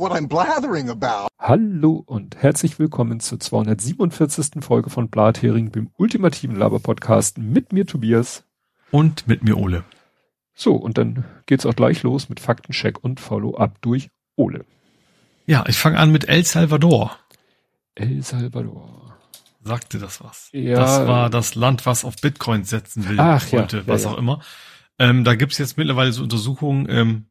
what I'm blathering about. Hallo und herzlich willkommen zur 247. Folge von Blathering, dem ultimativen Laber-Podcast mit mir Tobias. Und mit mir Ole. So, und dann geht's auch gleich los mit Faktencheck und Follow-up durch Ole. Ja, ich fange an mit El Salvador. El Salvador. Sagte das was? Ja. Das war das Land, was auf Bitcoin setzen will, Ach, ja. wollte, Ja, was ja. auch immer. Ähm, da gibt's jetzt mittlerweile so Untersuchungen. Ähm,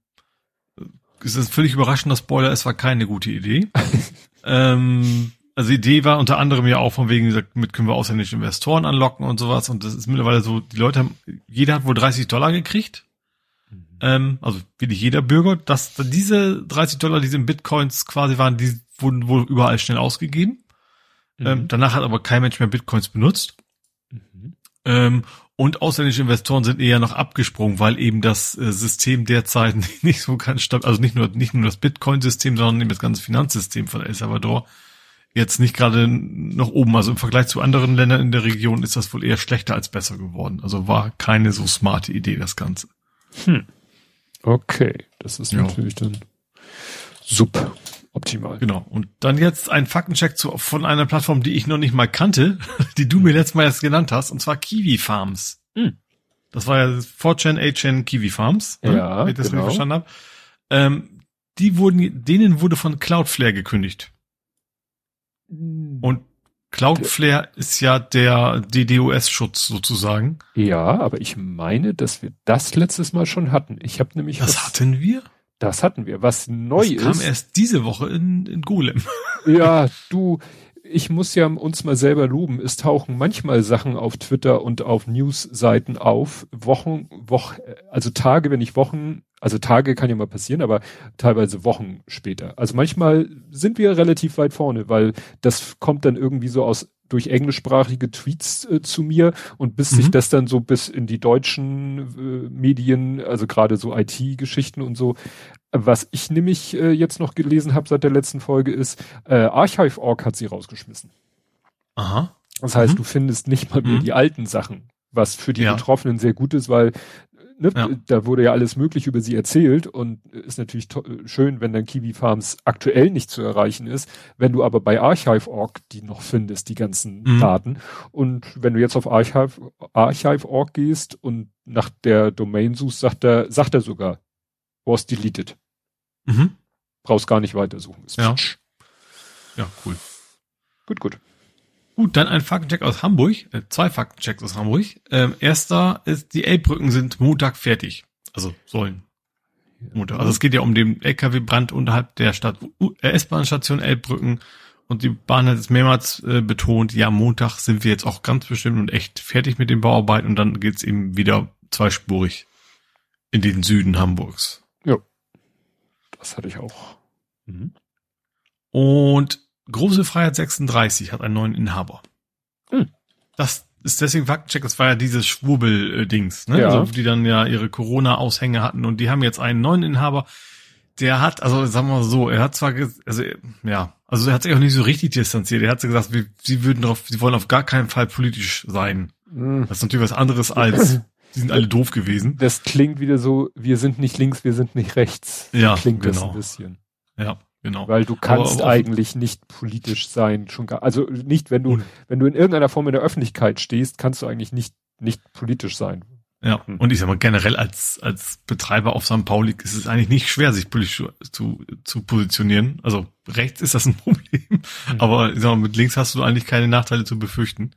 es ist völlig überraschender Spoiler, es war keine gute Idee. ähm, also die Idee war unter anderem ja auch von wegen, damit können wir ausländische Investoren anlocken und sowas. Und das ist mittlerweile so, die Leute haben, jeder hat wohl 30 Dollar gekriegt. Ähm, also wirklich jeder Bürger. dass diese 30 Dollar, die in Bitcoins quasi waren, die wurden wohl überall schnell ausgegeben. Ähm, danach hat aber kein Mensch mehr Bitcoins benutzt. Mhm. Ähm, und ausländische Investoren sind eher noch abgesprungen, weil eben das äh, System derzeit nicht so ganz stabil, also nicht nur, nicht nur das Bitcoin-System, sondern eben das ganze Finanzsystem von El Salvador jetzt nicht gerade noch oben. Also im Vergleich zu anderen Ländern in der Region ist das wohl eher schlechter als besser geworden. Also war keine so smarte Idee, das Ganze. Okay, das ist Ja. natürlich dann suboptimal. Genau. Und dann jetzt ein Faktencheck zu, von einer Plattform, die ich noch nicht mal kannte, die du mir letztes Mal erst genannt hast, und zwar Kiwi Farms. Hm. Das war ja 4chan, 8chan Kiwi Farms, ne? Ja, wenn ich das genau. richtig verstanden habe. Ähm, die wurden, denen wurde von Cloudflare gekündigt. Und Cloudflare ist ja der DDoS-Schutz sozusagen. ja, aber ich meine, dass wir das letztes Mal schon hatten. Ich habe nämlich Das was, hatten wir. Das hatten wir. Was neu Das kam ist. erst diese Woche in, in Golem. Ja, du, ich muss ja uns mal selber loben. Es tauchen manchmal Sachen auf Twitter und auf Newsseiten auf. Wochen, Woch, also Tage, wenn nicht Wochen, also Tage kann ja mal passieren, aber teilweise Wochen später. Also manchmal sind wir relativ weit vorne, weil das kommt dann irgendwie so aus durch englischsprachige Tweets äh, zu mir und bis sich Mhm. das dann so bis in die deutschen äh, Medien, also gerade so IT-Geschichten und so, was ich nämlich äh, jetzt noch gelesen habe seit der letzten Folge ist, äh, Archive.org hat sie rausgeschmissen. Aha. Das heißt, Mhm. du findest nicht mal mehr Mhm. die alten Sachen, was für die Ja. Betroffenen sehr gut ist, weil ne, Ja. da wurde ja alles Mögliche über sie erzählt und ist natürlich schön, wenn dann Kiwi Farms aktuell nicht zu erreichen ist. Wenn du aber bei Archive.org die noch findest, die ganzen Mhm. Daten. Und wenn du jetzt auf Archive, Archive.org gehst und nach der Domain suchst, sagt er, sagt er sogar, was deleted. Mhm. Brauchst gar nicht weitersuchen. Ist Ja. Ja, cool. Gut, gut. Gut, dann ein Faktencheck aus Hamburg, äh, zwei Faktenchecks aus Hamburg. Ähm, erster ist, die Elbbrücken sind Montag fertig. Also sollen. Montag. Also es geht ja um den LKW-Brand unterhalb der Stadt äh, S-Bahn-Station Elbbrücken. Und die Bahn hat es mehrmals äh, betont, ja, Montag sind wir jetzt auch ganz bestimmt und echt fertig mit den Bauarbeiten und dann geht's eben wieder zweispurig in den Süden Hamburgs. Das hatte ich auch. Mhm. Und Große Freiheit 36 hat einen neuen Inhaber. Hm. Das ist deswegen Faktencheck, das war ja dieses Schwurbel-Dings, ne? Ja. Also, die dann ja ihre Corona-Aushänge hatten und die haben jetzt einen neuen Inhaber. Der hat, also sagen wir mal so, er hat zwar, also ja, also er hat sich auch nicht so richtig distanziert. Er hat gesagt, wir, sie würden drauf, sie wollen auf gar keinen Fall politisch sein. Mhm. Das ist natürlich was anderes als, die sind alle doof gewesen. Das klingt wieder so, wir sind nicht links, wir sind nicht rechts. Ja, klingt das genau. ein bisschen. Ja, genau. Weil du kannst Aber- aber- eigentlich nicht politisch sein, schon gar, also nicht, wenn du, Und- wenn du in irgendeiner Form in der Öffentlichkeit stehst, kannst du eigentlich nicht, nicht politisch sein. Ja, Hm. und ich sag mal, generell als, als Betreiber auf St. Pauli ist es eigentlich nicht schwer, sich politisch zu, zu positionieren. Also rechts ist das ein Problem, aber ich sag mal, mit links hast du eigentlich keine Nachteile zu befürchten.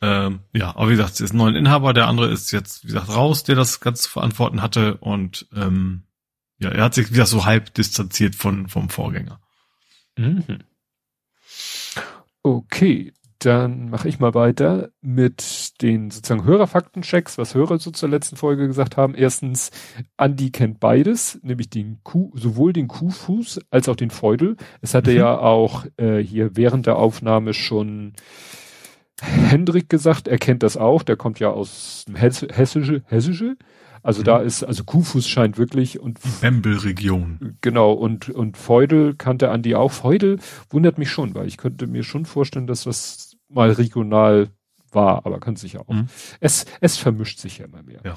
Ähm, ja, aber wie gesagt, es ist ein neuer Inhaber, der andere ist jetzt, wie gesagt, raus, der das Ganze zu verantworten hatte und ähm, ja, er hat sich wieder so halb distanziert von vom Vorgänger. Mhm. Okay, dann mache ich mal weiter mit den sozusagen Hörerfaktenchecks, was Hörer so zur letzten Folge gesagt haben. Erstens, Andi kennt beides, nämlich den Kuh, sowohl den Kuhfuß als auch den Feudel. Es hatte Mhm. ja auch äh, hier während der Aufnahme schon Hendrik gesagt, er kennt das auch, der kommt ja aus dem Hess Hessische, Hessische. Also Mhm. da ist, also Kuhfuß scheint wirklich und Bembel-Region. Genau, und, und Feudel kannte Andi auch. Feudel wundert mich schon, weil ich könnte mir schon vorstellen, dass das mal regional war, aber kann sicher auch. Mhm. Es, es vermischt sich ja immer mehr. Ja.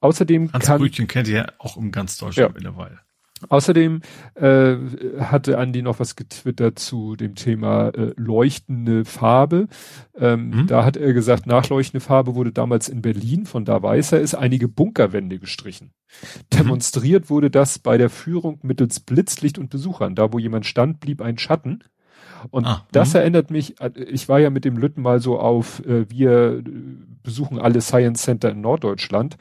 Außerdem Hans kann, Brötchen kennt ihr ja auch in ganz Deutschland Ja. mittlerweile. Außerdem äh, hatte Andi noch was getwittert zu dem Thema äh, leuchtende Farbe. Ähm, mhm. Da hat er gesagt, nachleuchtende Farbe wurde damals in Berlin, von da weiß er, ist einige Bunkerwände gestrichen. Mhm. Demonstriert wurde das bei der Führung mittels Blitzlicht und Besuchern. Da, wo jemand stand, blieb ein Schatten. Und ah, das mh. erinnert mich, äh, ich war ja mit dem Lütten mal so auf, äh, wir besuchen alle Science Center in Norddeutschland.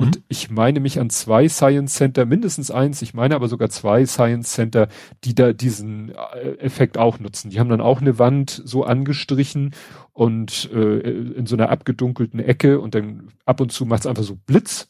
Und mhm. ich meine mich an zwei Science Center, mindestens eins, ich meine aber sogar zwei Science Center, die da diesen äh, Effekt auch nutzen. Die haben dann auch eine Wand so angestrichen und äh, in so einer abgedunkelten Ecke und dann ab und zu macht es einfach so Blitz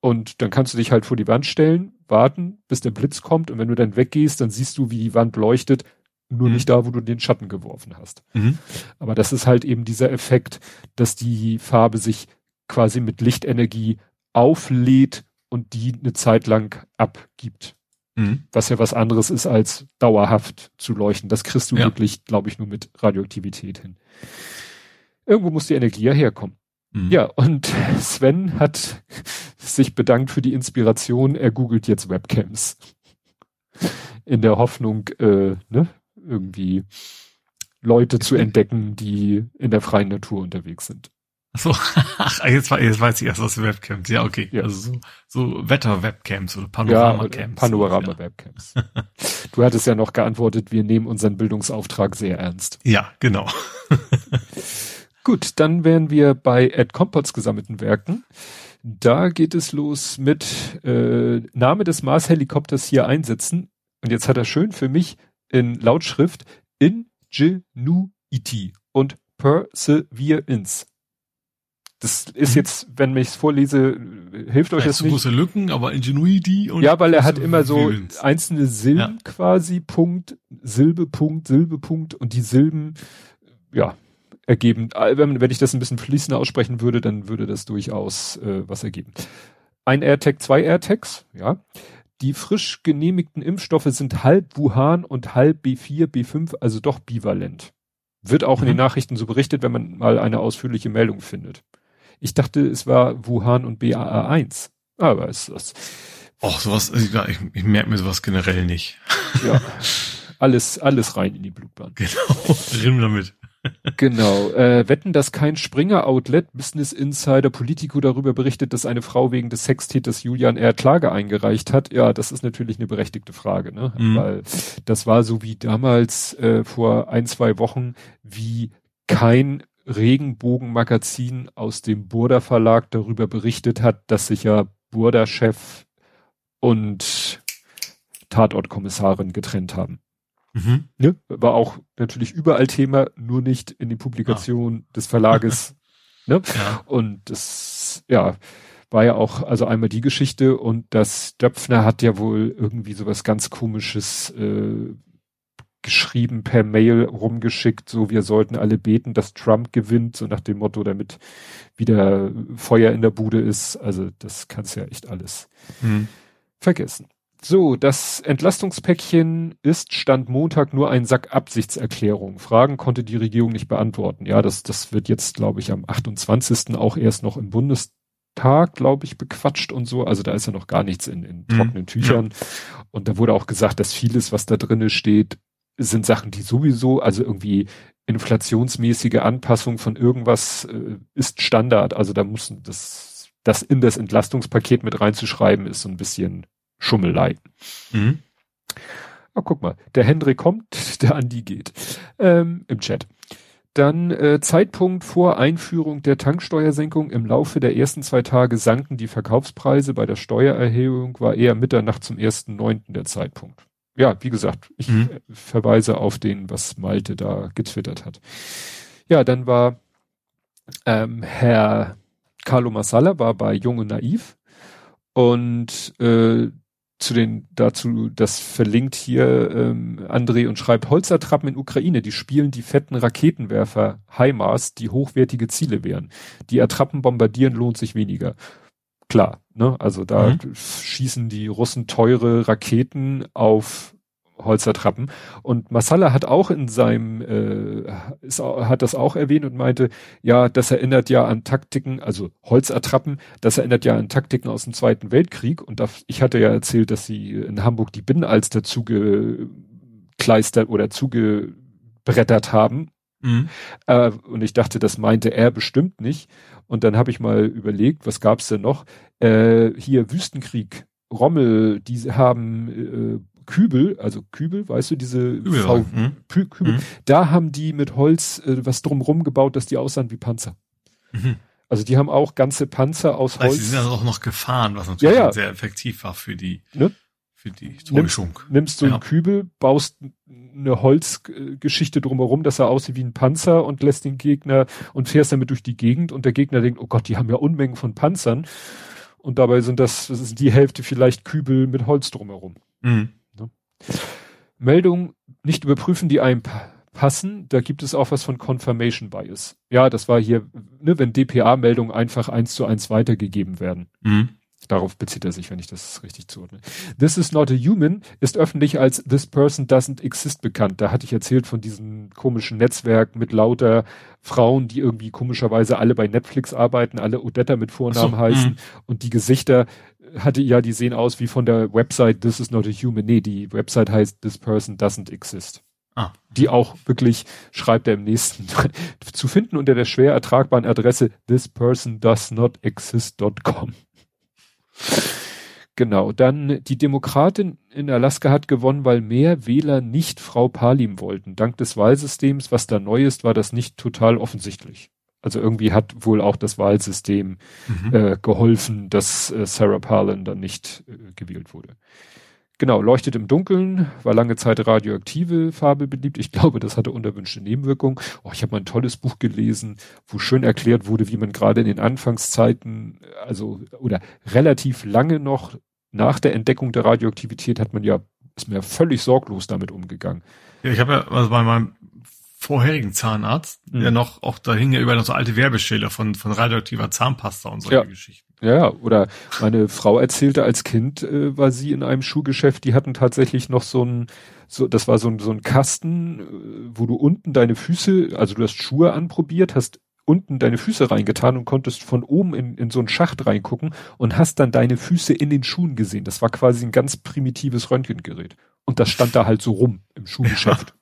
und dann kannst du dich halt vor die Wand stellen, warten, bis der Blitz kommt und wenn du dann weggehst, dann siehst du, wie die Wand leuchtet, nur mhm. nicht da, wo du den Schatten geworfen hast. Mhm. Aber das ist halt eben dieser Effekt, dass die Farbe sich quasi mit Lichtenergie auflädt und die eine Zeit lang abgibt. Mhm. Was ja was anderes ist, als dauerhaft zu leuchten. Das kriegst du ja. wirklich, glaube ich, nur mit Radioaktivität hin. Irgendwo muss die Energie ja herkommen. Mhm. Ja, und Sven hat sich bedankt für die Inspiration. Er googelt jetzt Webcams. In der Hoffnung, äh, ne, irgendwie Leute zu entdecken, die in der freien Natur unterwegs sind. So, ach, jetzt, jetzt weiß ich erst, was Webcams. Ja, okay. Ja. Also so, so Wetter-Webcams oder Panorama-Cams. Ja, Panorama-Webcams. du hattest ja noch geantwortet, wir nehmen unseren Bildungsauftrag sehr ernst. Ja, genau. Gut, dann wären wir bei Ed Compots gesammelten Werken. Da geht es los mit äh, Name des Mars-Helikopters hier einsetzen. Und jetzt hat er schön für mich in Lautschrift Ingenuity und Perseverance. Das ist mhm. jetzt, wenn ich es vorlese, hilft euch das nicht. große Lücken, aber Ingenuity und Ja, weil er hat immer so einzelne Silben ja. quasi, Punkt, Silbe, Punkt, Silbe, Punkt und die Silben, ja, ergeben. Wenn, wenn ich das ein bisschen fließender aussprechen würde, dann würde das durchaus äh, was ergeben. Ein AirTag, zwei AirTags, ja. Die frisch genehmigten Impfstoffe sind halb Wuhan und halb B4, B5, also doch bivalent. Wird auch mhm. in den mhm. Nachrichten so berichtet, wenn man mal eine ausführliche Meldung findet. Ich dachte, es war Wuhan und BAA1. Aber es ist. Och, sowas, ich, ich merke mir sowas generell nicht. Ja. Alles, alles rein in die Blutbahn. Genau, drin damit. genau. Äh, wetten, dass kein Springer-Outlet, Business Insider, Politico darüber berichtet, dass eine Frau wegen des Sextäters Julian R. Klage eingereicht hat. Ja, das ist natürlich eine berechtigte Frage, ne? Mhm. Weil das war so wie damals äh, vor ein, zwei Wochen, wie kein Regenbogenmagazin aus dem Burda Verlag darüber berichtet hat, dass sich ja Burda-Chef und Tatortkommissarin getrennt haben. Mhm. Ne? War auch natürlich überall Thema, nur nicht in den Publikationen ah. des Verlages. ne? Ja. Und das, ja, war ja auch, also einmal die Geschichte und das Döpfner hat ja wohl irgendwie sowas ganz komisches äh, geschrieben per Mail rumgeschickt, so wir sollten alle beten, dass Trump gewinnt, so nach dem Motto, damit wieder Feuer in der Bude ist. Also das kannst ja echt alles hm. vergessen. So, das Entlastungspäckchen ist Stand Montag nur ein Sack Absichtserklärung. Fragen konnte die Regierung nicht beantworten. Ja, das, das wird jetzt, glaube ich, am 28. auch erst noch im Bundestag, glaube ich, bequatscht und so. Also da ist ja noch gar nichts in, in hm. trockenen Tüchern. Ja. Und da wurde auch gesagt, dass vieles, was da drinne steht, sind Sachen, die sowieso, also irgendwie inflationsmäßige Anpassung von irgendwas äh, ist Standard. Also da muss das, das in das Entlastungspaket mit reinzuschreiben, ist so ein bisschen Schummelei. Mhm. Oh, guck mal, der Hendrik kommt, der Andi geht. Ähm, Im Chat. Dann äh, Zeitpunkt vor Einführung der Tanksteuersenkung. Im Laufe der ersten zwei Tage sanken die Verkaufspreise. Bei der Steuererhebung war eher Mitternacht zum ersten Neunten der Zeitpunkt ja, wie gesagt, ich mhm. verweise auf den, was Malte da getwittert hat. Ja, dann war ähm, Herr Carlo Massala war bei Jung und Naiv und äh, zu den dazu das verlinkt hier ähm, André und schreibt Holzertrappen in Ukraine, die spielen die fetten Raketenwerfer HIMARS, die hochwertige Ziele wären. Die Attrappen bombardieren lohnt sich weniger. Klar, ne? Also da mhm. schießen die Russen teure Raketen auf Holzertrappen. Und Masala hat auch in seinem, äh, ist, hat das auch erwähnt und meinte, ja, das erinnert ja an Taktiken, also Holzertrappen, das erinnert ja an Taktiken aus dem Zweiten Weltkrieg. Und da, ich hatte ja erzählt, dass sie in Hamburg die Binnenalster zugekleistert oder zugebrettert haben. Mhm. Äh, und ich dachte, das meinte er bestimmt nicht. Und dann habe ich mal überlegt, was gab's denn noch? Äh, hier Wüstenkrieg, Rommel, die haben äh, Kübel, also Kübel, weißt du, diese Kübel, v hm? Kübel, hm? da haben die mit Holz äh, was drumrum gebaut, dass die aussahen wie Panzer. Mhm. Also die haben auch ganze Panzer aus Holz. Also die sind also auch noch gefahren, was natürlich ja, ja. sehr effektiv war für die, ne? für die Täuschung. Nimmst, nimmst du ja. einen Kübel, baust eine Holzgeschichte drumherum, dass er aussieht wie ein Panzer und lässt den Gegner und fährst damit durch die Gegend und der Gegner denkt, oh Gott, die haben ja Unmengen von Panzern. Und dabei sind das, das ist die Hälfte vielleicht Kübel mit Holz drumherum. Mhm. Meldung nicht überprüfen, die einem passen. Da gibt es auch was von Confirmation Bias. Ja, das war hier, ne, wenn DPA-Meldungen einfach eins zu eins weitergegeben werden. Mhm. Darauf bezieht er sich, wenn ich das richtig zuordne. This is not a human ist öffentlich als This person doesn't exist bekannt. Da hatte ich erzählt von diesem komischen Netzwerk mit lauter Frauen, die irgendwie komischerweise alle bei Netflix arbeiten, alle Odetta mit Vornamen so, heißen mh. und die Gesichter hatte ja, die sehen aus wie von der Website This is not a human. Nee, die Website heißt This person doesn't exist. Ah. Die auch wirklich, schreibt er im nächsten, zu finden unter der schwer ertragbaren Adresse this person does not exist.com. Genau, dann die Demokratin in Alaska hat gewonnen, weil mehr Wähler nicht Frau Palim wollten. Dank des Wahlsystems, was da neu ist, war das nicht total offensichtlich. Also irgendwie hat wohl auch das Wahlsystem mhm. äh, geholfen, dass äh, Sarah Palin dann nicht äh, gewählt wurde. Genau, leuchtet im Dunkeln, war lange Zeit radioaktive Farbe beliebt. Ich glaube, das hatte unerwünschte Nebenwirkungen. Oh, ich habe mal ein tolles Buch gelesen, wo schön erklärt wurde, wie man gerade in den Anfangszeiten, also oder relativ lange noch nach der Entdeckung der Radioaktivität hat man ja, ist mir ja völlig sorglos damit umgegangen. Ja, ich habe ja, also bei meinem vorherigen Zahnarzt, mhm. der noch, auch da hingen ja überall noch so alte Werbeschilder von, von radioaktiver Zahnpasta und solche ja. Geschichten. Ja, oder meine Frau erzählte als Kind, äh, war sie in einem Schuhgeschäft, die hatten tatsächlich noch so ein, so, das war so ein, so ein Kasten, äh, wo du unten deine Füße, also du hast Schuhe anprobiert, hast unten deine Füße reingetan und konntest von oben in, in so einen Schacht reingucken und hast dann deine Füße in den Schuhen gesehen. Das war quasi ein ganz primitives Röntgengerät. Und das stand da halt so rum im Schuhgeschäft.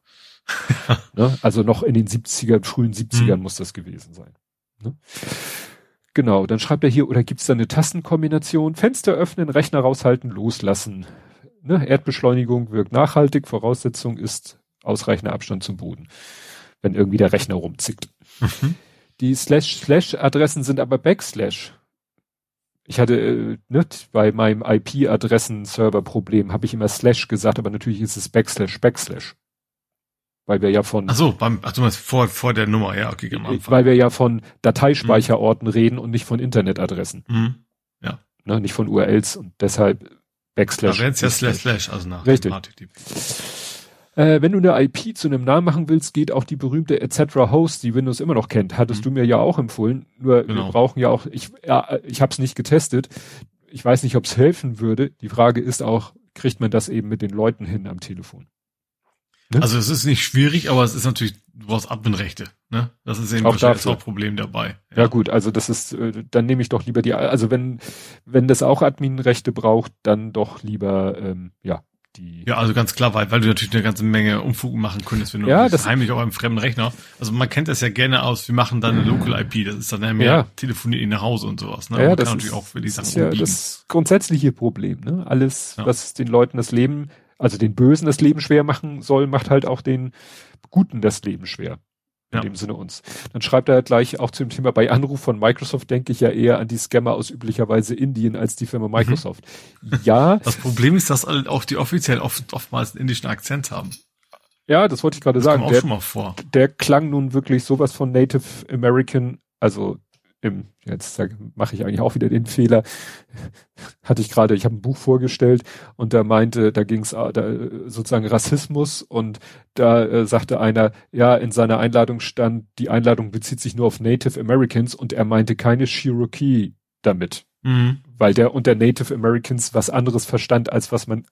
ne? Also noch in den 70ern, frühen 70ern mhm. muss das gewesen sein. Ne? Genau, dann schreibt er hier, oder gibt's da eine Tastenkombination? Fenster öffnen, Rechner raushalten, loslassen. Ne? Erdbeschleunigung wirkt nachhaltig, Voraussetzung ist ausreichender Abstand zum Boden, wenn irgendwie der Rechner rumzickt. Mhm. Die Slash-Slash-Adressen sind aber Backslash. Ich hatte äh, ne, bei meinem IP-Adressen-Server-Problem habe ich immer Slash gesagt, aber natürlich ist es Backslash, Backslash. Weil wir ja von. Ach so, beim, ach du meinst vor, vor der Nummer, ja, okay, am Anfang. Weil wir ja von Dateispeicherorten mhm. reden und nicht von Internetadressen. Mhm. Ja. Ne, nicht von URLs und deshalb Backslash. Da wäre ja Slash Slash, also nach Richtig. Äh, wenn du eine IP zu einem Namen machen willst, geht auch die berühmte etc. Host, die Windows immer noch kennt. Hattest mhm. du mir ja auch empfohlen. Nur genau. wir brauchen ja auch, ich, ja, ich habe es nicht getestet. Ich weiß nicht, ob es helfen würde. Die Frage ist auch, kriegt man das eben mit den Leuten hin am Telefon? Ne? Also es ist nicht schwierig, aber es ist natürlich, du brauchst Adminrechte. Ne? Das ist eben auch das Hauptproblem dabei. Ja. ja. gut, also das ist, äh, dann nehme ich doch lieber die, also wenn, wenn das auch Adminrechte braucht, dann doch lieber, ähm, ja, die. Ja, also ganz klar, weil, weil du natürlich eine ganze Menge Umfug machen könntest, wenn du ja, das heimlich auf einem fremden Rechner. Also man kennt das ja gerne aus, wir machen dann eine Local IP, das ist dann ja mehr ja. telefoniert nach Hause und sowas. Ne? Ja, man das kann ist, natürlich auch für die Sachen ist ja das grundsätzliche Problem, ne? Alles, ja. was den Leuten das Leben also den Bösen das Leben schwer machen soll, macht halt auch den Guten das Leben schwer. In ja. dem Sinne uns. Dann schreibt er gleich auch zum Thema, bei Anruf von Microsoft denke ich ja eher an die Scammer aus üblicherweise Indien als die Firma mhm. Microsoft. Mhm. Ja. Das Problem ist, dass auch die offiziell oft, oftmals einen indischen Akzent haben. Ja, das wollte ich gerade sagen. Auch der, schon mal vor. der klang nun wirklich sowas von Native American, also im, jetzt mache ich eigentlich auch wieder den Fehler, hatte ich gerade, ich habe ein Buch vorgestellt und da meinte, da ging es da, sozusagen Rassismus und da äh, sagte einer, ja, in seiner Einladung stand, die Einladung bezieht sich nur auf Native Americans und er meinte keine Cherokee damit. Mhm. Weil der unter Native Americans was anderes verstand, als was man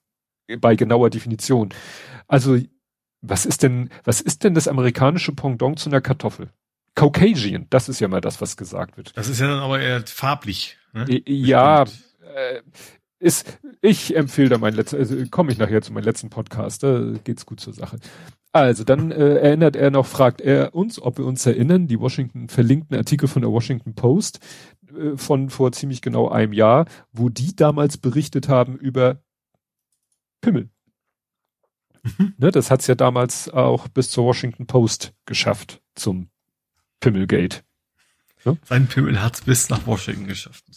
bei genauer Definition. Also, was ist denn, was ist denn das amerikanische Pendant zu einer Kartoffel? Caucasian, das ist ja mal das, was gesagt wird. Das ist ja dann aber eher farblich. Ne? Ja, äh, ist, ich empfehle da mein letzter, also komme ich nachher zu meinem letzten Podcast, da geht's gut zur Sache. Also dann äh, erinnert er noch, fragt er uns, ob wir uns erinnern, die Washington verlinkten Artikel von der Washington Post äh, von vor ziemlich genau einem Jahr, wo die damals berichtet haben über Pimmel. Mhm. Ne, das hat's ja damals auch bis zur Washington Post geschafft zum Pimmelgate. Ne? Sein Pimmel hat's bis nach Washington geschafft.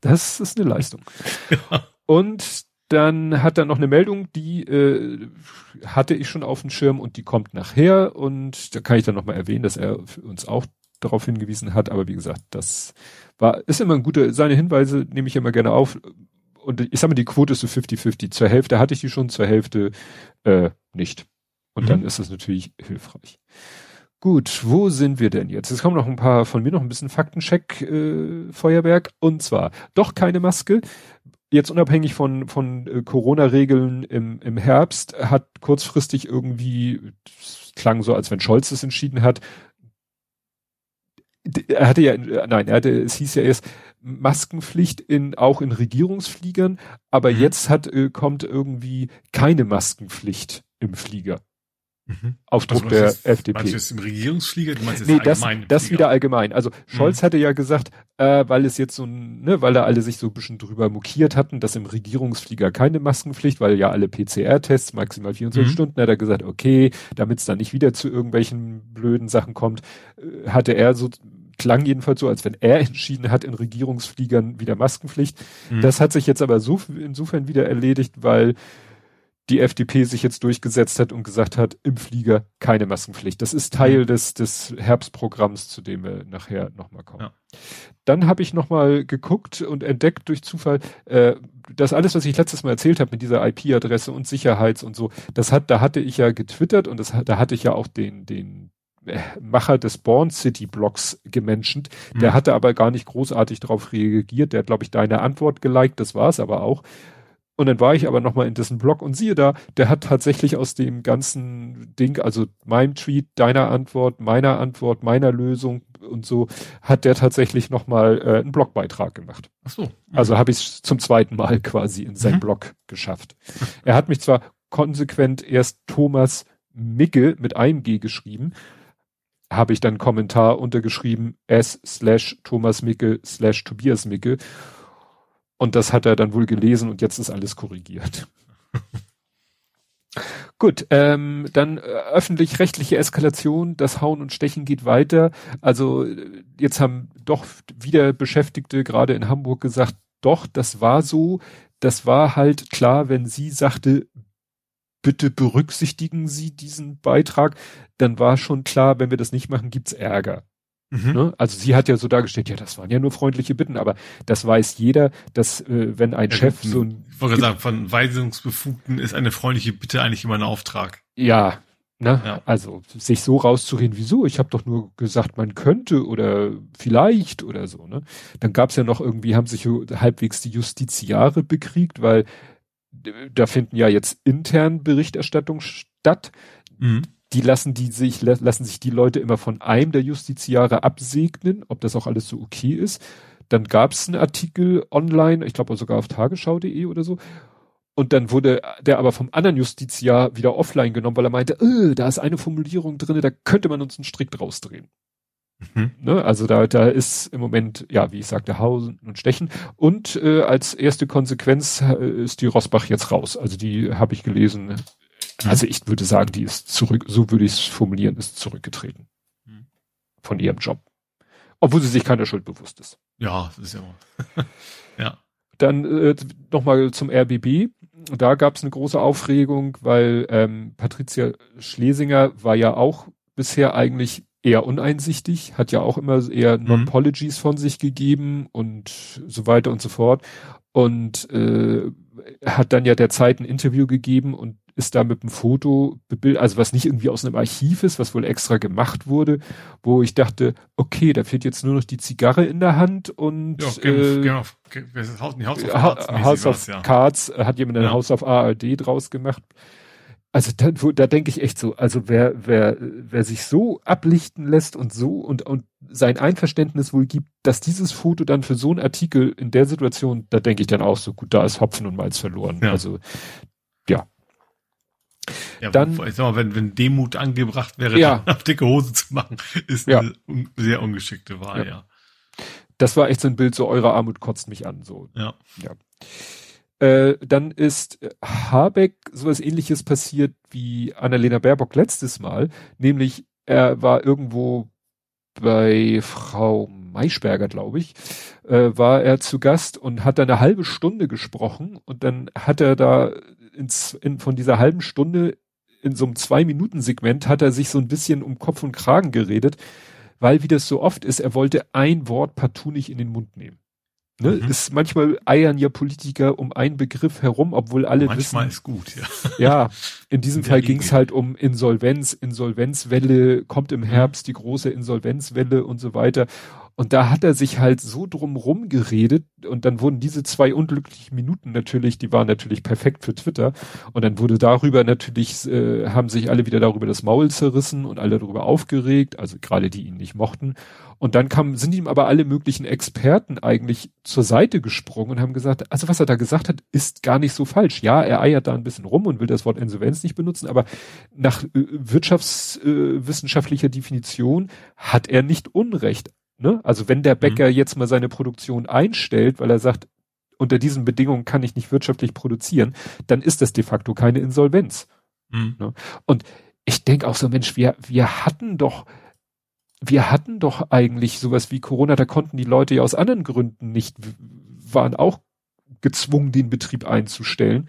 Das ist eine Leistung. Ja. Und dann hat er noch eine Meldung, die äh, hatte ich schon auf dem Schirm und die kommt nachher und da kann ich dann nochmal erwähnen, dass er uns auch darauf hingewiesen hat, aber wie gesagt, das war, ist immer ein guter, seine Hinweise nehme ich immer gerne auf und ich sag mal, die Quote ist so 50-50. Zur Hälfte hatte ich die schon, zur Hälfte äh, nicht. Und mhm. dann ist das natürlich hilfreich. Gut, wo sind wir denn jetzt? Es kommen noch ein paar von mir noch ein bisschen Faktencheck äh, Feuerwerk und zwar doch keine Maske. Jetzt unabhängig von von äh, Corona-Regeln im im Herbst hat kurzfristig irgendwie klang so, als wenn Scholz es entschieden hat. Er hatte ja, nein, er hatte, es hieß ja erst Maskenpflicht in auch in Regierungsfliegern, aber mhm. jetzt hat äh, kommt irgendwie keine Maskenpflicht im Flieger. Mhm. Auf Druck also, der jetzt, FDP. Meinst du jetzt im Regierungsflieger? Du meinst jetzt nee, das, das wieder allgemein. Also Scholz mhm. hatte ja gesagt, äh, weil es jetzt so ein, ne, weil da alle sich so ein bisschen drüber mokiert hatten, dass im Regierungsflieger keine Maskenpflicht, weil ja alle PCR-Tests maximal 24 mhm. Stunden, hat er gesagt, okay, damit es dann nicht wieder zu irgendwelchen blöden Sachen kommt, äh, hatte er so klang jedenfalls so, als wenn er entschieden hat, in Regierungsfliegern wieder Maskenpflicht. Mhm. Das hat sich jetzt aber so insofern wieder erledigt, weil die FDP sich jetzt durchgesetzt hat und gesagt hat, im Flieger keine Maskenpflicht. Das ist Teil mhm. des, des Herbstprogramms, zu dem wir nachher nochmal kommen. Ja. Dann habe ich nochmal geguckt und entdeckt durch Zufall, äh, das alles, was ich letztes Mal erzählt habe mit dieser IP-Adresse und Sicherheits und so, das hat, da hatte ich ja getwittert und das, da hatte ich ja auch den, den äh, Macher des Born City Blogs gemenschent. Der mhm. hatte aber gar nicht großartig darauf reagiert. Der hat, glaube ich, deine Antwort geliked, das war es aber auch. Und dann war ich aber nochmal in dessen Blog und siehe da, der hat tatsächlich aus dem ganzen Ding, also meinem Tweet, deiner Antwort, meiner Antwort, meiner Lösung und so, hat der tatsächlich nochmal äh, einen Blogbeitrag gemacht. Ach so. Mhm. Also habe ich es zum zweiten Mal quasi in seinen mhm. Blog geschafft. Er hat mich zwar konsequent erst Thomas Micke mit einem G geschrieben, habe ich dann Kommentar untergeschrieben, s slash Thomas Micke slash Tobias Micke und das hat er dann wohl gelesen und jetzt ist alles korrigiert. Gut, ähm, dann äh, öffentlich-rechtliche Eskalation, das Hauen und Stechen geht weiter. Also äh, jetzt haben doch wieder Beschäftigte gerade in Hamburg gesagt, doch, das war so. Das war halt klar, wenn sie sagte, bitte berücksichtigen Sie diesen Beitrag, dann war schon klar, wenn wir das nicht machen, gibt's Ärger. Mhm. Ne? Also sie hat ja so dargestellt, ja, das waren ja nur freundliche Bitten, aber das weiß jeder, dass äh, wenn ein ja, Chef so ein ich wollte sagen, von Weisungsbefugten ist eine freundliche Bitte eigentlich immer ein Auftrag. Ja, ne? Ja. Also sich so rauszureden, wieso? Ich habe doch nur gesagt, man könnte oder vielleicht oder so. Ne? Dann gab's ja noch irgendwie, haben sich halbwegs die Justiziare bekriegt, weil da finden ja jetzt intern Berichterstattung statt. Mhm die lassen die sich, lassen sich die Leute immer von einem der Justiziare absegnen, ob das auch alles so okay ist. Dann gab es einen Artikel online, ich glaube sogar auf tagesschau.de oder so. Und dann wurde der aber vom anderen Justiziar wieder offline genommen, weil er meinte, äh, da ist eine Formulierung drinne, da könnte man uns einen Strick draus drehen. Mhm. Ne? Also da, da ist im Moment, ja, wie ich sagte, Hausen und Stechen. Und äh, als erste Konsequenz äh, ist die Rosbach jetzt raus. Also die habe ich gelesen, Mhm. Also ich würde sagen, die ist zurück, so würde ich es formulieren, ist zurückgetreten. Mhm. Von ihrem Job. Obwohl sie sich keiner Schuld bewusst ist. Ja, das ist ja. ja. Dann äh, nochmal zum RBB. Da gab es eine große Aufregung, weil ähm, Patricia Schlesinger war ja auch bisher eigentlich eher uneinsichtig, hat ja auch immer eher mhm. Non-Pologies von sich gegeben und so weiter und so fort. Und äh, hat dann ja der Zeit ein Interview gegeben und ist da mit einem Foto, also was nicht irgendwie aus einem Archiv ist, was wohl extra gemacht wurde, wo ich dachte, okay, da fehlt jetzt nur noch die Zigarre in der Hand und ja, äh, genau, House of Cards, House of ja. Cards hat jemand ein ja. House of ARD draus gemacht. also da, da denke ich echt so, also wer, wer, wer sich so ablichten lässt und so und, und sein Einverständnis wohl gibt, dass dieses Foto dann für so einen Artikel in der Situation, da denke ich dann auch so, gut, da ist Hopfen und Malz verloren. Ja. Also, ja. Ja, dann, ich sag mal, wenn, wenn Demut angebracht wäre, ja. auf dicke Hose zu machen, ist ja. eine un sehr ungeschickte Wahl, ja. ja. Das war echt so ein Bild, so eure Armut kotzt mich an, so. Ja. Ja. Äh, dann ist Habeck sowas ähnliches passiert wie Annalena Baerbock letztes Mal, nämlich er war irgendwo bei Frau Maischberger, glaube ich, äh, war er zu Gast und hat da eine halbe Stunde gesprochen und dann hat er da ins, in, von dieser halben Stunde in so einem Zwei-Minuten-Segment hat er sich so ein bisschen um Kopf und Kragen geredet, weil wie das so oft ist, er wollte ein Wort partout nicht in den Mund nehmen. Ne? Mhm. Ist manchmal eiern ja Politiker um einen Begriff herum, obwohl alle manchmal wissen. Manchmal ist gut, ja. Ja, in diesem Fall ging es halt um Insolvenz, Insolvenzwelle, kommt im mhm. Herbst die große Insolvenzwelle und so weiter. Und da hat er sich halt so drumrum geredet und dann wurden diese zwei unglücklichen Minuten natürlich, die waren natürlich perfekt für Twitter und dann wurde darüber natürlich, äh, haben sich alle wieder darüber das Maul zerrissen und alle darüber aufgeregt, also gerade die ihn nicht mochten. Und dann kam, sind ihm aber alle möglichen Experten eigentlich zur Seite gesprungen und haben gesagt, also was er da gesagt hat, ist gar nicht so falsch. Ja, er eiert da ein bisschen rum und will das Wort Insolvenz nicht benutzen, aber nach äh, wirtschaftswissenschaftlicher äh, Definition hat er nicht Unrecht Ne? Also wenn der mhm. Bäcker mhm. jetzt mal seine Produktion einstellt, weil er sagt, unter diesen Bedingungen kann ich nicht wirtschaftlich produzieren, dann ist das de facto keine Insolvenz. Mhm. Ne? Und ich denke auch so, Mensch, wir, wir hatten doch, wir hatten doch eigentlich sowas wie Corona, da konnten die Leute ja aus anderen Gründen nicht, waren auch gezwungen, den Betrieb einzustellen.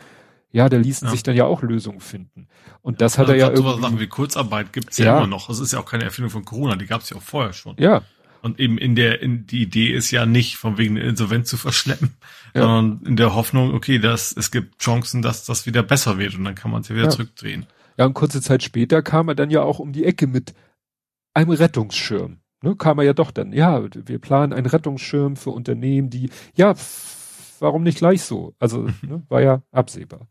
Ja, da ließen ja. sich dann ja auch Lösungen finden. Und das hat also er ja irgendwie. Sachen wie Kurzarbeit gibt's ja, ja, immer noch. Das ist ja auch keine Erfindung von Corona, die gab's ja auch vorher schon. Ja, und eben in der, in, die Idee ist ja nicht, von wegen eine Insolvenz zu verschleppen, ja. sondern in der Hoffnung, okay, dass es gibt Chancen, dass das wieder besser wird und dann kann man es ja wieder ja. zurückdrehen. Ja, und kurze Zeit später kam er dann ja auch um die Ecke mit einem Rettungsschirm. Ne, kam er ja doch dann, ja, wir planen einen Rettungsschirm für Unternehmen, die, ja, warum nicht gleich so? Also, ne, war ja absehbar.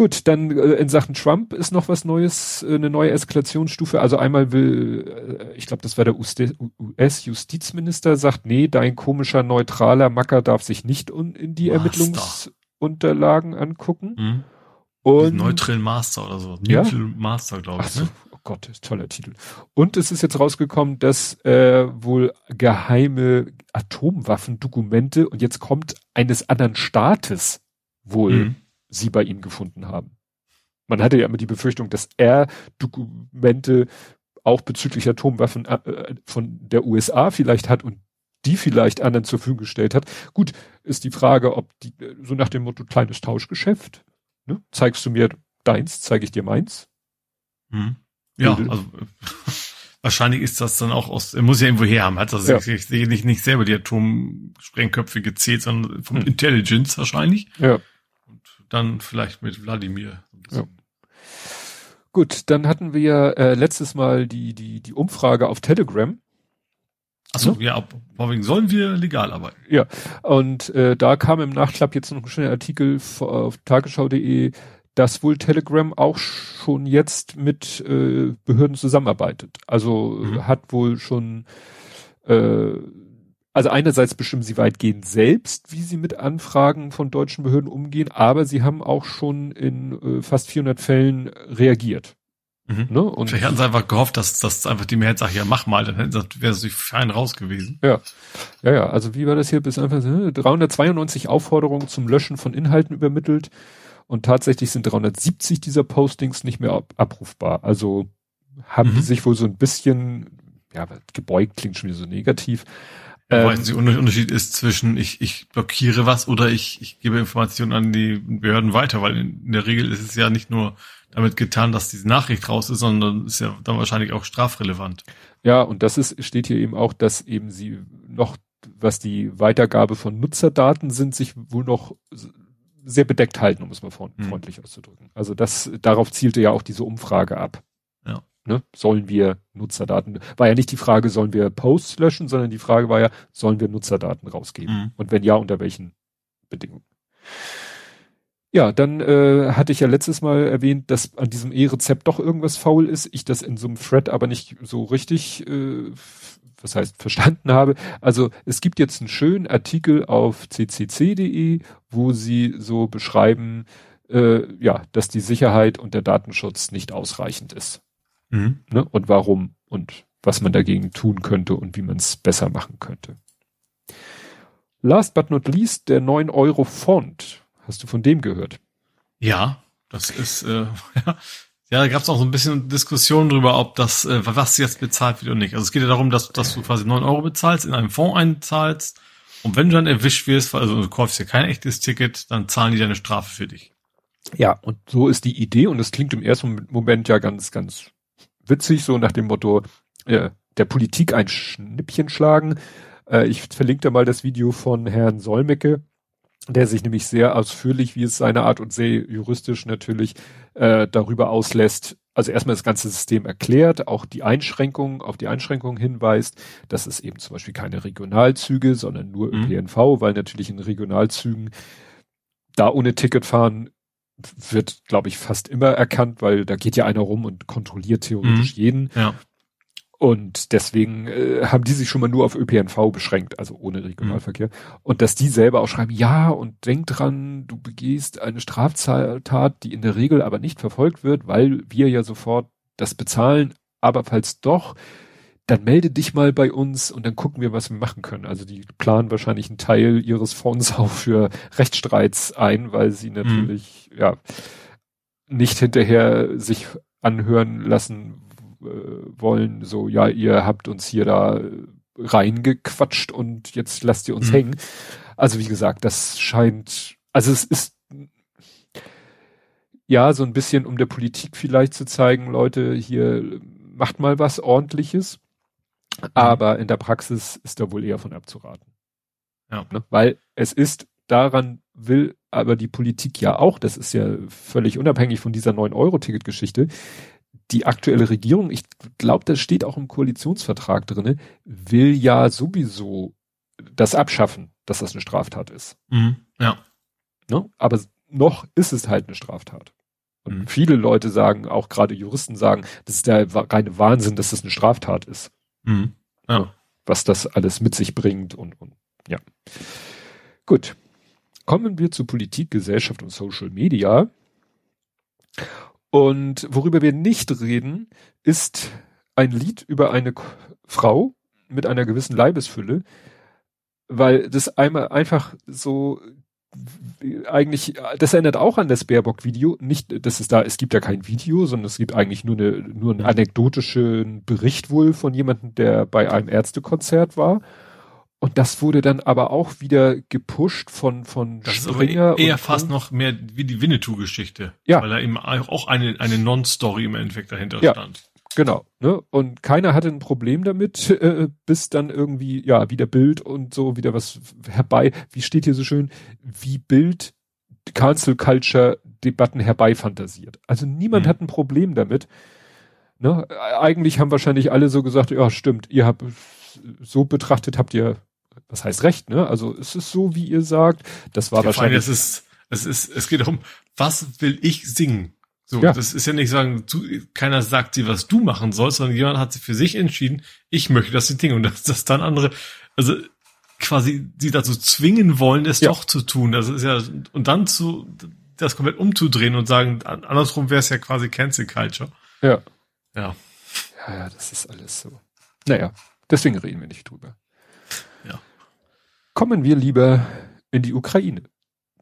Gut, dann äh, in Sachen Trump ist noch was Neues, äh, eine neue Eskalationsstufe. Also einmal will, äh, ich glaube, das war der US-Justizminister, sagt, nee, dein komischer neutraler Macker darf sich nicht in die. Ermittlungsunterlagen angucken. Mhm. Und Neutral Master oder so. Ja? Neutral Master, glaube ich. So. Ne? Oh Gott, toller Titel. Und es ist jetzt rausgekommen, dass äh, wohl geheime Atomwaffendokumente und jetzt kommt eines anderen Staates wohl mhm sie bei ihm gefunden haben. Man hatte ja immer die Befürchtung, dass er Dokumente auch bezüglich Atomwaffen äh, äh von der USA vielleicht hat und die vielleicht anderen zur Verfügung gestellt hat. Gut, ist die Frage, ob die, so nach dem Motto kleines Tauschgeschäft, ne? zeigst du mir deins, zeige ich dir meins. Hm. Ja, also wahrscheinlich ist das dann auch aus, er muss ja irgendwo her haben, hat das ja. sicherlich nicht selber die Atomsprengköpfe gezählt, sondern vom hm. Intelligence wahrscheinlich. Ja dann vielleicht mit Wladimir. Ja. Gut, dann hatten wir äh, letztes Mal die, die, die Umfrage auf Telegram. Achso, ne? ja, vorwiegend sollen wir legal arbeiten. Ja, und äh, da kam im Nachklapp jetzt noch ein schöner Artikel auf tagesschau.de, dass wohl Telegram auch schon jetzt mit äh, Behörden zusammenarbeitet. Also mhm. hat wohl schon äh, also einerseits bestimmen sie weitgehend selbst, wie sie mit Anfragen von deutschen Behörden umgehen, aber sie haben auch schon in äh, fast 400 Fällen reagiert. Mhm. Ne? Und Vielleicht hatten sie einfach gehofft, dass, dass einfach die Mehrheit sagt, ja mach mal, dann wäre sie fein raus gewesen. Ja, ja, ja. Also wie war das hier? Bis einfach 392 Aufforderungen zum Löschen von Inhalten übermittelt und tatsächlich sind 370 dieser Postings nicht mehr ab abrufbar. Also haben mhm. die sich wohl so ein bisschen, ja, gebeugt klingt schon wieder so negativ, ähm, Weil der Unterschied ist zwischen ich, ich blockiere was oder ich, ich gebe Informationen an die Behörden weiter, weil in der Regel ist es ja nicht nur damit getan, dass diese Nachricht raus ist, sondern ist ja dann wahrscheinlich auch strafrelevant. Ja, und das ist, steht hier eben auch, dass eben sie noch, was die Weitergabe von Nutzerdaten sind, sich wohl noch sehr bedeckt halten, um es mal hm. freundlich hm. auszudrücken. Also das, darauf zielte ja auch diese Umfrage ab. Ne? Sollen wir Nutzerdaten, war ja nicht die Frage, sollen wir Posts löschen, sondern die Frage war ja, sollen wir Nutzerdaten rausgeben? Mhm. Und wenn ja, unter welchen Bedingungen? Ja, dann äh, hatte ich ja letztes Mal erwähnt, dass an diesem E-Rezept doch irgendwas faul ist. Ich das in so einem Thread aber nicht so richtig, äh, was heißt, verstanden habe. Also es gibt jetzt einen schönen Artikel auf ccc.de, wo sie so beschreiben, äh, ja, dass die Sicherheit und der Datenschutz nicht ausreichend ist. Mhm. Ne? Und warum und was man dagegen tun könnte und wie man es besser machen könnte. Last but not least, der 9 Euro Font. Hast du von dem gehört? Ja, das ist, äh, ja, ja, da gab es auch so ein bisschen Diskussion drüber, ob das, äh, was jetzt bezahlt wird oder nicht. Also es geht ja darum, dass, dass du quasi 9 Euro bezahlst, in einem Fonds einzahlst und wenn du dann erwischt wirst, also du kaufst ja kein echtes Ticket, dann zahlen die deine Strafe für dich. Ja, und so ist die Idee und es klingt im ersten Moment ja ganz, ganz witzig, so nach dem Motto, äh, der Politik ein Schnippchen schlagen. Äh, ich verlinke da mal das Video von Herrn Solmecke, der sich nämlich sehr ausführlich, wie es seine Art und sehr juristisch natürlich äh, darüber auslässt, also erstmal das ganze System erklärt, auch die Einschränkungen, auf die Einschränkungen hinweist, dass es eben zum Beispiel keine Regionalzüge, sondern nur mhm. ÖPNV, weil natürlich in Regionalzügen da ohne Ticket fahren wird, glaube ich, fast immer erkannt, weil da geht ja einer rum und kontrolliert theoretisch mhm. jeden. Ja. Und deswegen äh, haben die sich schon mal nur auf ÖPNV beschränkt, also ohne Regionalverkehr. Mhm. Und dass die selber auch schreiben, ja, und denk dran, du begehst eine Straftat, die in der Regel aber nicht verfolgt wird, weil wir ja sofort das bezahlen. Aber falls doch, dann melde dich mal bei uns und dann gucken wir, was wir machen können. Also die planen wahrscheinlich einen Teil ihres Fonds auch für Rechtsstreits ein, weil sie mhm. natürlich, mhm. ja, nicht hinterher sich anhören lassen, äh, wollen, so, ja, ihr habt uns hier da reingequatscht und jetzt lasst ihr uns mhm. hängen. Also wie gesagt, das scheint, also es ist ja so ein bisschen, um der Politik vielleicht zu zeigen, Leute, hier macht mal was ordentliches. Mhm. Aber in der Praxis ist da wohl eher von abzuraten. Ja. Ne? Weil es ist, daran will aber die Politik ja auch, das ist ja völlig unabhängig von dieser 9-Euro-Ticket-Geschichte, die aktuelle Regierung, ich glaube, das steht auch im Koalitionsvertrag drinne, will ja sowieso das abschaffen, dass das eine Straftat ist. Mhm, ja. Ne? Aber noch ist es halt eine Straftat. Und mhm. viele Leute sagen, auch gerade Juristen sagen, das ist der reine Wahnsinn, dass das eine Straftat ist. Mhm. Ja. Was das alles mit sich bringt und, und ja. Gut. Kommen wir zu Politik, Gesellschaft und Social Media. Und worüber wir nicht reden, ist ein Lied über eine Frau mit einer gewissen Leibesfülle, weil das einmal einfach so eigentlich, das erinnert auch an das Baerbock-Video. Nicht, dass es da, es gibt ja kein Video, sondern es gibt eigentlich nur eine, nur einen anekdotischen Bericht wohl von jemandem, der bei einem Ärztekonzert war. Und das wurde dann aber auch wieder gepusht von, von das Springer. Ist eher fast noch mehr wie die Winnetou-Geschichte. Ja. Weil da eben auch eine, eine Non-Story im Endeffekt dahinter ja. stand. Genau, ne? Und keiner hatte ein Problem damit, äh, bis dann irgendwie, ja, wieder Bild und so wieder was herbei, wie steht hier so schön, wie Bild Cancel Culture Debatten herbeifantasiert. Also niemand mhm. hat ein Problem damit. Ne? Eigentlich haben wahrscheinlich alle so gesagt, ja, stimmt, ihr habt so betrachtet, habt ihr, was heißt recht, ne? Also es ist so, wie ihr sagt. Das war ja, wahrscheinlich. Es ist, es ist, es geht darum, was will ich singen? So, ja. das ist ja nicht sagen, du, keiner sagt dir, was du machen sollst, sondern jemand hat sich für sich entschieden, ich möchte das Ding und dass das dann andere, also quasi sie dazu zwingen wollen, es ja. doch zu tun. Das ist ja, und dann zu, das komplett umzudrehen und sagen, andersrum wäre es ja quasi Cancel Culture. Ja. Ja. Ja, ja, das ist alles so. Naja, deswegen reden wir nicht drüber. Ja. Kommen wir lieber in die Ukraine.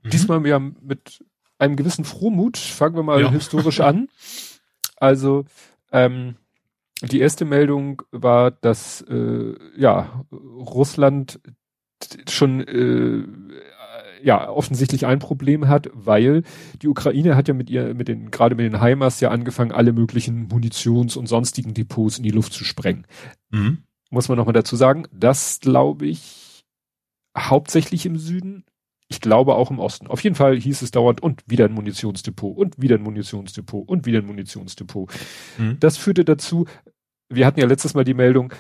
Mhm. Diesmal haben mit einem gewissen Frohmut, fangen wir mal ja. historisch an. Also ähm, die erste Meldung war, dass äh, ja Russland schon äh, ja offensichtlich ein Problem hat, weil die Ukraine hat ja mit ihr mit den gerade mit den HIMARS ja angefangen, alle möglichen Munitions- und sonstigen Depots in die Luft zu sprengen. Mhm. Muss man nochmal dazu sagen, das glaube ich hauptsächlich im Süden, ich glaube auch im Osten. Auf jeden Fall hieß es dauernd und wieder ein Munitionsdepot und wieder ein Munitionsdepot und wieder ein Munitionsdepot. Mhm. Das führte dazu, wir hatten ja letztes Mal die Meldung,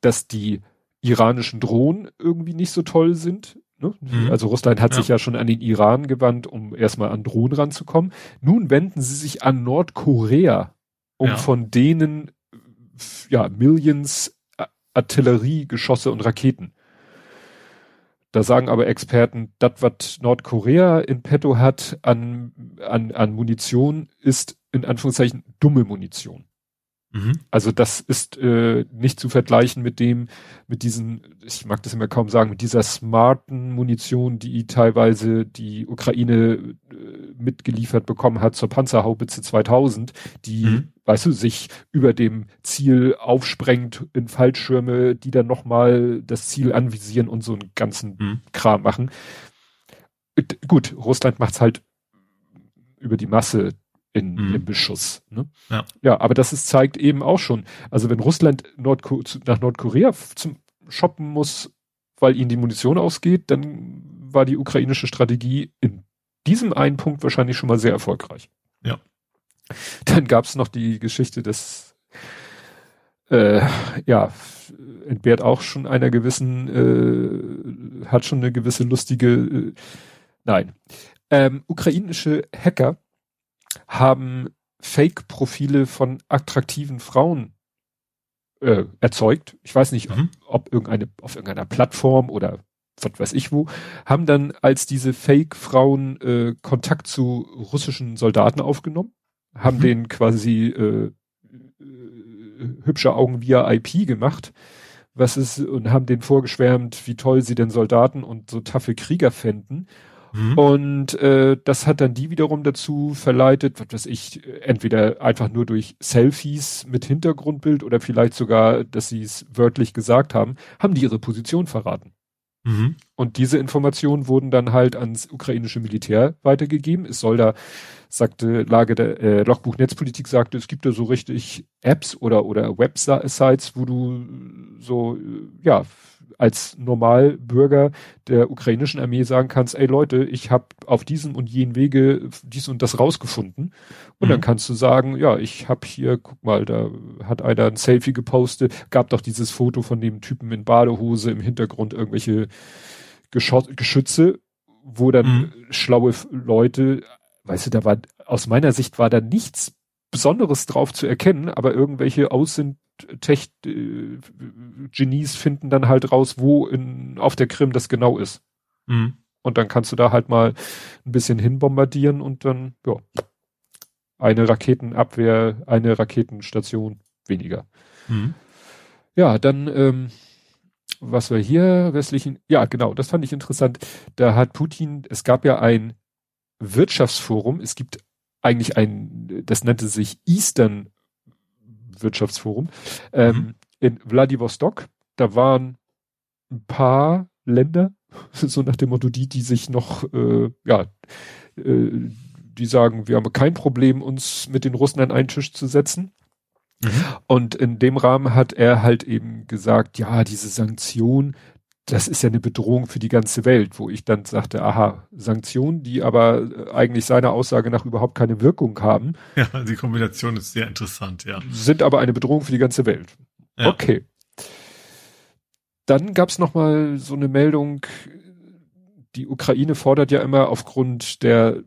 dass die iranischen Drohnen irgendwie nicht so toll sind. Ne? Mhm. Also Russland hat ja. sich ja schon an den Iran gewandt, um erstmal an Drohnen ranzukommen. Nun wenden sie sich an Nordkorea, um ja. von denen ja Millions Artilleriegeschosse und Raketen. Da sagen aber Experten, das, was Nordkorea in petto hat an, an, an Munition, ist in Anführungszeichen dumme Munition. Mhm. Also das ist äh, nicht zu vergleichen mit dem, mit diesen, ich mag das immer kaum sagen, mit dieser smarten Munition, die teilweise die Ukraine äh, mitgeliefert bekommen hat zur Panzerhaubitze 2000, die, mhm. weißt du, sich über dem Ziel aufsprengt in Fallschirme, die dann nochmal das Ziel anvisieren und so einen ganzen mhm. Kram machen. Gut, Russland macht's halt über die Masse in, mhm. im Beschuss. Ne? Ja. ja, aber das ist, zeigt eben auch schon, also wenn Russland Nordko nach Nordkorea zum Shoppen muss, weil ihnen die Munition ausgeht, dann war die ukrainische Strategie in diesem einen Punkt wahrscheinlich schon mal sehr erfolgreich. Ja. Dann gab es noch die Geschichte des, äh, ja, entbehrt auch schon einer gewissen, äh, hat schon eine gewisse lustige, äh, nein, ähm, ukrainische Hacker haben Fake-Profile von attraktiven Frauen äh, erzeugt. Ich weiß nicht, mhm. ob, ob irgendeine, auf irgendeiner Plattform oder was weiß ich wo, haben dann als diese Fake-Frauen äh, Kontakt zu russischen Soldaten aufgenommen, haben mhm. denen quasi äh, äh, hübsche Augen via IP gemacht, was ist, und haben denen vorgeschwärmt, wie toll sie denn Soldaten und so taffe Krieger fänden Mhm. Und äh, das hat dann die wiederum dazu verleitet, was weiß ich, entweder einfach nur durch Selfies mit Hintergrundbild oder vielleicht sogar, dass sie es wörtlich gesagt haben, haben die ihre Position verraten. Mhm. Und diese Informationen wurden dann halt ans ukrainische Militär weitergegeben. Es soll da, sagte Lage der äh, Logbuch Netzpolitik sagte, es gibt da so richtig Apps oder oder Websites, wo du so ja als Normalbürger der ukrainischen Armee sagen kannst, ey Leute, ich habe auf diesem und jenen Wege dies und das rausgefunden. Und mhm. dann kannst du sagen, ja, ich habe hier, guck mal, da hat einer ein Selfie gepostet, gab doch dieses Foto von dem Typen in Badehose im Hintergrund irgendwelche Geschoss Geschütze, wo dann mhm. schlaue Leute, weißt du, da war aus meiner Sicht war da nichts Besonderes drauf zu erkennen, aber irgendwelche Aussehen Tech äh, Genies finden dann halt raus, wo in, auf der Krim das genau ist. Mhm. Und dann kannst du da halt mal ein bisschen hinbombardieren und dann, ja, eine Raketenabwehr, eine Raketenstation weniger. Mhm. Ja, dann, ähm, was war hier, westlichen, ja, genau, das fand ich interessant. Da hat Putin, es gab ja ein Wirtschaftsforum, es gibt eigentlich ein, das nannte sich Eastern Wirtschaftsforum, ähm, mhm. in Vladivostok. Da waren ein paar Länder, so nach dem Motto, die, die sich noch, äh, ja, äh, die sagen, wir haben kein Problem, uns mit den Russen an einen Tisch zu setzen. Mhm. Und in dem Rahmen hat er halt eben gesagt, ja, diese Sanktion, das ist ja eine Bedrohung für die ganze Welt, wo ich dann sagte, aha, Sanktionen, die aber äh, eigentlich seiner Aussage nach überhaupt keine Wirkung haben. Ja, die Kombination ist sehr interessant, ja. Sind aber eine Bedrohung für die ganze Welt. Ja. Okay. Dann gab's noch mal so eine Meldung, die Ukraine fordert ja immer aufgrund der,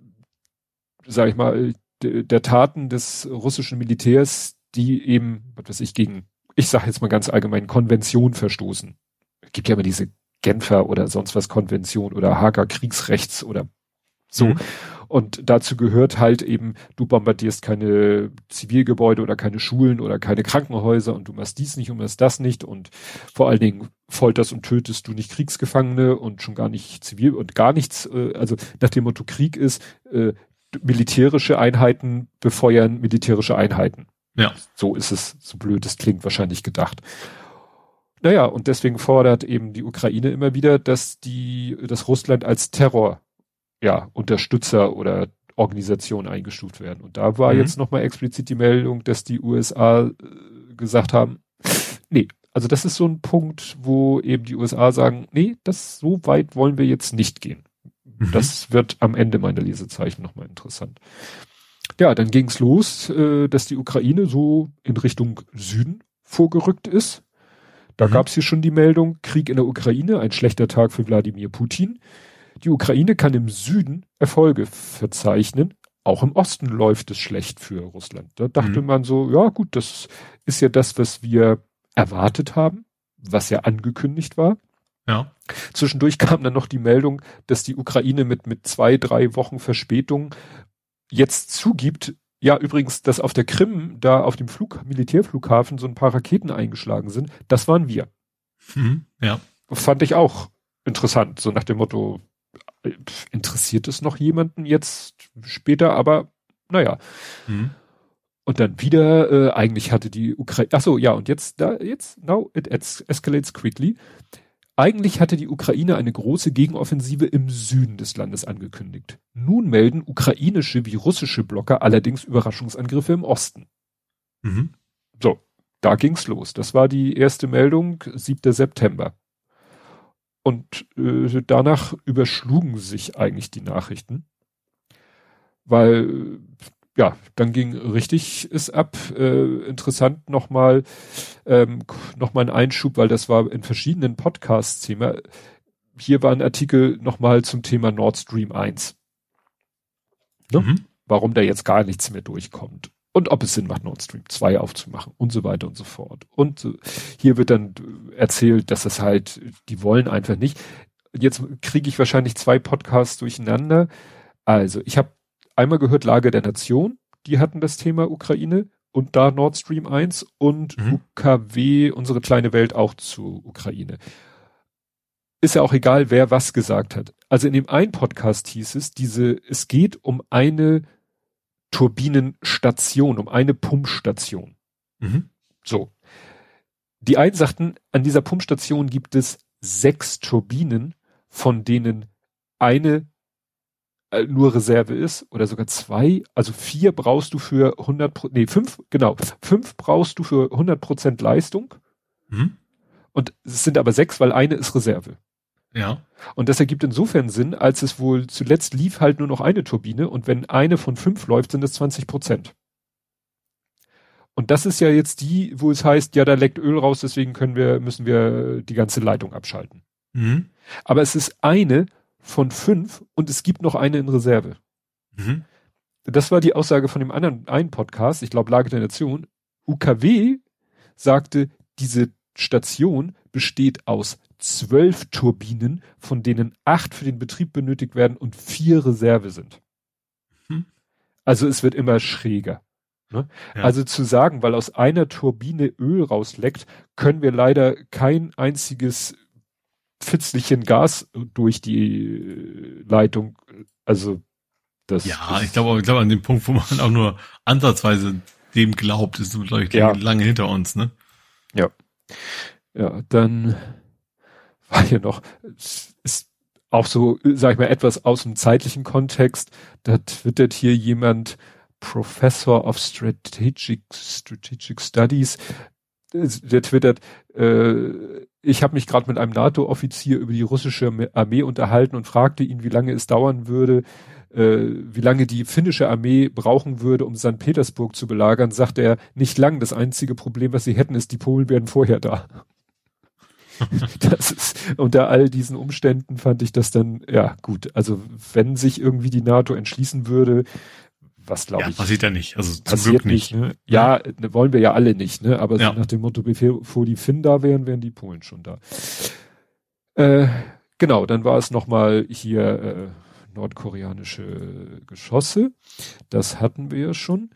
sag ich mal, der Taten des russischen Militärs, die eben, was weiß ich, gegen, ich sage jetzt mal ganz allgemein, Konvention verstoßen gibt ja immer diese Genfer oder sonst was Konvention oder Hager Kriegsrechts oder so. Mhm. Und dazu gehört halt eben, du bombardierst keine Zivilgebäude oder keine Schulen oder keine Krankenhäuser und du machst dies nicht und machst das nicht und vor allen Dingen folterst und tötest du nicht Kriegsgefangene und schon gar nicht zivil und gar nichts, äh, also nach dem Motto Krieg ist, äh, militärische Einheiten befeuern militärische Einheiten. Ja. So ist es, so blöd es klingt, wahrscheinlich gedacht. Naja, und deswegen fordert eben die Ukraine immer wieder, dass die, dass Russland als Terror, ja, Unterstützer oder Organisation eingestuft werden. Und da war mhm. jetzt nochmal explizit die Meldung, dass die USA äh, gesagt haben, nee, also das ist so ein Punkt, wo eben die USA sagen, nee, das so weit wollen wir jetzt nicht gehen. Mhm. Das wird am Ende meiner Lesezeichen nochmal interessant. Ja, dann ging's los, äh, dass die Ukraine so in Richtung Süden vorgerückt ist Da mhm. gab es hier schon die Meldung, Krieg in der Ukraine, ein schlechter Tag für Wladimir Putin. Die Ukraine kann im Süden Erfolge verzeichnen. Auch im Osten läuft es schlecht für Russland. Da dachte mhm. man so, ja gut, das ist ja das, was wir erwartet haben, was ja angekündigt war. Ja. Zwischendurch kam dann noch die Meldung, dass die Ukraine mit, mit zwei, drei Wochen Verspätung jetzt zugibt, ja, übrigens, dass auf der Krim, da auf dem Flug, Militärflughafen so ein paar Raketen eingeschlagen sind, das waren wir. Mhm, ja. Fand ich auch interessant, so nach dem Motto, äh, interessiert es noch jemanden jetzt später, aber naja. Mhm. Und dann wieder, äh, eigentlich hatte die Ukraine, ach so, ja, und jetzt, da, jetzt, now it escalates quickly. Eigentlich hatte die Ukraine eine große Gegenoffensive im Süden des Landes angekündigt. Nun melden ukrainische wie russische Blocker allerdings Überraschungsangriffe im Osten. Mhm. So, da ging's los. Das war die erste Meldung, 7. September. Und äh, danach überschlugen sich eigentlich die Nachrichten. Weil ja, dann ging richtig es ab. Äh, interessant nochmal, ähm, nochmal ein Einschub, weil das war in verschiedenen Podcasts Thema. Hier war ein Artikel nochmal zum Thema Nord Stream 1. Ne? Mhm. Warum da jetzt gar nichts mehr durchkommt. Und ob es Sinn macht, Nord Stream 2 aufzumachen und so weiter und so fort. Und hier wird dann erzählt, dass es halt, die wollen einfach nicht. Jetzt kriege ich wahrscheinlich zwei Podcasts durcheinander. Also, ich habe einmal gehört Lage der Nation, die hatten das Thema Ukraine und da Nord Stream 1 und mhm. UKW, unsere kleine Welt auch zu Ukraine. Ist ja auch egal, wer was gesagt hat. Also in dem einen Podcast hieß es, diese, es geht um eine Turbinenstation, um eine Pumpstation. Mhm. So. Die einen sagten, an dieser Pumpstation gibt es sechs Turbinen, von denen eine nur Reserve ist oder sogar zwei, also vier brauchst du für 100, nee, fünf, genau, fünf brauchst du für 100 Prozent Leistung. Mhm. Und es sind aber sechs, weil eine ist Reserve. Ja. Und das ergibt insofern Sinn, als es wohl zuletzt lief halt nur noch eine Turbine und wenn eine von fünf läuft, sind es 20 Prozent. Und das ist ja jetzt die, wo es heißt, ja, da leckt Öl raus, deswegen können wir, müssen wir die ganze Leitung abschalten. Mhm. Aber es ist eine von fünf und es gibt noch eine in Reserve. Mhm. Das war die Aussage von dem anderen einen Podcast, ich glaube Lage der Nation. UKW sagte, diese Station besteht aus zwölf Turbinen, von denen acht für den Betrieb benötigt werden und vier Reserve sind. Mhm. Also es wird immer schräger. Ne? Ja. Also zu sagen, weil aus einer Turbine Öl rausleckt, können wir leider kein einziges Pfützlichen Gas durch die äh, Leitung. Also das. Ja, ich glaube, ich glaube an dem Punkt, wo man auch nur ansatzweise dem glaubt, ist glaube ich ja. lange hinter uns, ne? Ja. Ja, dann war hier noch, ist auch so, sag ich mal, etwas aus dem zeitlichen Kontext. Da twittert hier jemand, Professor of Strategic, Strategic Studies, der twittert, äh, ich habe mich gerade mit einem NATO-Offizier über die russische Armee unterhalten und fragte ihn, wie lange es dauern würde, äh, wie lange die finnische Armee brauchen würde, um St. Petersburg zu belagern, sagt er, nicht lang. Das einzige Problem, was sie hätten, ist, die Polen wären vorher da. das ist, unter all diesen Umständen fand ich das dann, ja, gut. Also, wenn sich irgendwie die NATO entschließen würde, was glaube ja, ich. Passiert ja nicht. Also zum Glück nicht. nicht ne? Ja, ja, wollen wir ja alle nicht, ne? Aber ja. so nach dem Motto, bevor die Finn da wären, wären die Polen schon da. Äh, genau, dann war es nochmal hier äh, nordkoreanische Geschosse. Das hatten wir ja schon.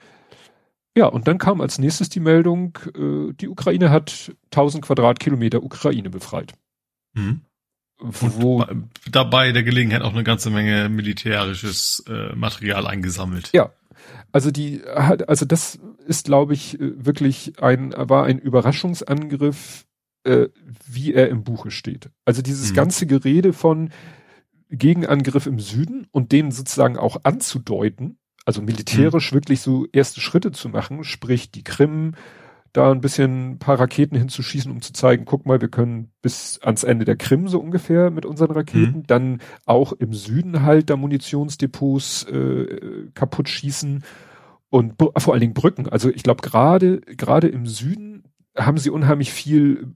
Ja, und dann kam als nächstes die Meldung, äh, die Ukraine hat 1000 Quadratkilometer Ukraine befreit. Mhm. Wo dabei der Gelegenheit auch eine ganze Menge militärisches äh, Material eingesammelt. Ja, also die also das ist, glaube ich, äh, wirklich ein, war ein Überraschungsangriff, äh, wie er im Buche steht. Also dieses mhm. ganze Gerede von Gegenangriff im Süden und den sozusagen auch anzudeuten, also militärisch mhm. wirklich so erste Schritte zu machen, sprich die Krim, da ein bisschen ein paar Raketen hinzuschießen, um zu zeigen, guck mal, wir können bis ans Ende der Krim so ungefähr mit unseren Raketen, mhm. dann auch im Süden halt da Munitionsdepots äh, kaputt schießen und vor allen Dingen Brücken. Also ich glaube gerade gerade im Süden haben sie unheimlich viel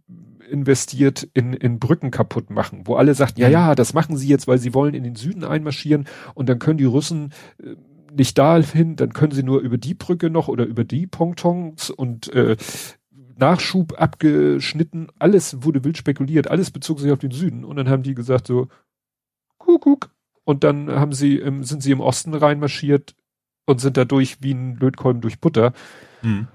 investiert in, in Brücken kaputt machen, wo alle sagten, ja, ja, das machen sie jetzt, weil sie wollen in den Süden einmarschieren und dann können die Russen äh, nicht dahin, dann können sie nur über die Brücke noch oder über die Pontons und äh, Nachschub abgeschnitten, alles wurde wild spekuliert, alles bezog sich auf den Süden und dann haben die gesagt so, Kuckuck. Und dann haben sie, im, sind sie im Osten reinmarschiert und sind dadurch wie ein Lötkolben durch Butter. Mhm.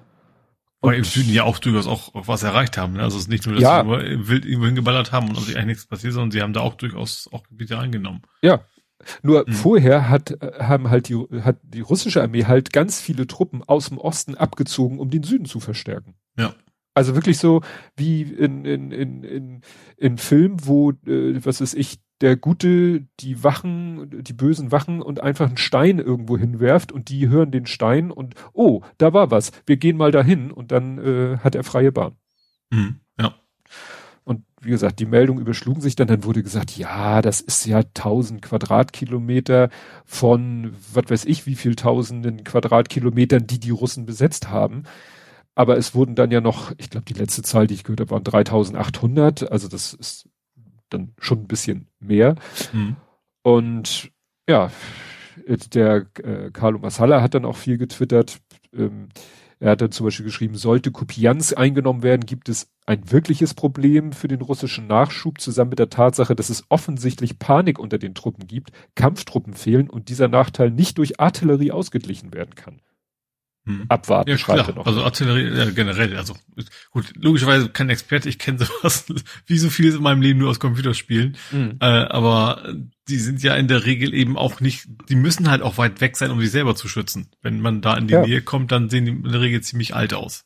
Weil im Süden ja auch durchaus auch, was erreicht haben. Ne? Also es ist nicht nur, dass Ja. sie nur wild irgendwo hingeballert haben und sich eigentlich nichts passiert, sondern sie haben da auch durchaus auch Gebiete eingenommen. Ja. Nur Mhm. vorher hat, äh, haben halt die, hat die russische Armee halt ganz viele Truppen aus dem Osten abgezogen, um den Süden zu verstärken. Ja. Also wirklich so wie in, in, in, in, in Film, wo, äh, was ist ich, der Gute die Wachen, die bösen Wachen und einfach einen Stein irgendwo hinwerft und die hören den Stein und oh, da war was, wir gehen mal dahin und dann äh, hat er freie Bahn. Mhm. Wie gesagt, die Meldungen überschlugen sich dann, dann wurde gesagt, ja, das ist ja 1000 Quadratkilometer von, was weiß ich, wie viel tausenden Quadratkilometern, die die Russen besetzt haben. Aber es wurden dann ja noch, ich glaube, die letzte Zahl, die ich gehört habe, waren 3800. Also das ist dann schon ein bisschen mehr. Mhm. Und ja, der äh, Carlo Massala hat dann auch viel getwittert. Ähm, er hat dann zum Beispiel geschrieben, sollte Kupiansk eingenommen werden, gibt es ein wirkliches Problem für den russischen Nachschub, zusammen mit der Tatsache, dass es offensichtlich Panik unter den Truppen gibt, Kampftruppen fehlen und dieser Nachteil nicht durch Artillerie ausgeglichen werden kann. Mhm. Abwarten, Ja, schreibt klar. er noch. Also Artillerie, ja, generell, also gut, logischerweise kein Experte, ich kenne sowas wie so vieles in meinem Leben nur aus Computerspielen. Mhm. Äh, aber die sind ja in der Regel eben auch nicht, die müssen halt auch weit weg sein, um sich selber zu schützen. Wenn man da in die Ja. Nähe kommt, dann sehen die in der Regel ziemlich alt aus.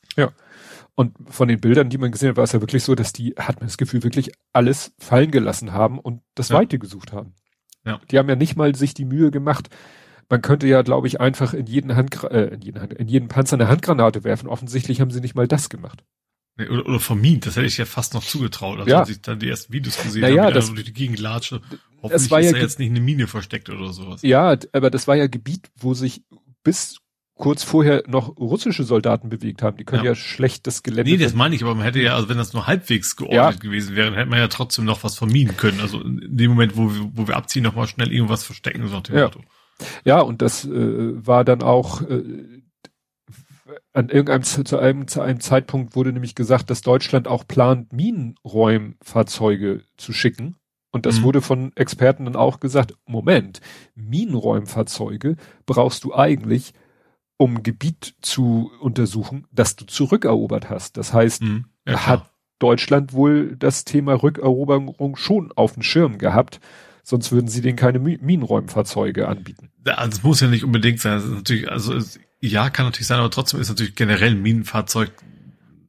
Und von den Bildern, die man gesehen hat, war es ja wirklich so, dass die, hat man das Gefühl, wirklich alles fallen gelassen haben und das Ja. Weite gesucht haben. Ja. Die haben ja nicht mal sich die Mühe gemacht. Man könnte ja, glaube ich, einfach in jeden Hand, äh, in jeden, Hand, in jeden Panzer eine Handgranate werfen. Offensichtlich haben sie nicht mal das gemacht. Nee, Oder, oder vermint, das hätte ich ja fast noch zugetraut. Also Ja. als ich dann die ersten Videos gesehen Naja, habe, wie das- durch die Gegend latscht. Hoffentlich war ist ja da jetzt nicht eine Mine versteckt oder sowas. Ja, aber das war ja Gebiet, wo sich bis kurz vorher noch russische Soldaten bewegt haben. Die können ja, Ja. schlecht das Gelände. Nee, das meine ich, aber man hätte ja, also wenn das nur halbwegs geordnet gewesen wäre, hätte man ja trotzdem noch was vermieden können. Also in dem Moment, wo wir, wo wir abziehen, noch mal schnell irgendwas verstecken, so nach dem Ja. Motto. Ja, und das äh, war dann auch äh, an irgendeinem zu einem, zu einem Zeitpunkt wurde nämlich gesagt, dass Deutschland auch plant, Minenräumfahrzeuge zu schicken. Und das Mhm. wurde von Experten dann auch gesagt, Moment, Minenräumfahrzeuge brauchst du eigentlich, um Gebiet zu untersuchen, das du zurückerobert hast. Das heißt, Mhm. Ja, hat Deutschland wohl das Thema Rückeroberung schon auf dem Schirm gehabt, sonst würden sie denen keine Mi- Minenräumfahrzeuge anbieten. Also es muss ja nicht unbedingt sein. Das ist natürlich, also es, ja, kann natürlich sein, aber trotzdem ist natürlich generell ein Minenfahrzeug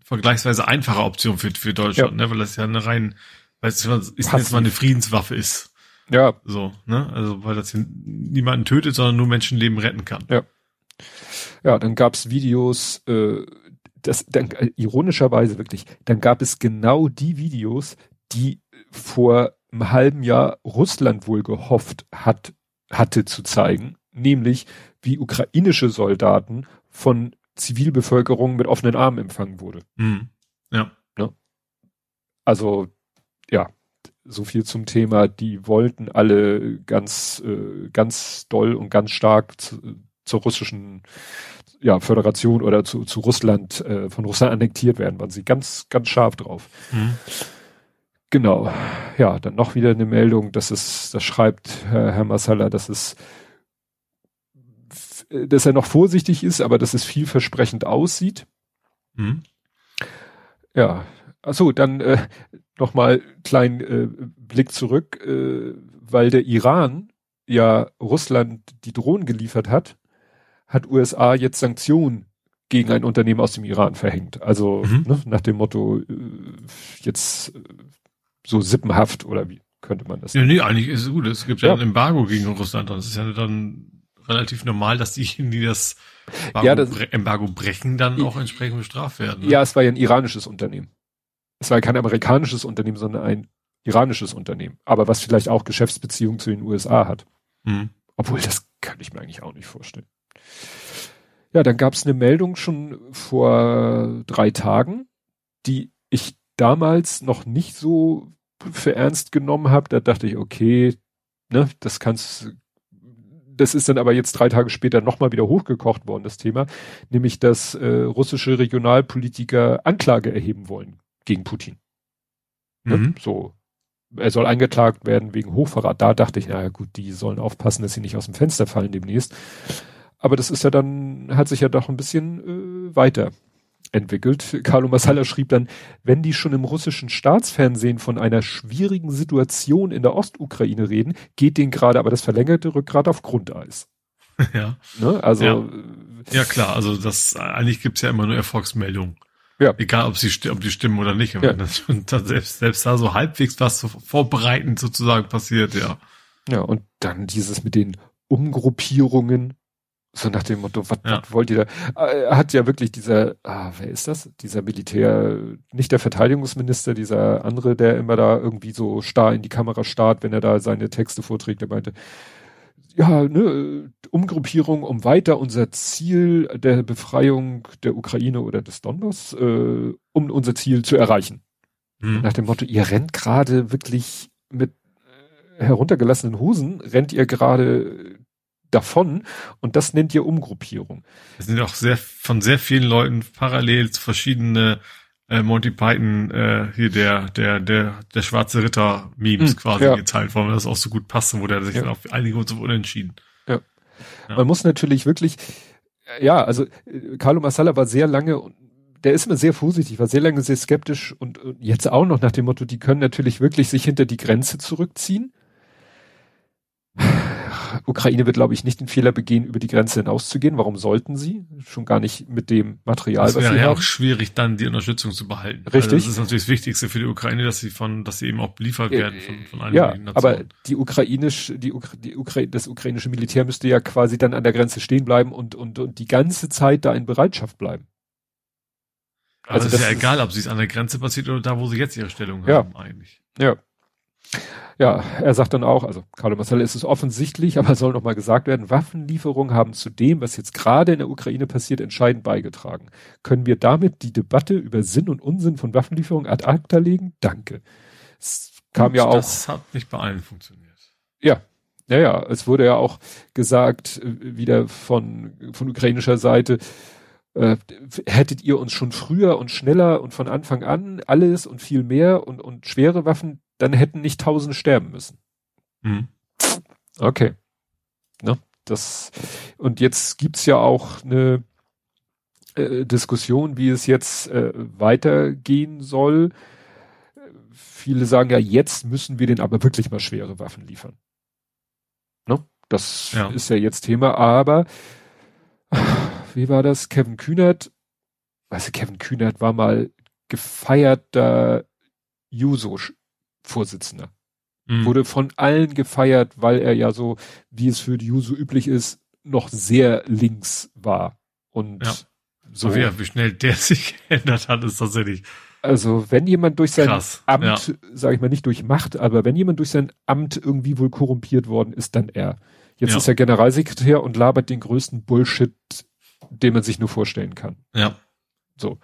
vergleichsweise einfache Option für, für Deutschland, ne? weil das ja eine rein, weil es ist jetzt mal eine Friedenswaffe ist. Ja, So, ne? Also weil das hier niemanden tötet, sondern nur Menschenleben retten kann. ja, dann gab's Videos, äh, das, dann, äh, ironischerweise wirklich, dann gab es genau die Videos, die vor halben Jahr Russland wohl gehofft hat, hatte zu zeigen, nämlich wie ukrainische Soldaten von Zivilbevölkerung mit offenen Armen empfangen wurde. Mhm. Ja. Also, ja, so viel zum Thema. Die wollten alle ganz, äh, ganz doll und ganz stark zu, zur russischen ja, Föderation oder zu, zu Russland, äh, von Russland annektiert werden, waren sie ganz, ganz scharf drauf. Mhm. Genau. Ja, dann noch wieder eine Meldung, dass es, das schreibt Herr, Herr Massala, dass es, dass er noch vorsichtig ist, aber dass es vielversprechend aussieht. Mhm. Ja, achso, dann äh, nochmal kleinen äh, Blick zurück, äh, weil der Iran ja Russland die Drohnen geliefert hat, hat USA jetzt Sanktionen gegen ein Unternehmen aus dem Iran verhängt. Also Mhm. ne, nach dem Motto äh, jetzt äh, so sippenhaft oder wie könnte man das? Ja, nee, eigentlich ist es gut. Es gibt ja, Ja. ein Embargo gegen Russland. Das ist ja dann relativ normal, dass diejenigen, die das Embargo, Ja, das- bre Embargo brechen, dann auch entsprechend bestraft werden. ne? Ja, es war ja ein iranisches Unternehmen. Es war kein amerikanisches Unternehmen, sondern ein iranisches Unternehmen. Aber was vielleicht auch Geschäftsbeziehungen zu den USA hat. Mhm. Obwohl, das kann ich mir eigentlich auch nicht vorstellen. Ja, dann gab es eine Meldung schon vor drei Tagen, die ich damals noch nicht so für ernst genommen habe. Da dachte ich, okay, ne, das kannst, das ist dann aber jetzt drei Tage später nochmal wieder hochgekocht worden, das Thema, nämlich dass äh, russische Regionalpolitiker Anklage erheben wollen gegen Putin. Ne? Mhm. So, er soll angeklagt werden wegen Hochverrat. Da dachte ich, na gut, die sollen aufpassen, dass sie nicht aus dem Fenster fallen demnächst. Aber das ist ja dann, hat sich ja doch ein bisschen äh, weiter entwickelt. Carlo Massala schrieb dann, wenn die schon im russischen Staatsfernsehen von einer schwierigen Situation in der Ostukraine reden, geht denen gerade aber das verlängerte Rückgrat auf Grundeis. Ja. Ne? Also ja. ja. klar, also das eigentlich gibt's ja immer nur Erfolgsmeldungen. Ja. Egal, ob sie ob die stimmen oder nicht. Ja. Das, das selbst, selbst da so halbwegs was so vorbereitend sozusagen passiert, ja. Ja, und dann dieses mit den Umgruppierungen, so nach dem Motto, was, ja. was wollt ihr da? Äh, er hat ja wirklich dieser, ah, wer ist das? Dieser Militär, nicht der Verteidigungsminister, dieser andere, der immer da irgendwie so starr in die Kamera starrt, wenn er da seine Texte vorträgt, der meinte, ja, ne, Umgruppierung, um weiter unser Ziel der Befreiung der Ukraine oder des Donbass, äh, um unser Ziel zu erreichen. Mhm. Nach dem Motto, ihr rennt gerade wirklich mit äh, heruntergelassenen Hosen, rennt ihr gerade davon und das nennt ihr Umgruppierung. Es sind auch sehr von sehr vielen Leuten parallel zu verschiedene äh, Monty Python äh, hier der der der der schwarze Ritter Memes hm, quasi ja. geteilt worden, weil das auch so gut passt, wo der sich ja. dann auf einige und so unentschieden. Ja. ja. Man muss natürlich wirklich ja, also äh, Carlo Massala war sehr lange der ist immer sehr vorsichtig, war sehr lange sehr skeptisch und, und jetzt auch noch nach dem Motto, die können natürlich wirklich sich hinter die Grenze zurückziehen. Ukraine wird, glaube ich, nicht den Fehler begehen, über die Grenze hinauszugehen. Warum sollten sie? Schon gar nicht mit dem Material, das was sie ja auch schwierig, dann die Unterstützung zu behalten. Richtig. Also das ist natürlich das Wichtigste für die Ukraine, dass sie von, dass sie eben auch beliefert werden von, von Ja, aber die ukrainisch, die, Ukra die Ukra das ukrainische Militär müsste ja quasi dann an der Grenze stehen bleiben und, und, und die ganze Zeit da in Bereitschaft bleiben. Also, also ist ja egal, ob sie es an der Grenze passiert oder da, wo sie jetzt ihre Stellung ja. haben, eigentlich. Ja. Ja, er sagt dann auch, also Carlo Massala ist es offensichtlich, aber soll nochmal gesagt werden, Waffenlieferungen haben zu dem, was jetzt gerade in der Ukraine passiert, entscheidend beigetragen. Können wir damit die Debatte über Sinn und Unsinn von Waffenlieferungen ad acta legen? Danke. Es kam und ja auch. Das hat nicht bei allen funktioniert. Ja. Ja, ja, es wurde ja auch gesagt, äh, wieder von, von ukrainischer Seite, äh, hättet ihr uns schon früher und schneller und von Anfang an alles und viel mehr und, und schwere Waffen dann hätten nicht Tausende sterben müssen. Mhm. Okay. Ne? Das, und jetzt gibt's ja auch eine äh, Diskussion, wie es jetzt äh, weitergehen soll. Viele sagen ja, jetzt müssen wir den aber wirklich mal schwere Waffen liefern. Ne? Das ja. ist ja jetzt Thema, aber wie war das? Kevin Kühnert, du, Kevin Kühnert war mal gefeierter Juso Vorsitzender. Mhm. Wurde von allen gefeiert, weil er ja so, wie es für die Juso üblich ist, noch sehr links war. Und ja. so. Aber ja, wie schnell der sich geändert hat, ist tatsächlich. Also, wenn jemand durch sein Krass. Amt, ja. sage ich mal nicht durch Macht, aber wenn jemand durch sein Amt irgendwie wohl korrumpiert worden ist, dann er. Jetzt ja. ist er Generalsekretär und labert den größten Bullshit, den man sich nur vorstellen kann. Ja. So.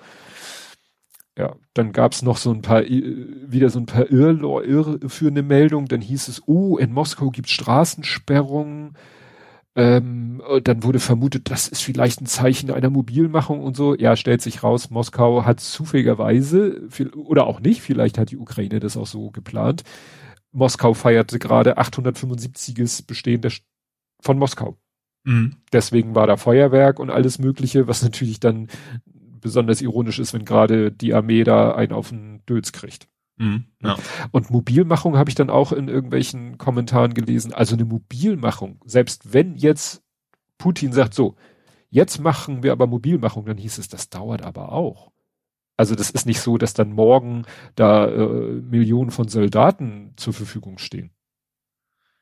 Ja, dann gab's noch so ein paar, wieder so ein paar irr irreführende Meldungen. Dann hieß es, oh, in Moskau gibt's Straßensperrungen. Ähm, dann wurde vermutet, das ist vielleicht ein Zeichen einer Mobilmachung und so. Ja, stellt sich raus, Moskau hat zufälligerweise, oder auch nicht, vielleicht hat die Ukraine das auch so geplant. Moskau feierte gerade 875. Bestehen der, von Moskau. Mhm. Deswegen war da Feuerwerk und alles Mögliche, was natürlich dann besonders ironisch ist, wenn gerade die Armee da einen auf den Döls kriegt. Mhm, ja. Und Mobilmachung habe ich dann auch in irgendwelchen Kommentaren gelesen. Also eine Mobilmachung, selbst wenn jetzt Putin sagt, so, jetzt machen wir aber Mobilmachung, dann hieß es, das dauert aber auch. Also das ist nicht so, dass dann morgen da äh, Millionen von Soldaten zur Verfügung stehen.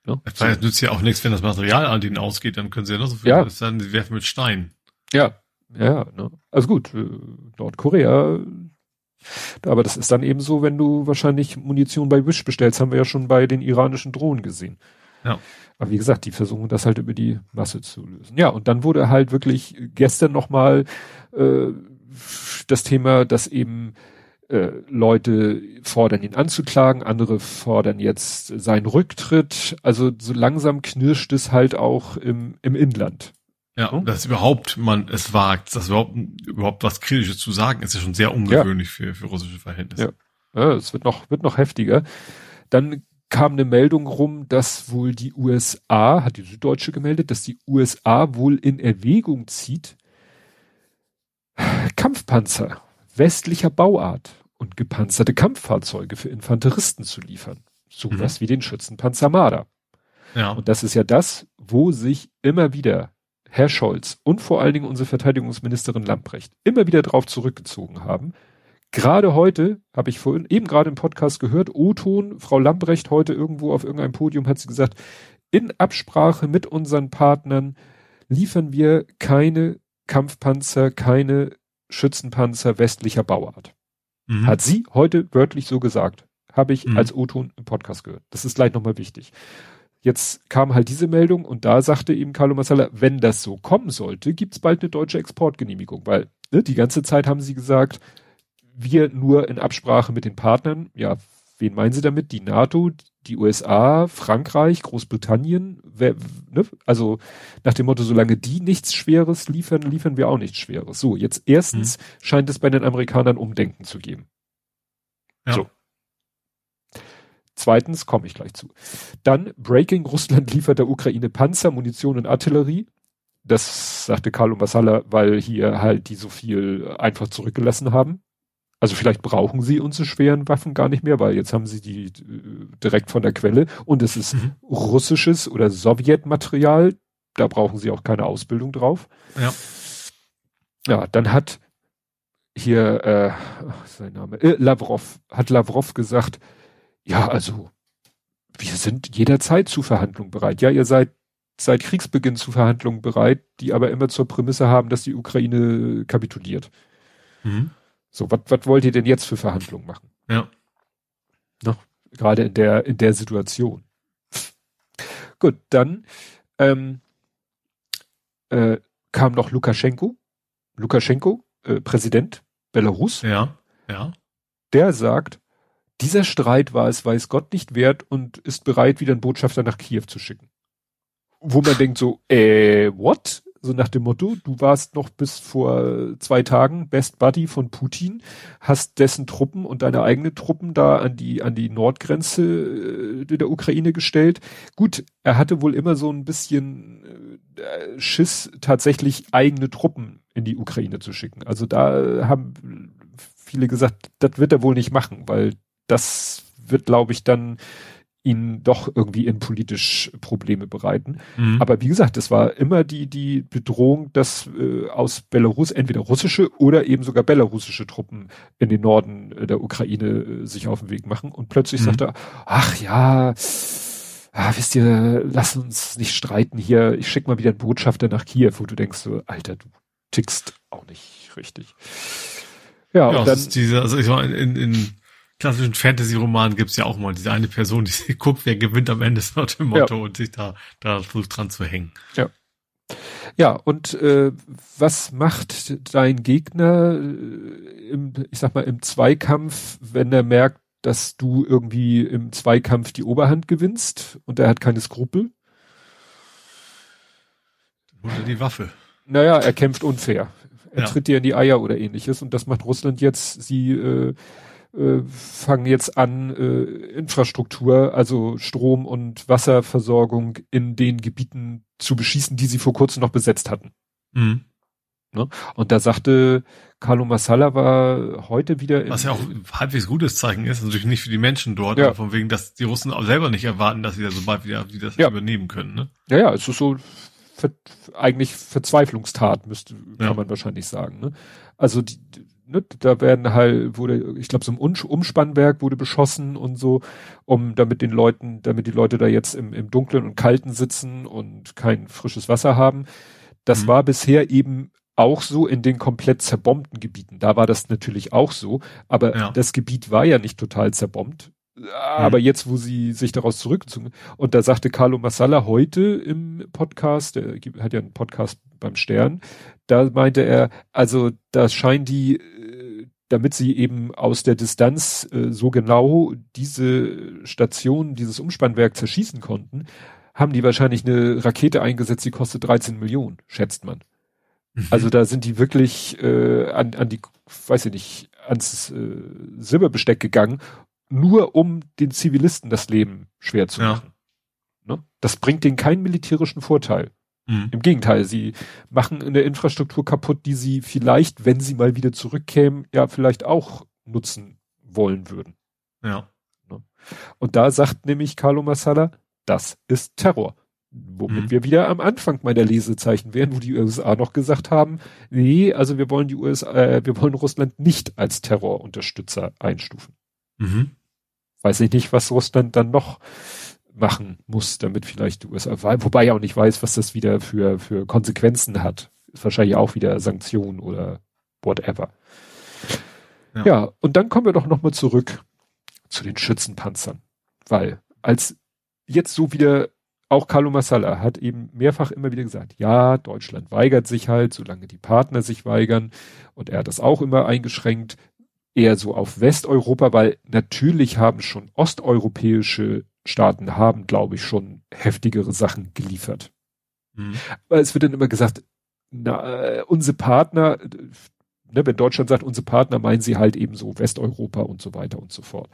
Ne? Das nützt ja auch nichts, wenn das Material an denen ausgeht, dann können sie ja noch so viel, ja. dann sie werfen mit Stein. Ja, ja, ne? Also gut, äh, Nordkorea, aber das ist dann eben so, wenn du wahrscheinlich Munition bei Wish bestellst, haben wir ja schon bei den iranischen Drohnen gesehen. Ja. Aber wie gesagt, die versuchen das halt über die Masse zu lösen. Ja, und dann wurde halt wirklich gestern nochmal äh, das Thema, dass eben äh, Leute fordern ihn anzuklagen, andere fordern jetzt seinen Rücktritt. Also so langsam knirscht es halt auch im, im Inland. Ja, hm? dass überhaupt man es wagt, dass überhaupt, überhaupt was Kritisches zu sagen, ist ja schon sehr ungewöhnlich ja. für, für russische Verhältnisse. Ja. ja, es wird noch, wird noch heftiger. Dann kam eine Meldung rum, dass wohl die USA, hat die Süddeutsche gemeldet, dass die USA wohl in Erwägung zieht, Kampfpanzer westlicher Bauart und gepanzerte Kampffahrzeuge für Infanteristen zu liefern. Sowas mhm. wie den Schützenpanzer Marder. Ja. Und das ist ja das, wo sich immer wieder Herr Scholz und vor allen Dingen unsere Verteidigungsministerin Lamprecht immer wieder drauf zurückgezogen haben. Gerade heute, habe ich vorhin eben gerade im Podcast gehört, O-Ton, Frau Lambrecht heute irgendwo auf irgendeinem Podium hat sie gesagt, in Absprache mit unseren Partnern liefern wir keine Kampfpanzer, keine Schützenpanzer westlicher Bauart. Mhm. Hat sie heute wörtlich so gesagt. Habe ich mhm. als O-Ton im Podcast gehört. Das ist gleich nochmal wichtig. Jetzt kam halt diese Meldung und da sagte eben Carlo Massala, wenn das so kommen sollte, gibt's bald eine deutsche Exportgenehmigung, weil ne, die ganze Zeit haben sie gesagt, wir nur in Absprache mit den Partnern, ja, wen meinen sie damit? Die NATO, die USA, Frankreich, Großbritannien, wer, ne? also nach dem Motto, solange die nichts Schweres liefern, liefern wir auch nichts Schweres. So, jetzt erstens mhm. scheint es bei den Amerikanern Umdenken zu geben. Ja. So. Zweitens komme ich gleich zu. Dann Breaking, Russland liefert der Ukraine Panzer, Munition und Artillerie. Das sagte Carlo Massala, weil hier halt die so viel einfach zurückgelassen haben. Also vielleicht brauchen sie unsere schweren Waffen gar nicht mehr, weil jetzt haben sie die äh, direkt von der Quelle und es ist mhm. russisches oder Sowjetmaterial. Da brauchen sie auch keine Ausbildung drauf. Ja. Ja, dann hat hier äh, sein Name äh, Lavrov hat Lavrov gesagt, ja, also wir sind jederzeit zu Verhandlungen bereit. Ja, ihr seid seit Kriegsbeginn zu Verhandlungen bereit, die aber immer zur Prämisse haben, dass die Ukraine kapituliert. Mhm. So, was wollt ihr denn jetzt für Verhandlungen machen? Ja. Noch, gerade in der, in der Situation. Gut, dann ähm, äh, kam noch Lukaschenko. Lukaschenko, äh, Präsident Belarus. Ja, ja. Der sagt, dieser Streit war es, weiß Gott nicht wert und ist bereit, wieder einen Botschafter nach Kiew zu schicken. Wo man denkt so, äh, what? So nach dem Motto, du warst noch bis vor zwei Tagen Best Buddy von Putin, hast dessen Truppen und deine eigenen Truppen da an die, an die Nordgrenze äh, der Ukraine gestellt. Gut, er hatte wohl immer so ein bisschen äh, Schiss, tatsächlich eigene Truppen in die Ukraine zu schicken. Also da haben viele gesagt, das wird er wohl nicht machen, weil das wird, glaube ich, dann ihn doch irgendwie in politisch Probleme bereiten. Mhm. Aber wie gesagt, es war immer die, die Bedrohung, dass äh, aus Belarus entweder russische oder eben sogar belarussische Truppen in den Norden äh, der Ukraine äh, sich auf den Weg machen. Und plötzlich mhm. sagt er, ach ja, ah, wisst ihr, lass uns nicht streiten hier, ich schick mal wieder einen Botschafter nach Kiew, wo du denkst so, Alter, du tickst auch nicht richtig. Ja, ja und dann, diese, also ich war in, in klassischen Fantasy-Romanen gibt's ja auch mal diese eine Person, die guckt, wer gewinnt am Ende nach dem Motto ja. und sich da, da versucht dran zu hängen. Ja. Ja, und äh, was macht dein Gegner äh, im, ich sag mal, im Zweikampf, wenn er merkt, dass du irgendwie im Zweikampf die Oberhand gewinnst und er hat keine Skrupel? Dann holt er die Waffe. Naja, er kämpft unfair. Er ja. tritt dir in die Eier oder ähnliches und das macht Russland jetzt. Sie äh, äh, fangen jetzt an, äh, Infrastruktur, also Strom- und Wasserversorgung in den Gebieten zu beschießen, die sie vor kurzem noch besetzt hatten. Mhm. Ne? Und da sagte Carlo Massala war heute wieder Was ja auch ein halbwegs gutes Zeichen ist, natürlich nicht für die Menschen dort, ja. von wegen, dass die Russen auch selber nicht erwarten, dass sie da so bald wieder, wieder das ja. übernehmen können. Ne? Ja, ja, es ist so ver, eigentlich Verzweiflungstat, müsste, kann ja. man wahrscheinlich sagen. Ne? Also die, ne, da werden halt, wurde, ich glaube, so ein Umspannwerk wurde beschossen und so, um damit den Leuten, damit die Leute da jetzt im, im Dunklen und Kalten sitzen und kein frisches Wasser haben. Das mhm. war bisher eben auch so in den komplett zerbombten Gebieten. Da war das natürlich auch so, aber ja. das Gebiet war ja nicht total zerbombt. Aber mhm. jetzt, wo sie sich daraus zurückgezogen, und da sagte Carlo Massala heute im Podcast, der hat ja einen Podcast beim Stern, da meinte er, also da scheinen die damit sie eben aus der Distanz äh, so genau diese Station, dieses Umspannwerk zerschießen konnten, haben die wahrscheinlich eine Rakete eingesetzt, die kostet 13 Millionen, schätzt man. Mhm. Also da sind die wirklich äh, an, an die, weiß ich nicht, ans äh, Silberbesteck gegangen, nur um den Zivilisten das Leben schwer zu machen. Ja. Ne? Das bringt denen keinen militärischen Vorteil. Mhm. Im Gegenteil, sie machen eine Infrastruktur kaputt, die sie vielleicht, wenn sie mal wieder zurückkämen, ja vielleicht auch nutzen wollen würden. Ja. Ne? Und da sagt nämlich Carlo Massala, das ist Terror. Womit mhm. wir wieder am Anfang meiner Lesezeichen wären, wo die USA noch gesagt haben, nee, also wir wollen die USA, äh, wir wollen Russland nicht als Terrorunterstützer einstufen. Mhm. Weiß ich nicht, was Russland dann noch machen muss, damit vielleicht die USA, wobei ich auch nicht weiß, was das wieder für, für Konsequenzen hat. Ist wahrscheinlich auch wieder Sanktionen oder whatever. Ja. ja, und dann kommen wir doch nochmal zurück zu den Schützenpanzern. Weil als jetzt so wieder auch Carlo Massala hat eben mehrfach immer wieder gesagt, ja, Deutschland weigert sich halt, solange die Partner sich weigern. Und er hat das auch immer eingeschränkt, eher so auf Westeuropa, weil natürlich haben schon osteuropäische Staaten haben, glaube ich, schon heftigere Sachen geliefert. Mhm. Aber es wird dann immer gesagt, na, äh, unsere Partner, ne, wenn Deutschland sagt, unsere Partner, meinen sie halt eben so Westeuropa und so weiter und so fort.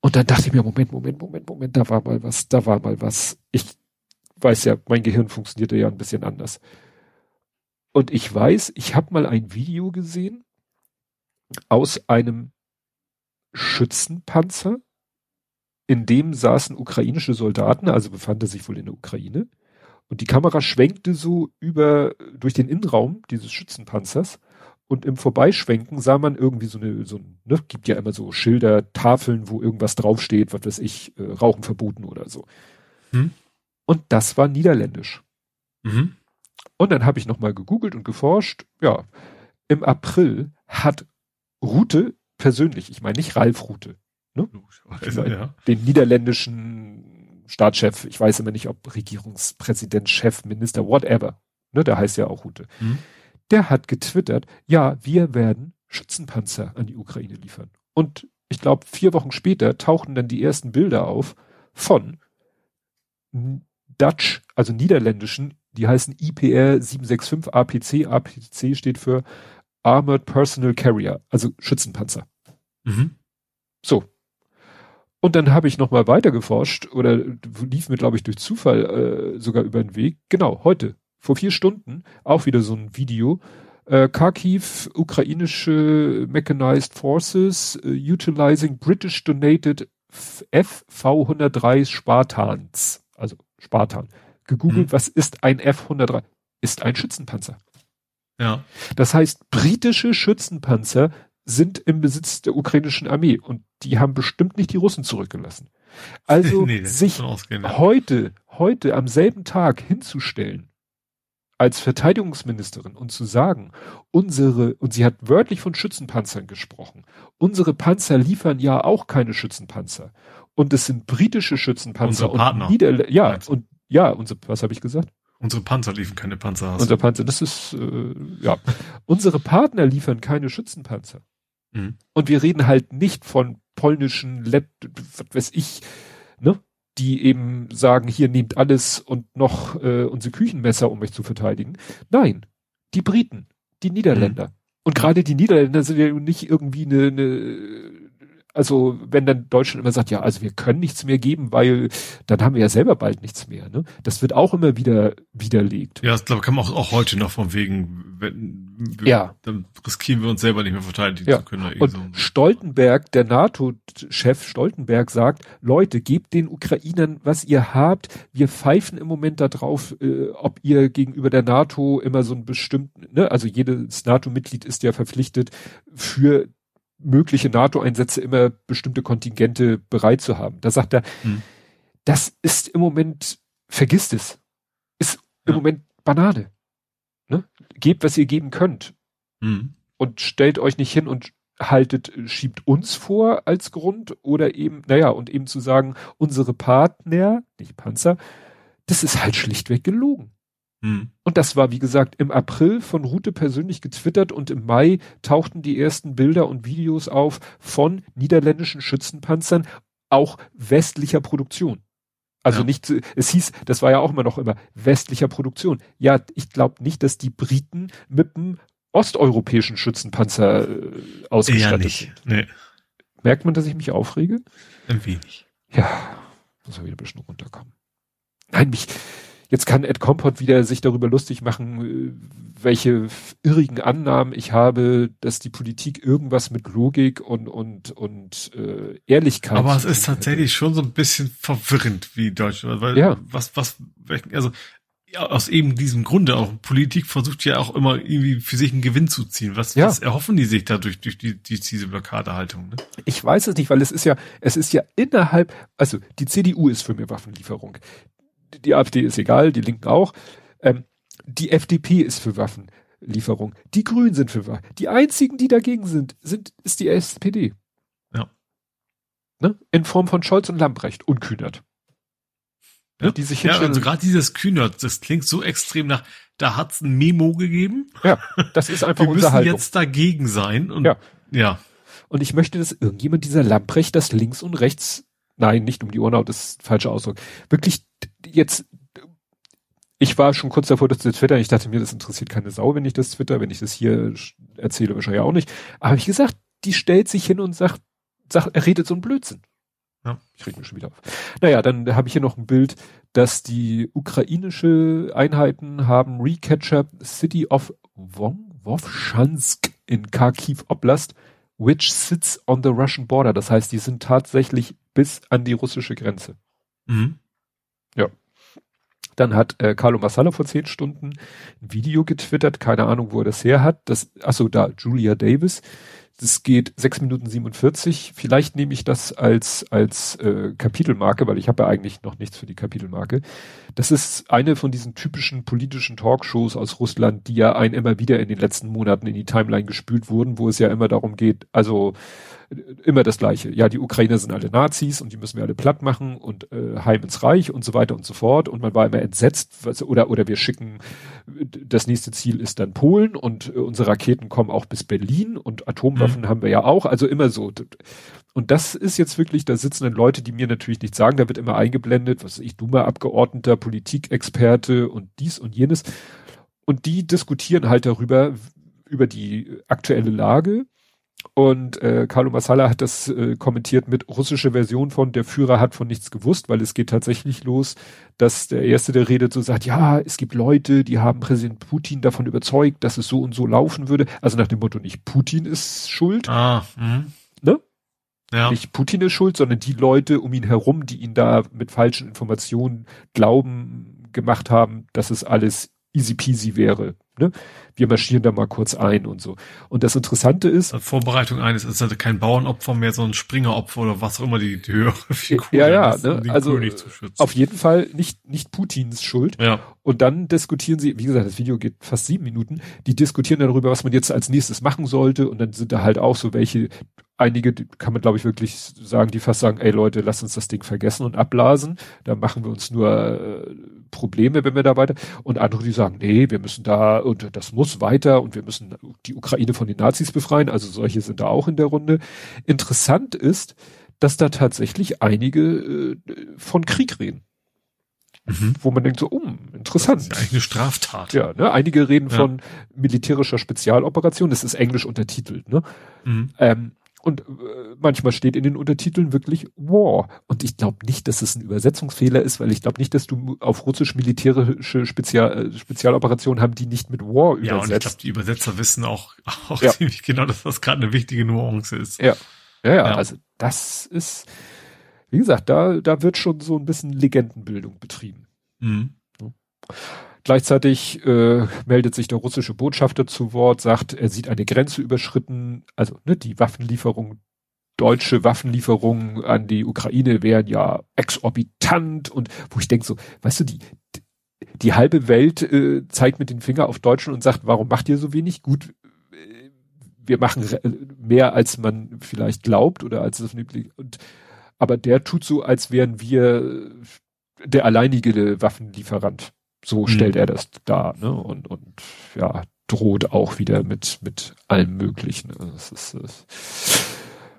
Und dann dachte ich mir, Moment, Moment, Moment, Moment, da war mal was, da war mal was. Ich weiß ja, mein Gehirn funktionierte ja ein bisschen anders. Und ich weiß, ich habe mal ein Video gesehen aus einem Schützenpanzer, in dem saßen ukrainische Soldaten, also befand er sich wohl in der Ukraine. Und die Kamera schwenkte so über, durch den Innenraum dieses Schützenpanzers und im Vorbeischwenken sah man irgendwie so eine, so ein, ne, gibt ja immer so Schilder, Tafeln, wo irgendwas draufsteht, was weiß ich, äh, Rauchen verboten oder so. Hm? Und das war niederländisch. Mhm. Und dann habe ich nochmal gegoogelt und geforscht. Ja, im April hat Rute persönlich, ich meine nicht Ralf Rute, ne? Also, ja. den niederländischen Staatschef, ich weiß immer nicht, ob Regierungspräsident, Chef, Minister, whatever, ne, der heißt ja auch Rute. Mhm der hat getwittert, ja, wir werden Schützenpanzer an die Ukraine liefern. Und ich glaube, vier Wochen später tauchten dann die ersten Bilder auf von Dutch, also niederländischen, die heißen IPR 765 APC. APC steht für Armored Personal Carrier, also Schützenpanzer. Mhm. So. Und dann habe ich nochmal weiter geforscht oder lief mir, glaube ich, durch Zufall äh, sogar über den Weg. Genau, heute vor vier Stunden auch wieder so ein Video. Äh, Kharkiv, ukrainische Mechanized Forces uh, utilizing British donated FV-103 Spartans. Also Spartan. Gegoogelt, hm. was ist ein F-103? Ist ein Schützenpanzer. Ja. Das heißt, britische Schützenpanzer sind im Besitz der ukrainischen Armee und die haben bestimmt nicht die Russen zurückgelassen. Also nee, sich heute, heute am selben Tag hinzustellen als Verteidigungsministerin und zu sagen, unsere, und sie hat wörtlich von Schützenpanzern gesprochen, unsere Panzer liefern ja auch keine Schützenpanzer. Und es sind britische Schützenpanzer unsere Partner. und Niederl ja, und ja, unsere, was habe ich gesagt? Unsere Panzer liefern keine Panzer. Unser Panzer, das ist, äh, ja. unsere Partner liefern keine Schützenpanzer. Mhm. Und wir reden halt nicht von polnischen, Let, was weiß ich, ne? die eben sagen, hier nehmt alles und noch äh, unsere Küchenmesser, um euch zu verteidigen. Nein, die Briten, die Niederländer. Mhm. Und gerade die Niederländer sind ja nicht irgendwie eine, eine also wenn dann Deutschland immer sagt, ja, also wir können nichts mehr geben, weil dann haben wir ja selber bald nichts mehr. Ne? Das wird auch immer wieder widerlegt. Ja, das glaube kann man auch, auch heute noch von wegen, wenn, wir, ja. dann riskieren wir uns selber nicht mehr verteidigen ja. zu können. Und so. Stoltenberg, der NATO-Chef Stoltenberg sagt, Leute, gebt den Ukrainern, was ihr habt. Wir pfeifen im Moment darauf, äh, ob ihr gegenüber der NATO immer so ein bestimmten, ne, also jedes NATO-Mitglied ist ja verpflichtet, für mögliche NATO-Einsätze immer bestimmte Kontingente bereit zu haben. Da sagt er, hm. das ist im Moment, vergisst es. Ist im ja. Moment Banane. Ne? Gebt, was ihr geben könnt. Hm. Und stellt euch nicht hin und haltet, schiebt uns vor als Grund oder eben, naja, und eben zu sagen, unsere Partner, nicht Panzer, das ist halt schlichtweg gelogen. Hm. Und das war, wie gesagt, im April von Rute persönlich getwittert und im Mai tauchten die ersten Bilder und Videos auf von niederländischen Schützenpanzern, auch westlicher Produktion. Also ja. nicht, es hieß, das war ja auch immer noch immer westlicher Produktion. Ja, ich glaube nicht, dass die Briten mit einem osteuropäischen Schützenpanzer äh, ausgestattet ja, nicht. sind. Nee. Merkt man, dass ich mich aufrege? Ein wenig. Ja, muss er wieder ein bisschen runterkommen. Nein, mich, jetzt kann Ed Compot wieder sich darüber lustig machen, äh, welche irrigen Annahmen ich habe, dass die Politik irgendwas mit Logik und und und äh, Ehrlichkeit. Aber es ist tatsächlich schon so ein bisschen verwirrend wie Deutschland, weil ja. was was also ja, aus eben diesem Grunde auch Politik versucht ja auch immer irgendwie für sich einen Gewinn zu ziehen. Was, ja. was erhoffen die sich dadurch durch die, die diese Blockadehaltung? Ne? Ich weiß es nicht, weil es ist ja es ist ja innerhalb also die CDU ist für mir Waffenlieferung die AfD ist egal, die Linken auch. Ähm, die FDP ist für Waffenlieferung. Die Grünen sind für Waffen. Die einzigen, die dagegen sind, sind, ist die SPD. Ja. Ne? In Form von Scholz und Lambrecht und Kühnert. Ne? Ja, die sich ja also gerade dieses Kühnert, das klingt so extrem nach, da hat's ein Memo gegeben. Ja, das ist einfach Wir müssen jetzt dagegen sein und ja. ja. Und ich möchte, dass irgendjemand dieser Lambrecht das links und rechts, nein, nicht um die Ohren haut, das ist falscher Ausdruck, wirklich jetzt, ich war schon kurz davor, das zu twittern. Ich dachte mir, das interessiert keine Sau, wenn ich das twitter, wenn ich das hier erzähle, wahrscheinlich auch nicht. Aber wie gesagt, die stellt sich hin und sagt, sagt er redet so ein Blödsinn. Ja. Ich reg mich schon wieder auf. Naja, dann habe ich hier noch ein Bild, dass die ukrainische Einheiten haben recaptured City of Wovchansk in Kharkiv Oblast, which sits on the Russian border. Das heißt, die sind tatsächlich bis an die russische Grenze. Mhm. Ja. Dann hat äh, Carlo Massala vor zehn Stunden ein Video getwittert, keine Ahnung, wo er das her hat. Das, achso, da, Julia Davis, das geht sechs Minuten 47. Vielleicht nehme ich das als, als äh, Kapitelmarke, weil ich habe ja eigentlich noch nichts für die Kapitelmarke. Das ist eine von diesen typischen politischen Talkshows aus Russland, die ja ein immer wieder in den letzten Monaten in die Timeline gespült wurden, wo es ja immer darum geht, also äh, immer das Gleiche. Ja, die Ukrainer sind alle Nazis und die müssen wir alle platt machen und äh, heim ins Reich und so weiter und so fort. Und man war immer entsetzt, was, oder, oder wir schicken, das nächste Ziel ist dann Polen und äh, unsere Raketen kommen auch bis Berlin und Atomwaffen mhm. haben wir ja auch. Also immer so. Und das ist jetzt wirklich, da sitzen dann Leute, die mir natürlich nichts sagen, da wird immer eingeblendet, was ich, Duma-Abgeordneter, Politikexperte und dies und jenes. Und die diskutieren halt darüber, über die aktuelle Lage. Und äh, Carlo Massala hat das äh, kommentiert mit russischer Version von der Führer hat von nichts gewusst, weil es geht tatsächlich los, dass der Erste, der redet, so sagt, ja, es gibt Leute, die haben Präsident Putin davon überzeugt, dass es so und so laufen würde. Also nach dem Motto, nicht Putin ist schuld. Ah, mh. ne? Ja. Nicht Putin ist schuld, sondern die Leute um ihn herum, die ihn da mit falschen Informationen glauben gemacht haben, dass es alles easy peasy wäre. Ne? Wir marschieren da mal kurz ein und so. Und das Interessante ist. Vorbereitung eines ist halt kein Bauernopfer mehr, so ein Springeropfer oder was auch immer die, die höhere Figur Ja, ja, ne? also auf jeden Fall nicht, nicht Putins Schuld. Ja. Und dann diskutieren sie, wie gesagt, das Video geht fast sieben Minuten, die diskutieren darüber, was man jetzt als nächstes machen sollte. Und dann sind da halt auch so welche, einige kann man glaube ich wirklich sagen, die fast sagen, ey Leute, lasst uns das Ding vergessen und abblasen. Da machen wir uns nur äh, Probleme, wenn wir da weiter. Und andere, die sagen, nee, wir müssen da und das muss weiter und wir müssen die Ukraine von den Nazis befreien. Also solche sind da auch in der Runde. Interessant ist, dass da tatsächlich einige äh, von Krieg reden. Mhm. Wo man denkt so, um, interessant. Das ist eigentlich eine Straftat. Ja, ne? Einige reden ja. von militärischer Spezialoperation, das ist englisch untertitelt, ne? Mhm. Ähm, und äh, manchmal steht in den Untertiteln wirklich War. Und ich glaube nicht, dass es ein Übersetzungsfehler ist, weil ich glaube nicht, dass du auf Russisch militärische Spezial, äh, Spezialoperationen haben, die nicht mit War übersetzt. Ja, und ich glaube, die Übersetzer wissen auch, auch ja. ziemlich genau, dass das gerade eine wichtige Nuance ist. Ja. ja. Ja, also das ist, wie gesagt, da, da wird schon so ein bisschen Legendenbildung betrieben. Mhm. Gleichzeitig äh, meldet sich der russische Botschafter zu Wort, sagt, er sieht eine Grenze überschritten, also ne, die Waffenlieferung, deutsche Waffenlieferungen an die Ukraine wären ja exorbitant und wo ich denke so, weißt du, die, die halbe Welt äh, zeigt mit dem Finger auf Deutschland und sagt, warum macht ihr so wenig? Gut, äh, wir machen mehr, als man vielleicht glaubt oder als es und aber der tut so, als wären wir der alleinige Waffenlieferant. So stellt er das dar, ne? Und, und ja, droht auch wieder mit, mit allem Möglichen. Das ist, das,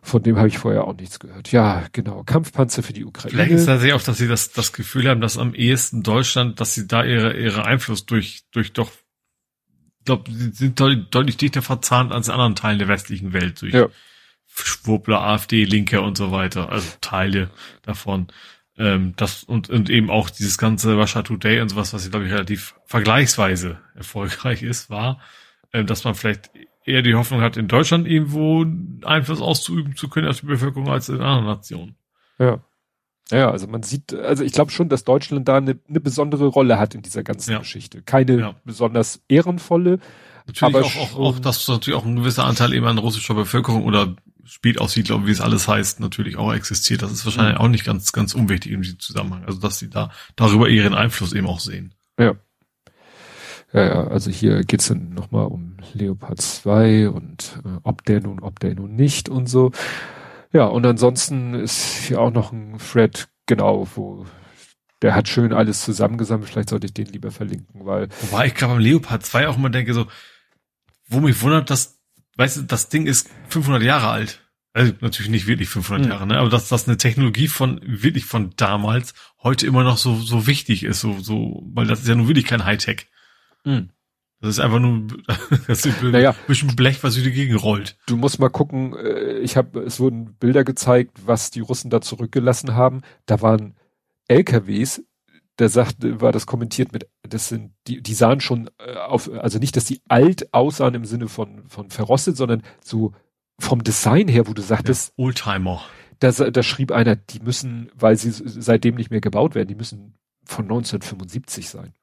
von dem habe ich vorher auch nichts gehört. Ja, genau. Kampfpanzer für die Ukraine. Vielleicht ist tatsächlich auch, dass sie das, das Gefühl haben, dass am ehesten Deutschland, dass sie da ihre, ihre Einfluss durch, durch doch, ich glaube, sie sind deutlich dichter verzahnt als in anderen Teilen der westlichen Welt durch ja. Schwurbler, AfD, Linke und so weiter, also Teile davon. Ähm, das und, und eben auch dieses ganze Russia Today und sowas, was, glaube ich, relativ vergleichsweise erfolgreich ist, war, ähm, dass man vielleicht eher die Hoffnung hat, in Deutschland irgendwo Einfluss auszuüben zu können auf die Bevölkerung als in anderen Nationen. Ja. Ja, also man sieht, also ich glaube schon, dass Deutschland da eine, eine besondere Rolle hat in dieser ganzen ja. Geschichte. Keine ja. besonders ehrenvolle. Natürlich aber auch, auch, auch, dass natürlich auch ein gewisser Anteil eben an russischer Bevölkerung oder Spätaussiedler, wie es alles heißt, natürlich auch existiert. Das ist wahrscheinlich mhm. auch nicht ganz, ganz unwichtig in diesem Zusammenhang. Also, dass sie da darüber ihren Einfluss eben auch sehen. Ja. Ja, ja, also hier geht's dann nochmal um Leopard 2 und äh, ob der nun, ob der nun nicht und so. Ja, und ansonsten ist hier auch noch ein Thread, genau, wo der hat schön alles zusammengesammelt. Vielleicht sollte ich den lieber verlinken, weil. Wobei ich gerade beim Leopard 2 auch immer denke, so, wo mich wundert, dass, weißt du, das Ding ist 500 Jahre alt. Also natürlich nicht wirklich 500 mhm. Jahre, ne? aber dass das eine Technologie von wirklich von damals heute immer noch so so wichtig ist, so so, weil das ist ja nun wirklich kein Hightech. Mhm. Das ist einfach nur das ist naja, ein bisschen Blech, was durch die Gegend rollt. Du musst mal gucken, äh, ich habe, es wurden Bilder gezeigt, was die Russen da zurückgelassen haben. Da waren LKWs, da sagte, war das kommentiert mit, das sind, die, die sahen schon äh, auf, also nicht, dass die alt aussahen im Sinne von, von verrostet, sondern so vom Design her, wo du sagtest. Ja, Oldtimer. Da, da schrieb einer, die müssen, weil sie seitdem nicht mehr gebaut werden, die müssen von 1975 sein.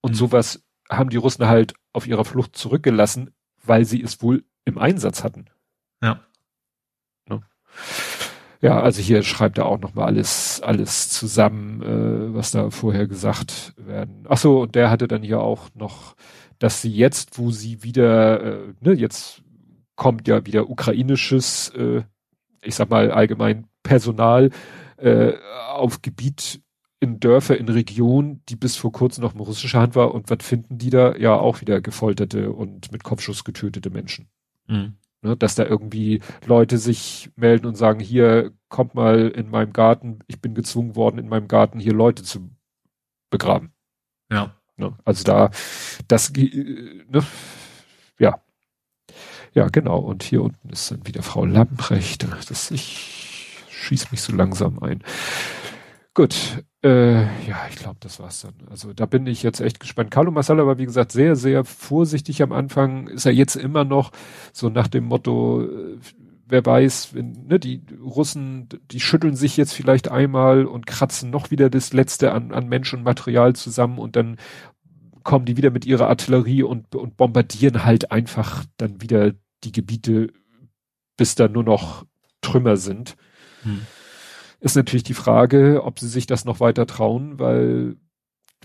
Und mhm. sowas haben die Russen halt auf ihrer Flucht zurückgelassen, weil sie es wohl im Einsatz hatten. Ja. Ne? Ja, also hier schreibt er auch nochmal alles, alles zusammen, äh, was da vorher gesagt werden. Ach so, und der hatte dann hier auch noch, dass sie jetzt, wo sie wieder, äh, ne, jetzt kommt ja wieder ukrainisches, äh, ich sag mal allgemein Personal äh, auf Gebiet in Dörfer, in Regionen, die bis vor kurzem noch in russischer Hand war. Und was finden die da? Ja, auch wieder gefolterte und mit Kopfschuss getötete Menschen. Mhm. Ne, dass da irgendwie Leute sich melden und sagen, hier, kommt mal in meinem Garten, ich bin gezwungen worden, in meinem Garten hier Leute zu begraben. Ja. Ne, also da, das, äh, ne, ja. Ja, genau. Und hier unten ist dann wieder Frau Lamprecht. Das, ich schieß mich so langsam ein. Gut, äh, ja, ich glaube, das war's dann. Also da bin ich jetzt echt gespannt. Carlo Masala war, wie gesagt, sehr, sehr vorsichtig am Anfang. Ist er jetzt immer noch so nach dem Motto, äh, wer weiß, wenn, ne, die Russen, die schütteln sich jetzt vielleicht einmal und kratzen noch wieder das Letzte an, an Mensch und Material zusammen und dann kommen die wieder mit ihrer Artillerie und, und bombardieren halt einfach dann wieder die Gebiete, bis da nur noch Trümmer sind. Hm ist natürlich die Frage, ob sie sich das noch weiter trauen, weil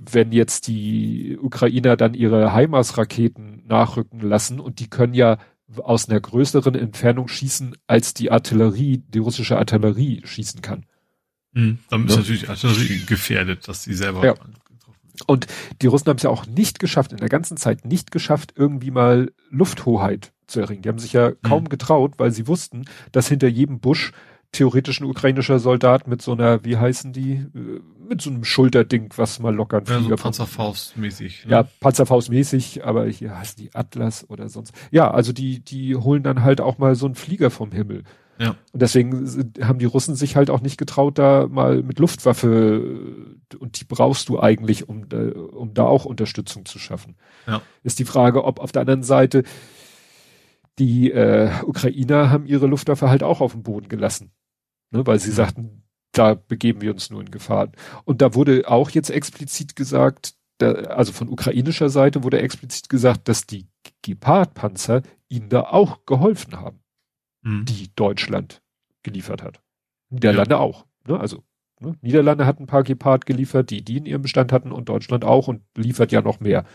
wenn jetzt die Ukrainer dann ihre HIMARS-Raketen nachrücken lassen und die können ja aus einer größeren Entfernung schießen, als die Artillerie, die russische Artillerie schießen kann. Mhm, dann ist ja. natürlich Artillerie gefährdet, dass sie selber ja. Und die Russen haben es ja auch nicht geschafft, in der ganzen Zeit nicht geschafft, irgendwie mal Lufthoheit zu erringen. Die haben sich ja kaum mhm. getraut, weil sie wussten, dass hinter jedem Busch theoretisch ein ukrainischer Soldat mit so einer, wie heißen die, äh, mit so einem Schulterding, was mal locker ein ja, Flieger so Panzerfaust-mäßig. Ne? Ja, Panzerfaust-mäßig, aber hier heißen die Atlas oder sonst. Ja, also die, die holen dann halt auch mal so einen Flieger vom Himmel. Ja. Und deswegen haben die Russen sich halt auch nicht getraut, da mal mit Luftwaffe, und die brauchst du eigentlich, um, um da auch Unterstützung zu schaffen. Ja. Ist die Frage, ob auf der anderen Seite die äh, Ukrainer haben ihre Luftwaffe halt auch auf dem Boden gelassen ne, weil sie sagten, da begeben wir uns nur in Gefahr. Und da wurde auch jetzt explizit gesagt, da, also von ukrainischer Seite wurde explizit gesagt, dass die Gepard-Panzer ihnen da auch geholfen haben, mhm. die Deutschland geliefert hat. Niederlande ja. auch. Ne? Also ne? Niederlande hat ein paar Gepard geliefert, die die in ihrem Bestand hatten und Deutschland auch und liefert ja noch mehr.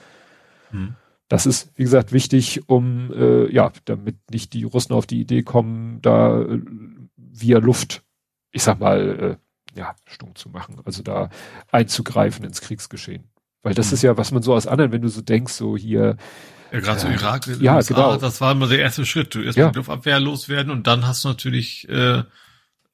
Mhm. Das ist, wie gesagt, wichtig, um äh, ja, damit nicht die Russen auf die Idee kommen, da äh, via Luft ich sag mal, äh, ja, stumm zu machen, also da einzugreifen ins Kriegsgeschehen. Weil das Mhm. ist ja, was man so aus anderen, wenn du so denkst, so hier, Ja, gerade so Ja. Irak, Ja, USA, genau. das war immer der erste Schritt. Du erst Ja. die Luftabwehr loswerden und dann hast du natürlich äh,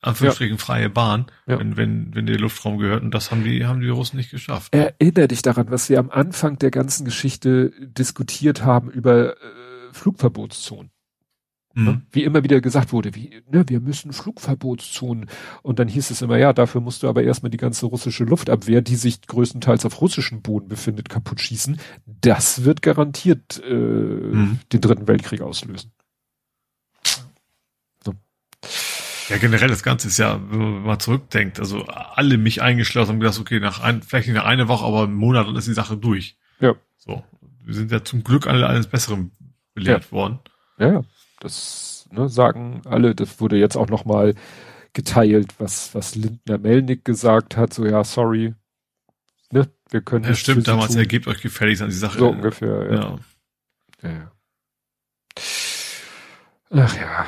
Anführungsstrichen freie Bahn, Ja. wenn, wenn, wenn der Luftraum gehört. Und das haben die, haben die Russen nicht geschafft. Erinner dich daran, was wir am Anfang der ganzen Geschichte diskutiert haben über äh, Flugverbotszonen. Mhm. Ne? Wie immer wieder gesagt wurde, wie, ne, wir müssen Flugverbotszonen. Und dann hieß es immer, ja, dafür musst du aber erstmal die ganze russische Luftabwehr, die sich größtenteils auf russischem Boden befindet, kaputt schießen. Das wird garantiert äh, Mhm. den dritten Weltkrieg auslösen. Ja, generell das Ganze ist ja, wenn man mal zurückdenkt, also alle mich eingeschlossen haben gedacht, okay, nach ein, vielleicht nicht nach einer Woche, aber einem Monat dann ist die Sache durch. Ja. So. Wir sind ja zum Glück alle eines Besseren belehrt worden. Ja, ja. Das ne, sagen alle, das wurde jetzt auch nochmal geteilt, was, was Lindner Melnick gesagt hat, so ja, sorry, ne, wir können Ja, stimmt, damals tun. ergebt euch gefälligst an die Sache. so ungefähr, ja. ja. Ja, ja. Ach ja.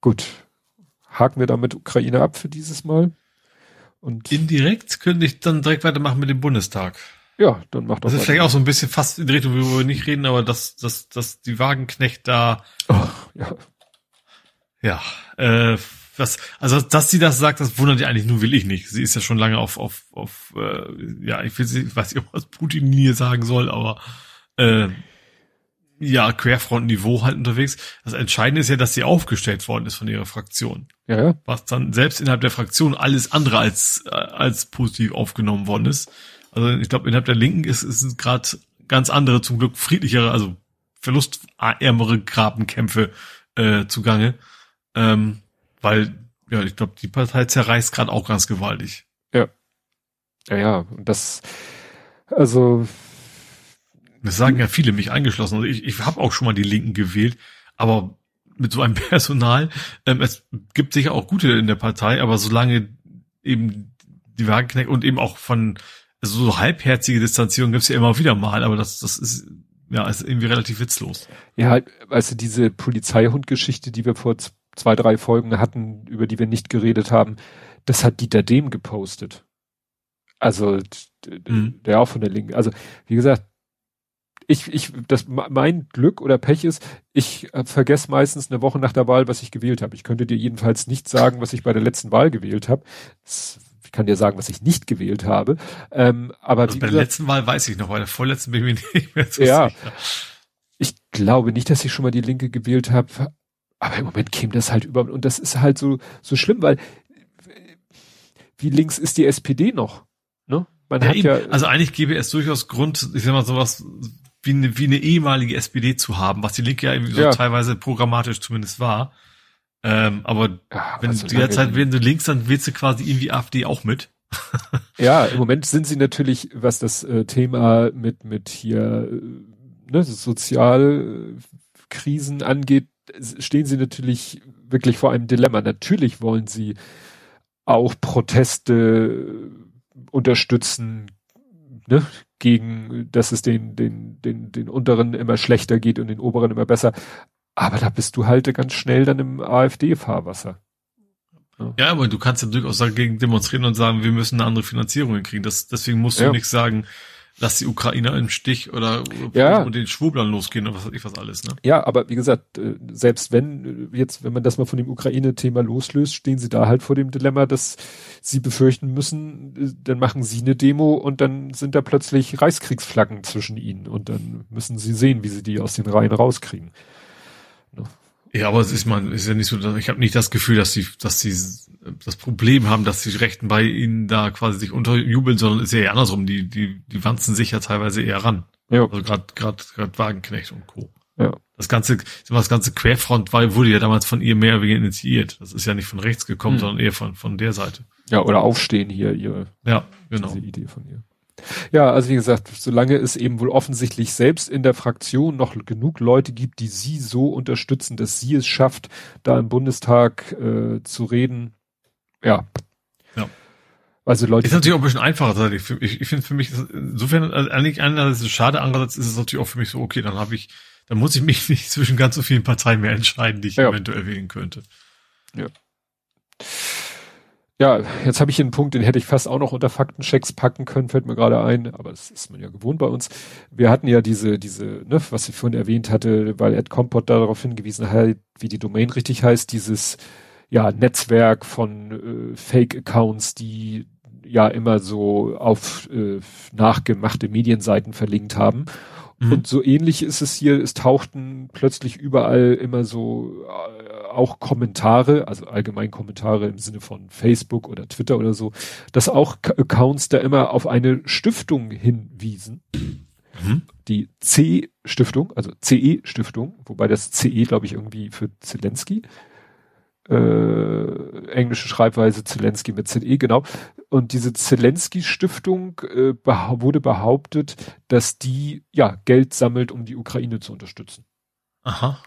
Gut. Haken wir damit Ukraine ab für dieses Mal. Und Indirekt könnte ich dann direkt weitermachen mit dem Bundestag. Ja, dann macht doch Das ist weiter. vielleicht auch so ein bisschen fast in die Richtung, worüber wir nicht reden, aber dass, dass, dass die Wagenknecht da, Oh, ja. ja, äh, was, also dass sie das sagt, das wundert ja eigentlich nur will ich nicht. Sie ist ja schon lange auf, auf, auf, äh, ja, ich will sie, weiß nicht, was Putin hier sagen soll, aber äh, ja, Querfrontniveau halt unterwegs. Das Entscheidende ist ja, dass sie aufgestellt worden ist von ihrer Fraktion. Ja, ja. was dann selbst innerhalb der Fraktion alles andere als äh, als positiv aufgenommen worden ist. Also ich glaube, innerhalb der Linken ist ist gerade ganz andere, zum Glück friedlichere, also verlustärmere Grabenkämpfe äh, zugange, ähm, weil ja, ich glaube, die Partei zerreißt gerade auch ganz gewaltig. Ja, ja. Und das, also, Das sagen ja viele, mich eingeschlossen. Also ich, ich habe auch schon mal die Linken gewählt, aber mit so einem Personal, ähm, es gibt sicher auch gute in der Partei, aber solange eben die Wagenknecht und eben auch von also so halbherzige Distanzierung gibt's ja immer wieder mal, aber das, das ist ja ist irgendwie relativ witzlos. ja, du, diese Polizeihund-Geschichte, die wir vor zwei, drei Folgen hatten, über die wir nicht geredet haben, das hat Dieter Dehm gepostet. Also, Mhm. der auch von der Linken. Also, wie gesagt, ich, ich, das, mein Glück oder Pech ist, ich äh, vergesse meistens eine Woche nach der Wahl, was ich gewählt habe. Ich könnte dir jedenfalls nicht sagen, was ich bei der letzten Wahl gewählt habe. Das- kann dir sagen, was ich nicht gewählt habe. Ähm, aber Also wie bei der gesagt, letzten Wahl weiß ich noch, bei der vorletzten bin ich mir nicht mehr so Ja. sicher. ich glaube nicht, dass ich schon mal die Linke gewählt habe. Aber im Moment käme das halt über und das ist halt so so schlimm, weil wie links ist die SPD noch? Ne? Man Ja, hat eben. ja also eigentlich gäbe es durchaus Grund, ich sag mal sowas wie eine, wie eine ehemalige SPD zu haben, was die Linke ja irgendwie so Ja. teilweise programmatisch zumindest war. Ähm, aber ja, wenn was du derzeit die- werden du links, dann willst du quasi irgendwie AfD auch mit. Ja, im Moment sind sie natürlich, was das äh, Thema mit, mit hier, äh, ne, Sozialkrisen angeht, stehen sie natürlich wirklich vor einem Dilemma. Natürlich wollen sie auch Proteste unterstützen, ne, gegen, dass es den, den, den, den unteren immer schlechter geht und den oberen immer besser. Aber da bist du halt ganz schnell dann im AfD-Fahrwasser. Ja, aber du kannst ja durchaus dagegen demonstrieren und sagen, wir müssen eine andere Finanzierung hinkriegen. Das, deswegen musst du Ja. nicht sagen, lass die Ukrainer im Stich oder Ja. und den Schwurblern losgehen oder was weiß ich was alles, ne? Ja, aber wie gesagt, äh, selbst wenn äh, jetzt, wenn man das mal von dem Ukraine-Thema loslöst, stehen sie da halt vor dem Dilemma, dass sie befürchten müssen, äh, dann machen sie eine Demo und dann sind da plötzlich Reichskriegsflaggen zwischen ihnen und dann müssen sie sehen, wie sie die aus den Reihen rauskriegen. Ja, aber es ist man ist ja nicht so, ich habe nicht das Gefühl, dass sie, dass sie das Problem haben, dass die Rechten bei ihnen da quasi sich unterjubeln, sondern ist ja eher andersrum. Die, die, die wanzen sich ja teilweise eher ran. Ja. Also gerade gerade gerade Wagenknecht und Co. Ja. Das ganze, das ganze Querfront war, wurde ja damals von ihr mehr oder weniger initiiert. Das ist ja nicht von rechts gekommen, Hm. sondern eher von von der Seite. Ja, oder aufstehen hier, ihre Ja, genau. diese Idee von ihr. Ja, also wie gesagt, solange es eben wohl offensichtlich selbst in der Fraktion noch genug Leute gibt, die sie so unterstützen, dass sie es schafft, da im Bundestag äh, zu reden, ja. Ja. Also Leute, Ist natürlich auch ein bisschen einfacher. tatsächlich. Ich, ich finde für mich, insofern, also eigentlich einerseits ist es schade, andererseits ist es natürlich auch für mich so, okay, dann habe ich, dann muss ich mich nicht zwischen ganz so vielen Parteien mehr entscheiden, die ich Ja. eventuell wählen könnte. Ja, jetzt habe ich hier einen Punkt, den hätte ich fast auch noch unter Faktenchecks packen können, fällt mir gerade ein, aber das ist man ja gewohnt bei uns. Wir hatten ja diese, diese, ne, was ich vorhin erwähnt hatte, weil Ed Compot darauf hingewiesen hat, wie die Domain richtig heißt, dieses ja, Netzwerk von äh, Fake-Accounts, die ja immer so auf äh, nachgemachte Medienseiten verlinkt haben. Mhm. Und so ähnlich ist es hier, es tauchten plötzlich überall immer so äh, auch Kommentare, also allgemein Kommentare im Sinne von Facebook oder Twitter oder so, dass auch Accounts da immer auf eine Stiftung hinwiesen. Mhm. Die C-Stiftung, also CE-Stiftung, wobei das CE, glaube ich, irgendwie für Zelensky äh, englische Schreibweise Zelensky mit ZE, genau. Und diese Zelensky Stiftung äh, beha wurde behauptet, dass die ja Geld sammelt, um die Ukraine zu unterstützen. Aha.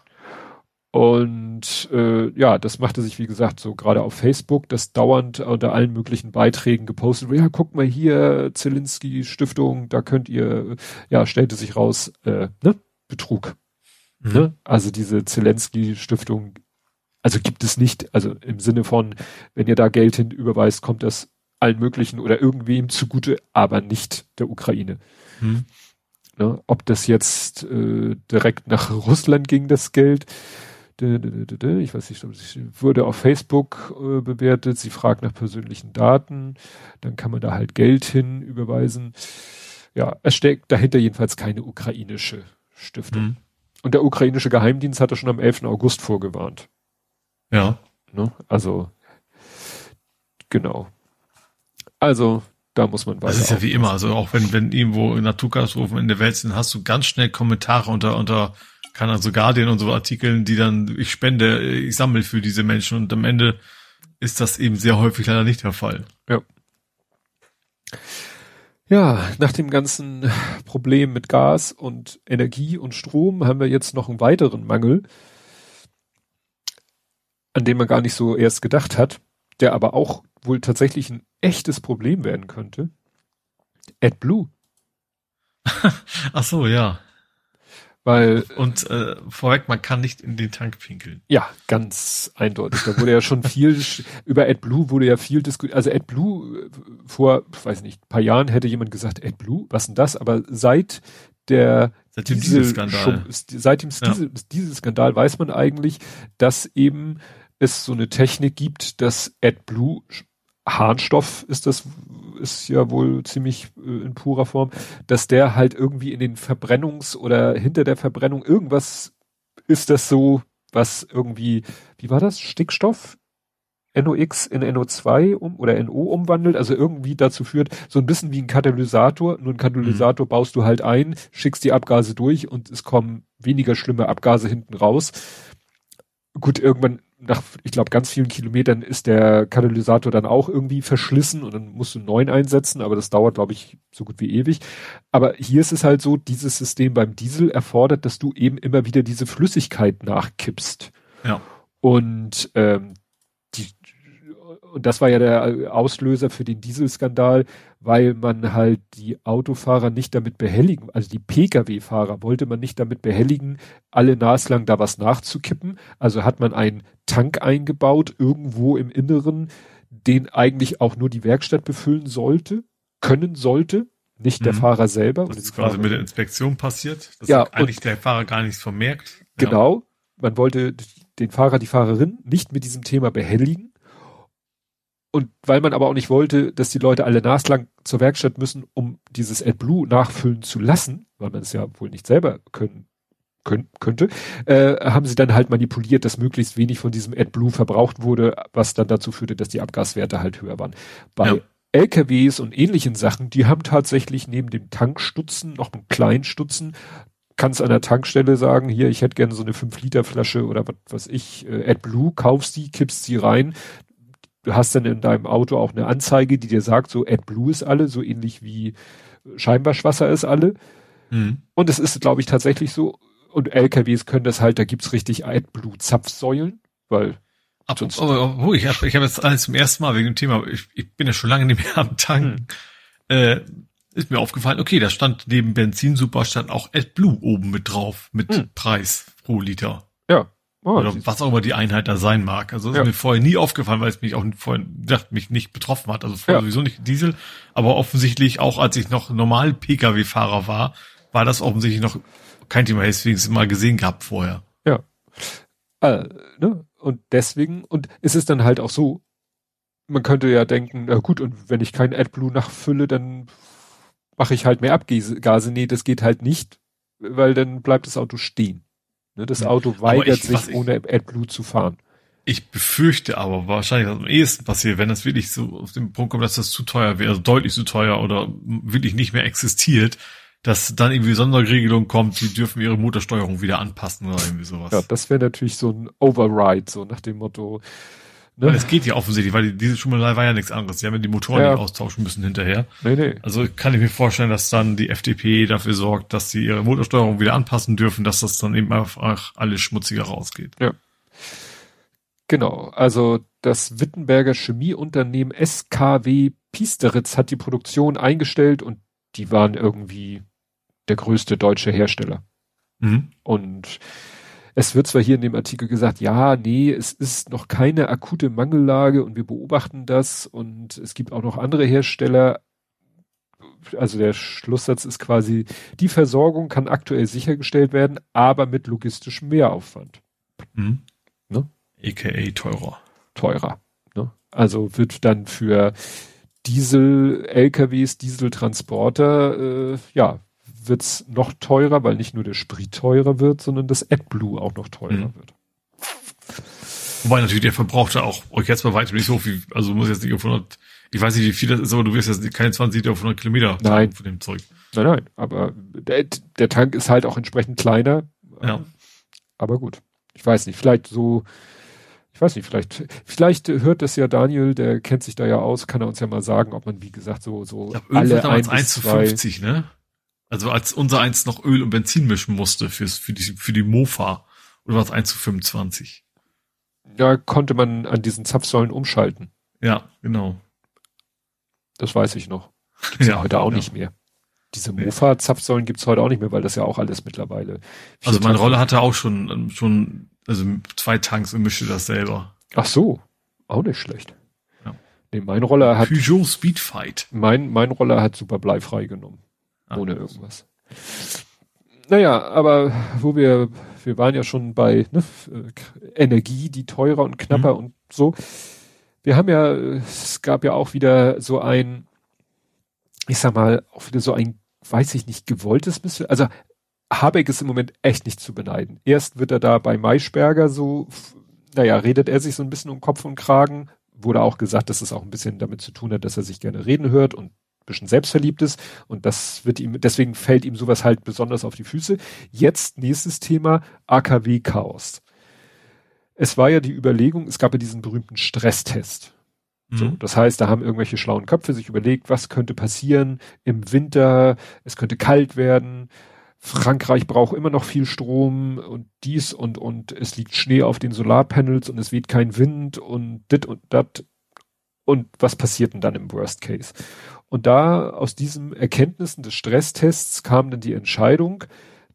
Und äh, ja, das machte sich, wie gesagt, so gerade auf Facebook, das dauernd unter allen möglichen Beiträgen gepostet. Ja, guck mal hier, Zelensky Stiftung, da könnt ihr, ja, stellte sich raus, äh, ne, Betrug. Mhm. Ne? Also diese Zelensky Stiftung also gibt es nicht, also im Sinne von, wenn ihr da Geld hin überweist, kommt das allen möglichen oder irgendwem zugute, aber nicht der Ukraine. Hm. Ne, ob das jetzt äh, direkt nach Russland ging, das Geld, ich weiß nicht, wurde auf Facebook äh, bewertet, sie fragt nach persönlichen Daten, dann kann man da halt Geld hin überweisen. Ja, es steckt dahinter jedenfalls keine ukrainische Stiftung. Hm. Und der ukrainische Geheimdienst hatte schon am 11. August vorgewarnt. Ja. Ne? Also, genau. Also, da muss man weiter. Das ist ja wie immer. Also, auch wenn, wenn irgendwo Naturkatastrophen in der Welt sind, hast du ganz schnell Kommentare unter, unter, kann also Guardian und so Artikeln, die dann, ich spende, ich sammle für diese Menschen und am Ende ist das eben sehr häufig leider nicht der Fall. Ja. Ja, nach dem ganzen Problem mit Gas und Energie und Strom haben wir jetzt noch einen weiteren Mangel an den man gar nicht so erst gedacht hat, der aber auch wohl tatsächlich ein echtes Problem werden könnte. AdBlue. Ach so, ja. Weil und äh, vorweg, man kann nicht in den Tank pinkeln. Ja, ganz eindeutig. Da wurde ja schon viel über AdBlue wurde ja viel diskutiert. Also AdBlue äh, vor, weiß nicht, paar Jahren hätte jemand gesagt, AdBlue, was denn das? Aber seit der seit dem Dieselskandal, seit dem ja. Dieselskandal weiß man eigentlich, dass eben es so eine Technik gibt, dass AdBlue Harnstoff ist das, ist ja wohl ziemlich äh, in purer Form, dass der halt irgendwie in den Verbrennungs- oder hinter der Verbrennung irgendwas ist das so, was irgendwie, wie war das? Stickstoff? NOx in NO2 um oder NO umwandelt, also irgendwie dazu führt, so ein bisschen wie ein Katalysator, nur ein Katalysator mhm. baust du halt ein, schickst die Abgase durch und es kommen weniger schlimme Abgase hinten raus. Gut, irgendwann nach, ich glaube, ganz vielen Kilometern ist der Katalysator dann auch irgendwie verschlissen und dann musst du einen neuen einsetzen, aber das dauert, glaube ich, so gut wie ewig. Aber hier ist es halt so, dieses System beim Diesel erfordert, dass du eben immer wieder diese Flüssigkeit nachkippst. Ja. Und ähm, und das war ja der Auslöser für den Dieselskandal, weil man halt die Autofahrer nicht damit behelligen, also die Pkw-Fahrer wollte man nicht damit behelligen, alle naslang da was nachzukippen. Also hat man einen Tank eingebaut, irgendwo im Inneren, den eigentlich auch nur die Werkstatt befüllen sollte, können sollte, nicht der mhm. Fahrer selber. Das ist quasi Fahrer. mit der Inspektion passiert, dass ja, eigentlich der Fahrer gar nichts vermerkt. Genau, ja. man wollte den Fahrer, die Fahrerin nicht mit diesem Thema behelligen und weil man aber auch nicht wollte, dass die Leute alle naslang zur Werkstatt müssen, um dieses AdBlue nachfüllen zu lassen, weil man es ja wohl nicht selber können, können könnte, äh, haben sie dann halt manipuliert, dass möglichst wenig von diesem AdBlue verbraucht wurde, was dann dazu führte, dass die Abgaswerte halt höher waren. Bei ja. LKWs und ähnlichen Sachen, die haben tatsächlich neben dem Tankstutzen noch einen kleinen Stutzen, kannst an der Tankstelle sagen, hier, ich hätte gerne so eine 5-Liter-Flasche oder was was ich, äh, AdBlue, kaufst die, kippst sie rein, du hast dann in deinem Auto auch eine Anzeige, die dir sagt, so AdBlue ist alle, so ähnlich wie Scheinwaschwasser ist alle. Mhm. Und es ist, glaube ich, tatsächlich so, und LKWs können das halt, da gibt's richtig AdBlue-Zapfsäulen, weil Ab, sonst aber, oh, ich habe ich hab jetzt alles zum ersten Mal wegen dem Thema, ich, ich bin ja schon lange nicht mehr am Tanken, mhm. äh, ist mir aufgefallen, okay, da stand neben Benzin Super stand auch AdBlue oben mit drauf, mit mhm. Preis pro Liter. Ja. Oh, Oder was auch immer die Einheit da sein mag. Also ja. ist mir vorher nie aufgefallen, weil es mich auch vorher dachte, mich nicht betroffen hat. Also vorher ja. sowieso nicht Diesel, aber offensichtlich auch als ich noch normal Pkw-Fahrer war, war das offensichtlich noch kein Thema. Deswegen es mal gesehen gehabt vorher. Ja. Äh, ne? Und deswegen, und es ist dann halt auch so, man könnte ja denken, na gut, und wenn ich kein AdBlue nachfülle, dann mache ich halt mehr Abgase. Nee, das geht halt nicht, weil dann bleibt das Auto stehen. Ne, das Auto weigert ich, sich, ohne AdBlue zu fahren. Ich befürchte aber wahrscheinlich, was am ehesten passiert, wenn das wirklich so auf den Punkt kommt, dass das zu teuer wäre, also deutlich zu teuer oder wirklich nicht mehr existiert, dass dann irgendwie Sonderregelung kommt, die dürfen ihre Motorsteuerung wieder anpassen oder irgendwie sowas. Ja, das wäre natürlich so ein Override, so nach dem Motto, Ne? Es geht ja offensichtlich, weil diese Schummelei war ja nichts anderes. Die haben ja die Motoren ja. nicht austauschen müssen hinterher. Nee, nee. Also kann ich mir vorstellen, dass dann die FDP dafür sorgt, dass sie ihre Motorsteuerung wieder anpassen dürfen, dass das dann eben einfach alles schmutziger rausgeht. Ja. Genau. Also das Wittenberger Chemieunternehmen SKW Piesteritz hat die Produktion eingestellt und die waren irgendwie der größte deutsche Hersteller. Mhm. Und es wird zwar hier in dem Artikel gesagt, ja, nee, es ist noch keine akute Mangellage und wir beobachten das und es gibt auch noch andere Hersteller. Also der Schlusssatz ist quasi, die Versorgung kann aktuell sichergestellt werden, aber mit logistischem Mehraufwand. Mhm. Ne? AKA teurer. Teurer. Ne? Also wird dann für Diesel-LKWs, Dieseltransporter, äh, ja, wird's noch teurer, weil nicht nur der Sprit teurer wird, sondern das AdBlue auch noch teurer mhm. wird. Wobei natürlich der Verbrauchter auch euch jetzt bei weitem nicht so viel, also muss jetzt nicht auf 100, ich weiß nicht, wie viel das ist, aber du wirst jetzt keine 20 Liter auf 100 Kilometer nein. von dem Zeug. Nein, nein, aber der, der Tank ist halt auch entsprechend kleiner. Ja. Aber gut. Ich weiß nicht, vielleicht so, ich weiß nicht, vielleicht, vielleicht hört das ja Daniel, der kennt sich da ja aus, kann er uns ja mal sagen, ob man, wie gesagt, so, so glaub, alle ein 1 zu 50, ne? Also als unser eins noch Öl und Benzin mischen musste fürs, für die, für die Mofa. Oder war es 1 zu 25? Ja, konnte man an diesen Zapfsäulen umschalten. Ja, genau. Das weiß ich noch. Gibt's ja, ja heute auch ja. nicht mehr. Diese Mofa-Zapfsäulen gibt's heute auch nicht mehr, weil das ja auch alles mittlerweile. Also meine Rolle hatte auch schon, schon, also zwei Tanks und mischte das selber. Ach so. Auch nicht schlecht. Ja. Nee, mein Roller hat. Peugeot Speedfight. Mein, mein Roller hat super bleifrei genommen. Ah, ohne irgendwas. Naja, aber wo wir, wir waren ja schon bei ne, Energie, die teurer und knapper mhm. und so. Wir haben ja, es gab ja auch wieder so ein, ich sag mal, auch wieder so ein, weiß ich nicht, gewolltes bisschen. Also Habeck ist im Moment echt nicht zu beneiden. Erst wird er da bei Maischberger so, naja, redet er sich so ein bisschen um Kopf und Kragen. Wurde auch gesagt, dass es auch ein bisschen damit zu tun hat, dass er sich gerne reden hört und bisschen selbstverliebt ist und das wird ihm, deswegen fällt ihm sowas halt besonders auf die Füße. Jetzt nächstes Thema, AKW-Chaos. Es war ja die Überlegung, es gab ja diesen berühmten Stresstest. So, mhm. das heißt, da haben irgendwelche schlauen Köpfe sich überlegt, was könnte passieren im Winter, es könnte kalt werden, Frankreich braucht immer noch viel Strom und dies und und es liegt Schnee auf den Solarpanels und es weht kein Wind und dit und dat und was passiert denn dann im Worst Case? Und da aus diesen Erkenntnissen des Stresstests kam dann die Entscheidung,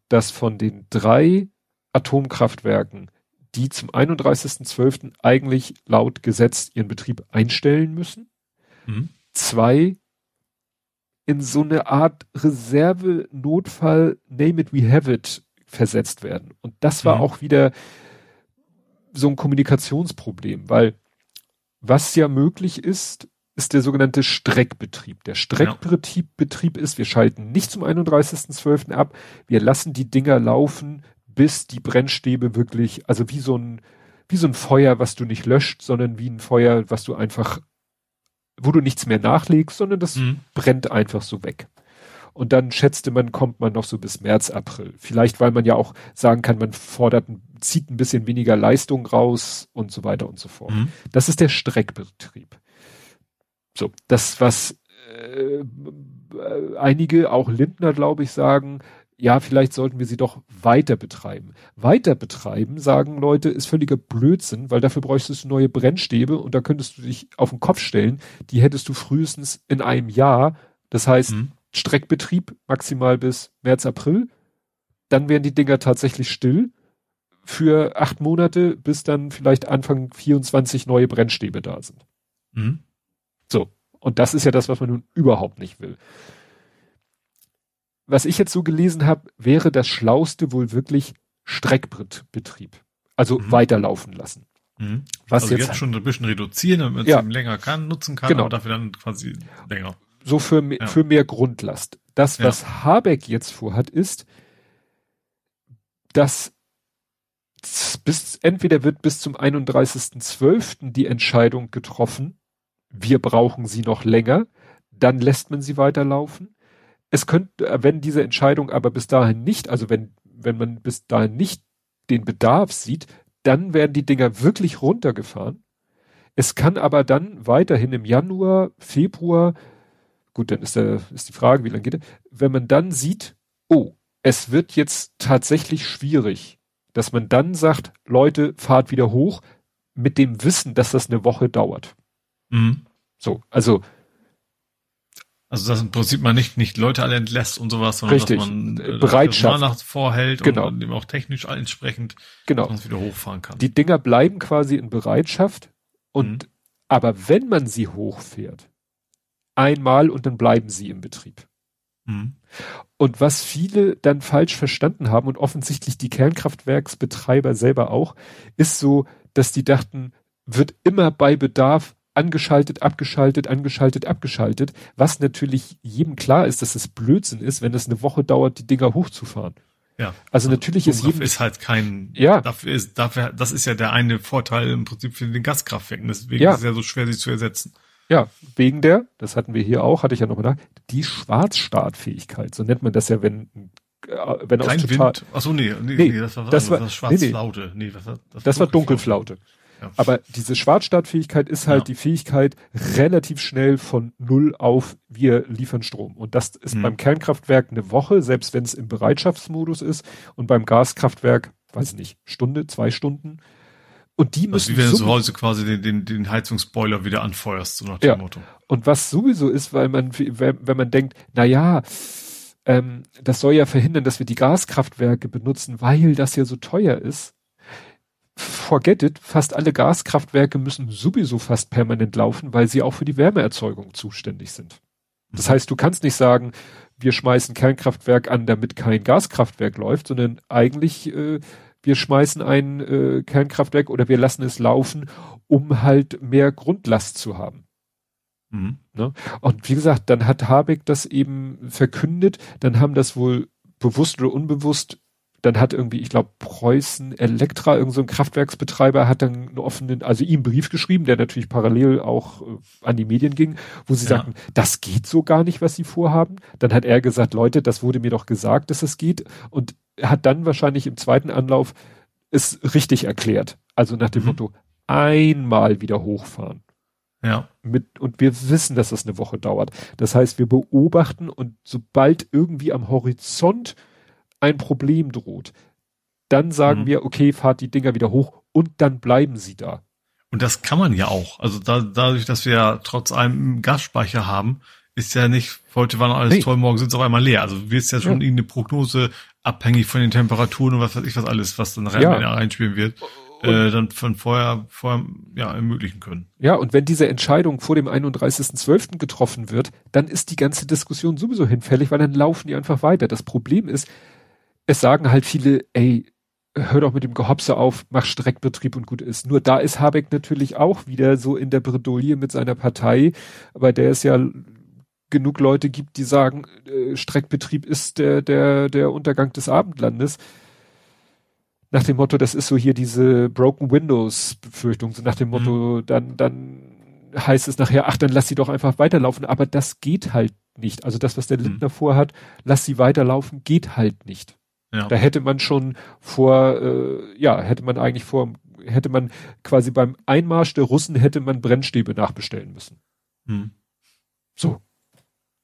dass von den drei Atomkraftwerken, die zum 31.12. eigentlich laut Gesetz ihren Betrieb einstellen müssen, mhm. zwei in so eine Art Reserve, Notfall, name it, we have it versetzt werden. Und das war mhm. auch wieder so ein Kommunikationsproblem, weil was ja möglich ist, ist der sogenannte Streckbetrieb. Der Streckbetrieb Betrieb ist, wir schalten nicht zum 31.12. ab, wir lassen die Dinger laufen, bis die Brennstäbe wirklich, also wie so ein, wie so ein Feuer, was du nicht löscht, sondern wie ein Feuer, was du einfach, wo du nichts mehr nachlegst, sondern das mhm. brennt einfach so weg. Und dann schätzte man, kommt man noch so bis März, April. Vielleicht, weil man ja auch sagen kann, man fordert, zieht ein bisschen weniger Leistung raus und so weiter und so fort. Mhm. Das ist der Streckbetrieb. So, das, was äh, einige, auch Lindner, glaube ich, sagen, ja, vielleicht sollten wir sie doch weiter betreiben. Weiter betreiben, sagen Leute, ist völliger Blödsinn, weil dafür bräuchtest du neue Brennstäbe und da könntest du dich auf den Kopf stellen. Die hättest du frühestens in einem Jahr. Das heißt, mhm. Streckbetrieb maximal bis März, April. Dann wären die Dinger tatsächlich still. für acht Monate, bis dann vielleicht Anfang 24 neue Brennstäbe da sind. Mhm. Und das ist ja das, was man nun überhaupt nicht will. Was ich jetzt so gelesen habe, wäre das Schlauste wohl wirklich Streckbetrieb. Also mhm. weiterlaufen lassen. Mhm. Was also jetzt, jetzt, schon ein bisschen reduzieren, damit man es ja. länger kann, nutzen kann, genau. und dafür dann quasi länger. So für, ja. für mehr Grundlast. Das, was ja. Habeck jetzt vorhat, ist, dass bis, entweder wird bis zum 31.12. die Entscheidung getroffen, wir brauchen sie noch länger, dann lässt man sie weiterlaufen. Es könnte, wenn diese Entscheidung aber bis dahin nicht, also wenn, wenn man bis dahin nicht den Bedarf sieht, dann werden die Dinger wirklich runtergefahren. Es kann aber dann weiterhin im Januar, Februar, gut, dann ist, der, ist die Frage, wie lange geht er, wenn man dann sieht, oh, es wird jetzt tatsächlich schwierig, dass man dann sagt, Leute, fahrt wieder hoch, mit dem Wissen, dass das eine Woche dauert. Mhm. So, also also dass im Prinzip man nicht, nicht Leute alle entlässt und sowas, sondern richtig. dass man äh, Bereitschaft nachts vorhält genau. und eben auch technisch entsprechend genau. wieder hochfahren kann. Die Dinger bleiben quasi in Bereitschaft und mhm. aber wenn man sie hochfährt, einmal und dann bleiben sie im Betrieb. Mhm. Und was viele dann falsch verstanden haben und offensichtlich die Kernkraftwerksbetreiber selber auch, ist so, dass die dachten, wird immer bei Bedarf angeschaltet, abgeschaltet, angeschaltet, abgeschaltet, was natürlich jedem klar ist, dass es Blödsinn ist, wenn es eine Woche dauert, die Dinger hochzufahren. Ja. Also natürlich ist jedem ist halt kein ja dafür ist dafür das ist ja der eine Vorteil im Prinzip für den Gaskraftwerken deswegen ja. ist es ja so schwer sie zu ersetzen. Ja, wegen der, das hatten wir hier auch, hatte ich ja noch mal nach, die Schwarzstartfähigkeit, so nennt man das ja, wenn äh, wenn Kein aus total, Wind. Achso, nee, nee, nee, nee, das war, das war, das war Schwarzflaute. Nee, nee. das war, das, das war Dunkelflaute. Ja. Aber diese Schwarzstartfähigkeit ist halt ja. die Fähigkeit, relativ schnell von null auf wir liefern Strom. Und das ist mhm. beim Kernkraftwerk eine Woche, selbst wenn es im Bereitschaftsmodus ist. Und beim Gaskraftwerk, weiß ich nicht, Stunde, zwei Stunden. Und die müssen. Also wie wenn du zu Hause quasi den, den, den Heizungsboiler wieder anfeuerst, so nach dem ja. Motto. Und was sowieso ist, weil man, wenn, wenn man denkt, na ja, ähm, das soll ja verhindern, dass wir die Gaskraftwerke benutzen, weil das ja so teuer ist. Forget it, fast alle Gaskraftwerke müssen sowieso fast permanent laufen, weil sie auch für die Wärmeerzeugung zuständig sind. Das heißt, du kannst nicht sagen, wir schmeißen Kernkraftwerk an, damit kein Gaskraftwerk läuft, sondern eigentlich äh, wir schmeißen ein äh, Kernkraftwerk oder wir lassen es laufen, um halt mehr Grundlast zu haben. Mhm. Ne? Und wie gesagt, dann hat Habeck das eben verkündet, dann haben das wohl bewusst oder unbewusst, dann hat irgendwie, ich glaube, Preußen Elektra, irgendein so Kraftwerksbetreiber, hat dann einen offenen, also ihm einen Brief geschrieben, der natürlich parallel auch äh, an die Medien ging, wo sie ja. sagten, das geht so gar nicht, was sie vorhaben. Dann hat er gesagt, Leute, das wurde mir doch gesagt, dass es geht. Und hat dann wahrscheinlich im zweiten Anlauf es richtig erklärt. Also nach dem mhm. Motto, einmal wieder hochfahren. Ja. Mit, und wir wissen, dass das eine Woche dauert. Das heißt, wir beobachten und sobald irgendwie am Horizont ein Problem droht, dann sagen mhm. wir, okay, fahrt die Dinger wieder hoch und dann bleiben sie da. Und das kann man ja auch. Also da, dadurch, dass wir ja trotz allem Gasspeicher haben, ist ja nicht, heute war noch alles nee. toll, morgen sind es auf einmal leer. Also du wirst ja schon ja. irgendeine Prognose abhängig von den Temperaturen und was weiß ich was alles, was dann rein, ja. reinspielen wird, äh, dann von vorher, vorher ja, ermöglichen können. Ja, und wenn diese Entscheidung vor dem 31.12. getroffen wird, dann ist die ganze Diskussion sowieso hinfällig, weil dann laufen die einfach weiter. Das Problem ist, es sagen halt viele, ey, hör doch mit dem Gehopse auf, mach Streckbetrieb und gut ist. Nur da ist Habeck natürlich auch wieder so in der Bredouille mit seiner Partei, aber der ist ja genug Leute gibt, die sagen, äh, Streckbetrieb ist der, der, der Untergang des Abendlandes. Nach dem Motto, das ist so hier diese Broken Windows Befürchtung, so nach dem Motto, mhm. dann, dann heißt es nachher, ach, dann lass sie doch einfach weiterlaufen. Aber das geht halt nicht. Also das, was der mhm. Lindner vorhat, lass sie weiterlaufen, geht halt nicht. Ja. Da hätte man schon vor, äh, ja, hätte man eigentlich vor, hätte man quasi beim Einmarsch der Russen hätte man Brennstäbe nachbestellen müssen. Mhm. So,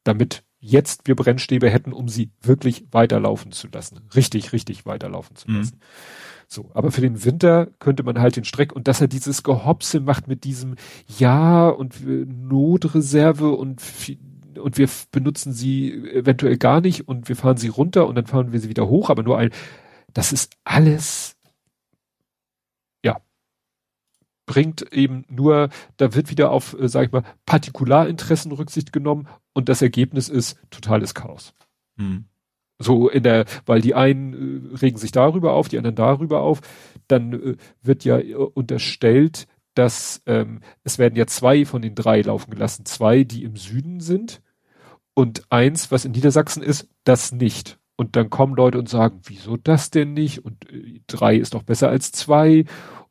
damit jetzt wir Brennstäbe hätten, um sie wirklich weiterlaufen zu lassen. Richtig, richtig weiterlaufen zu mhm. lassen. Mhm. So, aber für den Winter könnte man halt den Streck und dass er dieses Gehopse macht mit diesem Ja und Notreserve und und wir benutzen sie eventuell gar nicht und wir fahren sie runter und dann fahren wir sie wieder hoch, aber nur ein, das ist alles bringt eben nur, da wird wieder auf, äh, sag ich mal, Partikularinteressen Rücksicht genommen und das Ergebnis ist totales Chaos. Hm. So in der, weil die einen äh, regen sich darüber auf, die anderen darüber auf. Dann äh, wird ja äh, unterstellt, dass ähm, es werden ja zwei von den drei laufen gelassen. Zwei, die im Süden sind und eins, was in Niedersachsen ist, das nicht. Und dann kommen Leute und sagen, wieso das denn nicht? Und äh, drei ist doch besser als zwei.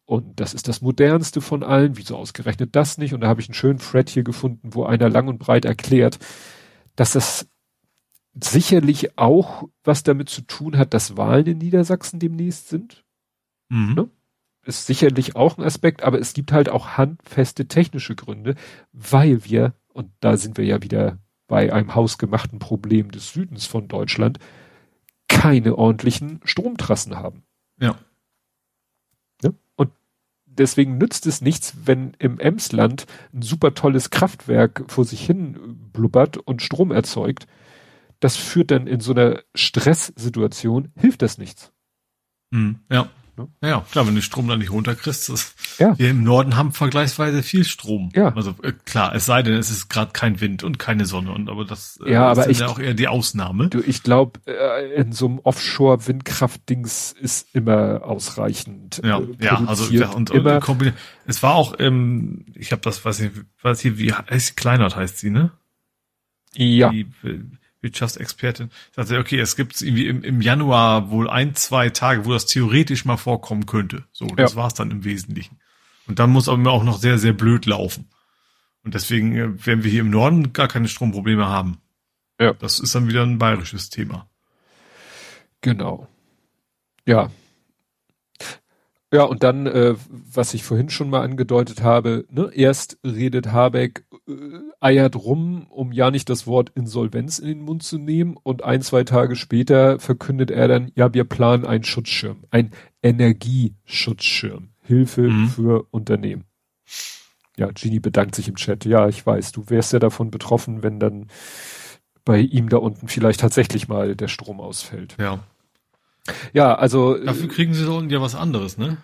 Und das ist das modernste von allen. Wieso ausgerechnet das nicht? Und da habe ich einen schönen Thread hier gefunden, wo einer lang und breit erklärt, dass das sicherlich auch was damit zu tun hat, dass Wahlen in Niedersachsen demnächst sind. Mhm. Ne? Ist sicherlich auch ein Aspekt, aber es gibt halt auch handfeste technische Gründe, weil wir, und da sind wir ja wieder bei einem hausgemachten Problem des Südens von Deutschland, keine ordentlichen Stromtrassen haben. Ja. Ne? Und deswegen nützt es nichts, wenn im Emsland ein super tolles Kraftwerk vor sich hin blubbert und Strom erzeugt das führt dann in so einer Stresssituation, hilft das nichts. Mhm, ja. Ja, klar, wenn du Strom dann nicht runterkriegst, das, ja. wir im Norden haben vergleichsweise viel Strom. Ja. Also äh, klar, es sei denn, es ist gerade kein Wind und keine Sonne und aber das äh, ja, aber ist ich, ja auch eher die Ausnahme. Du, ich glaube, äh, in so einem Offshore-Windkraft-Dings ist immer ausreichend. Ja, äh, ja, also ja, und, immer. Und, es war auch, ähm, ich habe das, weiß ich, weiß ich, wie heißt Kleinert heißt sie, ne? Ja. Die, Wirtschaftsexpertin, sagte, okay, es gibt irgendwie im, im Januar wohl ein, zwei Tage, wo das theoretisch mal vorkommen könnte. So, das ja. war's dann im Wesentlichen. Und dann muss aber auch noch sehr, sehr blöd laufen. Und deswegen äh, werden wir hier im Norden gar keine Stromprobleme haben. Ja. Das ist dann wieder ein bayerisches Thema. Genau. Ja. Ja, und dann, äh, was ich vorhin schon mal angedeutet habe, ne, erst redet Habeck, äh, eiert rum, um ja nicht das Wort Insolvenz in den Mund zu nehmen, und ein, zwei Tage später verkündet er dann, ja, wir planen einen Schutzschirm, ein Energieschutzschirm, Hilfe mhm. für Unternehmen. Ja, Genie bedankt sich im Chat. Ja, ich weiß, du wärst ja davon betroffen, wenn dann bei ihm da unten vielleicht tatsächlich mal der Strom ausfällt. Ja. Ja, also. Dafür kriegen sie so ja was anderes, ne?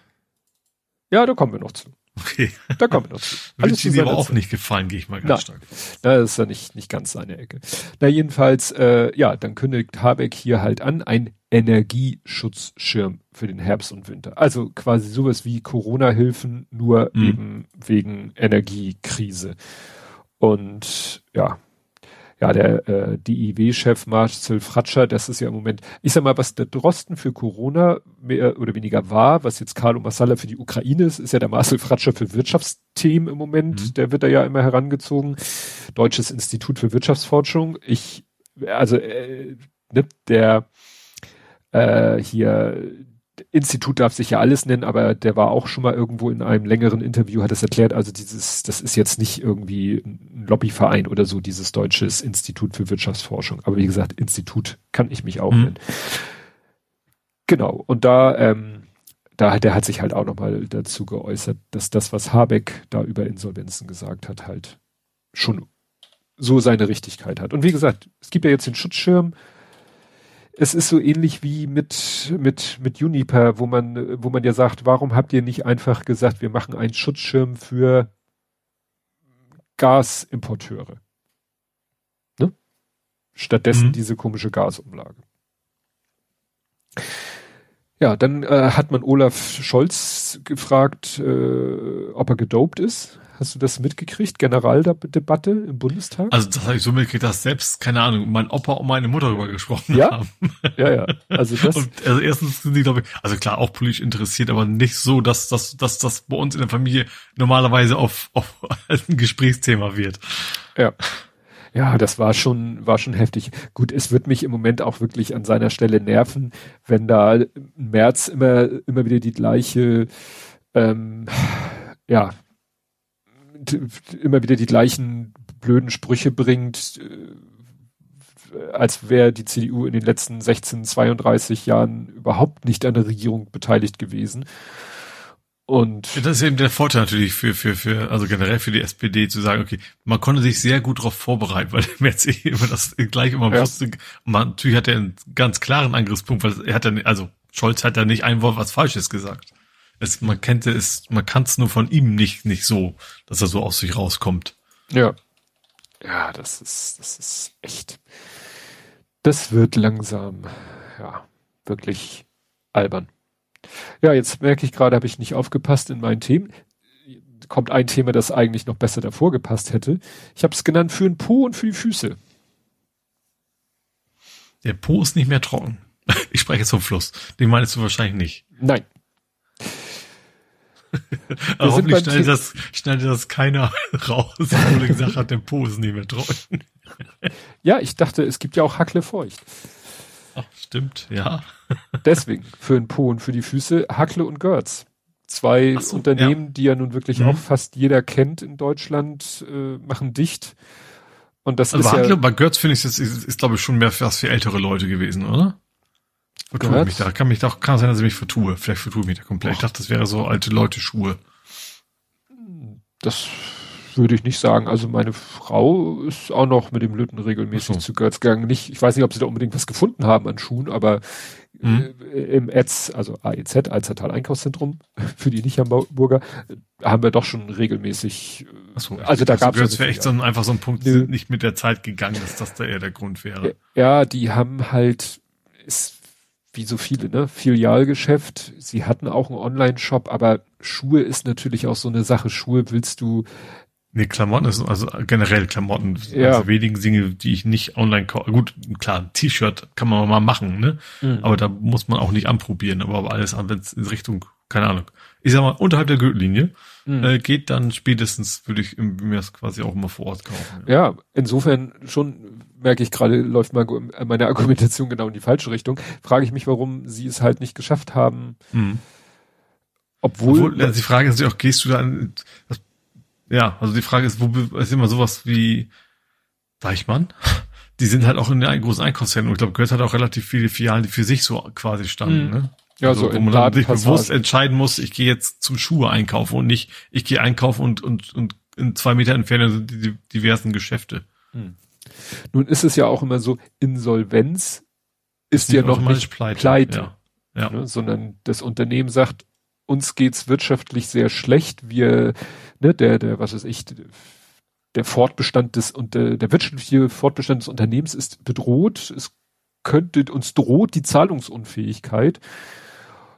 Ja, da kommen wir noch zu. Okay. Da kommen wir noch zu. Alles Wird ihm aber auch nicht gefallen, gehe ich mal ganz Na, stark. Das ist ja nicht, nicht ganz seine Ecke. Na, jedenfalls, äh, ja, dann kündigt Habeck hier halt an, ein Energieschutzschirm für den Herbst und Winter. Also quasi sowas wie Corona-Hilfen, nur mhm. eben wegen Energiekrise. Und ja, ja, der äh, DIW-Chef Marcel Fratscher, das ist ja im Moment, ich sag mal, was der Drosten für Corona mehr oder weniger war, was jetzt Carlo Massala für die Ukraine ist, ist ja der Marcel Fratscher für Wirtschaftsthemen im Moment, mhm. der wird da ja immer herangezogen. Deutsches Institut für Wirtschaftsforschung. Ich, also äh, ne, der äh, hier Institut darf sich ja alles nennen, aber der war auch schon mal irgendwo in einem längeren Interview, hat es erklärt, also dieses, das ist jetzt nicht irgendwie ein Lobbyverein oder so, dieses Deutsches Institut für Wirtschaftsforschung. Aber wie gesagt, Institut kann ich mich auch mhm. nennen. Genau, und da, ähm, da der hat sich halt auch nochmal dazu geäußert, dass das, was Habeck da über Insolvenzen gesagt hat, halt schon so seine Richtigkeit hat. Und wie gesagt, es gibt ja jetzt den Schutzschirm, es ist so ähnlich wie mit, mit, mit Juniper, wo man, wo man ja sagt, warum habt ihr nicht einfach gesagt, wir machen einen Schutzschirm für Gasimporteure? Ne? Stattdessen mhm. diese komische Gasumlage. Ja, dann äh, hat man Olaf Scholz gefragt, äh, ob er gedopt ist. Hast du das mitgekriegt? Generaldebatte im Bundestag? Also das habe ich so mitgekriegt, dass selbst, keine Ahnung, mein Opa und meine Mutter darüber gesprochen ja? haben. Ja, ja. Also das. Und, also erstens sind die, glaube ich, also klar, auch politisch interessiert, aber nicht so, dass dass, dass das bei uns in der Familie normalerweise auf, auf ein Gesprächsthema wird. Ja. Ja, das war schon, war schon heftig. Gut, es wird mich im Moment auch wirklich an seiner Stelle nerven, wenn da im März immer, immer wieder die gleiche, ähm, ja, immer wieder die gleichen blöden Sprüche bringt, äh, als wäre die CDU in den letzten 16, 32 Jahren überhaupt nicht an der Regierung beteiligt gewesen. Und das ist eben der Vorteil natürlich für, für, für, also generell für die SPD zu sagen, okay, man konnte sich sehr gut darauf vorbereiten, weil der Merz immer das gleich immer ja. wusste. Man, natürlich hat er einen ganz klaren Angriffspunkt, weil er hat dann, also Scholz hat da nicht ein Wort was Falsches gesagt. Es, man kennt es, man kann es nur von ihm nicht, nicht so, dass er so aus sich rauskommt. Ja. Ja, das ist, das ist echt. Das wird langsam, ja, wirklich albern. Ja, jetzt merke ich gerade, habe ich nicht aufgepasst in meinen Themen. Kommt ein Thema, das eigentlich noch besser davor gepasst hätte. Ich habe es genannt für den Po und für die Füße. Der Po ist nicht mehr trocken. Ich spreche jetzt vom Fluss. Den meinst du wahrscheinlich nicht. Nein. Aber hoffentlich schneidet das, schneidet das keiner raus, wo der gesagt hat, der Po ist nicht mehr trocken. ja, ich dachte, es gibt ja auch Hackle feucht. Ach, stimmt, ja. Deswegen, für den Po und für die Füße, Hackle und Görz. Zwei so, Unternehmen, ja. die ja nun wirklich mhm. auch fast jeder kennt in Deutschland, äh, machen dicht. Und das also ist Hackle, ja, bei Görz finde ich, das ist, ist glaube ich schon mehr was für ältere Leute gewesen, oder? Vertue mich da. Kann mich doch, kann sein, dass ich mich vertue. Vielleicht vertue ich mich da komplett. Och. Ich dachte, das wäre so alte Leute Schuhe. Das würde ich nicht sagen. Also meine Frau ist auch noch mit dem Lütten regelmäßig so. zu Götz gegangen. Nicht, ich weiß nicht, ob sie da unbedingt was gefunden haben an Schuhen, aber mhm. äh, im ETZ, also AEZ, Alzertal Einkaufszentrum, für die Nicht-Hamburger, haben wir doch schon regelmäßig. Ach so, also da gab es. wäre echt so ein, einfach so ein Punkt, die sind nicht mit der Zeit gegangen, dass das da eher der Grund wäre. Ja, die haben halt, ist wie so viele, ne, Filialgeschäft. Sie hatten auch einen Online-Shop, aber Schuhe ist natürlich auch so eine Sache. Schuhe willst du. Nee, Klamotten ist, also generell Klamotten. Ja. Also wenigen Dinge, die ich nicht online kaufe. Gut, klar, ein T-Shirt kann man mal machen, ne? Mhm. Aber da muss man auch nicht anprobieren. Aber alles, wenn es in Richtung, keine Ahnung, ich sag mal, unterhalb der Gürtellinie mhm. äh, geht, dann spätestens würde ich mir das quasi auch immer vor Ort kaufen. Ja, ja insofern schon merke ich gerade, läuft meine Argumentation genau in die falsche Richtung. Frage ich mich, warum sie es halt nicht geschafft haben. Mhm. Obwohl, Obwohl also die Frage ist auch, gehst du da an, ja, also die Frage ist, wo ist immer sowas wie Deichmann? Die sind halt auch in der großen Einkaufszentren. Und ich glaube, Götz hat auch relativ viele Filialen, die für sich so quasi standen, mhm. ne? Ja, also, so wo man dann sich bewusst entscheiden muss, ich gehe jetzt zum Schuhe einkaufen und nicht, ich gehe einkaufen und, und, und in zwei Meter Entfernung sind die diversen Geschäfte. Hm. Nun ist es ja auch immer so, Insolvenz ist ja noch nicht pleite, pleite ja. Ja. Ne, sondern das Unternehmen sagt, uns geht's wirtschaftlich sehr schlecht, wir, ne, der, der, was weiß ich, der Fortbestand des, und der, der wirtschaftliche Fortbestand des Unternehmens ist bedroht, es könnte, uns droht die Zahlungsunfähigkeit.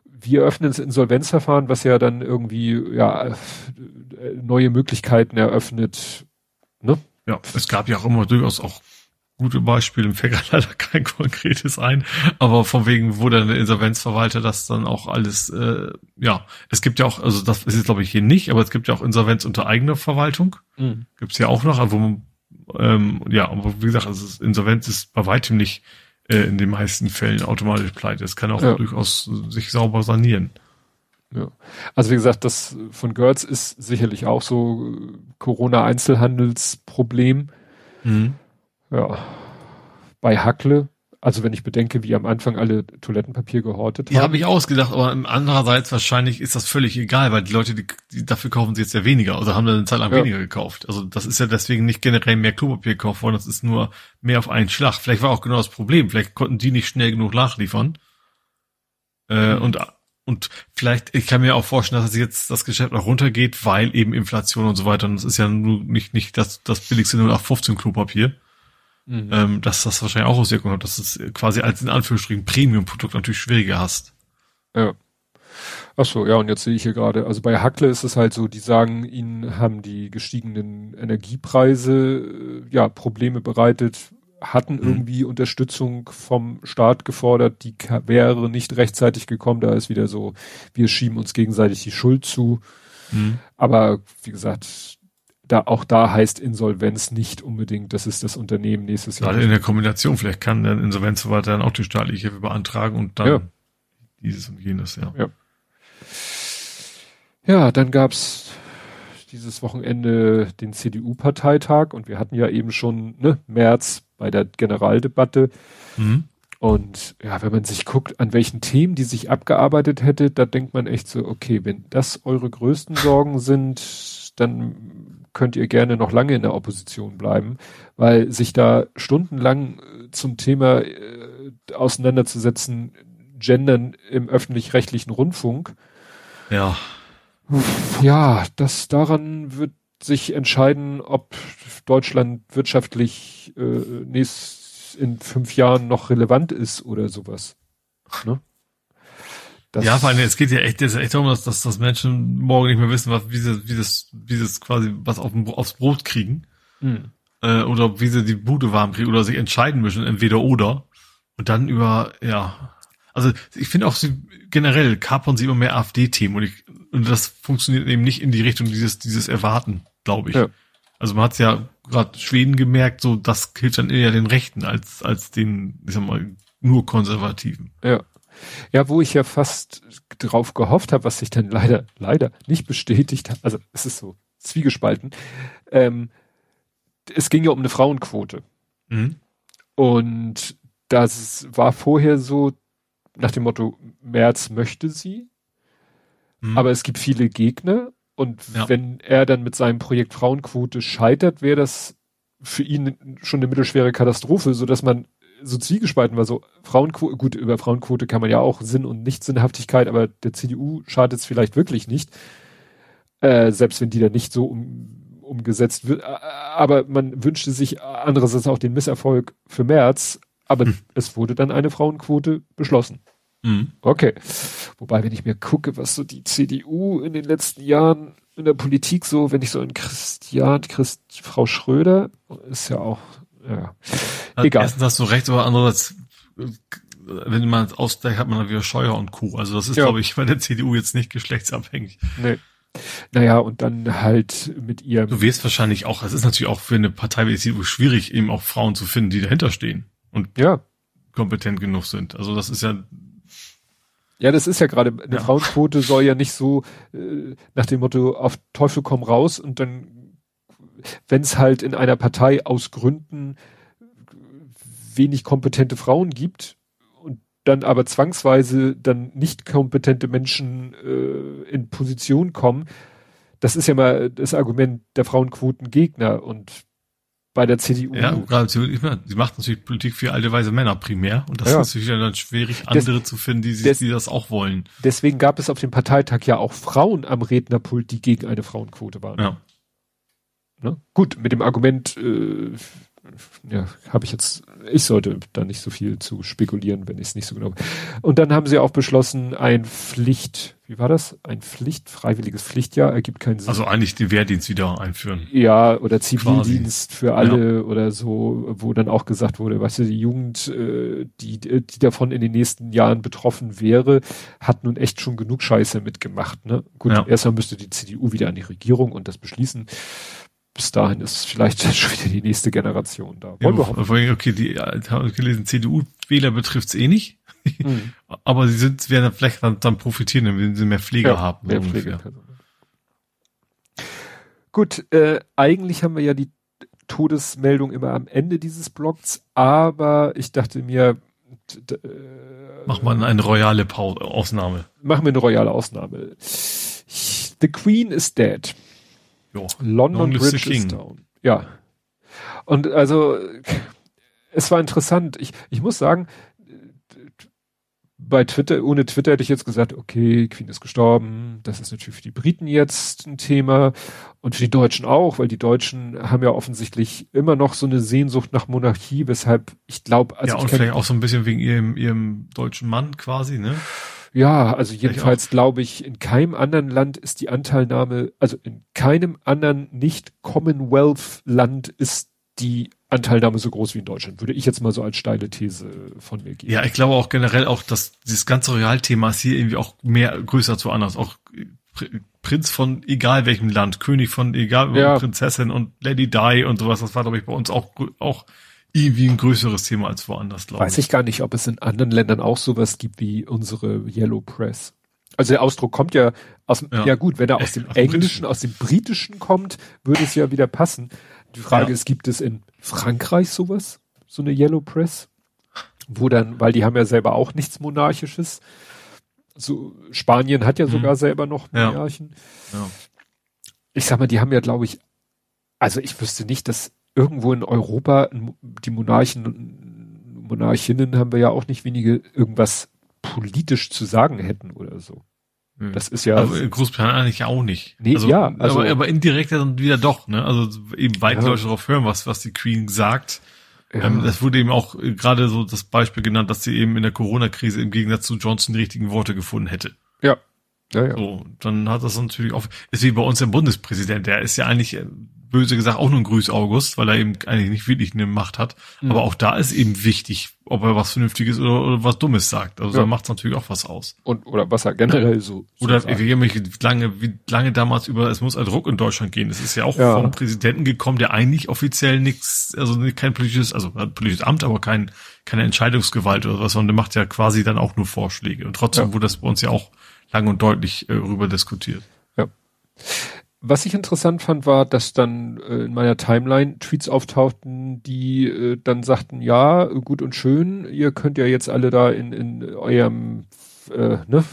Wir öffnen das Insolvenzverfahren, was ja dann irgendwie, ja, neue Möglichkeiten eröffnet, ne? Ja, es gab ja auch immer durchaus auch gute Beispiele, im fällt leider kein konkretes ein, aber von wegen, wo dann der Insolvenzverwalter das dann auch alles, äh, ja, es gibt ja auch, also das ist jetzt glaube ich hier nicht, aber es gibt ja auch Insolvenz unter eigener Verwaltung, mhm. gibt's ja auch noch, also wo man, ähm, ja, aber wie gesagt, also Insolvenz ist bei weitem nicht äh, in den meisten Fällen automatisch pleite. Es kann auch ja. durchaus sich sauber sanieren. Ja. Also wie gesagt, das von Görz ist sicherlich auch so Corona-Einzelhandelsproblem. Mhm. Ja. Bei Hackle, also wenn ich bedenke, wie am Anfang alle Toilettenpapier gehortet haben. Ja, habe ich ausgedacht, aber andererseits wahrscheinlich ist das völlig egal, weil die Leute, die, die dafür kaufen sie jetzt ja weniger, also haben dann eine Zeit lang ja. weniger gekauft. Also das ist ja deswegen nicht generell mehr Klopapier gekauft worden, das ist nur mehr auf einen Schlag. Vielleicht war auch genau das Problem, vielleicht konnten die nicht schnell genug nachliefern. Äh, mhm. Und und vielleicht, ich kann mir auch vorstellen, dass jetzt das Geschäft noch runtergeht, weil eben Inflation und so weiter. Und das ist ja nur nicht, nicht das, das billigste 0815 Klopapier. Mhm. Ähm, dass das wahrscheinlich auch Auswirkungen hat, dass es quasi als in Anführungsstrichen Premium-Produkt natürlich schwieriger hast. Ja. Ach so, ja, und jetzt sehe ich hier gerade, also bei Hackle ist es halt so, die sagen, ihnen haben die gestiegenen Energiepreise, äh, ja, Probleme bereitet, hatten mhm. irgendwie Unterstützung vom Staat gefordert, die wäre nicht rechtzeitig gekommen. Da ist wieder so, wir schieben uns gegenseitig die Schuld zu. Mhm. Aber wie gesagt, da auch da heißt Insolvenz nicht unbedingt, dass es das Unternehmen nächstes Jahr. Gerade in der Kombination, vielleicht kann der Insolvenzverwalter dann auch die staatliche Hilfe beantragen und dann ja. dieses und jenes, ja. Ja, ja dann gab's dieses Wochenende den CDU-Parteitag und wir hatten ja eben schon ne, März bei der Generaldebatte. Mhm. Und ja, wenn man sich guckt, an welchen Themen die sich abgearbeitet hätte, da denkt man echt so, okay, wenn das eure größten Sorgen sind, dann könnt ihr gerne noch lange in der Opposition bleiben, weil sich da stundenlang äh, zum Thema äh, auseinanderzusetzen, Gendern im öffentlich-rechtlichen Rundfunk, Ja. Ja, das daran wird sich entscheiden, ob Deutschland wirtschaftlich äh, nächst in fünf Jahren noch relevant ist oder sowas. Ne? Das ja, vor allem, es geht ja echt, es ist echt darum, dass, dass, dass Menschen morgen nicht mehr wissen, was, wie sie, wie das, wie das quasi was auf dem, aufs Brot kriegen. Mhm. Äh, oder wie sie die Bude warm kriegen oder sich entscheiden müssen, entweder oder. Und dann über, ja. Also ich finde auch sie generell kapern sie immer mehr AfD-Themen und ich, und das funktioniert eben nicht in die Richtung dieses, dieses Erwarten, glaube ich. Ja. Also man hat ja gerade Schweden gemerkt, so das hilft dann eher den Rechten als, als den, ich sag mal, nur Konservativen. Ja. Ja, wo ich ja fast drauf gehofft habe, was sich dann leider, leider nicht bestätigt hat. Also es ist so zwiegespalten. Ähm, es ging ja um eine Frauenquote. Mhm. Und das war vorher so nach dem Motto, Merz möchte sie, mhm. aber es gibt viele Gegner und ja. wenn er dann mit seinem Projekt Frauenquote scheitert, wäre das für ihn schon eine mittelschwere Katastrophe, so dass man so zwiegespalten war, so Frauenquote, gut, über Frauenquote kann man ja auch Sinn und Nicht-Sinnhaftigkeit, aber der CDU schadet es vielleicht wirklich nicht, äh, selbst wenn die da nicht so um, umgesetzt wird. Aber man wünschte sich andererseits auch den Misserfolg für März, aber hm. es wurde dann eine Frauenquote beschlossen. Mhm. Okay. Wobei, wenn ich mir gucke, was so die CDU in den letzten Jahren in der Politik so, wenn ich so in Christian, Christ, Frau Schröder, ist ja auch, ja, egal. Erstens hast du recht, aber andererseits, wenn man ausgleicht, hat man dann wieder Scheuer und Kuh. Also das ist, ja. glaube ich, bei der CDU jetzt nicht geschlechtsabhängig. Nee. Naja, und dann halt mit ihr. Du wirst wahrscheinlich auch, es ist natürlich auch für eine Partei wie die CDU schwierig, eben auch Frauen zu finden, die dahinter stehen und ja. kompetent genug sind. Also das ist ja ja, das ist ja gerade, eine ja. Frauenquote soll ja nicht so äh, nach dem Motto auf Teufel komm raus und dann, wenn es halt in einer Partei aus Gründen wenig kompetente Frauen gibt und dann aber zwangsweise dann nicht kompetente Menschen äh, in Position kommen, das ist ja mal das Argument der Frauenquotengegner und bei der CDU. Ja, gerade sie macht natürlich Politik für alte weise Männer primär und das ja. ist natürlich dann schwierig, andere des, zu finden, die, sich, des, die das auch wollen. Deswegen gab es auf dem Parteitag ja auch Frauen am Rednerpult, die gegen eine Frauenquote waren. Ja. Ne? Gut, mit dem Argument, äh, ja, habe ich jetzt, ich sollte da nicht so viel zu spekulieren, wenn ich es nicht so genau. Und dann haben sie auch beschlossen, ein Pflicht, wie war das? Ein Pflicht, freiwilliges Pflichtjahr ergibt keinen Sinn. Also eigentlich den Wehrdienst wieder einführen. Ja, oder Zivildienst Quasi. für alle ja. oder so, wo dann auch gesagt wurde, weißt du, die Jugend, äh, die, die davon in den nächsten Jahren betroffen wäre, hat nun echt schon genug Scheiße mitgemacht. Ne? Gut, ja. erstmal müsste die CDU wieder an die Regierung und das beschließen bis dahin ist vielleicht schon wieder die nächste Generation da. Wollen ja, wir okay, die haben gelesen, CDU-Wähler betrifft's eh nicht. Mhm. Aber sie sind, werden vielleicht dann, dann profitieren, wenn sie mehr Pfleger ja, haben. Mehr. Gut, äh, eigentlich haben wir ja die Todesmeldung immer am Ende dieses Blogs, aber ich dachte mir, äh, Mach mal eine royale Ausnahme. Machen wir eine royale Ausnahme. The Queen is dead. Jo. London Bridge is down. Ja. Und also, es war interessant. Ich, ich muss sagen, bei Twitter, ohne Twitter hätte ich jetzt gesagt, okay, Queen ist gestorben, das ist natürlich für die Briten jetzt ein Thema und für die Deutschen auch, weil die Deutschen haben ja offensichtlich immer noch so eine Sehnsucht nach Monarchie, weshalb ich glaube, also. Ja, und vielleicht auch so ein bisschen wegen ihrem, ihrem deutschen Mann quasi, ne? Ja, also jedenfalls glaube ich, in keinem anderen Land ist die Anteilnahme, also in keinem anderen nicht Commonwealth Land ist die Anteilnahme so groß wie in Deutschland, würde ich jetzt mal so als steile These von mir geben. Ja, ich glaube auch generell auch, dass dieses ganze Realthema ist hier irgendwie auch mehr größer zu anders. Auch Prinz von egal welchem Land, König von egal ja. Prinzessin und Lady Di und sowas, das war glaube ich bei uns auch auch irgendwie ein größeres Thema als woanders, glaube ich. Weiß ich gar nicht, ob es in anderen Ländern auch sowas gibt wie unsere Yellow Press. Also der Ausdruck kommt ja aus, ja, ja gut, wenn er aus dem Englischen, aus dem Britischen kommt, würde es ja wieder passen. Die Frage ja. ist, gibt es in Frankreich sowas? So eine Yellow Press? Wo dann, weil die haben ja selber auch nichts Monarchisches. So, Spanien hat ja mhm. sogar selber noch Monarchen. Ja. Ich sag mal, die haben ja, glaube ich, also ich wüsste nicht, dass irgendwo in Europa, die Monarchen, Monarchinnen haben wir ja auch nicht wenige irgendwas politisch zu sagen hätten oder so. Hm. Das ist ja. Aber in Großbritannien eigentlich auch nicht. Nee, also, ja, also, aber, aber indirekt dann wieder doch, ne? Also eben weit ja. Leute darauf hören, was, was die Queen sagt. Ja. Ähm, das wurde eben auch gerade so das Beispiel genannt, dass sie eben in der Corona-Krise im Gegensatz zu Johnson die richtigen Worte gefunden hätte. Ja. Ja, ja. So, dann hat das natürlich auch, ist wie bei uns der Bundespräsident, der ist ja eigentlich böse gesagt auch nur ein Grüß August, weil er eben eigentlich nicht wirklich eine Macht hat. Mhm. Aber auch da ist eben wichtig, ob er was Vernünftiges oder, oder was Dummes sagt. Also ja. da macht es natürlich auch was aus. Und oder was er generell so. so oder sagt. wie lange, wie lange damals über es muss ein Druck in Deutschland gehen. Es ist ja auch ja. vom Präsidenten gekommen, der eigentlich offiziell nichts, also kein politisches, also politisches Amt, aber kein keine Entscheidungsgewalt oder was, sondern der macht ja quasi dann auch nur Vorschläge. Und trotzdem ja. wurde das bei uns ja auch lang und deutlich äh, rüber diskutiert. Ja was ich interessant fand, war, dass dann äh, in meiner Timeline Tweets auftauchten, die äh, dann sagten, ja, gut und schön, ihr könnt ja jetzt alle da in, in eurem äh, ne,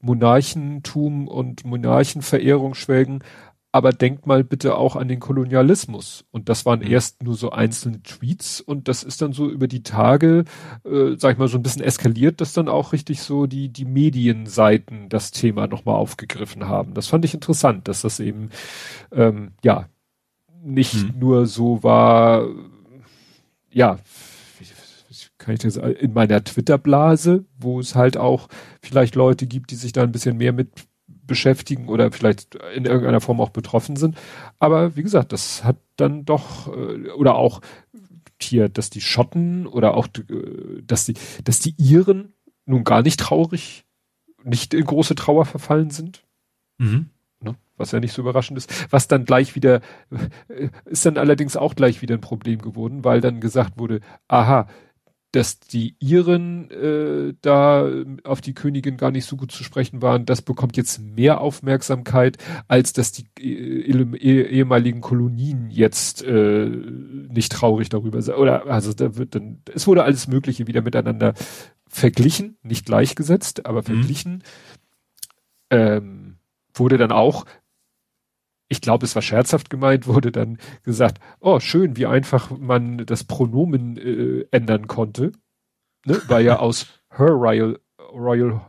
Monarchentum und Monarchenverehrung schwelgen, aber denkt mal bitte auch an den Kolonialismus. Und das waren mhm. erst nur so einzelne Tweets und das ist dann so über die Tage, äh, sag ich mal, so ein bisschen eskaliert, dass dann auch richtig so die, die Medienseiten das Thema nochmal aufgegriffen haben. Das fand ich interessant, dass das eben, ähm, ja, nicht mhm. nur so war, ja, kann ich das in meiner Twitter-Blase, wo es halt auch vielleicht Leute gibt, die sich da ein bisschen mehr mit beschäftigen oder vielleicht in irgendeiner Form auch betroffen sind. Aber wie gesagt, das hat dann doch, äh, oder auch hier, dass die Schotten oder auch, äh, dass die, dass die Iren nun gar nicht traurig, nicht in große Trauer verfallen sind. Mhm. Ne? Was ja nicht so überraschend ist. Was dann gleich wieder, äh, ist dann allerdings auch gleich wieder ein Problem geworden, weil dann gesagt wurde, aha, dass die Iren äh, da auf die Königin gar nicht so gut zu sprechen waren, das bekommt jetzt mehr Aufmerksamkeit, als dass die äh, eh, ehemaligen Kolonien jetzt äh, nicht traurig darüber sind. Oder also da wird dann, es wurde alles Mögliche wieder miteinander verglichen, nicht gleichgesetzt, aber mhm. verglichen. Mhm. Ähm, wurde dann auch ich glaube, es war scherzhaft gemeint, wurde dann gesagt, oh, schön, wie einfach man das Pronomen äh, ändern konnte. Ne? Weil ja aus Her Royal, Royal,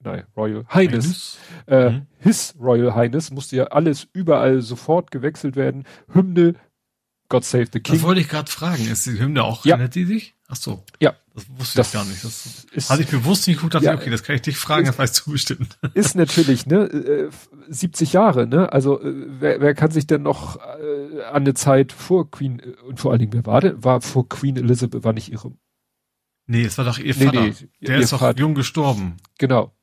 nein, Royal Highness, äh, mhm. His Royal Highness musste ja alles überall sofort gewechselt werden. Hymne, God Save the King. Das wollte ich gerade fragen. Ist die Hymne auch, ja. ändert die sich? Ach so. Ja. Das wusste das ich gar nicht. Das ist, hatte ich bewusst nicht geguckt, dachte ja, okay, das kann ich dich fragen, das weißt du bestimmt. Ist natürlich, ne, 70 äh, Jahre, ne, also äh, wer, wer kann sich denn noch äh, an eine Zeit vor Queen, und vor allen Dingen, wer war denn, war vor Queen Elizabeth, war nicht ihre? Nee, es war doch ihr Vater. Nee, Der ist doch jung gestorben. Genau.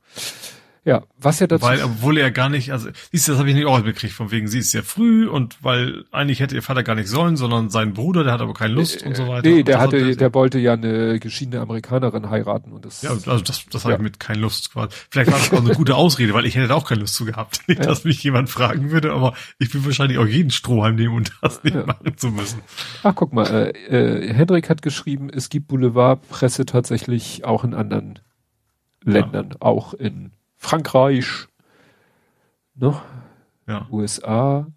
Ja, was ja dazu. Weil, obwohl er gar nicht, also, siehst du, das habe ich nicht auch mitgekriegt, von wegen, sie ist sehr früh und weil eigentlich hätte ihr Vater gar nicht sollen, sondern sein Bruder, der hat aber keine Lust äh, und so weiter. Nee, der hatte, der, der wollte ja eine geschiedene Amerikanerin heiraten und das. Ja, also das, das habe ja. ich mit keine Lust quasi. Vielleicht war das auch eine gute Ausrede, weil ich hätte da auch keine Lust zu gehabt. Nicht, ja. dass mich jemand fragen würde, aber ich will wahrscheinlich auch jeden Strohhalm nehmen, um das nicht ja. machen zu müssen. Ach, guck mal, äh, äh, Hendrik hat geschrieben, es gibt Boulevardpresse tatsächlich auch in anderen Ländern, auch in Frankreich, ne? Ja. USA,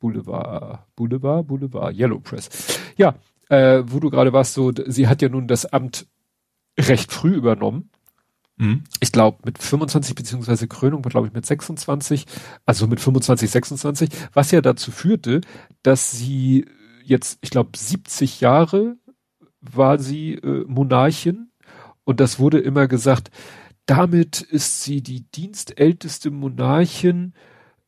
Boulevard, Boulevard, Boulevard, Yellow Press. Ja, äh, wo du gerade warst, so, sie hat ja nun das Amt recht früh übernommen. Mhm. Ich glaube mit 25 beziehungsweise Krönung glaube ich mit 26, also mit 25, 26, was ja dazu führte, dass sie jetzt, ich glaube 70 Jahre war sie äh, Monarchin und das wurde immer gesagt, damit ist sie die dienstälteste Monarchin,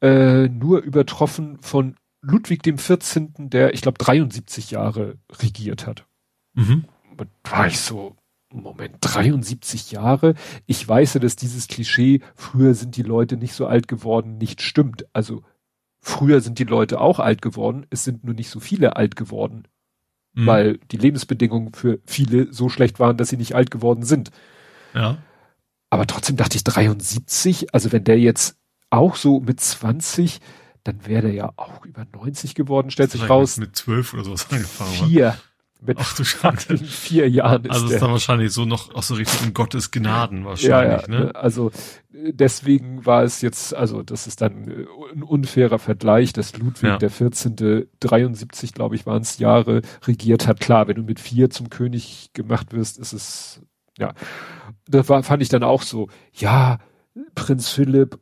äh, nur übertroffen von Ludwig dem 14., der, ich glaube, 73 Jahre regiert hat. Mhm. Und war ich so, Moment, 73 Jahre? Ich weiß ja, dass dieses Klischee, früher sind die Leute nicht so alt geworden, nicht stimmt. Also, früher sind die Leute auch alt geworden, es sind nur nicht so viele alt geworden. Mhm. Weil die Lebensbedingungen für viele so schlecht waren, dass sie nicht alt geworden sind. Ja. Aber trotzdem dachte ich 73, also wenn der jetzt auch so mit 20, dann wäre der ja auch über 90 geworden, stellt sich raus. Mit 12 oder sowas angefangen. Vier. Mit Ach du Schande. vier Jahren ist Also ist dann wahrscheinlich so noch auch so richtig in Gottes Gnaden wahrscheinlich, ja, ja, ne? Also deswegen war es jetzt, also das ist dann äh, ein unfairer Vergleich, dass Ludwig ja. der 14. 73, glaube ich, waren es Jahre regiert hat. Klar, wenn du mit vier zum König gemacht wirst, ist es ja, das war, fand ich dann auch so, ja, Prinz Philipp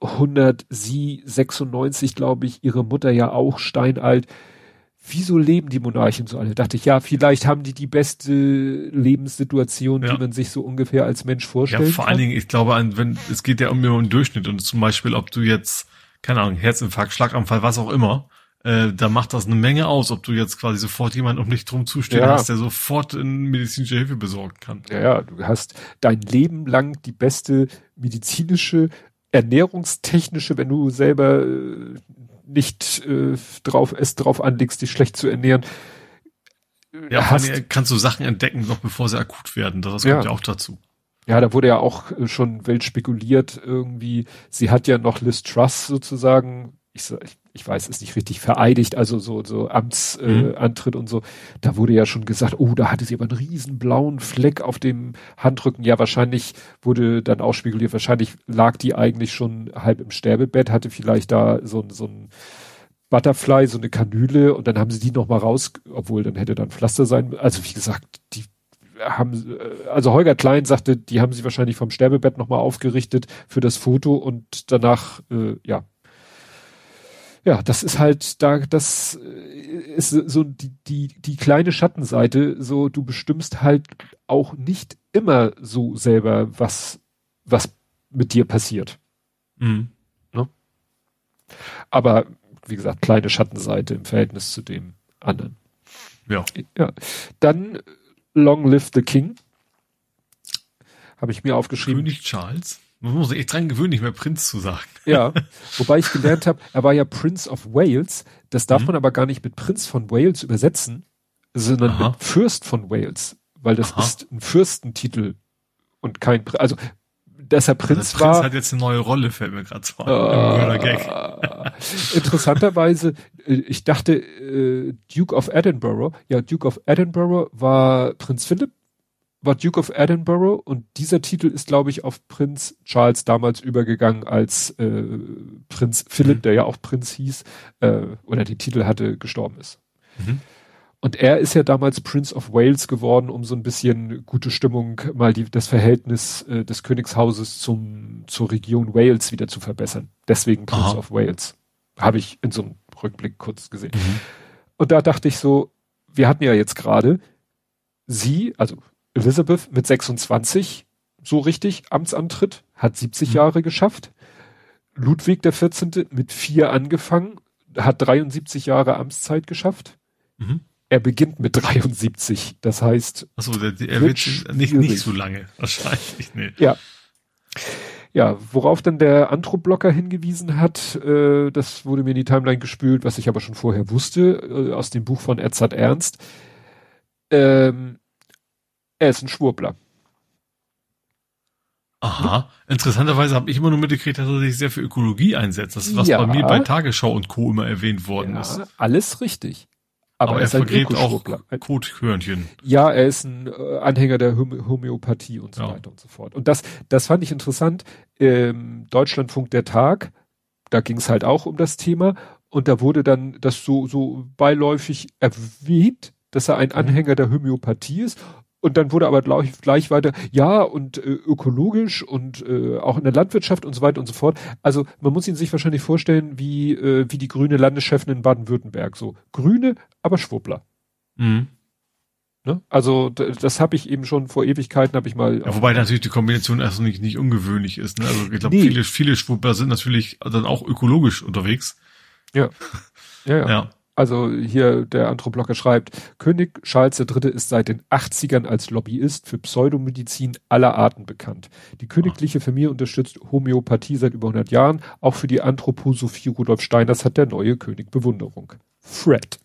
100, sie 96, glaube ich, ihre Mutter ja auch steinalt. Wieso leben die Monarchen so alle? Dachte ich, ja, vielleicht haben die die beste Lebenssituation, ja. die man sich so ungefähr als Mensch vorstellt. Ja, vor kann. allen Dingen, ich glaube, wenn, es geht ja um, um den Durchschnitt und zum Beispiel, ob du jetzt, keine Ahnung, Herzinfarkt, Schlaganfall, was auch immer, äh, da macht das eine Menge aus, ob du jetzt quasi sofort jemanden um dich drum zustehen ja. hast, der sofort in medizinische Hilfe besorgen kann. Ja, ja, du hast dein Leben lang die beste medizinische ernährungstechnische, wenn du selber äh, nicht äh, drauf es drauf anlegst, dich schlecht zu ernähren. Ja, hast, kannst du Sachen entdecken, noch bevor sie akut werden. Das kommt ja, ja auch dazu. Ja, da wurde ja auch äh, schon wild spekuliert irgendwie. Sie hat ja noch Liz Truss sozusagen, ich, ich weiß, ist nicht richtig vereidigt, also so, so Amtsantritt äh, mhm. und so. Da wurde ja schon gesagt, oh, da hatte sie aber einen riesen blauen Fleck auf dem Handrücken. Ja, wahrscheinlich wurde dann auch spekuliert, wahrscheinlich lag die eigentlich schon halb im Sterbebett, hatte vielleicht da so, so ein Butterfly, so eine Kanüle und dann haben sie die nochmal raus, obwohl dann hätte dann Pflaster sein. Also wie gesagt, die haben, also Holger Klein sagte, die haben sie wahrscheinlich vom Sterbebett nochmal aufgerichtet für das Foto und danach, äh, ja, ja, das ist halt da, das äh, ist so die, die, die kleine Schattenseite, so du bestimmst halt auch nicht immer so selber, was, was mit dir passiert. Mhm. Ne? Aber wie gesagt, kleine Schattenseite im Verhältnis zu dem anderen. Ja. Ja. Dann Long Live the King. Habe ich mir aufgeschrieben. König Charles. Man muss sich echt dran gewöhnen, nicht mehr Prinz zu sagen. Ja, wobei ich gelernt habe, er war ja Prince of Wales. Das darf mhm. man aber gar nicht mit Prinz von Wales übersetzen, sondern Aha. mit Fürst von Wales, weil das Aha. ist ein Fürstentitel und kein, also dass er Prinz, also Prinz war. hat jetzt eine neue Rolle, fällt mir gerade an. Äh, interessanterweise, äh, ich dachte, äh, Duke of Edinburgh, ja, Duke of Edinburgh war Prinz Philipp, war Duke of Edinburgh und dieser Titel ist, glaube ich, auf Prinz Charles damals übergegangen, als äh, Prinz Philipp, mhm. der ja auch Prinz hieß, äh, oder den Titel hatte, gestorben ist. Mhm. Und er ist ja damals Prince of Wales geworden, um so ein bisschen gute Stimmung, mal die, das Verhältnis äh, des Königshauses zum, zur Region Wales wieder zu verbessern. Deswegen Prince Aha. of Wales. Habe ich in so einem Rückblick kurz gesehen. Mhm. Und da dachte ich so, wir hatten ja jetzt gerade sie, also Elizabeth mit 26 so richtig Amtsantritt, hat 70 mhm. Jahre geschafft. Ludwig der 14. mit vier angefangen, hat 73 Jahre Amtszeit geschafft. Mhm. Er beginnt mit 73, das heißt. Achso, der, der, er wird nicht, nicht so lange, wahrscheinlich, nee. Ja. Ja, worauf dann der Antro-Blocker hingewiesen hat, äh, das wurde mir in die Timeline gespült, was ich aber schon vorher wusste, äh, aus dem Buch von Edzard Ernst. Ähm, er ist ein Schwurbler. Aha. Interessanterweise habe ich immer nur mitgekriegt, dass er sich sehr für Ökologie einsetzt. Das ist, was ja. bei mir bei Tagesschau und Co. immer erwähnt worden ja, ist. Alles richtig. Aber, Aber er, er vergräbt auch Kothörnchen. Ja, er ist ein äh, Anhänger der Homöopathie und so ja. weiter und so fort. Und das, das fand ich interessant. Ähm, Deutschlandfunk der Tag, da ging es halt auch um das Thema. Und da wurde dann das so, so beiläufig erwähnt, dass er ein mhm. Anhänger der Homöopathie ist und dann wurde aber gleich, gleich weiter, ja, und äh, ökologisch und äh, auch in der Landwirtschaft und so weiter und so fort. Also man muss ihn sich wahrscheinlich vorstellen, wie, äh, wie die grüne Landeschefin in Baden-Württemberg. So grüne, aber Schwuppler. Mhm. Ne? Also das habe ich eben schon vor Ewigkeiten habe ich mal. Ja, wobei natürlich die Kombination erst nicht, nicht ungewöhnlich ist. Ne? Also ich glaube, nee. viele, viele Schwuppler sind natürlich dann auch ökologisch unterwegs. Ja. Ja, ja. ja. Also hier der Anthropologe schreibt, König Charles III. ist seit den 80ern als Lobbyist für Pseudomedizin aller Arten bekannt. Die königliche Familie unterstützt Homöopathie seit über 100 Jahren. Auch für die Anthroposophie Rudolf Steiners hat der neue König Bewunderung. Fred.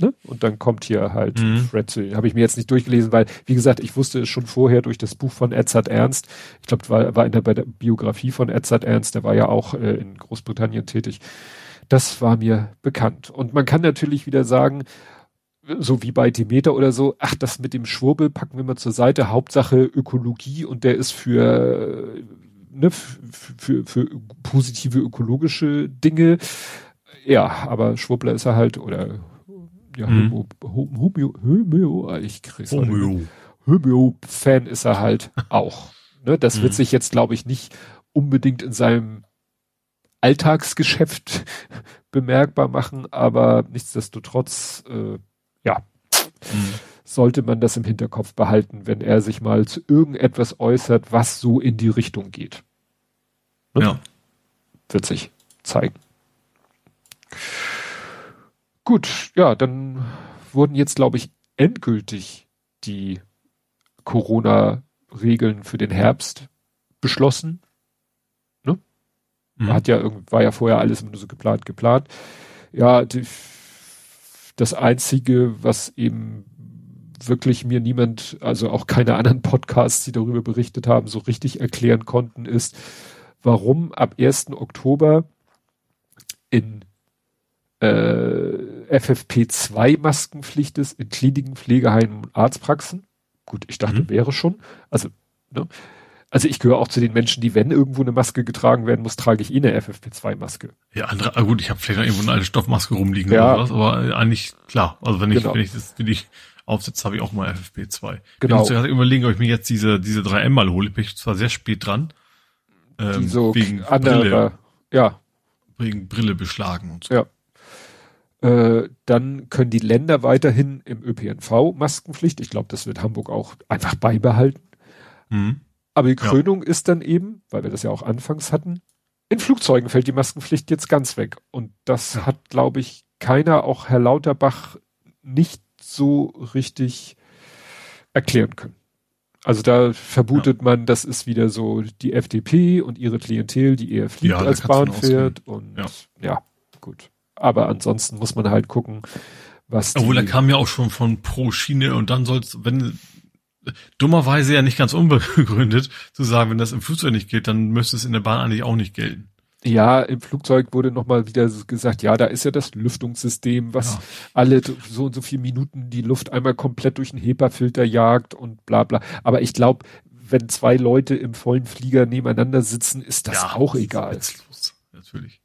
Ne? Und dann kommt hier halt mhm. Fred zu. Habe ich mir jetzt nicht durchgelesen, weil, wie gesagt, ich wusste es schon vorher durch das Buch von Edzard Ernst. Ich glaube, war, war in der, bei der Biografie von Edzard Ernst, der war ja auch äh, in Großbritannien tätig. Das war mir bekannt. Und man kann natürlich wieder sagen, so wie bei Demeter oder so, ach, das mit dem Schwurbel packen wir mal zur Seite, Hauptsache Ökologie und der ist für, ne, für, für positive ökologische Dinge. Ja, aber Schwurbler ist er halt, oder ja, mhm. Homö, Homö, ich krieg's Homö. Homö-Fan ist er halt auch. Ne, das Mhm. wird sich jetzt, glaube ich, nicht unbedingt in seinem Alltagsgeschäft bemerkbar machen, aber nichtsdestotrotz, äh, ja, Mhm. sollte man das im Hinterkopf behalten, wenn er sich mal zu irgendetwas äußert, was so in die Richtung geht. Ne? Ja. Wird sich zeigen. Gut, ja, dann wurden jetzt, glaube ich, endgültig die Corona-Regeln für den Herbst beschlossen. Mhm. Hat ja war ja vorher alles immer nur so geplant, geplant. Ja, die, das einzige, was eben wirklich mir niemand, also auch keine anderen Podcasts, die darüber berichtet haben, so richtig erklären konnten, ist, warum ab 1. Oktober in äh, FFP2 Maskenpflicht ist, in Kliniken, Pflegeheimen und Arztpraxen. Gut, ich dachte, Mhm. wäre schon. Also, ne? Also ich gehöre auch zu den Menschen, die, wenn irgendwo eine Maske getragen werden muss, trage ich eh eine FFP2-Maske. Ja, andere, ah gut, ich habe vielleicht noch irgendwo eine alte Stoffmaske rumliegen Ja. oder was, aber äh, eigentlich klar. Also wenn ich, Genau. wenn ich das, wenn ich aufsetze, habe ich auch mal FFP2. Genau. Ich muss gerade überlegen, ob ich mir jetzt diese, diese 3M mal hole. Bin ich zwar sehr spät dran. Ähm, die so wegen andere, Brille, ja, wegen Brille beschlagen und so. Ja. Äh, dann können die Länder weiterhin im ÖPNV Maskenpflicht. Ich glaube, das wird Hamburg auch einfach beibehalten. Mhm. Aber die Ja. Krönung ist dann eben, weil wir das ja auch anfangs hatten, in Flugzeugen fällt die Maskenpflicht jetzt ganz weg. Und das Ja. hat, glaube ich, keiner, auch Herr Lauterbach, nicht so richtig erklären können. Also da vermutet man, das ist wieder so die FDP und ihre Klientel, die eher fliegt Ja, als Bahn fährt. Und Ja. ja. gut. Aber ansonsten muss man halt gucken, was Obwohl, da kam ja auch schon von pro Schiene und dann soll's, wenn, dummerweise ja nicht ganz unbegründet, zu sagen, wenn das im Flugzeug nicht gilt, dann müsste es in der Bahn eigentlich auch nicht gelten. Ja, im Flugzeug wurde nochmal wieder gesagt, ja, da ist ja das Lüftungssystem, was Ja. alle so und so vier Minuten die Luft einmal komplett durch den HEPA-Filter jagt und bla bla. Aber ich glaube, wenn zwei Leute im vollen Flieger nebeneinander sitzen, ist das auch ist egal. witzlos, natürlich.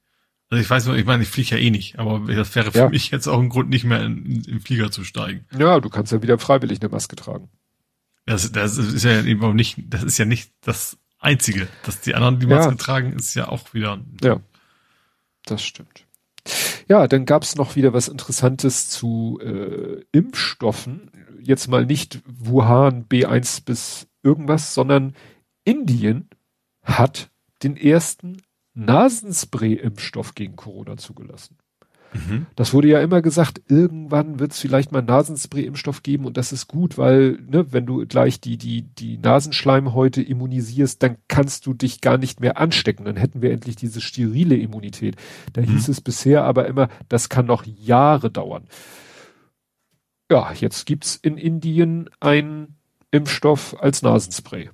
Also ich weiß nur, ich meine, ich fliege ja eh nicht, aber das wäre für Ja. mich jetzt auch ein Grund, nicht mehr in, in, in den Flieger zu steigen. Ja, du kannst ja wieder freiwillig eine Maske tragen. Das, das ist ja eben auch nicht, das ist ja nicht das Einzige. Dass die anderen die Ja. Maske tragen, ist ja auch wieder. Ja, das stimmt. Ja, dann gab's noch wieder was Interessantes zu äh, Impfstoffen. Jetzt mal nicht Wuhan B1 bis irgendwas, sondern Indien hat den ersten Nasenspray-Impfstoff gegen Corona zugelassen. Mhm. Das wurde ja immer gesagt, irgendwann wird es vielleicht mal Nasenspray-Impfstoff geben und das ist gut, weil, ne, wenn du gleich die, die, die Nasenschleimhäute immunisierst, dann kannst du dich gar nicht mehr anstecken. Dann hätten wir endlich diese sterile Immunität. Da hieß Mhm. es bisher aber immer, das kann noch Jahre dauern. Ja, jetzt gibt's in Indien einen Impfstoff als Nasenspray.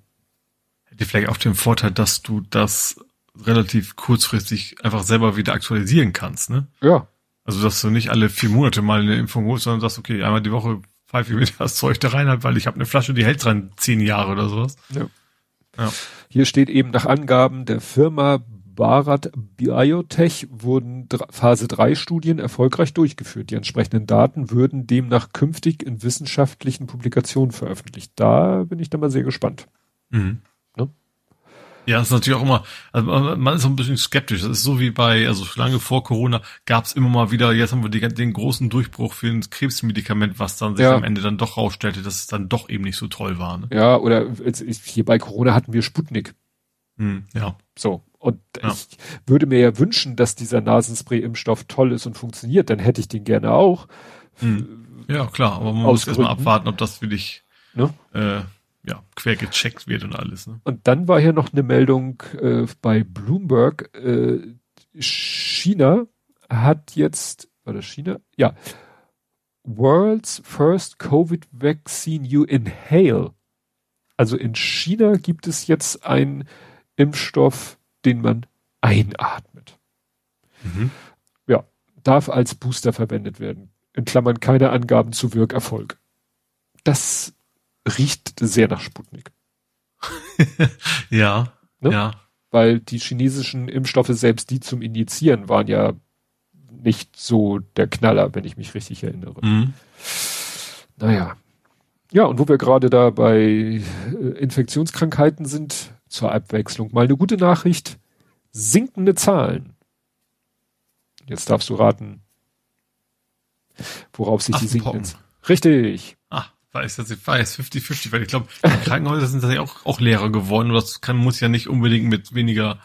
Hätte vielleicht auch den Vorteil, dass du das relativ kurzfristig einfach selber wieder aktualisieren kannst, ne? Ja, Also, dass du nicht alle vier Monate mal eine Impfung holst, sondern sagst, okay, einmal die Woche pfeife ich mir das Zeug da rein, weil ich habe eine Flasche, die hält dran zehn Jahre oder sowas. Ja. Ja. Hier steht eben nach Angaben der Firma Bharat Biotech wurden Phase 3 Studien erfolgreich durchgeführt. Die entsprechenden Daten würden demnach künftig in wissenschaftlichen Publikationen veröffentlicht. Da bin ich dann mal sehr gespannt. Mhm. Ja, das ist natürlich auch immer, also man man ist so ein bisschen skeptisch. Das ist so wie bei, also lange vor Corona gab es immer mal wieder, jetzt haben wir die, den großen Durchbruch für ein Krebsmedikament, was dann sich Ja. am Ende dann doch rausstellte, dass es dann doch eben nicht so toll war. Ne? Ja, oder hier bei Corona hatten wir Sputnik. Hm, ja. So. Und Ja. ich würde mir ja wünschen, dass dieser Nasenspray-Impfstoff toll ist und funktioniert. Dann hätte ich den gerne auch. Hm. Ja, klar, aber man Aus muss erstmal abwarten, ob das für dich Ne? äh, ja, quer gecheckt wird und alles. Ne? Und dann war hier noch eine Meldung äh, bei Bloomberg. Äh, China hat jetzt, war das China? Ja. World's first Covid vaccine you inhale. Also in China gibt es jetzt einen Impfstoff, den man einatmet. Mhm. Darf als Booster verwendet werden. In Klammern keine Angaben zu Wirkerfolg. Das riecht sehr nach Sputnik. Ja, Ne? ja. weil die chinesischen Impfstoffe, selbst die zum Injizieren, waren ja nicht so der Knaller, wenn ich mich richtig erinnere. Mhm. Naja. Ja, und wo wir gerade da bei äh, Infektionskrankheiten sind, zur Abwechslung mal eine gute Nachricht. Sinkende Zahlen. Jetzt darfst du raten, worauf sich die sinkenden. Richtig. Ah, weiß das, ich weiß 50-50, weil ich glaube, Krankenhäuser sind tatsächlich auch, auch leerer geworden. Und das kann, muss ja nicht unbedingt mit weniger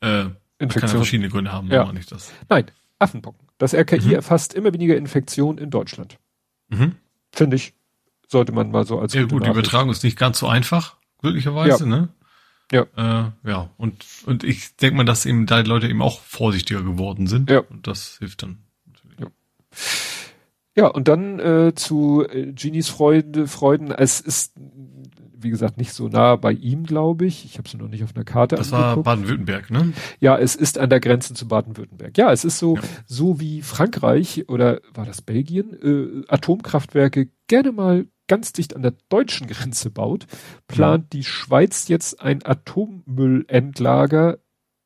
äh, Infektion. Kann verschiedene Gründe haben, ja. nicht das. Nein, Affenpocken. Das RKI mhm. erfasst immer weniger Infektionen in Deutschland. Mhm. Finde ich, sollte man mal so als. Ja gut, die Übertragung ist nicht ganz so einfach, glücklicherweise, ja. ne? Ja. Äh, ja, und, und ich denke mal, dass eben da die Leute eben auch vorsichtiger geworden sind. Ja. Und das hilft dann natürlich. Ja. Ja, und dann äh, zu äh, Genies Freude, Freuden. Es ist, wie gesagt, nicht so nah bei ihm, glaube ich. Ich habe sie noch nicht auf einer Karte Das angeguckt. war Baden-Württemberg, ne? Ja, es ist an der Grenze zu Baden-Württemberg. Ja, es ist so, ja. so wie Frankreich oder war das Belgien, äh, Atomkraftwerke gerne mal ganz dicht an der deutschen Grenze baut, plant ja. die Schweiz jetzt ein Atommüllendlager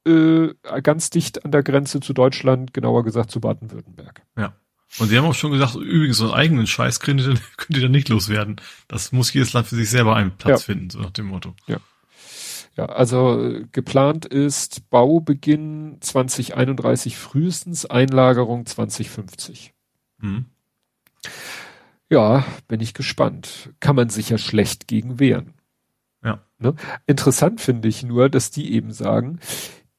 äh, ganz dicht an der Grenze zu Deutschland, genauer gesagt zu Baden-Württemberg. Ja. Und sie haben auch schon gesagt, übrigens, so einen eigenen Scheiß könnt ihr, könnt ihr dann nicht loswerden. Das muss jedes Land für sich selber einen Platz ja. finden, so nach dem Motto. Ja. Ja, also äh, geplant ist Baubeginn 2031 frühestens, Einlagerung 2050. Mhm. Ja, bin ich gespannt. Kann man sich ja schlecht gegen wehren. Ja. Ne? Interessant finde ich nur, dass die eben sagen,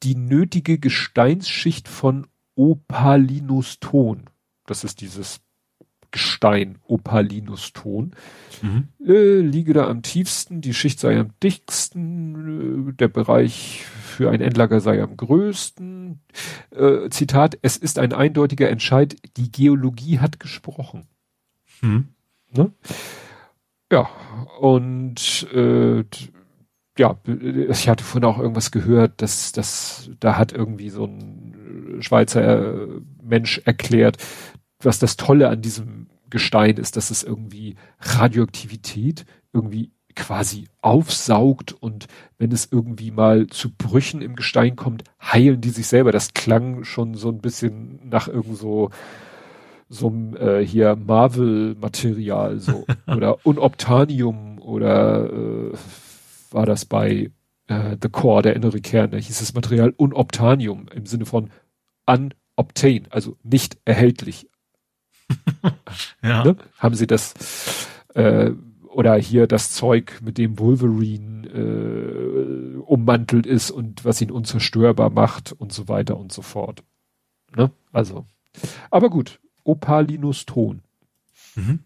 die nötige Gesteinsschicht von Opalinuston das ist dieses Gestein, Opalinuston, mhm. äh, liege da am tiefsten, die Schicht sei am dicksten, äh, der Bereich für ein Endlager sei am größten. Äh, Zitat, es ist ein eindeutiger Entscheid, die Geologie hat gesprochen. Mhm. Ne? Ja, und äh, ja, ich hatte vorhin auch irgendwas gehört, dass, dass da hat irgendwie so ein Schweizer äh, Mensch erklärt, was das Tolle an diesem Gestein ist, dass es irgendwie Radioaktivität irgendwie quasi aufsaugt und wenn es irgendwie mal zu Brüchen im Gestein kommt, heilen die sich selber. Das klang schon so ein bisschen nach irgend so so äh, hier Marvel-Material so oder Unobtanium oder äh, war das bei äh, The Core, der innere Kern, da hieß das Material Unobtanium im Sinne von unobtain, also nicht erhältlich, ja. Ne? Haben sie das äh, oder hier das Zeug, mit dem Wolverine äh, ummantelt ist und was ihn unzerstörbar macht und so weiter und so fort. Ne? Also, aber gut, Opalinuston. Mhm.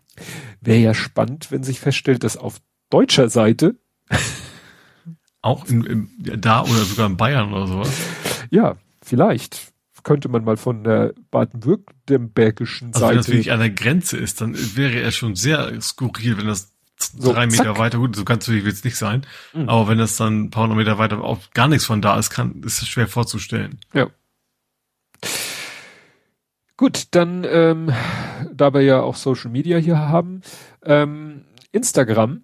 Wäre ja spannend, wenn sich feststellt, dass auf deutscher Seite auch in, in, da oder sogar in Bayern oder sowas. Ja, vielleicht könnte man mal von der baden-württembergischen also Seite. Wenn das wirklich an der Grenze ist, dann wäre er schon sehr skurril, wenn das so, drei Meter zack. weiter, gut, so ganz will es nicht sein, mhm. aber wenn das dann ein paar hundert Meter weiter auch gar nichts von da ist, kann, ist es schwer vorzustellen. Ja. Gut, dann, ähm, da wir ja auch Social Media hier haben, ähm, Instagram,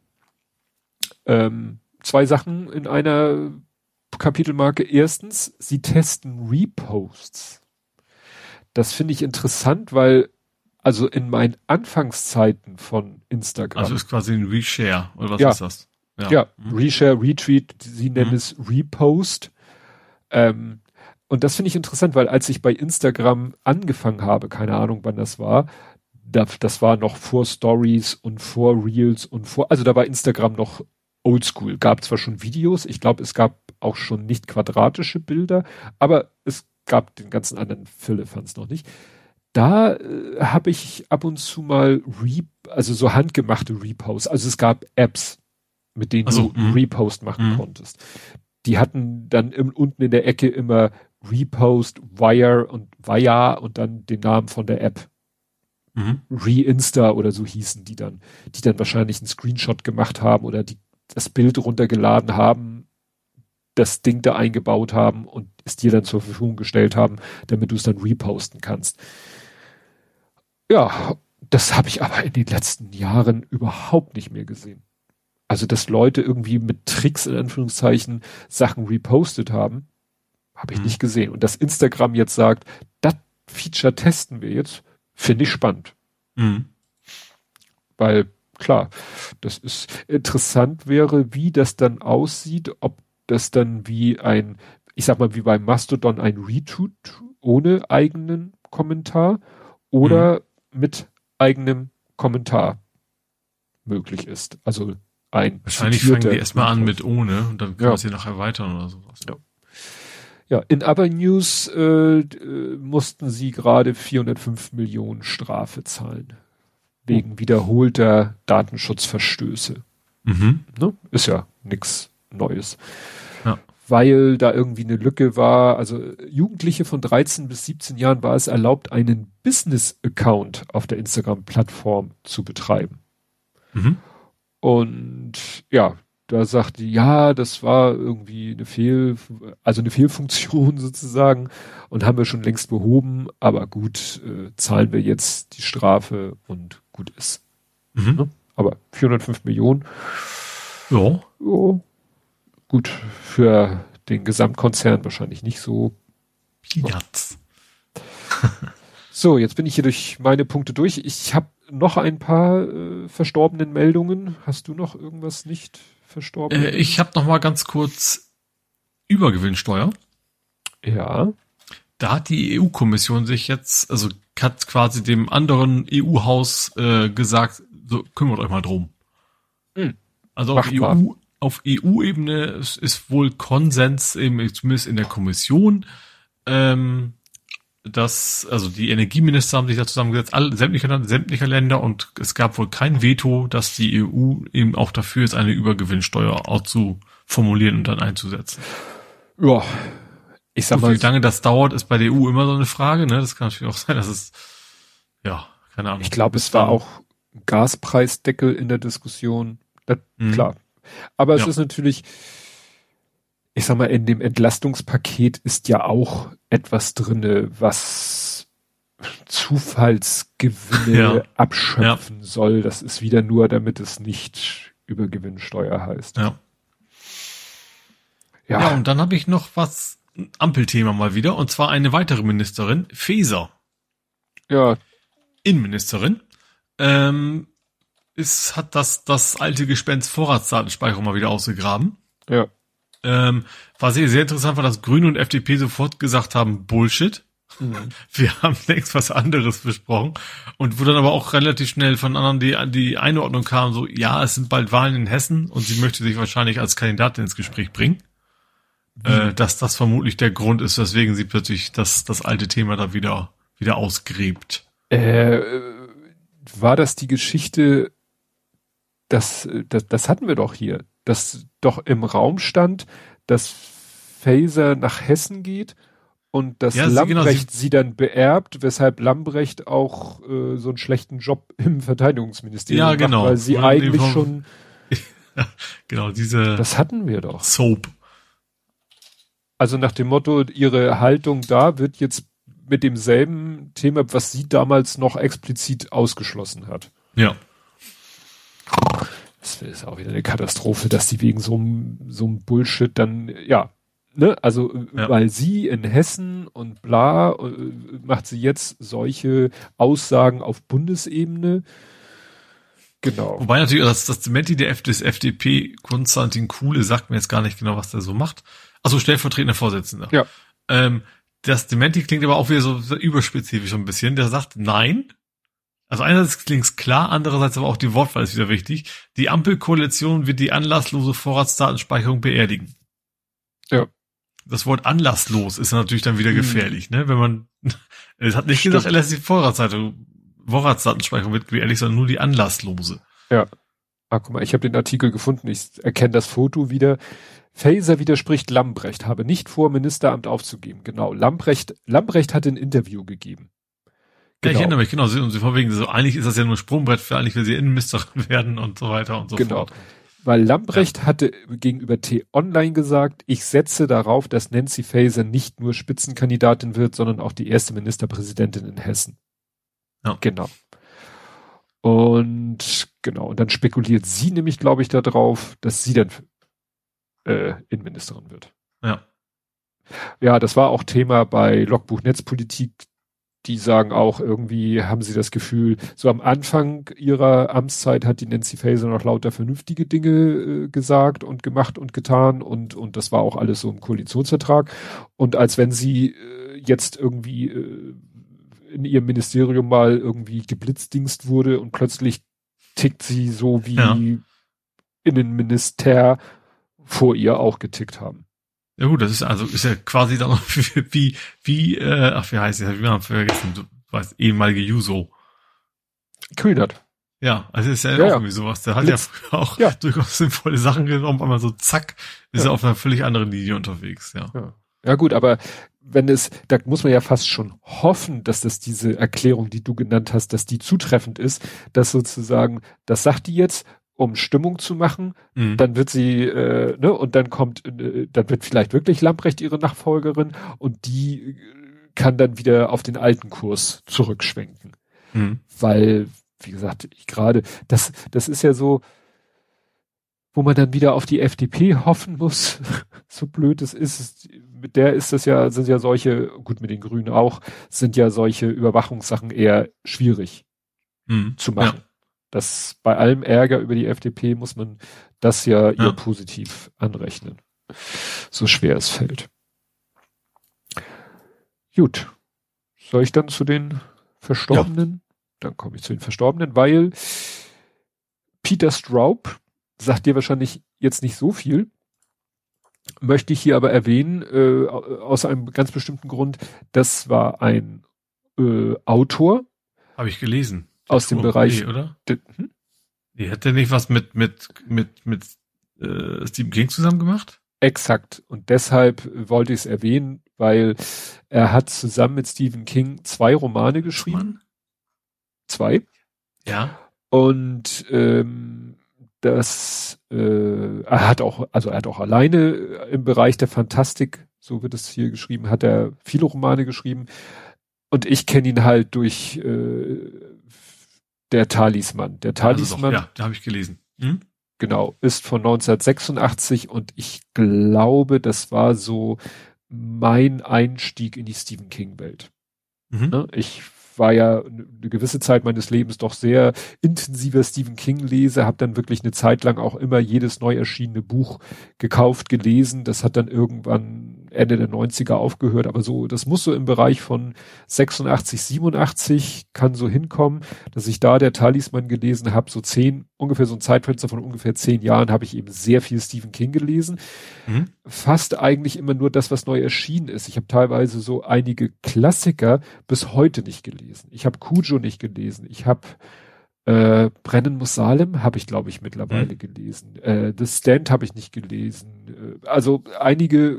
ähm, zwei Sachen in einer Kapitelmarke. Erstens, sie testen Reposts. Das finde ich interessant, weil also in meinen Anfangszeiten von Instagram. Also ist quasi ein Reshare, oder was ja. ist das? Ja, ja mhm. Reshare, Retweet, sie nennen mhm. es Repost. Ähm, und das finde ich interessant, weil als ich bei Instagram angefangen habe, keine Ahnung wann das war, das war noch vor Stories und vor Reels und vor, also da war Instagram noch oldschool. Gab zwar schon Videos, ich glaube, es gab auch schon nicht quadratische Bilder, aber es gab den ganzen anderen Firlefanz noch nicht. Da äh, habe ich ab und zu mal Re also so handgemachte Reposts. Also es gab Apps, mit denen also, du mh. Repost machen mh. konntest. Die hatten dann im, unten in der Ecke immer Repost, Wire und Wire und dann den Namen von der App. Mhm. Re-Insta oder so hießen die dann, die dann wahrscheinlich einen Screenshot gemacht haben oder die das Bild runtergeladen haben, das Ding da eingebaut haben und es dir dann zur Verfügung gestellt haben, damit du es dann reposten kannst. Ja, das habe ich aber in den letzten Jahren überhaupt nicht mehr gesehen. Also, dass Leute irgendwie mit Tricks in Anführungszeichen Sachen repostet haben, habe ich mhm. nicht gesehen. Und dass Instagram jetzt sagt, das Feature testen wir jetzt, finde ich spannend. Mhm. Weil klar, das ist interessant wäre, wie das dann aussieht, ob das dann wie ein, ich sag mal, wie beim Mastodon ein Retweet ohne eigenen Kommentar oder mhm. mit eigenem Kommentar möglich ist. Also ein Wahrscheinlich fangen die erstmal an mit ohne und dann können ja. wir sie noch erweitern oder sowas. Ja. Ja, in Other News äh, äh mussten sie gerade 405 Millionen Strafe zahlen. Wegen wiederholter Datenschutzverstöße. Mhm. Ne? Ist ja nix Neues. Ja. Weil da irgendwie eine Lücke war, also Jugendliche von 13 bis 17 Jahren war es erlaubt, einen Business-Account auf der Instagram-Plattform zu betreiben. Mhm. Und ja, da sagt die, ja, das war irgendwie eine Fehl, also eine Fehlfunktion sozusagen und haben wir schon längst behoben, aber gut, äh, zahlen wir jetzt die Strafe und gut ist. Mhm. Ne? Aber 405 Millionen. Ja. ja. Gut, für den Gesamtkonzern wahrscheinlich nicht so. Peanuts. so, jetzt bin ich hier durch meine Punkte durch. Ich habe noch ein paar äh, verstorbenen Meldungen. Hast du noch irgendwas nicht verstorben? Äh, ich habe noch mal ganz kurz Übergewinnsteuer. Ja. Da hat die EU-Kommission sich jetzt, also hat quasi dem anderen EU-Haus äh, gesagt, so kümmert euch mal drum. Hm. Also auf EU, auf EU-Ebene ist, ist, wohl Konsens, eben zumindest in der Kommission, ähm, dass, also die Energieminister haben sich da zusammengesetzt, alle, sämtliche, sämtliche Länder und es gab wohl kein Veto, dass die EU eben auch dafür ist, eine Übergewinnsteuer auch zu formulieren und dann einzusetzen. Ja, ich sag mal. Wie lange das dauert, ist bei der EU immer so eine Frage, ne? Das kann natürlich auch sein, dass es, ja, keine Ahnung. Ich glaube, es war auch Gaspreisdeckel in der Diskussion. Das, mhm. Klar. Aber es ja. ist natürlich, ich sag mal, in dem Entlastungspaket ist ja auch etwas drinne, was Zufallsgewinne ja. abschöpfen ja. soll. Das ist wieder nur, damit es nicht Übergewinnsteuer heißt. Ja. Ja, ja und dann habe ich noch was, Ampelthema mal wieder, und zwar eine weitere Ministerin, Feser. Ja. Innenministerin. Ähm, ist, hat das, das alte Gespenst Vorratsdatenspeicherung mal wieder ausgegraben. Ja. Ähm, was sehr, sehr interessant war, dass Grüne und FDP sofort gesagt haben, Bullshit. Mhm. Wir haben längst was anderes besprochen. Und wo dann aber auch relativ schnell von anderen die, die Einordnung kam, so, ja, es sind bald Wahlen in Hessen und sie möchte sich wahrscheinlich als Kandidatin ins Gespräch bringen. Äh, dass das vermutlich der Grund ist, weswegen sie plötzlich das, das alte Thema da wieder, wieder ausgräbt. Äh, war das die Geschichte, das, das, das hatten wir doch hier, dass doch im Raum stand, dass Faser nach Hessen geht und dass ja, Lambrecht sie, genau, sie, sie, dann beerbt, weshalb Lambrecht auch äh, so einen schlechten Job im Verteidigungsministerium ja, genau. weil sie eigentlich schon genau diese das hatten wir doch Soap also nach dem Motto ihre Haltung da wird jetzt mit demselben Thema was sie damals noch explizit ausgeschlossen hat ja das ist auch wieder eine Katastrophe, dass die wegen so einem so Bullshit dann, ja, ne, also ja. weil sie in Hessen und bla, äh, macht sie jetzt solche Aussagen auf Bundesebene. Genau. Wobei natürlich das, das Dementi der FDP, Konstantin Kuhle, sagt mir jetzt gar nicht genau, was der so macht. Also stellvertretender Vorsitzender. Ja. Ähm, das Dementi klingt aber auch wieder so überspezifisch ein bisschen. Der sagt, nein, also einerseits klingt's klar, andererseits aber auch die Wortwahl ist wieder wichtig. Die Ampelkoalition wird die anlasslose Vorratsdatenspeicherung beerdigen. Ja. Das Wort anlasslos ist natürlich dann wieder hm. gefährlich, hm. ne? Wenn man, es hat nicht Stimmt. gesagt, er lässt die Vorratsdatenspeicherung wird beerdigt, sondern nur die anlasslose. Ja. Ah, guck mal, ich habe den Artikel gefunden, ich erkenne das Foto wieder. Faser widerspricht Lambrecht, habe nicht vor, Ministeramt aufzugeben. Genau, Lambrecht, Lambrecht hat ein Interview gegeben. Genau. Ja, ich erinnere mich, genau. Sie, und sie vorwegen so, eigentlich ist das ja nur ein Sprungbrett für eigentlich, wenn sie Innenministerin werden und so weiter und so genau. fort. Weil Lambrecht ja. hatte gegenüber T-Online gesagt, ich setze darauf, dass Nancy Faeser nicht nur Spitzenkandidatin wird, sondern auch die erste Ministerpräsidentin in Hessen. Ja. Genau. Und genau, und dann spekuliert sie nämlich, glaube ich, darauf, dass sie dann äh, Innenministerin wird. Ja. Ja, das war auch Thema bei Logbuch Netzpolitik die sagen auch irgendwie, haben sie das Gefühl, so am Anfang ihrer Amtszeit hat die Nancy Faeser noch lauter vernünftige Dinge äh, gesagt und gemacht und getan und, und das war auch alles so im Koalitionsvertrag. Und als wenn sie äh, jetzt irgendwie äh, in ihrem Ministerium mal irgendwie geblitzdingst wurde und plötzlich tickt sie so wie ja. Innenminister vor ihr auch getickt haben. Ja gut, das ist also ist ja quasi dann wie wie äh, ach wie heißt es? Wir haben vergessen, du weißt ehemalige Juso. Kühnert. Ja, also ist ja, ja auch ja. irgendwie sowas. Der hat Blitz. ja früher auch ja. durchaus sinnvolle Sachen genommen, aber so zack, ist er auf einer völlig anderen Linie unterwegs, ja. ja. Ja gut, aber wenn es, da muss man ja fast schon hoffen, dass das diese Erklärung, die du genannt hast, dass die zutreffend ist, dass sozusagen, das sagt die jetzt um Stimmung zu machen. Mhm. Dann wird sie, äh, ne, und dann kommt, äh, dann wird vielleicht wirklich Lamprecht ihre Nachfolgerin und die kann dann wieder auf den alten Kurs zurückschwenken. Mhm. Weil, wie gesagt, ich gerade, das, das ist ja so, wo man dann wieder auf die FDP hoffen muss, so blöd es ist, mit der ist das ja, sind ja solche, gut mit den Grünen auch, sind ja solche Überwachungssachen eher schwierig mhm. zu machen. Ja das bei allem Ärger über die FDP muss man das ja, ja. ihr positiv anrechnen. So schwer es fällt. Gut. Soll ich dann zu den Verstorbenen? Ja. Dann komme ich zu den Verstorbenen, weil Peter Straub sagt dir wahrscheinlich jetzt nicht so viel. Möchte ich hier aber erwähnen, äh, aus einem ganz bestimmten Grund. Das war ein äh, Autor. Habe ich gelesen aus dem Bereich, nee, oder? Hm? Nee, hat der nicht was mit mit mit mit äh, Stephen King zusammen gemacht? Exakt. Und deshalb wollte ich es erwähnen, weil er hat zusammen mit Stephen King zwei Romane geschrieben. Mann. Zwei. Ja. Und ähm, das äh, er hat auch, also er hat auch alleine im Bereich der Fantastik, so wird es hier geschrieben, hat er viele Romane geschrieben. Und ich kenne ihn halt durch äh, der Talisman. Der Talisman. Ja, da habe ich gelesen. Hm? Genau, ist von 1986 und ich glaube, das war so mein Einstieg in die Stephen King Welt. Mhm. Ne? Ich war ja eine gewisse Zeit meines Lebens doch sehr intensiver Stephen King Leser, habe dann wirklich eine Zeit lang auch immer jedes neu erschienene Buch gekauft, gelesen. Das hat dann irgendwann Ende der 90er aufgehört, aber so, das muss so im Bereich von 86, 87 kann so hinkommen, dass ich da der Talisman gelesen habe, so zehn, ungefähr so ein Zeitfenster von ungefähr zehn Jahren habe ich eben sehr viel Stephen King gelesen. Mhm. Fast eigentlich immer nur das, was neu erschienen ist. Ich habe teilweise so einige Klassiker bis heute nicht gelesen. Ich habe Cujo nicht gelesen. Ich habe äh, Brennen muss Salem habe ich, glaube ich, mittlerweile mhm. gelesen. Äh, The Stand habe ich nicht gelesen. Äh, also einige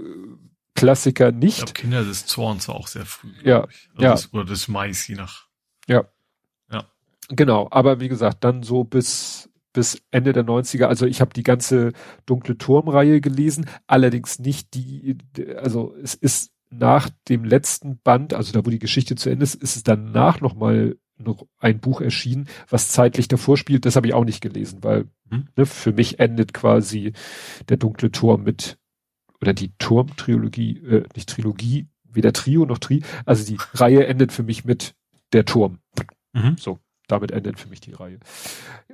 Klassiker nicht. Ich glaube, Kinder des Zorns war auch sehr früh. Ja. Also ja. Das, oder des Mais, je nach. Ja. Ja. Genau. Aber wie gesagt, dann so bis, bis Ende der 90er. Also ich habe die ganze Dunkle Turmreihe gelesen, allerdings nicht die, also es ist nach dem letzten Band, also da wo die Geschichte zu Ende ist, ist es danach nochmal noch ein Buch erschienen, was zeitlich davor spielt. Das habe ich auch nicht gelesen, weil hm. ne, für mich endet quasi der dunkle Turm mit oder die Turm-Trilogie, äh, nicht Trilogie, weder Trio noch Tri, also die Reihe endet für mich mit der Turm. Mhm. So, damit endet für mich die Reihe.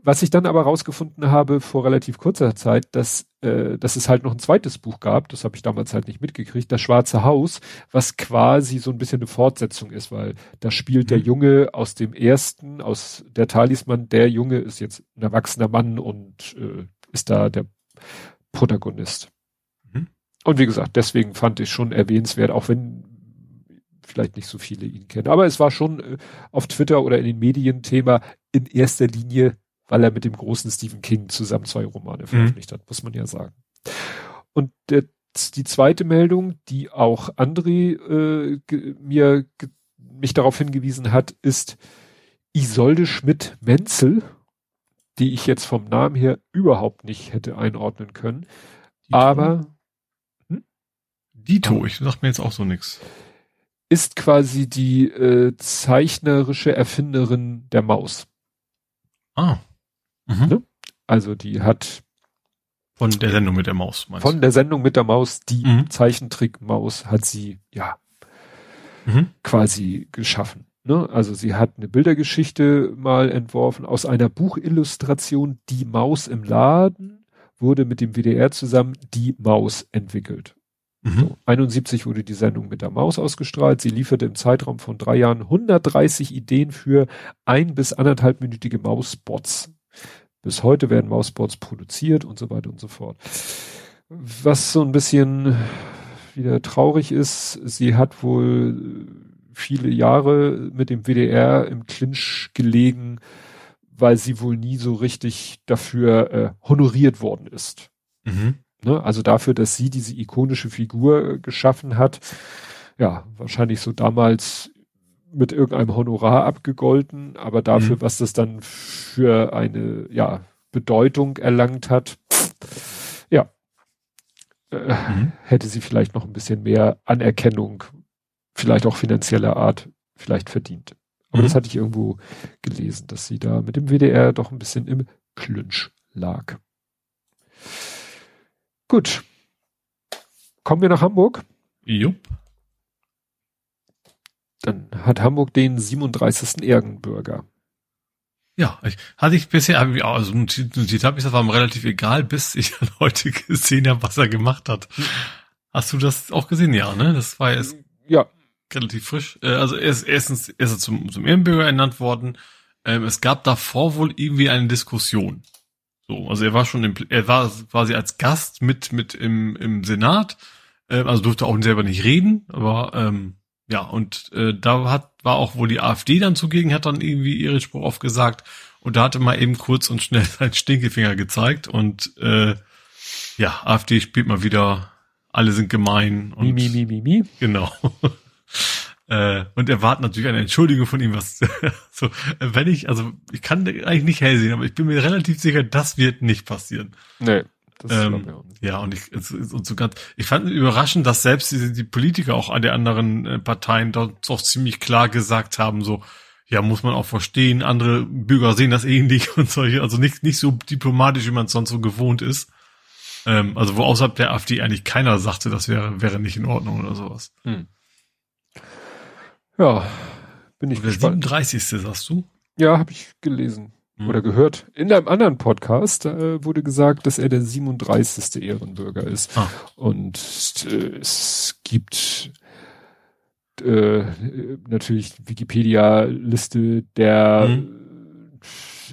Was ich dann aber rausgefunden habe vor relativ kurzer Zeit, dass, äh, dass es halt noch ein zweites Buch gab, das habe ich damals halt nicht mitgekriegt, das Schwarze Haus, was quasi so ein bisschen eine Fortsetzung ist, weil da spielt mhm. der Junge aus dem ersten, aus der Talisman, der Junge ist jetzt ein erwachsener Mann und äh, ist da der Protagonist. Und wie gesagt, deswegen fand ich schon erwähnenswert, auch wenn vielleicht nicht so viele ihn kennen. Aber es war schon äh, auf Twitter oder in den Medien Thema in erster Linie, weil er mit dem großen Stephen King zusammen zwei Romane mhm. veröffentlicht hat, muss man ja sagen. Und der, die zweite Meldung, die auch André äh, mir mich darauf hingewiesen hat, ist Isolde Schmidt-Menzel, die ich jetzt vom Namen her überhaupt nicht hätte einordnen können. Die aber Dito, ich sag mir jetzt auch so nix. Ist quasi die äh, zeichnerische Erfinderin der Maus. Ah. Mhm. Ne? Also die hat von der Sendung mit der Maus. Von du? der Sendung mit der Maus, die mhm. Zeichentrickmaus hat sie ja mhm. quasi geschaffen. Ne? Also sie hat eine Bildergeschichte mal entworfen aus einer Buchillustration, Die Maus im Laden, wurde mit dem WDR zusammen Die Maus entwickelt. Mhm. So, 71 wurde die Sendung mit der Maus ausgestrahlt. Sie lieferte im Zeitraum von drei Jahren 130 Ideen für ein bis anderthalbminütige Mausbots. Bis heute werden Mausbots produziert und so weiter und so fort. Was so ein bisschen wieder traurig ist, sie hat wohl viele Jahre mit dem WDR im Clinch gelegen, weil sie wohl nie so richtig dafür äh, honoriert worden ist. Mhm. Ne? Also dafür, dass sie diese ikonische Figur äh, geschaffen hat, ja, wahrscheinlich so damals mit irgendeinem Honorar abgegolten, aber dafür, mhm. was das dann für eine, ja, Bedeutung erlangt hat, ja, äh, mhm. hätte sie vielleicht noch ein bisschen mehr Anerkennung, vielleicht auch finanzieller Art, vielleicht verdient. Aber mhm. das hatte ich irgendwo gelesen, dass sie da mit dem WDR doch ein bisschen im Klünsch lag. Gut. Kommen wir nach Hamburg? Jupp. Dann hat Hamburg den 37. Ehrenbürger. Ja, ich, hatte ich bisher, also ein Zitat, das war mir relativ egal, bis ich dann heute gesehen habe, was er gemacht hat. Hast du das auch gesehen? Ja, ne? Das war jetzt ja. relativ frisch. Äh, also er ist erstens er ist zum, zum Ehrenbürger ernannt worden. Ähm, es gab davor wohl irgendwie eine Diskussion. So, also er war schon, im, er war quasi als Gast mit mit im im Senat, äh, also durfte auch selber nicht reden, aber ähm, ja und äh, da hat war auch wohl die AfD dann zugegen, hat dann irgendwie ihren Spruch aufgesagt und da hatte mal eben kurz und schnell seinen Stinkefinger gezeigt und äh, ja AfD spielt mal wieder, alle sind gemein und mi, mi, mi, mi, mi. genau. Äh, und erwarten natürlich eine Entschuldigung von ihm, was so, wenn ich, also ich kann eigentlich nicht hell sehen, aber ich bin mir relativ sicher, das wird nicht passieren. Nee. Das ähm, ja, und ich, und so ganz, ich fand überraschend, dass selbst die, die Politiker auch an der anderen äh, Parteien dort auch ziemlich klar gesagt haben, so, ja, muss man auch verstehen, andere Bürger sehen das ähnlich und solche, also nicht, nicht so diplomatisch, wie man es sonst so gewohnt ist. Ähm, also wo außerhalb der AfD eigentlich keiner sagte, das wäre, wäre nicht in Ordnung oder sowas. Hm. Ja, bin ich der gespannt. 37. sagst du? Ja, habe ich gelesen hm. oder gehört. In einem anderen Podcast äh, wurde gesagt, dass er der 37. Ehrenbürger ist. Ah. Und äh, es gibt äh, natürlich Wikipedia-Liste der hm.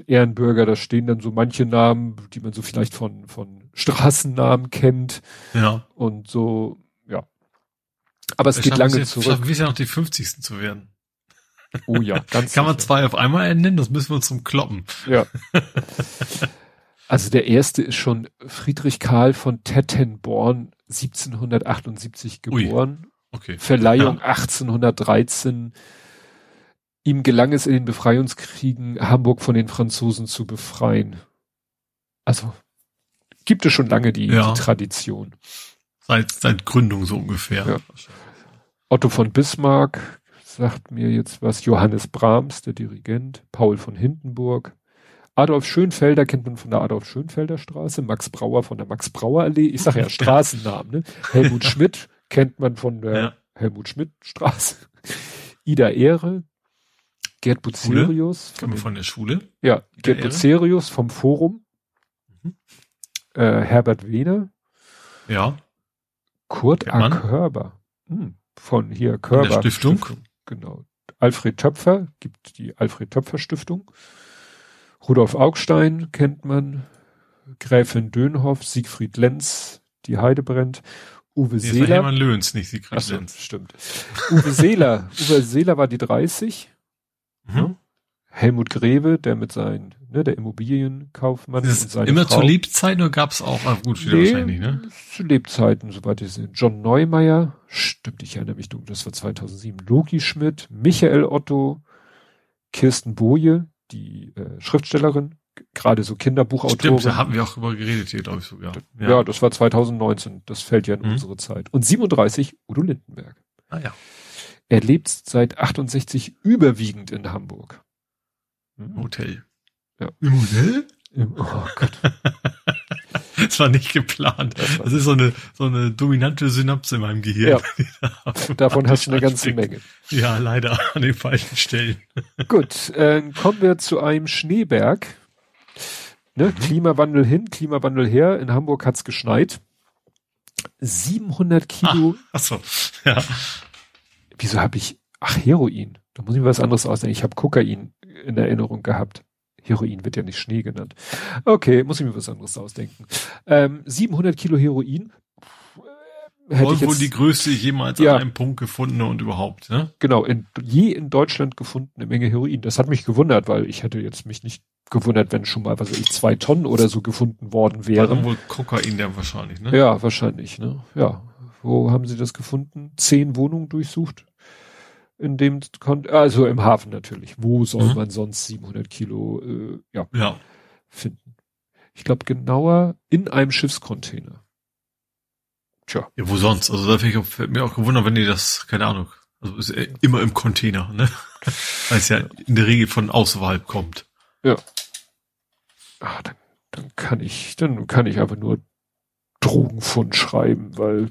Ehrenbürger, da stehen dann so manche Namen, die man so vielleicht von, von Straßennamen kennt. Ja. Und so, aber es geht lange jetzt, zurück. Wir ja noch die 50. zu werden. Oh ja, ganz Kann man zwei auf einmal nennen? Das müssen wir uns zum Kloppen. Ja. Also der erste ist schon Friedrich Karl von Tettenborn, 1778 geboren. Ui. Okay. Verleihung ja. 1813. Ihm gelang es in den Befreiungskriegen, Hamburg von den Franzosen zu befreien. Also gibt es schon lange die, ja. die Tradition. Seit, seit Gründung so ungefähr. Ja. Otto von Bismarck sagt mir jetzt was. Johannes Brahms, der Dirigent. Paul von Hindenburg. Adolf Schönfelder kennt man von der Adolf Schönfelder Straße. Max Brauer von der Max Brauer Allee. Ich sage ja Straßennamen. Ne? Helmut Schmidt kennt man von der ja. Helmut Schmidt Straße. Ida Ehre. Gerd Bucerius. Von, von der Schule. Ja, Gerd Bucerius vom Forum. Mhm. Äh, Herbert Wehner. Ja. Kurt A. Körber. Hm von hier Körber. Stiftung. Stiftung. Genau. Alfred Töpfer, gibt die Alfred Töpfer Stiftung. Rudolf Augstein kennt man. Gräfin Dönhoff, Siegfried Lenz, die Heide brennt. Uwe Jetzt Seeler. Hermann Löhns, nicht Siegfried Achso, Lenz. Stimmt. Uwe Seeler. Uwe Seeler war die 30. Mhm. Helmut Greve, der mit seinen, ne, der Immobilienkaufmann. Ist immer Frau. zu Lebzeiten oder gab's auch, ah, gut, nee, wahrscheinlich, ne? Zu Lebzeiten, soweit ich sehe. John Neumeier, stimmt, ich erinnere mich dunkel, das war 2007. Loki Schmidt, Michael Otto, Kirsten Boje, die äh, Schriftstellerin, gerade so Kinderbuchautorin. Stimmt, da haben wir auch über geredet hier, glaube ich sogar. Ja. ja, das war 2019, das fällt ja in mhm. unsere Zeit. Und 37, Udo Lindenberg. Ah ja. Er lebt seit 68 überwiegend in Hamburg. Im Hotel. Ja. Im Hotel? Im, oh Gott. das war nicht geplant. Das, das, ist so eine, so eine dominante Synapse in meinem Gehirn. Ja. Davon hast du eine ganze Menge. Ja, leider an den falschen Stellen. Gut, äh, kommen wir zu einem Schneeberg. Ne? Mhm. Klimawandel hin, Klimawandel her. In Hamburg hat's geschneit. 700 Kilo. Ach, ach so, ja. Wieso habe ich, ach, Heroin. Da muss ich mir was anderes ausdenken. Ich habe Kokain in Erinnerung gehabt. Heroin wird ja nicht Schnee genannt. Okay, muss ich mir was anderes ausdenken. Ähm, 700 Kilo Heroin. Äh, hätte ich jetzt, wohl die größte jemals ja, an einem Punkt gefundene und überhaupt, ne? Genau, in, je in Deutschland gefundene Menge Heroin. Das hat mich gewundert, weil ich hätte jetzt mich nicht gewundert, wenn schon mal, was weiß ich, zwei Tonnen oder so gefunden worden wären. War dann wohl Kokain dann wahrscheinlich, ne? Ja, wahrscheinlich, ne? Ja. Wo haben sie das gefunden? Zehn Wohnungen durchsucht? In dem also im Hafen natürlich. Wo soll mhm. man sonst 700 Kilo äh, ja, ja. finden? Ich glaube genauer in einem Schiffscontainer. Tja. Ja, wo sonst? Also da ich auch, mir auch gewundert, wenn die das, keine Ahnung, also ist immer im Container, ne? Weil es ja in der Regel von außerhalb kommt. Ja. Ah, dann, dann kann ich, dann kann ich einfach nur Drogenfund schreiben, weil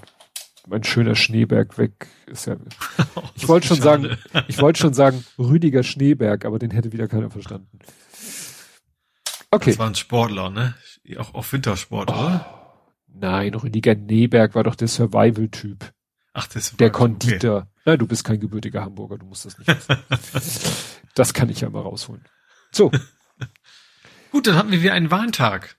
mein schöner Schneeberg weg ist ja. ich wollte schon schade. sagen, ich wollte schon sagen Rüdiger Schneeberg, aber den hätte wieder keiner verstanden. Okay. Das war ein Sportler, ne? Auch auf Wintersport, oh, oder? Nein, Rüdiger Schneeberg war doch der Survival-Typ. Ach, das war Der Konditor. Okay. Na, du bist kein gebürtiger Hamburger, du musst das nicht wissen. das kann ich ja mal rausholen. So. Gut, dann hatten wir wieder einen Warntag.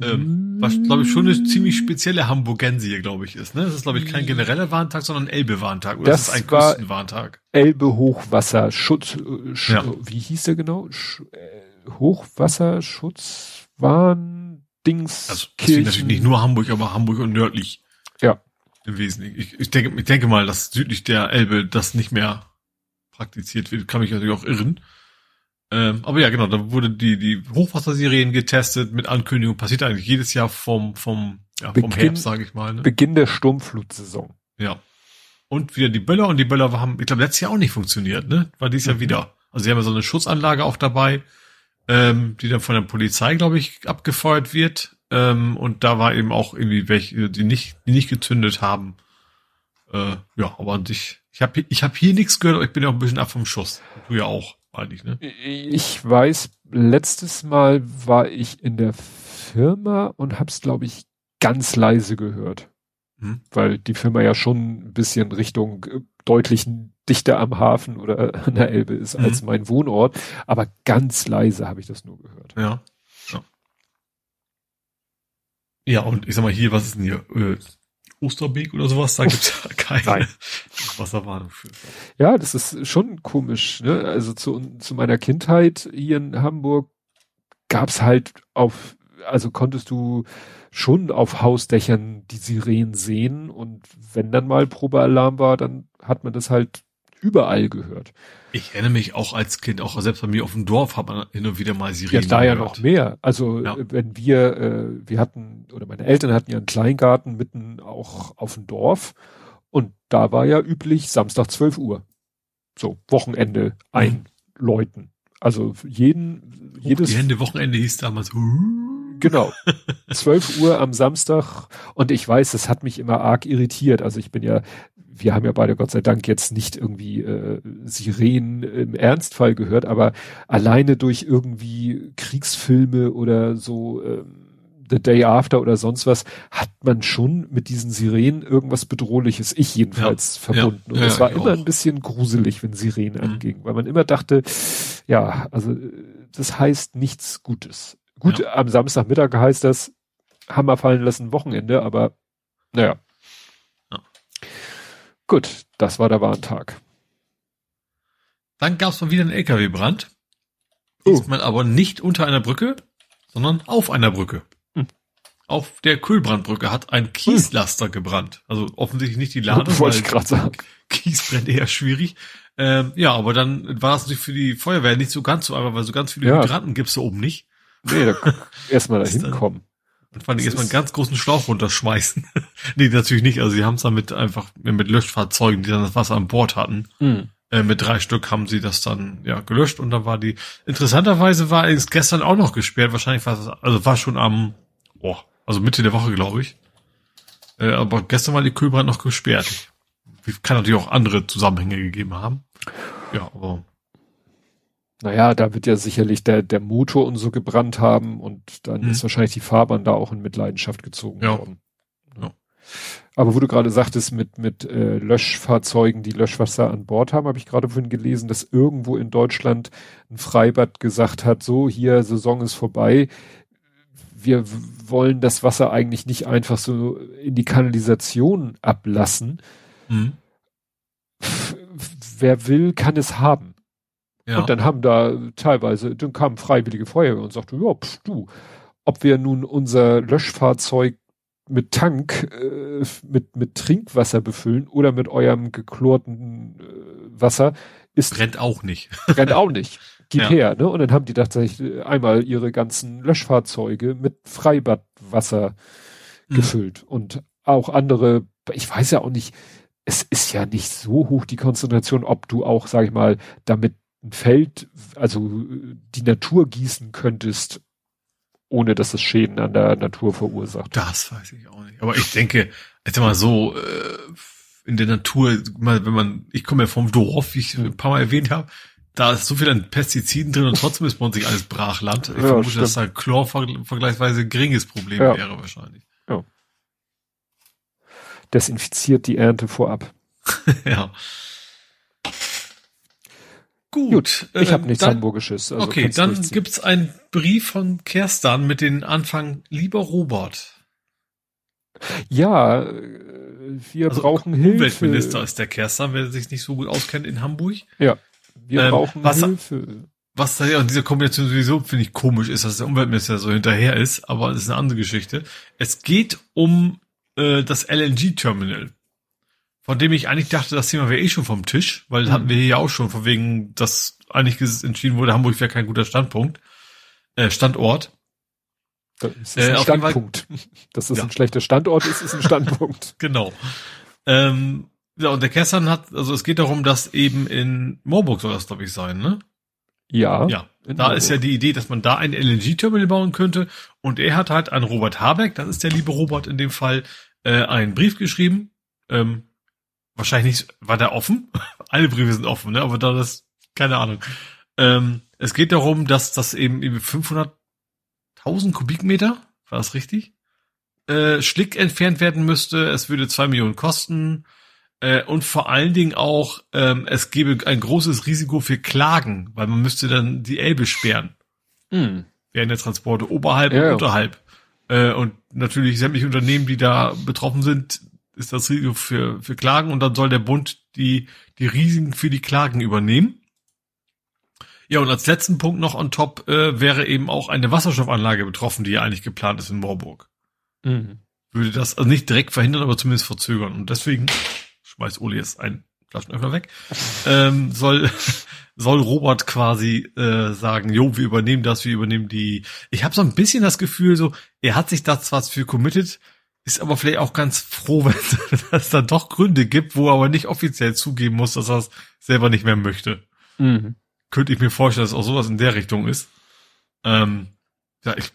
Ähm, was, glaube ich, schon eine ziemlich spezielle Hamburgensie, glaube ich, ist. Ne? Das ist, glaube ich, kein genereller Warntag, sondern Elbe-Warntag. Oder das, das ist ein Küstenwarntag. Elbe-Hochwasserschutz. Äh, ja. Wie hieß der genau? Sch äh, Hochwasserschutzwarn Dings. Also deswegen natürlich nicht nur Hamburg, aber Hamburg und nördlich. Ja. Im Wesentlichen. Ich, ich, denke, ich denke mal, dass südlich der Elbe das nicht mehr praktiziert wird. Kann mich natürlich auch irren. Ähm, aber ja, genau, da wurde die, die Hochwasserserien getestet mit Ankündigung. Passiert eigentlich jedes Jahr vom, vom, ja, Beginn, vom Herbst, sage ich mal. Ne? Beginn der Sturmflutsaison. Ja. Und wieder die Böller und die Böller haben, ich glaube, letztes Jahr auch nicht funktioniert, ne? War mhm. Jahr wieder. Also sie haben ja so eine Schutzanlage auch dabei, ähm, die dann von der Polizei, glaube ich, abgefeuert wird. Ähm, und da war eben auch irgendwie welche, die nicht, die nicht gezündet haben. Äh, ja, aber an sich, ich habe ich hab hier nichts gehört, aber ich bin ja auch ein bisschen ab vom Schuss. Du ja auch eigentlich, ne? Ich weiß, letztes Mal war ich in der Firma und hab's, glaube ich, ganz leise gehört. Hm. Weil die Firma ja schon ein bisschen Richtung äh, deutlich dichter am Hafen oder an der Elbe ist hm. als mein Wohnort. Aber ganz leise habe ich das nur gehört. Ja. ja. Ja, und ich sag mal hier, was ist denn hier? Osterbeek oder sowas, da gibt's ja keine Nein. Wasserwarnung für. Ja, das ist schon komisch. Ne? Also zu, zu meiner Kindheit hier in Hamburg gab's halt auf, also konntest du schon auf Hausdächern die Sirenen sehen und wenn dann mal Probealarm war, dann hat man das halt überall gehört. Ich erinnere mich auch als Kind, auch selbst bei mir auf dem Dorf hat man hin und wieder mal Sirenen Ja, da ja noch mehr. Also ja. wenn wir, äh, wir hatten, oder meine Eltern hatten ja einen Kleingarten mitten auch auf dem Dorf und da war ja üblich Samstag 12 Uhr. So, Wochenende einläuten. Mhm. Also jeden, Hoch jedes. Die Hände Wochenende hieß damals. Genau. 12 Uhr am Samstag. Und ich weiß, das hat mich immer arg irritiert. Also ich bin ja wir haben ja beide Gott sei Dank jetzt nicht irgendwie äh, Sirenen im Ernstfall gehört, aber alleine durch irgendwie Kriegsfilme oder so äh, The Day After oder sonst was, hat man schon mit diesen Sirenen irgendwas Bedrohliches, ich jedenfalls, ja, verbunden. Ja, Und es ja, war immer auch. ein bisschen gruselig, wenn Sirenen mhm. angingen, weil man immer dachte, ja, also das heißt nichts Gutes. Gut, am Samstagmittag heißt das, Hammer fallen lassen, Wochenende, aber naja. Gut, das war der Warntag. Dann gab es mal wieder einen LKW-Brand. Oh. Diesmal aber nicht unter einer Brücke, sondern auf einer Brücke. Hm. Auf der Kühlbrandbrücke hat ein Kieslaster hm. gebrannt. Also offensichtlich nicht die Ladung, Wollte ich gerade sagen. Kies brennt eher schwierig. Ähm, ja, aber dann war es natürlich für die Feuerwehr nicht so ganz so einfach, weil so ganz viele ja. Hydranten gibt's da oben nicht. Nee, da erstmal da hinkommen. Und vor allem erstmal einen ganz großen Schlauch runterschmeißen. nee, natürlich nicht. Also sie haben es damit einfach mit Löschfahrzeugen, die dann das Wasser an Bord hatten. Mhm. Äh, mit drei Stück haben sie das dann ja gelöscht und dann war die. Interessanterweise war es gestern auch noch gesperrt. Wahrscheinlich war es, also war schon am oh, also Mitte der Woche, glaube ich. Äh, aber gestern war die Kühlbrand noch gesperrt. Kann natürlich auch andere Zusammenhänge gegeben haben. Ja, aber. Naja, da wird ja sicherlich der, der Motor und so gebrannt haben und dann mhm. ist wahrscheinlich die Fahrbahn da auch in Mitleidenschaft gezogen ja. worden. Ja. Aber wo du gerade sagtest, mit, mit äh, Löschfahrzeugen, die Löschwasser an Bord haben, habe ich gerade vorhin gelesen, dass irgendwo in Deutschland ein Freibad gesagt hat, so hier, Saison ist vorbei. Wir wollen das Wasser eigentlich nicht einfach so in die Kanalisation ablassen. Mhm. Wer will, kann es haben. Ja. Und dann haben da teilweise, dann kamen freiwillige Feuerwehr und sagte, ja, pf, du, ob wir nun unser Löschfahrzeug mit Tank äh, mit mit Trinkwasser befüllen oder mit eurem geklorten äh, Wasser ist brennt auch nicht brennt auch nicht gib ja. her ne und dann haben die tatsächlich einmal ihre ganzen Löschfahrzeuge mit Freibadwasser mhm. gefüllt und auch andere ich weiß ja auch nicht es ist ja nicht so hoch die Konzentration ob du auch sag ich mal damit Feld also die Natur gießen könntest ohne dass es Schäden an der Natur verursacht. Das weiß ich auch nicht. Aber ich denke, jetzt mal so, äh, in der Natur, mal, wenn man, ich komme ja vom Dorf, wie ich ein paar Mal erwähnt habe, da ist so viel an Pestiziden drin und trotzdem ist bei uns nicht alles Brachland. Ich ja, vermute, stimmt. dass da Chlor vergleichsweise ein geringes Problem ja. wäre wahrscheinlich. Ja. Desinfiziert die Ernte vorab. ja. Gut. Gut ich habe ähm, nichts dann, Hamburgisches. Also okay, dann gibt's einen Brief von Kerstan mit den Anfang, lieber Robert. Ja, wir also brauchen Hilfe. Umweltminister ist der Kerstan, wer sich nicht so gut auskennt in Hamburg. Ja, wir ähm, brauchen was, Hilfe. Was da ja in dieser Kombination sowieso finde ich komisch ist, dass der Umweltminister so hinterher ist, aber das ist eine andere Geschichte. Es geht um äh, das LNG-Terminal von dem ich eigentlich dachte, das Thema wäre eh schon vom Tisch, weil mhm. hatten wir hier ja auch schon, von wegen, dass eigentlich entschieden wurde, Hamburg wäre kein guter Standpunkt, äh, Standort. Das ist äh, ein Standpunkt. Dass das ja. ein schlechter Standort ist, ist ein Standpunkt. genau. Ähm, ja, und der Kessern hat, also es geht darum, dass eben in Moorburg soll das, glaube ich, sein, ne? Ja. Ja. Da Moorburg. ist ja die Idee, dass man da ein LNG-Terminal bauen könnte. Und er hat halt an Robert Habeck, das ist der liebe Robert in dem Fall, äh, einen Brief geschrieben, ähm, wahrscheinlich nicht, war der offen? Alle Briefe sind offen, ne? Aber da das, keine Ahnung. Ähm, es geht darum, dass das eben, eben 500.000 Kubikmeter, war das richtig? Äh, Schlick entfernt werden müsste. Es würde zwei Millionen kosten. Äh, und vor allen Dingen auch, ähm, es gäbe ein großes Risiko für Klagen, weil man müsste dann die Elbe sperren. Mhm. Während der Transporte oberhalb ja, und unterhalb. Äh, und natürlich sämtliche Unternehmen, die da betroffen sind, ist das Risiko für, für Klagen und dann soll der Bund die, die Risiken für die Klagen übernehmen. Ja, und als letzten Punkt noch on top äh, wäre eben auch eine Wasserstoffanlage betroffen, die ja eigentlich geplant ist in Moorburg. Mhm. Würde das also nicht direkt verhindern, aber zumindest verzögern. Und deswegen, schmeiß Uli jetzt ein Flaschenöffner weg, ähm, soll, soll Robert quasi äh, sagen, jo, wir übernehmen das, wir übernehmen die. Ich habe so ein bisschen das Gefühl, so, er hat sich das was für committed, ist aber vielleicht auch ganz froh, wenn es dann doch Gründe gibt, wo er aber nicht offiziell zugeben muss, dass er es selber nicht mehr möchte. Mhm. Könnte ich mir vorstellen, dass auch sowas in der Richtung ist. Ähm, ja, ich,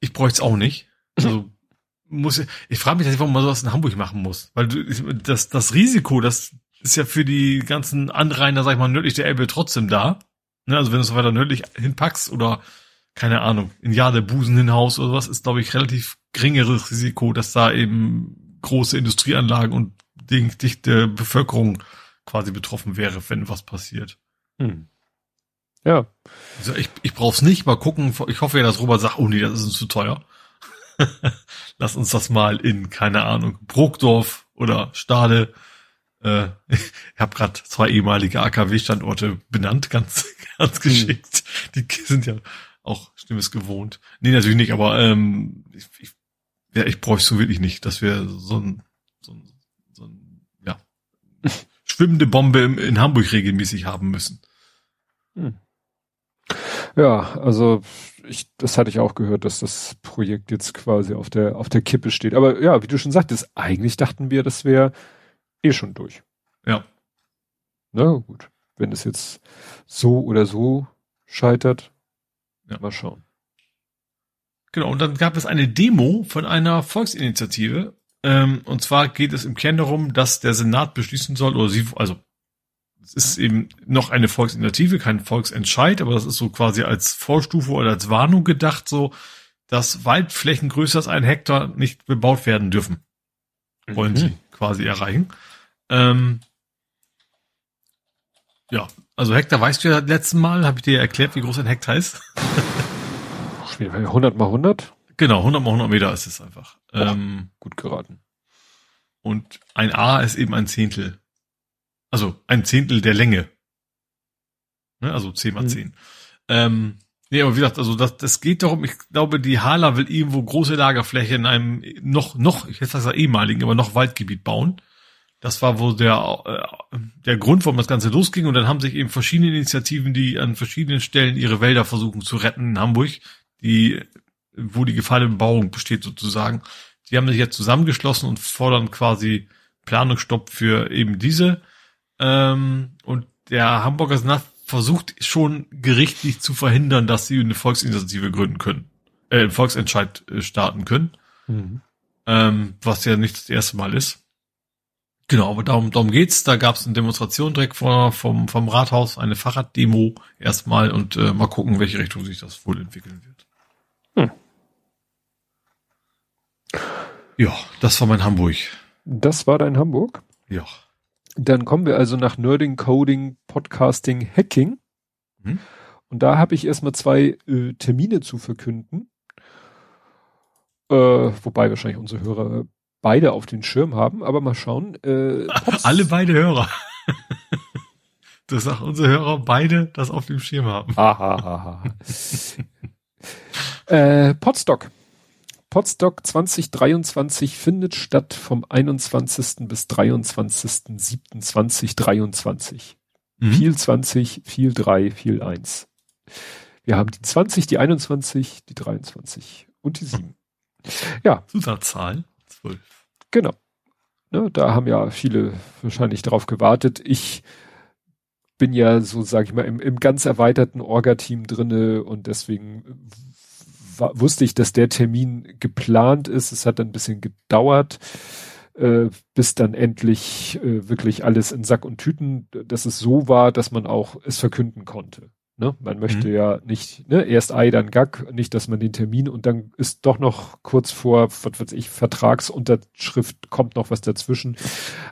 ich bräuchte es auch nicht. Also muss ich, ich frage mich, warum man sowas in Hamburg machen muss. Weil du, das, das Risiko, das ist ja für die ganzen Anrainer, sag ich mal, nördlich der Elbe trotzdem da. Ne, also wenn du es weiter nördlich hinpackst oder keine Ahnung, in Jahr der Busen hinaus oder was, ist, glaube ich, relativ geringeres Risiko, dass da eben große Industrieanlagen und dichte Bevölkerung quasi betroffen wäre, wenn was passiert. Hm. Ja. Also ich, ich brauche es nicht, mal gucken. Ich hoffe ja, dass Robert sagt, oh nee, das ist uns zu teuer. Lass uns das mal in, keine Ahnung, Bruckdorf oder Stade. Äh, ich habe gerade zwei ehemalige AKW-Standorte benannt, ganz, ganz hm. geschickt. Hm. Die sind ja auch Stimmes gewohnt. Nee, natürlich nicht, aber ähm, ich, ich, ja, ich bräuchte so wirklich nicht, dass wir so ein, so ein, so ein ja, schwimmende Bombe in Hamburg regelmäßig haben müssen. Hm. Ja, also ich, das hatte ich auch gehört, dass das Projekt jetzt quasi auf der auf der Kippe steht. Aber ja, wie du schon sagtest, eigentlich dachten wir, das wäre eh schon durch. Ja. Na gut, wenn es jetzt so oder so scheitert, ja. Mal schauen. Genau, und dann gab es eine Demo von einer Volksinitiative. Ähm, und zwar geht es im Kern darum, dass der Senat beschließen soll, oder sie, also es ist eben noch eine Volksinitiative, kein Volksentscheid, aber das ist so quasi als Vorstufe oder als Warnung gedacht, so, dass Waldflächen größer als ein Hektar nicht bebaut werden dürfen. Wollen mhm. sie quasi erreichen. Ähm, ja, also Hektar weißt du ja letzten Mal, habe ich dir erklärt, wie groß ein Hektar ist. 100 mal 100? Genau, 100 mal 100 Meter ist es einfach. Boah, ähm, gut geraten. Und ein A ist eben ein Zehntel. Also ein Zehntel der Länge. Ne, also 10 mal 10. Mhm. Ähm, nee, aber wie gesagt, also das, das geht darum, ich glaube, die Hala will irgendwo große Lagerfläche in einem noch, noch, ich hätte gesagt ehemaligen, aber noch Waldgebiet bauen. Das war wohl der, äh, der Grund, warum das Ganze losging. Und dann haben sich eben verschiedene Initiativen, die an verschiedenen Stellen ihre Wälder versuchen zu retten in Hamburg, die, wo die Gefahr der Bebauung besteht sozusagen. Die haben sich jetzt zusammengeschlossen und fordern quasi Planungsstopp für eben diese. Ähm, und der Hamburger Senat versucht schon gerichtlich zu verhindern, dass sie eine Volksinitiative gründen können, äh, einen Volksentscheid äh, starten können. Mhm. Ähm, was ja nicht das erste Mal ist. Genau, aber darum, darum geht's. Da gab's eine Demonstration direkt vor, vom, vom Rathaus, eine Fahrraddemo erstmal und äh, mal gucken, welche Richtung sich das wohl entwickeln wird. Ja, das war mein Hamburg. Das war dein Hamburg? Ja. Dann kommen wir also nach Nerding, Coding, Podcasting, Hacking. Hm? Und da habe ich erstmal zwei äh, Termine zu verkünden. Äh, wobei wahrscheinlich unsere Hörer beide auf den Schirm haben, aber mal schauen. Äh, Alle beide Hörer. das sagt unsere Hörer beide das auf dem Schirm haben. Aha, aha. äh, Podstock. Podstock 2023 findet statt vom 21. bis 23.07.2023. Mhm. Viel 20, viel 3, viel 1. Wir haben die 20, die 21, die 23 und die 7. Ja. Zusatzzahl 12. Genau. Ne, da haben ja viele wahrscheinlich darauf gewartet. Ich bin ja so, sag ich mal, im, im ganz erweiterten Orga-Team drinne und deswegen wusste ich, dass der Termin geplant ist. Es hat ein bisschen gedauert, äh, bis dann endlich äh, wirklich alles in Sack und Tüten, dass es so war, dass man auch es verkünden konnte. Ne? Man möchte mhm. ja nicht, ne, erst Ei, dann Gack, nicht, dass man den Termin und dann ist doch noch kurz vor, was weiß ich, Vertragsunterschrift kommt noch was dazwischen.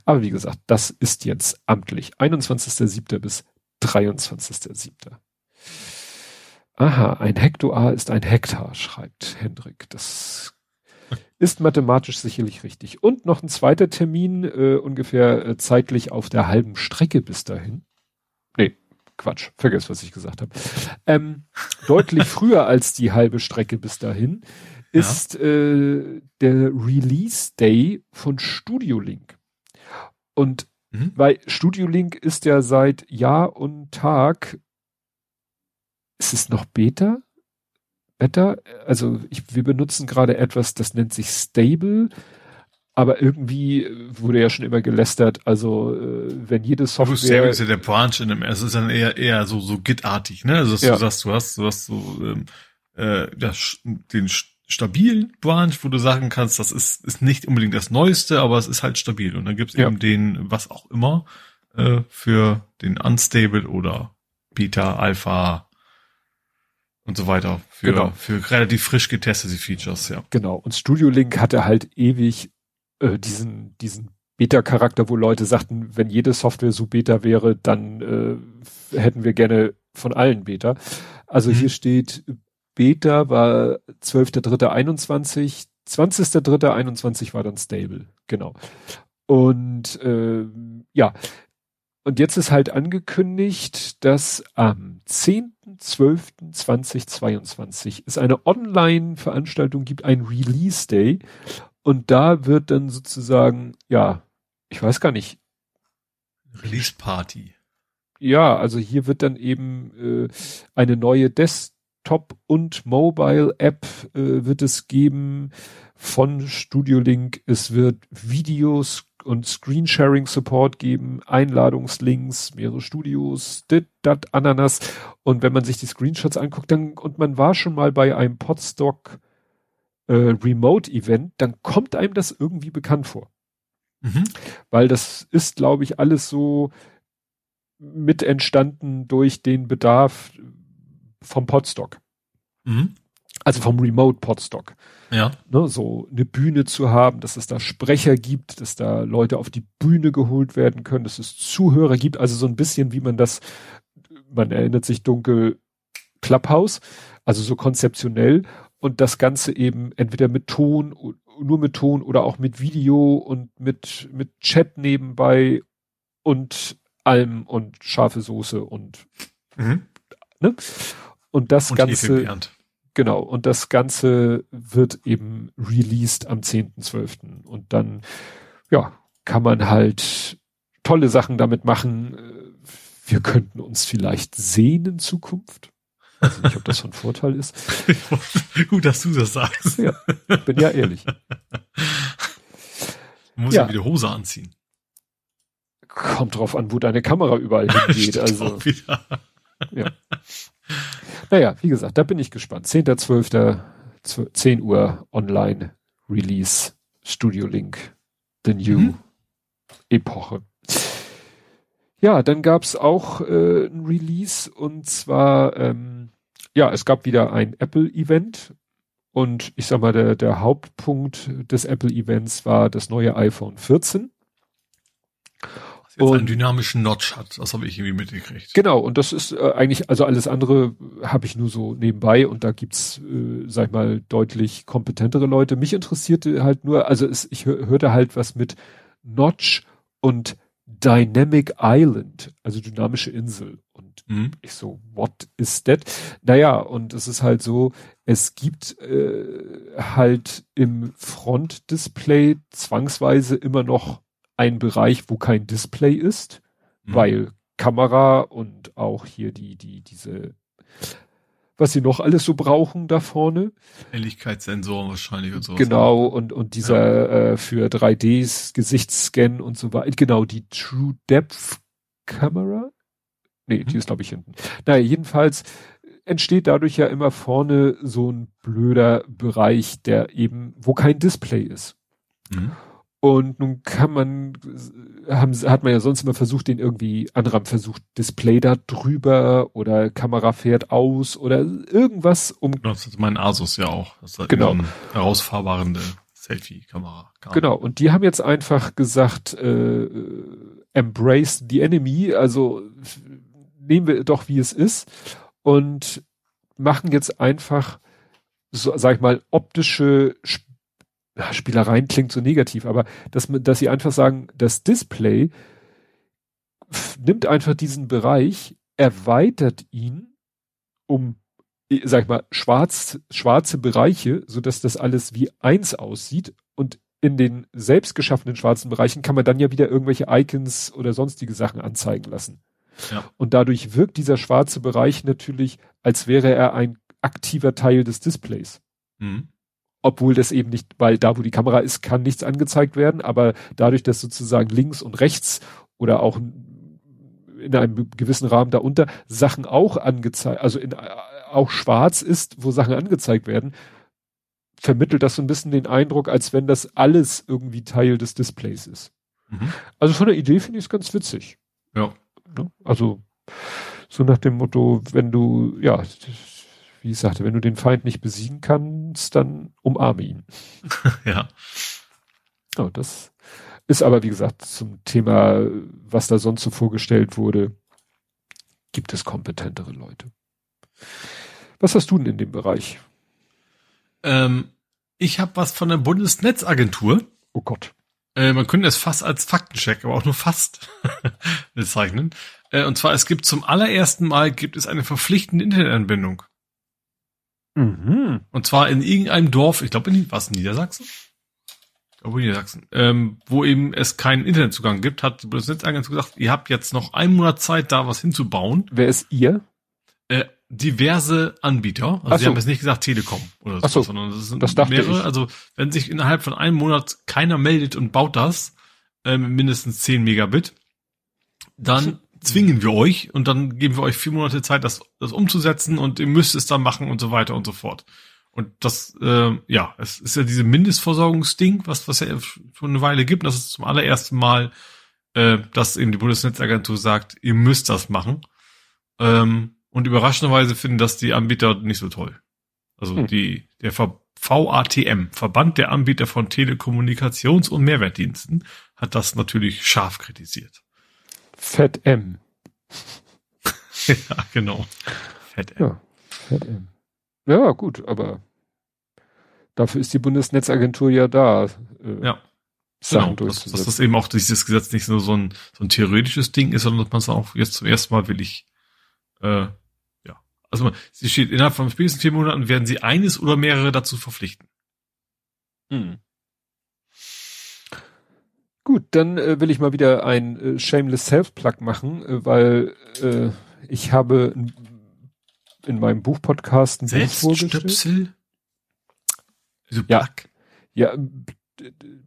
Aber wie gesagt, das ist jetzt amtlich. 21.07. bis 23.07. Aha, ein Hektar ist ein Hektar, schreibt Hendrik. Das ist mathematisch sicherlich richtig. Und noch ein zweiter Termin, äh, ungefähr äh, zeitlich auf der halben Strecke bis dahin. Nee, Quatsch, vergiss, was ich gesagt habe. Ähm, deutlich früher als die halbe Strecke bis dahin ist ja. äh, der Release Day von Studio Link. Und mhm. weil Studio Link ist ja seit Jahr und Tag ist es noch Beta? Beta? Also ich, wir benutzen gerade etwas, das nennt sich Stable, aber irgendwie wurde ja schon immer gelästert, also äh, wenn jede Software... Stable ist ja der Branch in dem, es ist dann eher, eher so, so Git-artig, ne? Also dass ja. du sagst, du hast, du hast so ähm, äh, ja, den stabilen Branch, wo du sagen kannst, das ist, ist nicht unbedingt das Neueste, aber es ist halt stabil. Und dann gibt's ja. eben den, was auch immer, äh, für den Unstable oder Beta, Alpha, und so weiter. Für, genau. für relativ frisch getestete Features, ja. Genau. Und Studio Link hatte halt ewig äh, diesen, diesen Beta-Charakter, wo Leute sagten, wenn jede Software so Beta wäre, dann äh, hätten wir gerne von allen Beta. Also mhm. hier steht, Beta war 12.3.21, 20.3.21 war dann stable, genau. Und äh, ja, und jetzt ist halt angekündigt, dass am 10.12.2022 es eine Online-Veranstaltung gibt, ein Release Day. Und da wird dann sozusagen, ja, ich weiß gar nicht. Release Party. Ja, also hier wird dann eben äh, eine neue Desktop- und Mobile-App äh, wird es geben von Studio Link. Es wird Videos und Screensharing Support geben, Einladungslinks, mehrere Studios, dit, dat, Ananas. Und wenn man sich die Screenshots anguckt, dann, und man war schon mal bei einem Podstock äh, Remote-Event, dann kommt einem das irgendwie bekannt vor. Mhm. Weil das ist, glaube ich, alles so mit entstanden durch den Bedarf vom Podstock. Mhm. Also vom Remote Podstock. Ja. Ne, so eine Bühne zu haben, dass es da Sprecher gibt, dass da Leute auf die Bühne geholt werden können, dass es Zuhörer gibt, also so ein bisschen wie man das, man erinnert sich dunkel Clubhouse, also so konzeptionell und das Ganze eben entweder mit Ton, nur mit Ton oder auch mit Video und mit, mit Chat nebenbei und allem und scharfe Soße und, mhm. ne? Und das und Ganze, genau, und das Ganze wird eben released am 10.12. Und dann, ja, kann man halt tolle Sachen damit machen. Wir könnten uns vielleicht sehen in Zukunft. Weiß nicht, ob das von Vorteil ist. Gut, dass du das sagst. Ja, bin ja ehrlich. Man muss ja. ja wieder Hose anziehen. Kommt drauf an, wo deine Kamera überall hingeht. also, ja. Naja, wie gesagt, da bin ich gespannt. 10.12. 10 Uhr online Release Studio Link The New mhm. Epoche. Ja, dann gab's auch äh, ein Release und zwar ähm, ja, es gab wieder ein Apple-Event und ich sag mal, der, der Hauptpunkt des Apple-Events war das neue iPhone 14. Was jetzt und, einen dynamischen Notch hat, das habe ich irgendwie mitgekriegt. Genau, und das ist äh, eigentlich, also alles andere habe ich nur so nebenbei und da gibt's, äh, sag ich mal, deutlich kompetentere Leute. Mich interessierte halt nur, also es, ich hör, hörte halt was mit Notch und Dynamic Island, also dynamische Insel. Und mhm. ich so, what is that? Naja, und es ist halt so, es gibt äh, halt im Frontdisplay zwangsweise immer noch einen Bereich, wo kein Display ist, mhm. weil Kamera und auch hier die, die, diese was sie noch alles so brauchen da vorne. Helligkeitssensoren wahrscheinlich und so. Genau, und, und dieser ja. äh, für 3Ds Gesichtsscan und so weiter. Genau, die True Depth Camera. Nee, mhm. die ist glaube ich hinten. Naja, jedenfalls entsteht dadurch ja immer vorne so ein blöder Bereich, der eben, wo kein Display ist. Mhm. Und nun kann man, haben, hat man ja sonst immer versucht, den irgendwie, andere haben versucht, Display da drüber oder Kamera fährt aus oder irgendwas um. Das ist mein Asus ja auch. Das ist genau. herausfahrende Selfie-Kamera. Genau. Und die haben jetzt einfach gesagt, äh, embrace the enemy, also nehmen wir doch wie es ist und machen jetzt einfach, so, sag ich mal, optische ja, Spielereien klingt so negativ, aber dass, dass sie einfach sagen, das Display nimmt einfach diesen Bereich, erweitert ihn um, sag ich mal, schwarz, schwarze Bereiche, so dass das alles wie eins aussieht und in den selbst geschaffenen schwarzen Bereichen kann man dann ja wieder irgendwelche Icons oder sonstige Sachen anzeigen lassen. Ja. Und dadurch wirkt dieser schwarze Bereich natürlich, als wäre er ein aktiver Teil des Displays. Mhm obwohl das eben nicht, weil da, wo die Kamera ist, kann nichts angezeigt werden, aber dadurch, dass sozusagen links und rechts oder auch in einem gewissen Rahmen darunter Sachen auch angezeigt, also in, auch schwarz ist, wo Sachen angezeigt werden, vermittelt das so ein bisschen den Eindruck, als wenn das alles irgendwie Teil des Displays ist. Mhm. Also von der Idee finde ich es ganz witzig. Ja. Ne? Also so nach dem Motto, wenn du, ja, wie ich sagte, wenn du den Feind nicht besiegen kannst, dann umarme ihn. ja. ja. Das ist aber, wie gesagt, zum Thema, was da sonst so vorgestellt wurde, gibt es kompetentere Leute. Was hast du denn in dem Bereich? Ähm, ich habe was von der Bundesnetzagentur. Oh Gott. Äh, man könnte es fast als Faktencheck, aber auch nur fast bezeichnen. Äh, und zwar, es gibt zum allerersten Mal gibt es eine verpflichtende Internetanbindung. Mhm. Und zwar in irgendeinem Dorf, ich glaube in was Niedersachsen? Ich glaube Niedersachsen, ähm, wo eben es keinen Internetzugang gibt, hat die Bundesnetzagentur gesagt, ihr habt jetzt noch einen Monat Zeit, da was hinzubauen. Wer ist ihr? Äh, diverse Anbieter. Also Ach sie so. haben jetzt nicht gesagt Telekom oder so, so. sondern das sind das mehrere. Ich. Also wenn sich innerhalb von einem Monat keiner meldet und baut das, äh, mindestens 10 Megabit, dann zwingen wir euch und dann geben wir euch vier Monate Zeit, das, das umzusetzen und ihr müsst es dann machen und so weiter und so fort. Und das, äh, ja, es ist ja diese Mindestversorgungsding, was, was ja schon eine Weile gibt. Das ist zum allerersten Mal, äh, dass eben die Bundesnetzagentur sagt, ihr müsst das machen. Ähm, und überraschenderweise finden das die Anbieter nicht so toll. Also hm. die, der Ver VATM, Verband der Anbieter von Telekommunikations- und Mehrwertdiensten, hat das natürlich scharf kritisiert. Fett M. ja, genau. Fett M. Ja, Fett M. Ja, gut, aber dafür ist die Bundesnetzagentur ja da. Äh, ja. Sachen genau, dass, dass das eben auch dieses Gesetz nicht nur so ein, so ein theoretisches Ding ist, sondern dass man es auch jetzt zum ersten Mal will ich, äh, ja. Also sie steht, innerhalb von spätestens vier Monaten werden sie eines oder mehrere dazu verpflichten. Hm. Gut, dann äh, will ich mal wieder ein äh, Shameless Self-Plug machen, äh, weil äh, ich habe in meinem Buchpodcast ein Buch vorgestellt. Also ja, ja,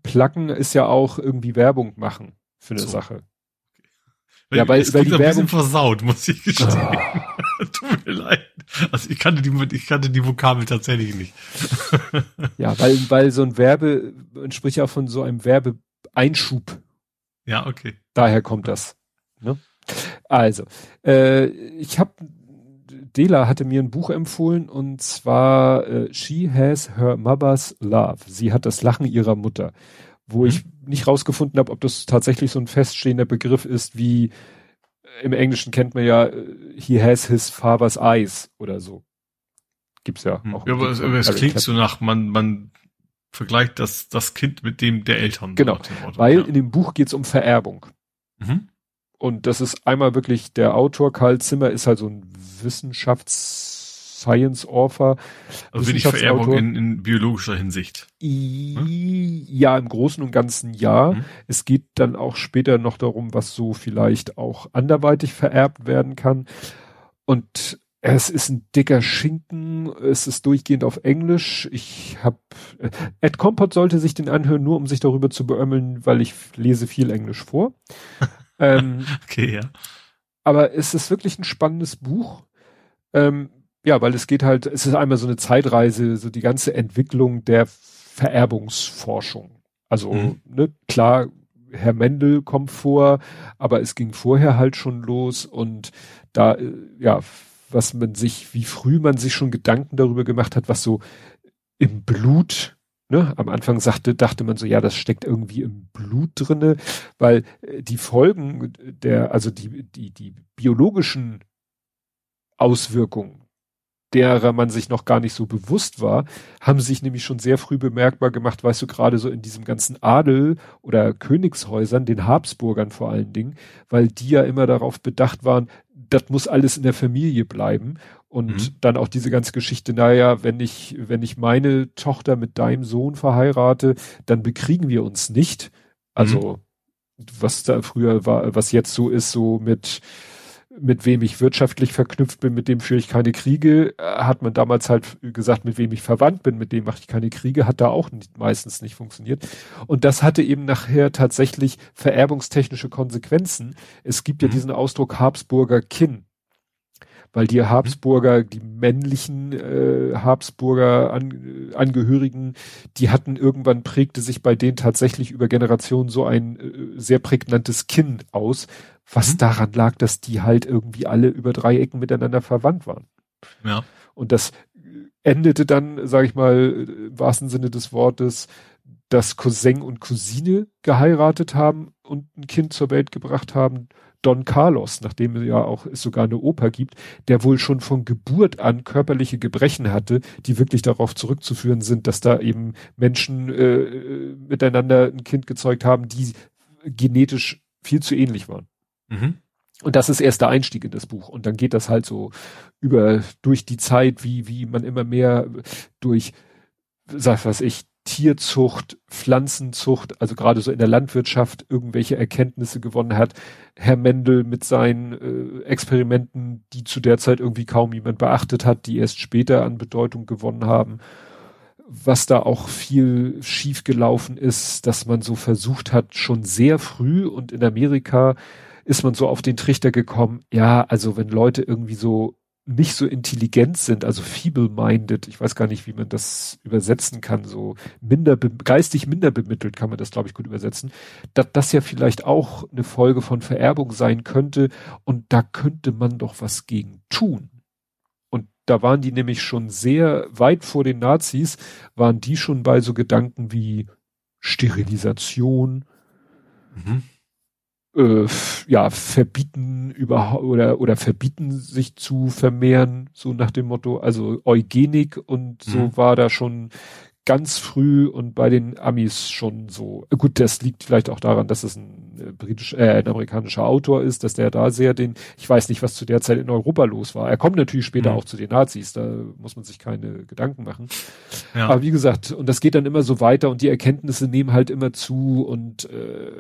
Placken ist ja auch irgendwie Werbung machen für eine so. Sache. Weil, ja, weil, es weil die ein Werbung versaut, muss ich gestehen. Oh. Tut mir leid. Also ich kannte die, ich kannte die Vokabel tatsächlich nicht. ja, weil, weil so ein Werbe entspricht ja von so einem Werbeeinschub. Ja, okay. Daher kommt das. Ne? Also, äh, ich habe Dela hatte mir ein Buch empfohlen und zwar äh, She Has Her Mother's Love. Sie hat das Lachen ihrer Mutter, wo mhm. ich nicht rausgefunden habe, ob das tatsächlich so ein feststehender Begriff ist, wie äh, im Englischen kennt man ja äh, He has his father's eyes oder so. Gibt's ja mhm. auch. Ja, aber es, aber es klingt so nach, man, man vergleicht das, das Kind mit dem der Eltern. Genau, weil ja. in dem Buch geht's um Vererbung. Mhm. Und das ist einmal wirklich, der Autor Karl Zimmer ist halt so ein Wissenschafts-Science-Author. Also wenig Vererbung in, in, biologischer Hinsicht. Hm? Ja, im Großen und Ganzen ja. Hm? Es geht dann auch später noch darum, was so vielleicht auch anderweitig vererbt werden kann. Und es ist ein dicker Schinken, es ist durchgehend auf Englisch. Ich habe äh, Ed Compot sollte sich den anhören, nur um sich darüber zu beömmeln, weil ich lese viel Englisch vor. Ähm, okay, ja. Aber es ist wirklich ein spannendes Buch. Ähm, ja, weil es geht halt, es ist einmal so eine Zeitreise, so die ganze Entwicklung der Vererbungsforschung. Also, mhm. ne, klar, Herr Mendel kommt vor, aber es ging vorher halt schon los und da, äh, ja, was man sich, wie früh man sich schon Gedanken darüber gemacht hat, was so im Blut Ne? Am Anfang sagte, dachte man so, ja, das steckt irgendwie im Blut drinne, weil äh, die Folgen der, also die, die, die biologischen Auswirkungen, derer man sich noch gar nicht so bewusst war, haben sich nämlich schon sehr früh bemerkbar gemacht, weißt du, gerade so in diesem ganzen Adel oder Königshäusern, den Habsburgern vor allen Dingen, weil die ja immer darauf bedacht waren, das muss alles in der Familie bleiben. Und mhm. dann auch diese ganze Geschichte, naja, wenn ich, wenn ich meine Tochter mit deinem Sohn verheirate, dann bekriegen wir uns nicht. Also, mhm. was da früher war, was jetzt so ist, so mit, mit wem ich wirtschaftlich verknüpft bin, mit dem führe ich keine Kriege, äh, hat man damals halt gesagt, mit wem ich verwandt bin, mit dem mache ich keine Kriege, hat da auch nicht, meistens nicht funktioniert. Und das hatte eben nachher tatsächlich vererbungstechnische Konsequenzen. Es gibt ja mhm. diesen Ausdruck Habsburger Kinn weil die Habsburger, die männlichen äh, Habsburger An Angehörigen, die hatten irgendwann prägte sich bei denen tatsächlich über Generationen so ein äh, sehr prägnantes Kinn aus, was mhm. daran lag, dass die halt irgendwie alle über drei Ecken miteinander verwandt waren. Ja. Und das endete dann, sage ich mal, im wahrsten Sinne des Wortes, dass Cousin und Cousine geheiratet haben und ein Kind zur Welt gebracht haben Don Carlos, nachdem es ja auch es sogar eine Oper gibt, der wohl schon von Geburt an körperliche Gebrechen hatte, die wirklich darauf zurückzuführen sind, dass da eben Menschen äh, miteinander ein Kind gezeugt haben, die genetisch viel zu ähnlich waren. Mhm. Und das ist erst der Einstieg in das Buch. Und dann geht das halt so über, durch die Zeit, wie, wie man immer mehr durch, sag was ich, Tierzucht, Pflanzenzucht, also gerade so in der Landwirtschaft irgendwelche Erkenntnisse gewonnen hat. Herr Mendel mit seinen äh, Experimenten, die zu der Zeit irgendwie kaum jemand beachtet hat, die erst später an Bedeutung gewonnen haben. Was da auch viel schief gelaufen ist, dass man so versucht hat, schon sehr früh und in Amerika ist man so auf den Trichter gekommen, ja, also wenn Leute irgendwie so nicht so intelligent sind, also feeble-minded, ich weiß gar nicht, wie man das übersetzen kann, so minder, geistig minder bemittelt kann man das, glaube ich, gut übersetzen, dass das ja vielleicht auch eine Folge von Vererbung sein könnte und da könnte man doch was gegen tun. Und da waren die nämlich schon sehr weit vor den Nazis, waren die schon bei so Gedanken wie Sterilisation, mhm äh, ja, verbieten über oder oder verbieten sich zu vermehren, so nach dem Motto, also Eugenik und so mhm. war da schon ganz früh und bei den Amis schon so. Gut, das liegt vielleicht auch daran, dass es ein äh, britisch, äh, ein amerikanischer Autor ist, dass der da sehr den, ich weiß nicht, was zu der Zeit in Europa los war. Er kommt natürlich später mhm. auch zu den Nazis, da muss man sich keine Gedanken machen. Ja. Aber wie gesagt, und das geht dann immer so weiter und die Erkenntnisse nehmen halt immer zu und äh,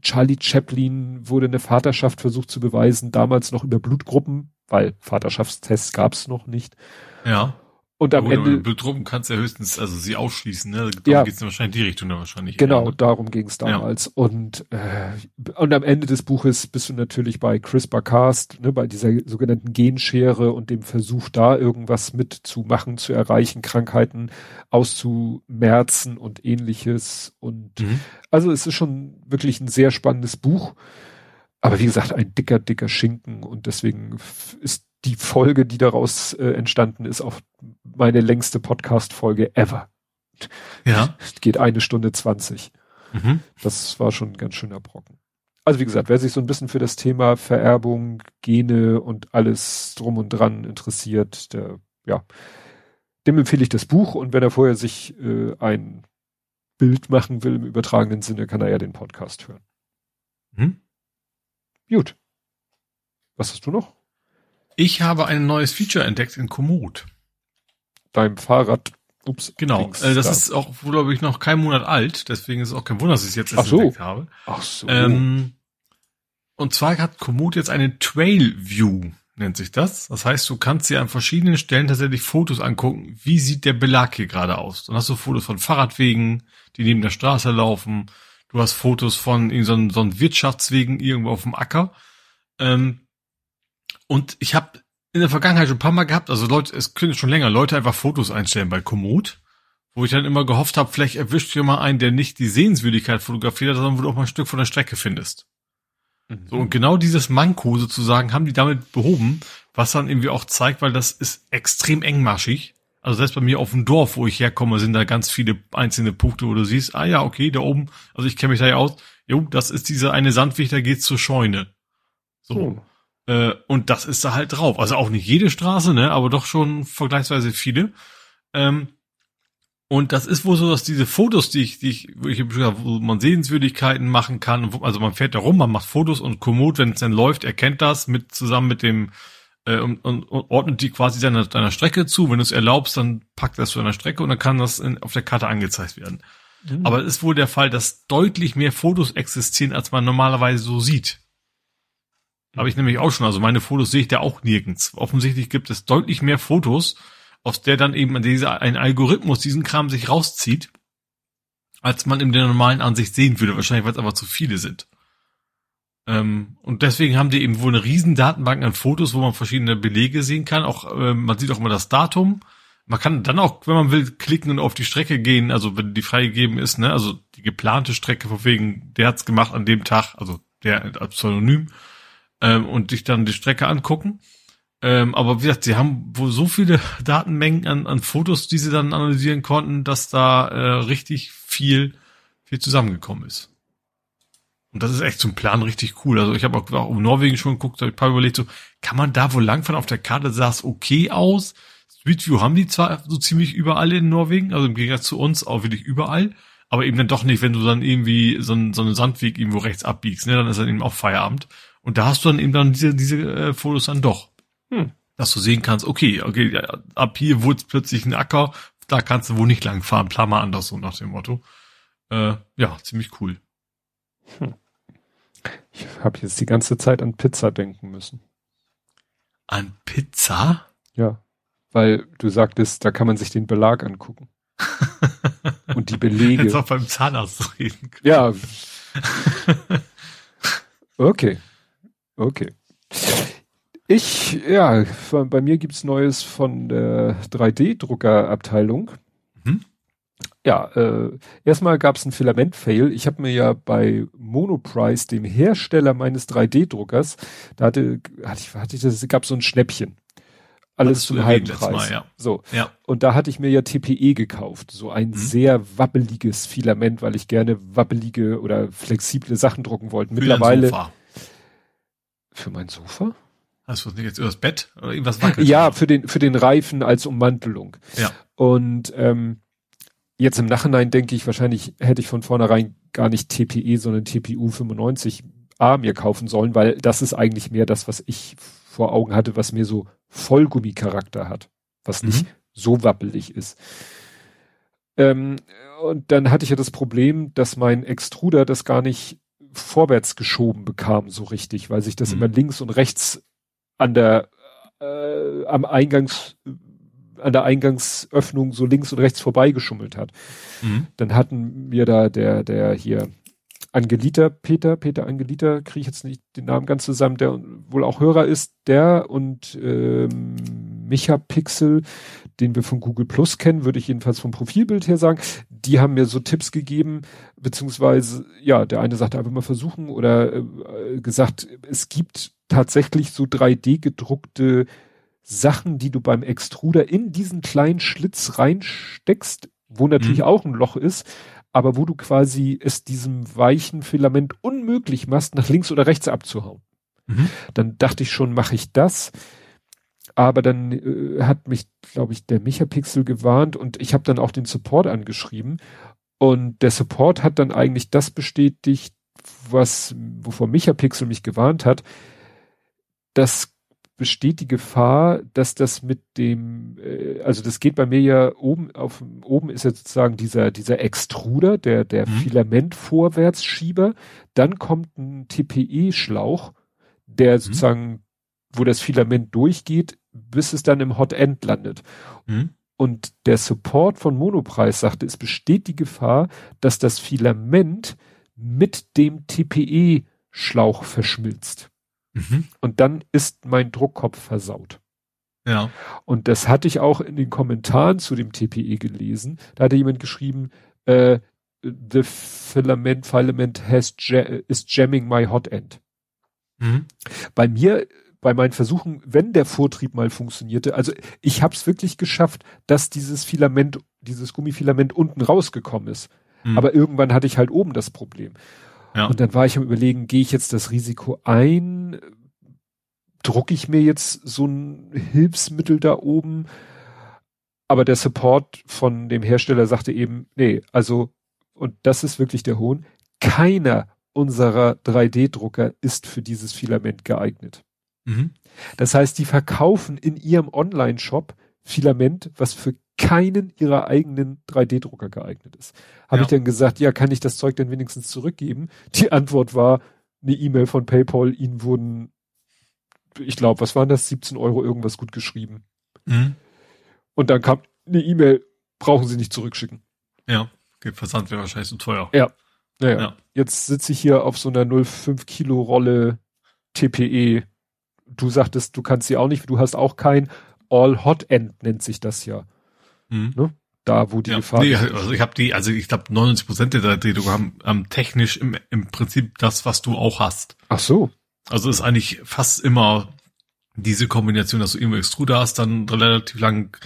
Charlie Chaplin wurde eine Vaterschaft versucht zu beweisen, damals noch über Blutgruppen, weil Vaterschaftstests gab es noch nicht. Ja. Und am Ende. Blutgruppen kannst du ja höchstens, also sie ausschließen, ne? Darum ja. geht's wahrscheinlich in die Richtung dann wahrscheinlich. Genau, ne? darum ging es damals. Ja. Und, äh, und am Ende des Buches bist du natürlich bei CRISPR-Cast, ne, bei dieser sogenannten Genschere und dem Versuch, da irgendwas mitzumachen, zu erreichen, Krankheiten auszumerzen und ähnliches. Und mhm. also es ist schon wirklich ein sehr spannendes Buch. Aber wie gesagt, ein dicker, dicker Schinken und deswegen ist die Folge, die daraus äh, entstanden ist, auch meine längste Podcast-Folge ever. Ja. Geht eine Stunde zwanzig. Mhm. Das war schon ein ganz schöner Brocken. Also wie gesagt, wer sich so ein bisschen für das Thema Vererbung, Gene und alles drum und dran interessiert, der, ja, dem empfehle ich das Buch und wenn er vorher sich äh, ein Bild machen will im übertragenen Sinne, kann er ja den Podcast hören. Mhm. Gut. Was hast du noch? Ich habe ein neues Feature entdeckt in Komoot. Beim Fahrrad. Ups. Genau. Äh, das da. ist auch, glaube ich, noch kein Monat alt. Deswegen ist es auch kein Wunder, dass ich es jetzt erst so. entdeckt habe. Ach so. Ähm, und zwar hat Komoot jetzt eine Trail View, nennt sich das. Das heißt, du kannst dir an verschiedenen Stellen tatsächlich Fotos angucken. Wie sieht der Belag hier gerade aus? Dann hast du Fotos von Fahrradwegen, die neben der Straße laufen. Du hast Fotos von so einem, so Wirtschaftswegen irgendwo auf dem Acker. Ähm, und ich habe in der Vergangenheit schon ein paar Mal gehabt, also Leute, es können schon länger Leute einfach Fotos einstellen bei Komoot, wo ich dann immer gehofft habe, vielleicht erwischt ihr mal einen, der nicht die Sehenswürdigkeit fotografiert hat, sondern wo du auch mal ein Stück von der Strecke findest. Mhm. So, und genau dieses Manko sozusagen haben die damit behoben, was dann irgendwie auch zeigt, weil das ist extrem engmaschig. Also selbst bei mir auf dem Dorf, wo ich herkomme, sind da ganz viele einzelne Punkte, wo du siehst, ah ja, okay, da oben, also ich kenne mich da ja aus, jo, das ist dieser eine Sandweg, da geht's zur Scheune. So. Oh. Äh, und das ist da halt drauf. Also auch nicht jede Straße, ne, aber doch schon vergleichsweise viele. Ähm, und das ist wohl so, dass diese Fotos, die ich, die ich, wo, ich, wo man Sehenswürdigkeiten machen kann, also man fährt da rum, man macht Fotos und Komoot, wenn es dann läuft, erkennt das mit zusammen mit dem äh, und, und, und ordnet die quasi deiner, deiner Strecke zu. Wenn du es erlaubst, dann packt das zu deiner Strecke und dann kann das in, auf der Karte angezeigt werden. Mhm. Aber es ist wohl der Fall, dass deutlich mehr Fotos existieren, als man normalerweise so sieht. Habe ich nämlich auch schon. Also meine Fotos sehe ich da auch nirgends. Offensichtlich gibt es deutlich mehr Fotos, aus der dann eben dieser, ein Algorithmus diesen Kram sich rauszieht, als man in der normalen Ansicht sehen würde. Wahrscheinlich, weil es einfach zu viele sind. Ähm, und deswegen haben die eben wohl eine riesen Datenbank an Fotos, wo man verschiedene Belege sehen kann. Auch äh, man sieht auch immer das Datum. Man kann dann auch, wenn man will, klicken und auf die Strecke gehen, also wenn die freigegeben ist, ne, also die geplante Strecke, von wegen, der hat's gemacht an dem Tag, also der als Pseudonym ähm, und sich dann die Strecke angucken. Ähm, aber wie gesagt, sie haben wohl so viele Datenmengen an, an Fotos, die sie dann analysieren konnten, dass da äh, richtig viel, viel zusammengekommen ist. Und das ist echt zum Plan richtig cool. Also ich habe auch, auch um Norwegen schon geguckt, habe ich ein paar überlegt, so, kann man da wohl langfahren auf der Karte, sah es okay aus. Street View haben die zwar so ziemlich überall in Norwegen, also im Gegensatz zu uns auch wirklich überall, aber eben dann doch nicht, wenn du dann irgendwie so, so einen Sandweg irgendwo rechts abbiegst, ne, dann ist dann eben auch Feierabend. Und da hast du dann eben dann diese, diese äh, Fotos dann doch. Hm. Dass du sehen kannst, okay, okay, ab hier wurde plötzlich ein Acker, da kannst du wohl nicht lang fahren, plan mal anders, so nach dem Motto. Äh, ja, ziemlich cool. Hm. Ich habe jetzt die ganze Zeit an Pizza denken müssen. An Pizza? Ja, weil du sagtest, da kann man sich den Belag angucken. Und die Belege. Jetzt auch beim Zahnarzt reden. Können. Ja. Okay. Okay. Ich, ja, bei mir gibt's Neues von der 3D-Druckerabteilung. Mhm. Ja, äh, erstmal gab's einen Filament-Fail. Ich habe mir ja bei Monoprice, dem Hersteller meines 3D-Druckers, da hatte, hatte ich, hatte ich das, gab so ein Schnäppchen. Alles zum halben Preis. Mal, ja. So. Ja. Und da hatte ich mir ja TPE gekauft. So ein mhm. sehr wabbeliges Filament, weil ich gerne wabbelige oder flexible Sachen drucken wollte. Mittlerweile. Für, für mein Sofa? Hast du jetzt übers Bett oder irgendwas wackelt? Ja, für den, für den Reifen als Ummantelung. Ja. Und ähm, jetzt im Nachhinein denke ich, wahrscheinlich hätte ich von vornherein gar nicht TPE, sondern TPU 95a mir kaufen sollen, weil das ist eigentlich mehr das, was ich vor Augen hatte, was mir so Vollgummi-Charakter hat, was mhm. nicht so wappelig ist. Ähm, und dann hatte ich ja das Problem, dass mein Extruder das gar nicht vorwärts geschoben bekam so richtig, weil sich das mhm. immer links und rechts an der äh, am Eingangs an der Eingangsöffnung so links und rechts vorbeigeschummelt hat. Mhm. Dann hatten wir da der der hier Angelita Peter Peter Angelita kriege ich jetzt nicht den Namen ganz zusammen, der wohl auch Hörer ist, der und ähm, Micha Pixel, den wir von Google Plus kennen, würde ich jedenfalls vom Profilbild her sagen. Die haben mir so Tipps gegeben, beziehungsweise ja, der eine sagte einfach mal versuchen oder äh, gesagt, es gibt tatsächlich so 3D gedruckte Sachen, die du beim Extruder in diesen kleinen Schlitz reinsteckst, wo natürlich mhm. auch ein Loch ist, aber wo du quasi es diesem weichen Filament unmöglich machst, nach links oder rechts abzuhauen. Mhm. Dann dachte ich schon, mache ich das. Aber dann äh, hat mich, glaube ich, der Micha-Pixel gewarnt und ich habe dann auch den Support angeschrieben. Und der Support hat dann eigentlich das bestätigt, was, wovor Micha-Pixel mich gewarnt hat das besteht die Gefahr, dass das mit dem, äh, also das geht bei mir ja oben auf oben ist ja sozusagen dieser dieser Extruder, der der mhm. Filamentvorwärtsschieber, dann kommt ein TPE-Schlauch, der mhm. sozusagen, wo das Filament durchgeht, bis es dann im Hot End landet. Mhm. Und der Support von Monopreis sagte, es besteht die Gefahr, dass das Filament mit dem TPE-Schlauch verschmilzt. Mhm. Und dann ist mein Druckkopf versaut. Ja. Und das hatte ich auch in den Kommentaren zu dem TPE gelesen. Da hatte jemand geschrieben, äh, the filament filament has is jamming my hot end. Mhm. Bei mir, bei meinen Versuchen, wenn der Vortrieb mal funktionierte, also ich habe es wirklich geschafft, dass dieses Filament, dieses Gummifilament unten rausgekommen ist. Mhm. Aber irgendwann hatte ich halt oben das Problem. Ja. Und dann war ich am überlegen, gehe ich jetzt das Risiko ein? Drucke ich mir jetzt so ein Hilfsmittel da oben? Aber der Support von dem Hersteller sagte eben, nee, also, und das ist wirklich der Hohn, keiner unserer 3D-Drucker ist für dieses Filament geeignet. Mhm. Das heißt, die verkaufen in ihrem Online-Shop Filament, was für keinen ihrer eigenen 3D-Drucker geeignet ist. Habe ja. ich dann gesagt, ja, kann ich das Zeug denn wenigstens zurückgeben? Die Antwort war eine E-Mail von PayPal, ihnen wurden, ich glaube, was waren das, 17 Euro irgendwas gut geschrieben. Mhm. Und dann kam eine E-Mail, brauchen Sie nicht zurückschicken. Ja, okay, Versand wäre wahrscheinlich so teuer. Ja. Naja, ja. jetzt sitze ich hier auf so einer 0,5 Kilo Rolle TPE. Du sagtest, du kannst sie auch nicht, du hast auch kein All Hot End nennt sich das ja. Mhm. Ne? Da, wo die ja, Gefahr. Nee, also ich habe die, also ich glaube 99 Prozent der 3D-Drucker haben ähm, technisch im, im Prinzip das, was du auch hast. Ach so. Also ist eigentlich fast immer diese Kombination, dass du irgendwo Extruder hast, dann relativ lang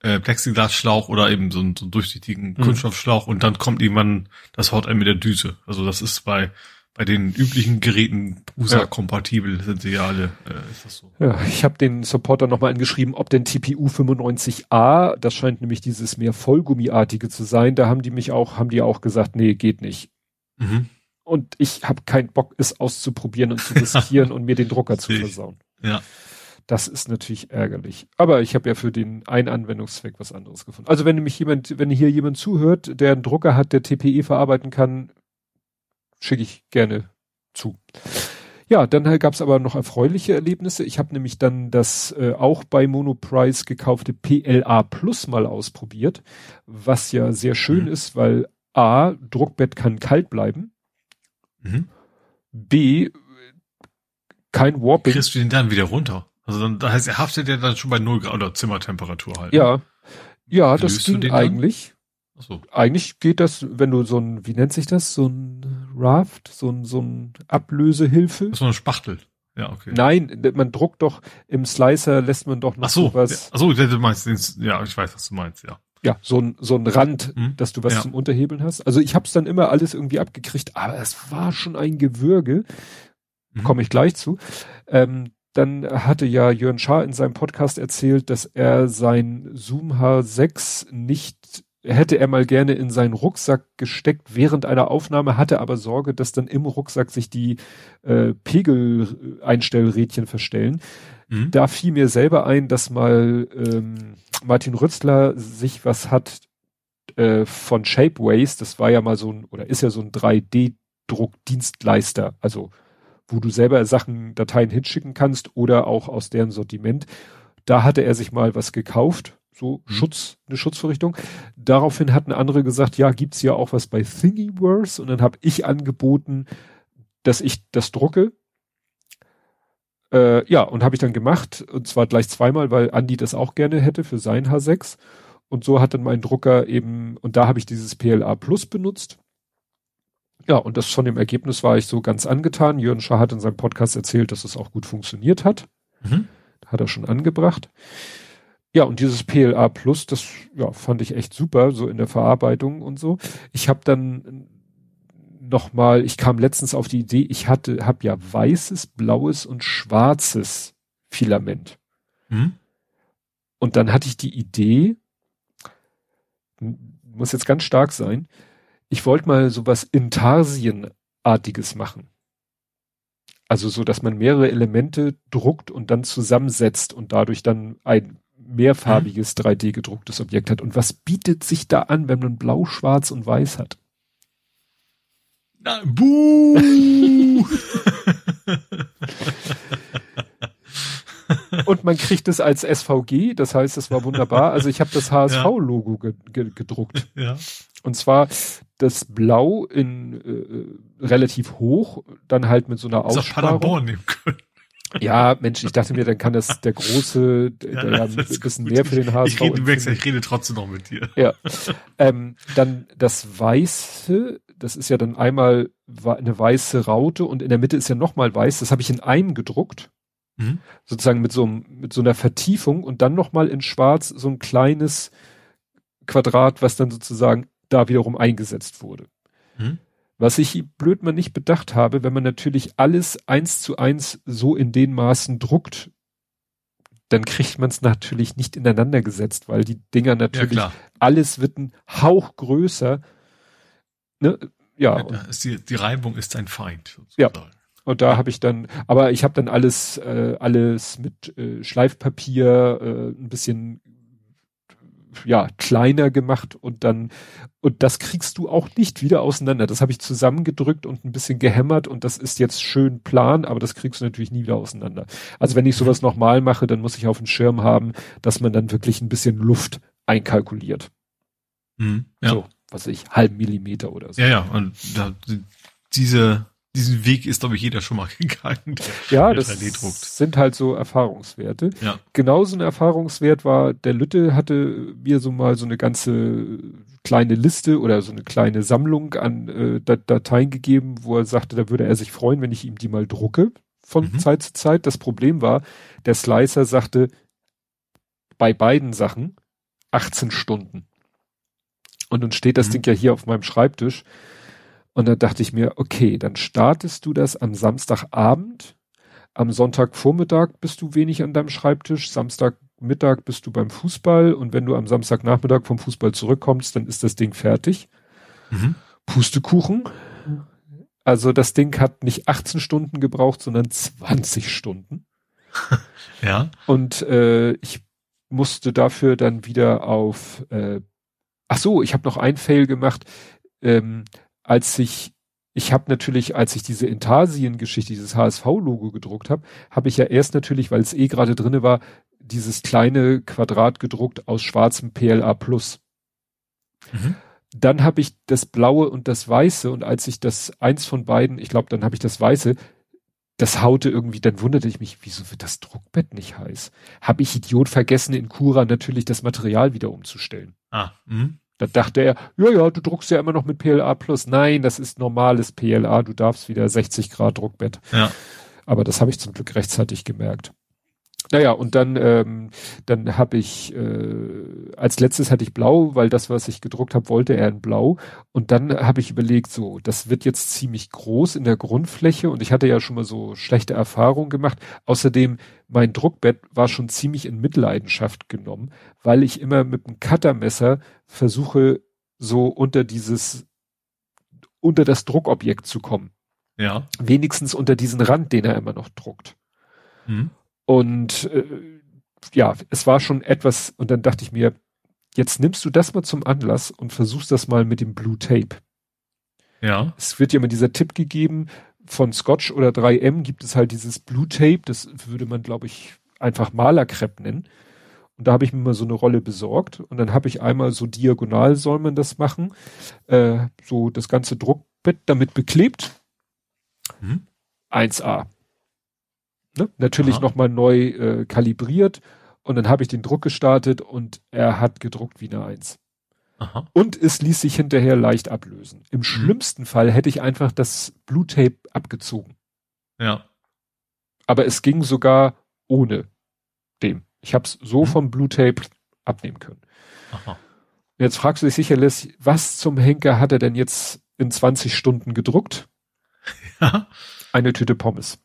äh, Plexiglasschlauch oder eben so, einen, so einen durchsichtigen mhm. Kunststoffschlauch und dann kommt irgendwann das Haut ein mit der Düse. Also das ist bei bei den üblichen Geräten USA-kompatibel sind sie ja alle. Äh, ist das so? Ja, ich habe den Supporter nochmal angeschrieben, ob denn TPU 95A, das scheint nämlich dieses mehr Vollgummiartige zu sein, da haben die mich auch, haben die auch gesagt, nee, geht nicht. Mhm. Und ich habe keinen Bock, es auszuprobieren und zu riskieren und mir den Drucker zu versauen. Ja. Das ist natürlich ärgerlich. Aber ich habe ja für den einen Anwendungszweck was anderes gefunden. Also wenn nämlich jemand, wenn hier jemand zuhört, der einen Drucker hat, der TPE verarbeiten kann, schicke ich gerne zu. Ja, dann halt gab es aber noch erfreuliche Erlebnisse. Ich habe nämlich dann das äh, auch bei Monoprice gekaufte PLA Plus mal ausprobiert, was ja sehr schön mhm. ist, weil A, Druckbett kann kalt bleiben. Mhm. B, kein Warping. Kriegst du den dann wieder runter? Also dann, da heißt, er haftet ja dann schon bei 0 Grad oder Zimmertemperatur halt. Ja. Ja, Wie das ging den dann? eigentlich. Ach so. Eigentlich geht das, wenn du so ein, wie nennt sich das, so ein Raft, so ein, so ein Ablösehilfe? So eine Spachtel. Ja, okay. Nein, man druckt doch im Slicer lässt man doch noch Ach so. was, Ach so, du meinst ja, ich weiß, was du meinst, ja. ja, so ein, so ein Rand, Hm? dass du was Ja. zum Unterhebeln hast. Also ich hab's dann immer alles irgendwie abgekriegt, aber es war schon ein Gewürge, Mhm. komme ich gleich zu. Ähm, dann hatte ja Jörn Schaar in seinem Podcast erzählt, dass er sein Zoom H6 nicht hätte er mal gerne in seinen Rucksack gesteckt während einer Aufnahme, hatte aber Sorge, dass dann im Rucksack sich die äh, Pegel-Einstellrädchen verstellen. Mhm. Da fiel mir selber ein, dass mal ähm, Martin Rützler sich was hat äh, von Shapeways, das war ja mal so ein, oder ist ja so ein 3D-Druckdienstleister, also wo du selber Sachen, Dateien hinschicken kannst oder auch aus deren Sortiment. Da hatte er sich mal was gekauft, so Mhm. Schutz, eine Schutzvorrichtung. Daraufhin hatten andere gesagt, ja, gibt's ja auch was bei Thingiverse und dann habe ich angeboten, dass ich das drucke. Äh, ja, und habe ich dann gemacht und zwar gleich zweimal, weil Andi das auch gerne hätte für sein H6 und so hat dann mein Drucker eben und da habe ich dieses PLA Plus benutzt. Ja, und das von dem Ergebnis war ich so ganz angetan. Jörn Schaar hat in seinem Podcast erzählt, dass es auch gut funktioniert hat. Mhm. Hat er schon angebracht. Ja, und dieses PLA Plus, das ja, fand ich echt super, so in der Verarbeitung und so. Ich habe dann noch mal, ich kam letztens auf die Idee, ich hatte, habe ja weißes, blaues und schwarzes Filament. Mhm. Und dann hatte ich die Idee, muss jetzt ganz stark sein, ich wollte mal sowas Intarsienartiges machen. Also so, dass man mehrere Elemente druckt und dann zusammensetzt und dadurch dann ein mehrfarbiges 3D gedrucktes Objekt hat. Und was bietet sich da an, wenn man blau, schwarz und weiß hat? Na, buh! Und man kriegt es als SVG, das heißt, es war wunderbar. Also ich habe das HSV-Logo ge ge gedruckt. ja. Und zwar das Blau in äh, relativ hoch, dann halt mit so einer Aussparung. Paderborn nehmen können. Ja, Mensch, ich dachte mir, dann kann das der große, der Ja, der ja ein bisschen gut. mehr für den HSV. Ich rede, empfindet. ich rede trotzdem noch mit dir. Ja. ähm, dann das Weiße, das ist ja dann einmal eine weiße Raute und in der Mitte ist ja nochmal weiß. Das habe ich in einem gedruckt, Mhm. sozusagen mit so, einem- mit so einer Vertiefung und dann nochmal in Schwarz so ein kleines Quadrat, was dann sozusagen da wiederum eingesetzt wurde. Mhm. Was ich blöd mal nicht bedacht habe, wenn man natürlich alles eins zu eins so in den Maßen druckt, dann kriegt man es natürlich nicht ineinander gesetzt, weil die Dinger Ja, natürlich, klar. alles wird ein Hauch größer. Ne? Ja, Ja, die, die Reibung ist ein Feind. Ja. sozusagen. und da habe ich dann, aber ich habe dann alles, äh, alles mit äh, Schleifpapier, äh, ein bisschen ja kleiner gemacht und dann und das kriegst du auch nicht wieder auseinander. Das habe ich zusammengedrückt und ein bisschen gehämmert und das ist jetzt schön plan, aber das kriegst du natürlich nie wieder auseinander. Also wenn ich sowas nochmal mache, dann muss ich auf dem Schirm haben, dass man dann wirklich ein bisschen Luft einkalkuliert. Mhm. Ja. So, was weiß ich, halben Millimeter oder so. ja, ja, und da, diese, diesen Weg ist, glaube ich, jeder schon mal gegangen. Ja, das 3D druckt. sind halt so Erfahrungswerte. Ja. Genauso ein Erfahrungswert war, der Lütte hatte mir so mal so eine ganze kleine Liste oder so eine kleine Sammlung an äh, Dat Dateien gegeben, wo er sagte, da würde er sich freuen, wenn ich ihm die mal drucke von Mhm. Zeit zu Zeit. Das Problem war, der Slicer sagte bei beiden Sachen 18 Stunden. Und nun steht das Mhm. Ding ja hier auf meinem Schreibtisch. Und da dachte ich mir, okay, dann startest du das am Samstagabend. Am Sonntagvormittag bist du wenig an deinem Schreibtisch. Samstagmittag bist du beim Fußball. Und wenn du am Samstagnachmittag vom Fußball zurückkommst, dann ist das Ding fertig. Mhm. Pustekuchen. Also das Ding hat nicht 18 Stunden gebraucht, sondern 20 Stunden. Ja. Und äh, ich musste dafür dann wieder auf. Äh, ach so, ich habe noch ein Fail gemacht, ähm, als ich ich habe natürlich, als ich diese Intarsien-Geschichte, dieses HSV-Logo gedruckt habe, habe ich ja erst natürlich, weil es eh gerade drinne war, dieses kleine Quadrat gedruckt aus schwarzem PLA Plus. Mhm. Dann habe ich das Blaue und das Weiße und als ich das eins von beiden, ich glaube, dann habe ich das Weiße, das haute irgendwie, dann wunderte ich mich, wieso wird das Druckbett nicht heiß? Hab ich Idiot vergessen, in Cura natürlich das Material wieder umzustellen. Ah, mh. Da dachte er, ja, ja, du druckst ja immer noch mit PLA plus. Nein, das ist normales PLA, du darfst wieder 60 Grad Druckbett. Ja. Aber das habe ich zum Glück rechtzeitig gemerkt. Naja, und dann, ähm, dann habe ich, äh, als letztes hatte ich blau, weil das, was ich gedruckt habe, wollte er in blau. Und dann habe ich überlegt, so, das wird jetzt ziemlich groß in der Grundfläche und ich hatte ja schon mal so schlechte Erfahrungen gemacht. Außerdem, mein Druckbett war schon ziemlich in Mitleidenschaft genommen, weil ich immer mit dem Cuttermesser versuche, so unter dieses, unter das Druckobjekt zu kommen. Ja. Wenigstens unter diesen Rand, den er immer noch druckt. Mhm. Und äh, ja, es war schon etwas, und dann dachte ich mir, jetzt nimmst du das mal zum Anlass und versuchst das mal mit dem Blue Tape. Ja. Es wird ja mal dieser Tipp gegeben, von Scotch oder 3M gibt es halt dieses Blue Tape, das würde man, glaube ich, einfach Malerkrepp nennen. Und da habe ich mir mal so eine Rolle besorgt und dann habe ich einmal so diagonal soll man das machen, äh, so das ganze Druckbett damit beklebt. Mhm. 1A. Ne? Natürlich nochmal neu äh, kalibriert und dann habe ich den Druck gestartet und er hat gedruckt wie eine Eins. Aha. Und es ließ sich hinterher leicht ablösen. Im schlimmsten Fall hätte ich einfach das Blue Tape abgezogen. Ja. Aber es ging sogar ohne dem. Ich habe es so Mhm. vom Blue Tape abnehmen können. Aha. Jetzt fragst du dich sicherlich, was zum Henker hat er denn jetzt in 20 Stunden gedruckt? Ja. Eine Tüte Pommes.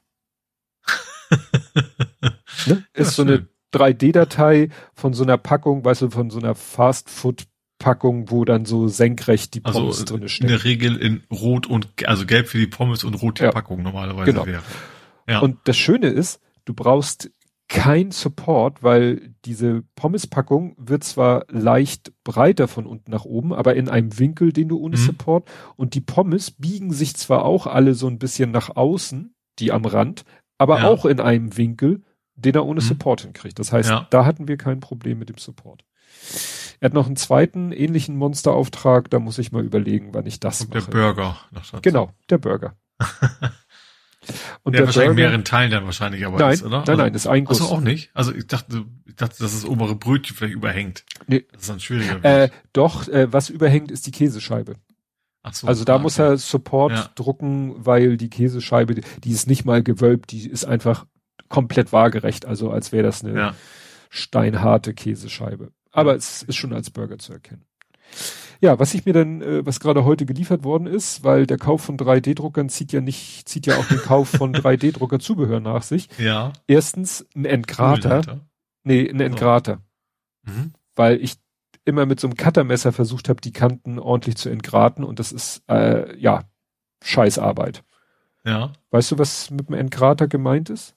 Ne? Ja, Ist so eine schön. 3D-Datei von so einer Packung, weißt du, von so einer Fast-Food-Packung, wo dann so senkrecht die Also Pommes drinne in stecken. der Regel in Rot und also Gelb für die Pommes und Rot die Ja. Packung normalerweise Genau. wäre. Ja. Und das Schöne ist, du brauchst kein Support, weil diese Pommespackung wird zwar leicht breiter von unten nach oben, aber in einem Winkel, den du ohne Mhm. Support und die Pommes biegen sich zwar auch alle so ein bisschen nach außen, die am Rand, aber Ja. auch in einem Winkel, den er ohne Mhm. Support hinkriegt. Das heißt, Ja. da hatten wir kein Problem mit dem Support. Er hat noch einen zweiten ähnlichen Monsterauftrag, da muss ich mal überlegen, wann ich das und der mache. Burger noch dazu. Genau, der Burger. Und der, wahrscheinlich in Burger- mehreren Teilen dann wahrscheinlich aber Nein, ist, oder? nein, nein, ist ein Guss. Also auch nicht. Also ich dachte, ich dachte, dass das obere Brötchen vielleicht überhängt. Nee. Das ist dann schwieriger. Äh, doch, äh, was überhängt, ist die Käsescheibe. So, Also da ah, muss okay. er Support Ja. drucken, weil die Käsescheibe, die- ist nicht mal gewölbt, die ist einfach komplett waagerecht, also als wäre das eine Ja. steinharte Käsescheibe. Aber es ist schon als Burger zu erkennen. Ja, was ich mir dann, äh, was gerade heute geliefert worden ist, weil der Kauf von 3D-Druckern zieht ja nicht, zieht ja auch den Kauf von 3D-Drucker-Zubehör nach sich. Ja. Erstens ein Entgrater, Müllhalter. nee, ein Entgrater. Mhm. weil ich immer mit so einem Cuttermesser versucht habe, die Kanten ordentlich zu entgraten und das ist äh, ja Scheißarbeit. Ja. Weißt du, was mit dem Entgrater gemeint ist?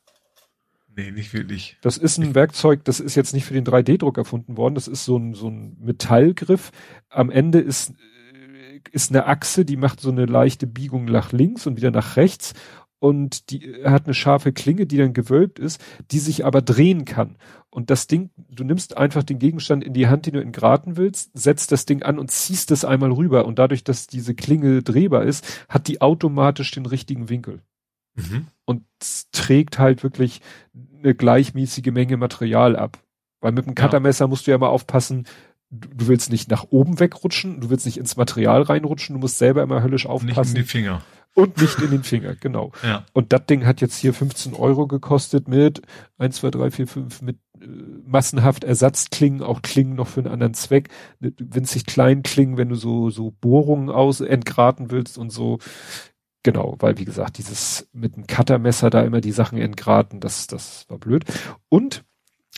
Nee, nicht wirklich. Das ist ein Werkzeug, das ist jetzt nicht für den 3D-Druck erfunden worden, das ist so ein, so ein Metallgriff. Am Ende ist, äh, ist eine Achse, die macht so eine leichte Biegung nach links und wieder nach rechts und die hat eine scharfe Klinge, die dann gewölbt ist, die sich aber drehen kann. Und das Ding, du nimmst einfach den Gegenstand in die Hand, den du entgraten willst, setzt das Ding an und ziehst es einmal rüber. Und dadurch, dass diese Klinge drehbar ist, hat die automatisch den richtigen Winkel Mhm. und trägt halt wirklich eine gleichmäßige Menge Material ab. Weil mit dem. Cuttermesser musst du ja mal aufpassen, du, willst nicht nach oben wegrutschen, du willst nicht ins Material reinrutschen, du musst selber immer höllisch Nicht aufpassen in die Finger. Und nicht in den Finger, genau. Ja. Und das Ding hat jetzt hier 15 Euro gekostet mit 1, 2, 3, 4, 5 mit äh, massenhaft Ersatzklingen, auch Klingen noch für einen anderen Zweck, ne, winzig kleinen Klingen, wenn du so, so Bohrungen aus entgraten willst und so. Genau, weil wie gesagt, dieses mit dem Cuttermesser da immer die Sachen entgraten, das, das war blöd. Und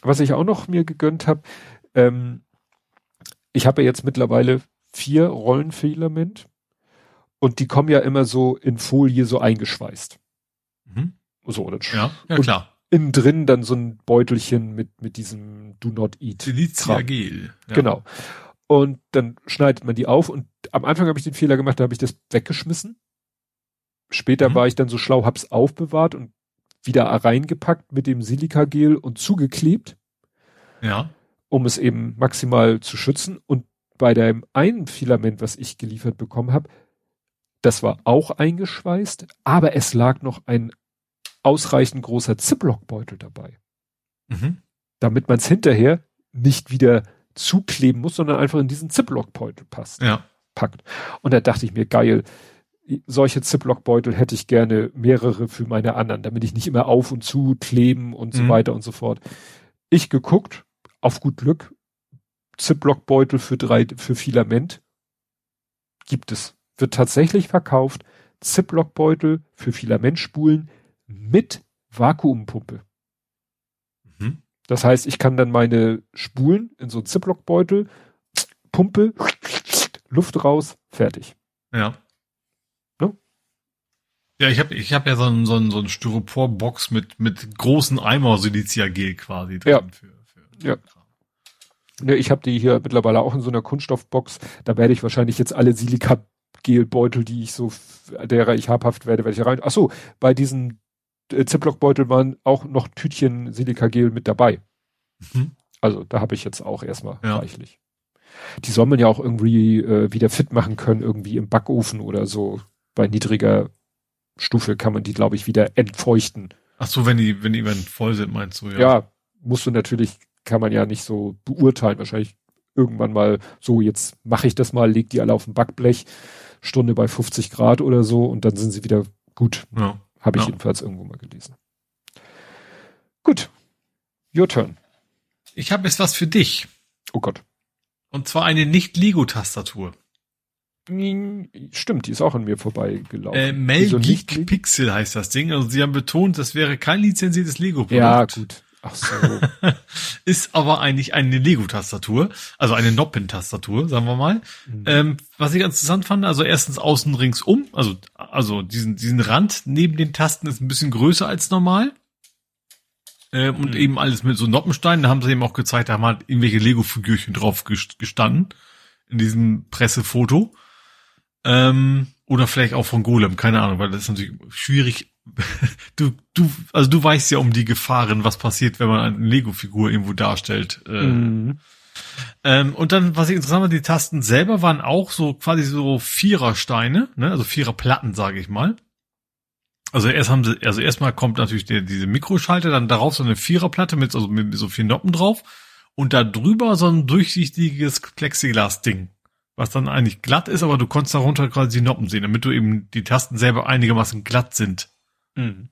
was ich auch noch mir gegönnt habe, ähm, ich habe ja jetzt mittlerweile vier Rollenfilament und die kommen ja immer so in Folie so eingeschweißt. Mhm. So, oder Ja, ja Und- klar. innen drin dann so ein Beutelchen mit, mit diesem Do Not Eat. Silicia Kram. Gel. Ja. Genau. Und dann schneidet man die auf und am Anfang habe ich den Fehler gemacht, da habe ich das weggeschmissen. Später Mhm. war ich dann so schlau, hab's aufbewahrt und wieder reingepackt mit dem Silikagel und zugeklebt, Ja. um es eben maximal zu schützen. Und bei dem einen Filament, was ich geliefert bekommen habe, das war auch eingeschweißt, aber es lag noch ein ausreichend großer Ziploc-Beutel dabei. Mhm. Damit man es hinterher nicht wieder zukleben muss, sondern einfach in diesen Ziploc-Beutel passt. Ja. Packt. Und da dachte ich mir, geil, solche Ziploc-Beutel hätte ich gerne mehrere für meine anderen, damit ich nicht immer auf und zu kleben und so Mhm. weiter und so fort. Ich geguckt, auf gut Glück, Ziploc-Beutel für drei, für Filament gibt es. Wird tatsächlich verkauft. Ziploc-Beutel für Filamentspulen mit Vakuumpumpe. Mhm. Das heißt, ich kann dann meine Spulen in so einen Ziploc-Beutel, Pumpe, Luft raus, fertig. Ja. Ne? Ja, ich habe ich hab ja so ein, so ein, so ein Styropor-Box mit, mit großen Eimer Siliziagel quasi drin. Ja. Für, für Ja. Ne, ich habe die hier mittlerweile auch in so einer Kunststoffbox. Da werde ich wahrscheinlich jetzt alle Silikagelbeutel, die ich so, derer ich habhaft werde, werde ich rein. Ach so, bei diesen äh, Ziploc-Beutel waren auch noch Tütchen Silikagel mit dabei. Mhm. Also da habe ich jetzt auch erstmal Ja. reichlich. Die soll man ja auch irgendwie äh, wieder fit machen können, irgendwie im Backofen oder so. Bei niedriger Stufe kann man die, glaube ich, wieder entfeuchten. Ach so, wenn die, wenn die voll sind, meinst du, ja. Ja. musst du natürlich, kann man ja nicht so beurteilen. Wahrscheinlich irgendwann mal so, jetzt mache ich das mal, leg die alle auf dem Backblech, Stunde bei 50 Grad oder so und dann sind sie wieder gut. ja. Habe ich Ja. jedenfalls irgendwo mal gelesen. Gut. Your turn. Ich habe jetzt was für dich. Oh Gott. Und zwar eine Nicht-Lego-Tastatur. Hm, Stimmt, die ist auch an mir vorbeigelaufen. Äh, nicht? Pixel heißt das Ding. Also sie haben betont, das wäre kein lizenziertes Lego-Produkt. Ja, gut. Ach so. Ist aber eigentlich eine Lego-Tastatur. Also eine Noppen-Tastatur, sagen wir mal. Mhm. Ähm, was ich ganz interessant fand, also erstens außen ringsum, also, also diesen, diesen Rand neben den Tasten ist ein bisschen größer als normal. Ähm, und Mhm. eben alles mit so Noppensteinen. Da haben sie eben auch gezeigt, da haben halt irgendwelche Lego-Figürchen drauf gest- gestanden. In diesem Pressefoto. Ähm, oder vielleicht auch von Golem, keine Ahnung, weil das ist natürlich schwierig. Du, du, also du weißt ja um die Gefahren, was passiert, wenn man eine Lego-Figur irgendwo darstellt. Äh, Mhm. ähm, und dann, was ich interessant war, die Tasten selber waren auch so quasi so Vierersteine, ne? also Viererplatten, sage ich mal. Also erst haben sie, also erstmal kommt natürlich der, diese Mikroschalter, dann darauf so eine Viererplatte mit, also mit so vier Noppen drauf und da drüber so ein durchsichtiges Plexiglas-Ding, was dann eigentlich glatt ist, aber du konntest darunter quasi die Noppen sehen, damit du eben die Tasten selber einigermaßen glatt sind. Mhm.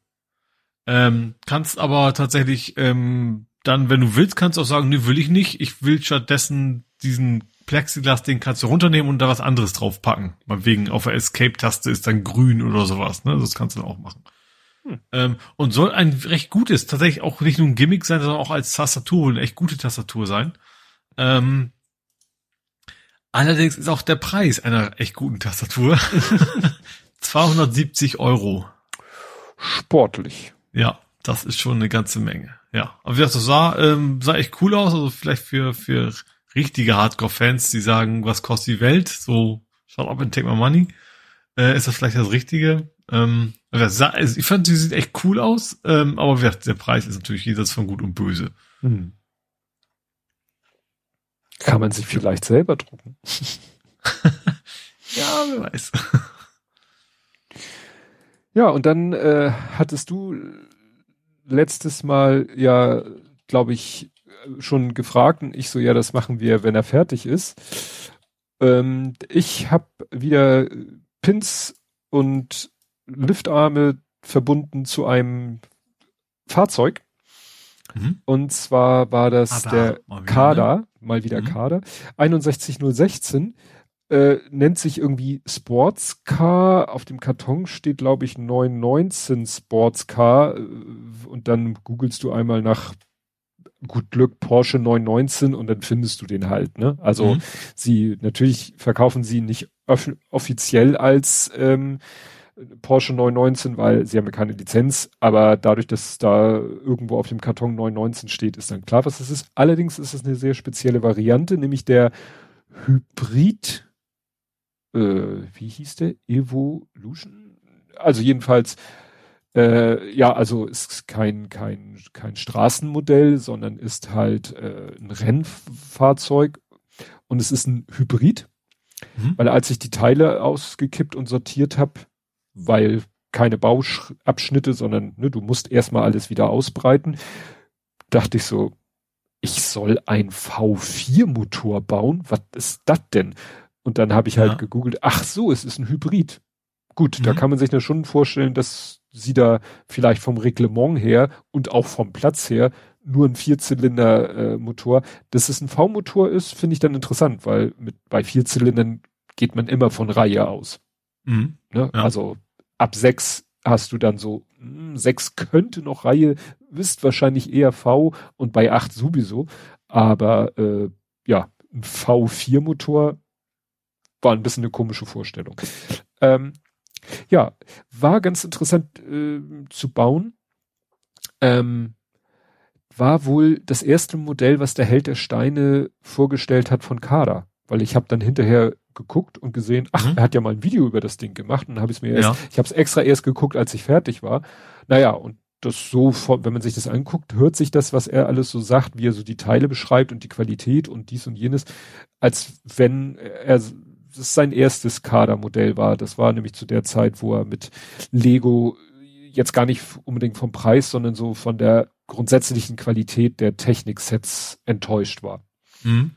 Ähm, kannst aber tatsächlich ähm, dann, wenn du willst, kannst du auch sagen, nee, will ich nicht. Ich will stattdessen diesen Plexiglas, den kannst du runternehmen und da was anderes draufpacken. Mal wegen auf der Escape-Taste ist dann grün oder sowas. Ne? Das kannst du dann auch machen. Hm. Ähm, und soll ein recht gutes, tatsächlich auch nicht nur ein Gimmick sein, sondern auch als Tastatur eine echt gute Tastatur sein. Ähm, allerdings ist auch der Preis einer echt guten Tastatur 270 Euro. Sportlich. Ja, das ist schon eine ganze Menge. Ja, aber wie gesagt, das sah, ähm, sah echt cool aus. Also vielleicht für, für richtige Hardcore-Fans, die sagen, was kostet die Welt? So, shut up and take my money. Äh, ist das vielleicht das Richtige? Ähm, also ich fand, sie sieht echt cool aus. Ähm, aber wie gesagt, der Preis ist natürlich jenseits von Gut und Böse. Mhm. Kann man sich vielleicht selber drucken. Ja, wer weiß. Ja, und dann äh, hattest du letztes Mal ja, glaube ich, schon gefragt und ich so, ja, das machen wir, wenn er fertig ist. Ähm, ich habe wieder Pins und Liftarme verbunden zu einem Fahrzeug. Mhm. Und zwar war das Kader, der mal wieder, Kader, mal wieder Mhm. Kader, 61016, äh, nennt sich irgendwie Sportscar. Auf dem Karton steht, glaube ich, 919 Sportscar. äh, Und dann googelst du einmal nach gut Glück Porsche 919 und dann findest du den halt, ne? Also Mhm. sie, natürlich verkaufen sie nicht offiziell als ähm, Porsche 919, weil sie haben ja keine Lizenz, aber dadurch, dass da irgendwo auf dem Karton 919 steht, ist dann klar, was es ist. Allerdings ist es eine sehr spezielle Variante, nämlich der Hybrid, äh, wie hieß der? Evolution? Also jedenfalls, äh, ja, also ist kein, kein, kein Straßenmodell, sondern ist halt äh, ein Rennfahrzeug und es ist ein Hybrid, Mhm. weil als ich die Teile ausgekippt und sortiert habe, weil keine Bauabschnitte, sondern ne, du musst erstmal alles wieder ausbreiten. Dachte ich so, ich soll ein V4-Motor bauen? Was ist das denn? Und dann habe ich halt ja. gegoogelt, ach so, es ist ein Hybrid. Gut, mhm. da kann man sich ja schon vorstellen, dass sie da vielleicht vom Reglement her und auch vom Platz her nur ein Vierzylinder-Motor. Äh, Dass es ein V-Motor ist, finde ich dann interessant, weil mit bei Vierzylindern geht man immer von Reihe aus. Mhm. Ne? Ja. Also ab sechs hast du dann so, mh, hm, sechs könnte noch Reihe, wisst wahrscheinlich eher V und bei acht sowieso. Aber äh, ja, ein V4-Motor war ein bisschen eine komische Vorstellung. Ähm, ja, war ganz interessant äh, zu bauen. Ähm, war wohl das erste Modell, was der Held der Steine vorgestellt hat von Kada. Weil ich habe dann hinterher geguckt und gesehen, ach, mhm. er hat ja mal ein Video über das Ding gemacht und habe es mir erst, ja. ich habe es extra erst geguckt, als ich fertig war. Naja, und das so, wenn man sich das anguckt, hört sich das, was er alles so sagt, wie er so die Teile beschreibt und die Qualität und dies und jenes, als wenn er das sein erstes Kadermodell war. Das war nämlich zu der Zeit, wo er mit Lego jetzt gar nicht unbedingt vom Preis, sondern so von der grundsätzlichen Qualität der Techniksets enttäuscht war. Mhm.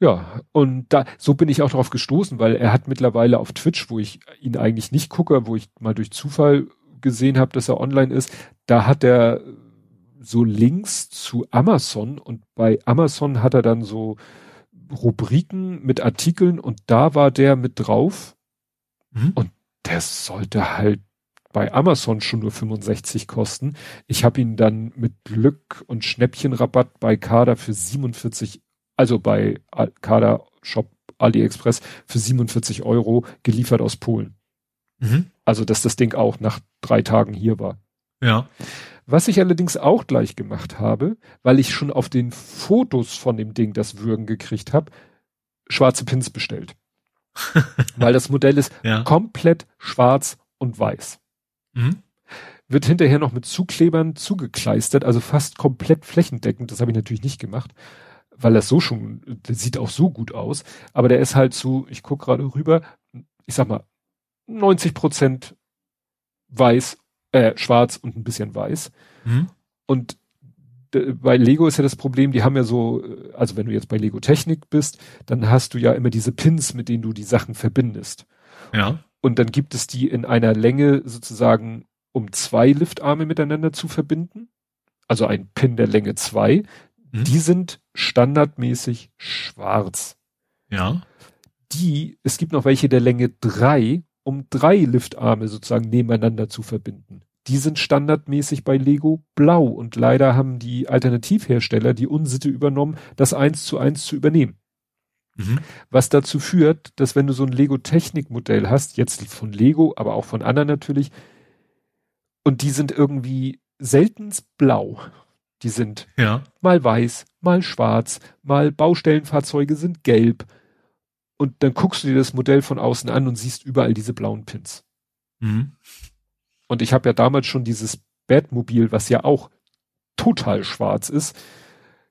Ja, und da, so bin ich auch darauf gestoßen, weil er hat mittlerweile auf Twitch, wo ich ihn eigentlich nicht gucke, wo ich mal durch Zufall gesehen habe, dass er online ist, da hat er so Links zu Amazon und bei Amazon hat er dann so Rubriken mit Artikeln und da war der mit drauf mhm. und der sollte halt bei Amazon schon nur 65 kosten. Ich habe ihn dann mit Glück und Schnäppchenrabatt bei Kader für 47, also bei Kader Shop AliExpress für 47 Euro geliefert aus Polen. Mhm. Also, dass das Ding auch nach drei Tagen hier war. Ja. Was ich allerdings auch gleich gemacht habe, weil ich schon auf den Fotos von dem Ding das Würgen gekriegt habe, schwarze Pins bestellt. weil das Modell ist ja. komplett schwarz und weiß. Mhm. Wird hinterher noch mit Zuklebern zugekleistert, also fast komplett flächendeckend. Das habe ich natürlich nicht gemacht, weil das so schon, der sieht auch so gut aus. Aber der ist halt so, ich gucke gerade rüber, ich sag mal, 90 Prozent weiß äh, schwarz und ein bisschen weiß. Mhm. Und bei Lego ist ja das Problem, die haben ja so, äh, also wenn du jetzt bei Lego Technik bist, dann hast du ja immer diese Pins, mit denen du die Sachen verbindest. Ja. Und dann gibt es die in einer Länge sozusagen, um zwei Liftarme miteinander zu verbinden. Also ein Pin der Länge zwei. Mhm. Die sind standardmäßig schwarz. Ja. Die, es gibt noch welche der Länge drei um drei Liftarme sozusagen nebeneinander zu verbinden. Die sind standardmäßig bei Lego blau und leider haben die Alternativhersteller die Unsitte übernommen, das eins zu eins zu übernehmen. Mhm. Was dazu führt, dass wenn du so ein Lego Technikmodell hast, jetzt von Lego, aber auch von anderen natürlich, und die sind irgendwie seltens blau. Die sind ja. mal weiß, mal schwarz, mal Baustellenfahrzeuge sind gelb, und dann guckst du dir das Modell von außen an und siehst überall diese blauen Pins. Mhm. Und ich habe ja damals schon dieses Batmobil, was ja auch total schwarz ist,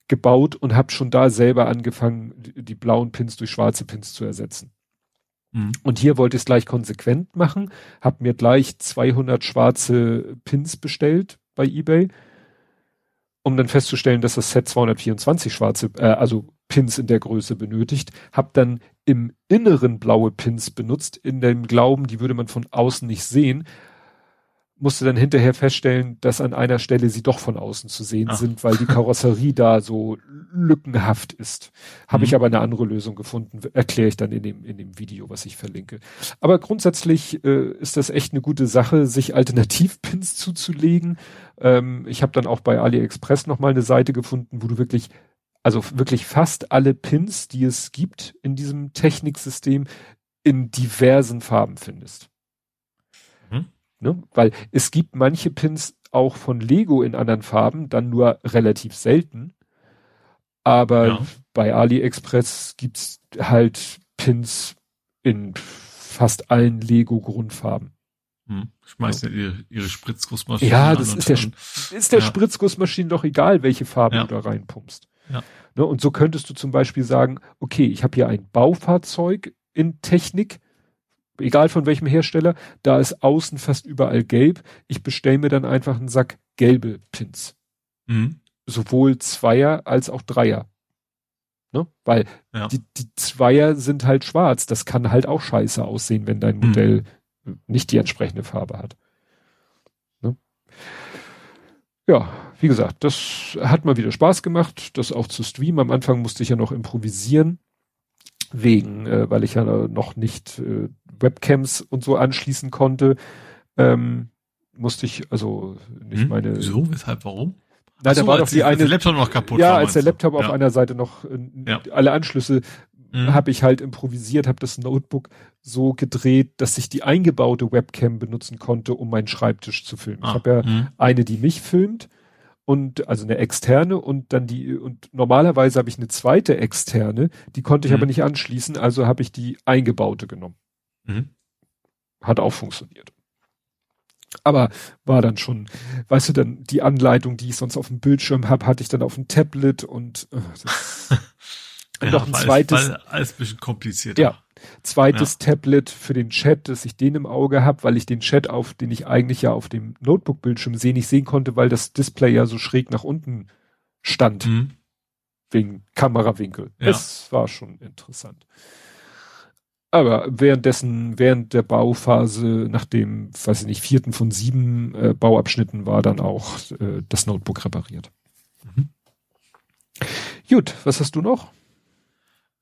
gebaut und habe schon da selber angefangen, die, blauen Pins durch schwarze Pins zu ersetzen. Mhm. Und hier wollte ich es gleich konsequent machen, habe mir gleich 200 schwarze Pins bestellt bei eBay, um dann festzustellen, dass das Set 224 schwarze, äh, also Pins in der Größe benötigt, habe dann im Inneren blaue Pins benutzt, in dem Glauben, die würde man von außen nicht sehen, musste dann hinterher feststellen, dass an einer Stelle sie doch von außen zu sehen Ach. sind, weil die Karosserie da so lückenhaft ist. Habe mhm. ich aber eine andere Lösung gefunden, erkläre ich dann in dem, in dem Video, was ich verlinke. Aber grundsätzlich äh, ist das echt eine gute Sache, sich Alternativpins zuzulegen. Ähm, ich habe dann auch bei AliExpress nochmal eine Seite gefunden, wo du wirklich also wirklich fast alle Pins, die es gibt in diesem Techniksystem, in diversen Farben findest. Ne? Weil es gibt manche Pins auch von Lego in anderen Farben, dann nur relativ selten. Aber ja. bei AliExpress gibt's halt Pins in fast allen Lego-Grundfarben. Hm. Schmeißen ja. ihre, ihre Spritzgussmaschine. Ja, das ist der, ist der ja. Spritzgussmaschine doch egal, welche Farbe ja. du da reinpumpst. Ja. Ne, und so könntest du zum Beispiel sagen, okay, ich habe hier ein Baufahrzeug in Technik, egal von welchem Hersteller, da ist außen fast überall gelb. Ich bestelle mir dann einfach einen Sack gelbe Pins. Mhm. Sowohl Zweier als auch Dreier. Ne? Weil ja. die, die Zweier sind halt schwarz. Das kann halt auch scheiße aussehen, wenn dein Modell mhm. nicht die entsprechende Farbe hat. Ne? Ja, wie gesagt, das hat mal wieder Spaß gemacht, das auch zu streamen. Am Anfang musste ich ja noch improvisieren, wegen, äh, weil ich ja noch nicht äh, Webcams und so anschließen konnte. Ähm, musste ich also nicht hm, meine. So, weshalb, warum? Nein, so, da war doch die eine. Der Laptop noch kaputt ja, war, als der Laptop du? auf ja. einer Seite noch äh, ja. alle Anschlüsse mhm. habe ich halt improvisiert, habe das Notebook so gedreht, dass ich die eingebaute Webcam benutzen konnte, um meinen Schreibtisch zu filmen. Ah. Ich habe ja mhm. eine, die mich filmt und also eine externe und dann die und normalerweise habe ich eine zweite externe, die konnte ich mhm. aber nicht anschließen, also habe ich die eingebaute genommen. Mhm. Hat auch funktioniert. Aber war dann schon, weißt du, dann die Anleitung, die ich sonst auf dem Bildschirm habe, hatte ich dann auf dem Tablet und, äh, und ja, noch ein zweites. Alles, alles ein bisschen komplizierter. Ja. Zweites ja. Tablet für den Chat, dass ich den im Auge habe, weil ich den Chat auf, den ich eigentlich ja auf dem Notebook-Bildschirm sehen, nicht sehen konnte, weil das Display ja so schräg nach unten stand. Mhm. Wegen Kamerawinkel. Ja. Es war schon interessant. Aber währenddessen, während der Bauphase, nach dem, weiß ich nicht, vierten von sieben äh, Bauabschnitten war dann auch äh, das Notebook repariert. Mhm. Gut, was hast du noch?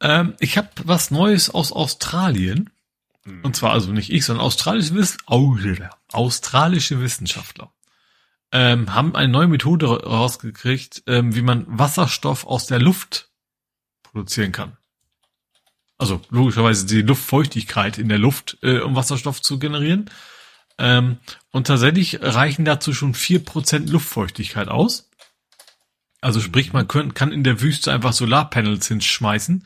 Ähm, ich habe was Neues aus Australien. Mhm. Und zwar also nicht ich, sondern australische, Wiss australische Wissenschaftler ähm, haben eine neue Methode rausgekriegt, ähm, wie man Wasserstoff aus der Luft produzieren kann. Also logischerweise die Luftfeuchtigkeit in der Luft, äh, um Wasserstoff zu generieren. Ähm, und tatsächlich reichen dazu schon vier Prozent Luftfeuchtigkeit aus. Also sprich, man können, kann in der Wüste einfach Solarpanels hinschmeißen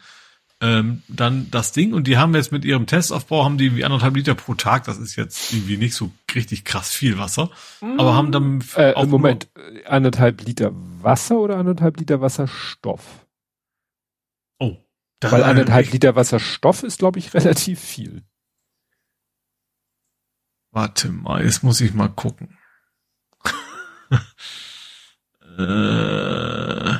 ähm, dann das Ding und die haben jetzt mit ihrem Testaufbau haben die irgendwie anderthalb Liter pro Tag. Das ist jetzt irgendwie nicht so richtig krass viel Wasser, mm. aber haben dann äh, auch Moment anderthalb Liter Wasser oder anderthalb Liter Wasserstoff? Oh, weil anderthalb Liter Wasserstoff ist glaube ich relativ viel. Warte mal, jetzt muss ich mal gucken. äh,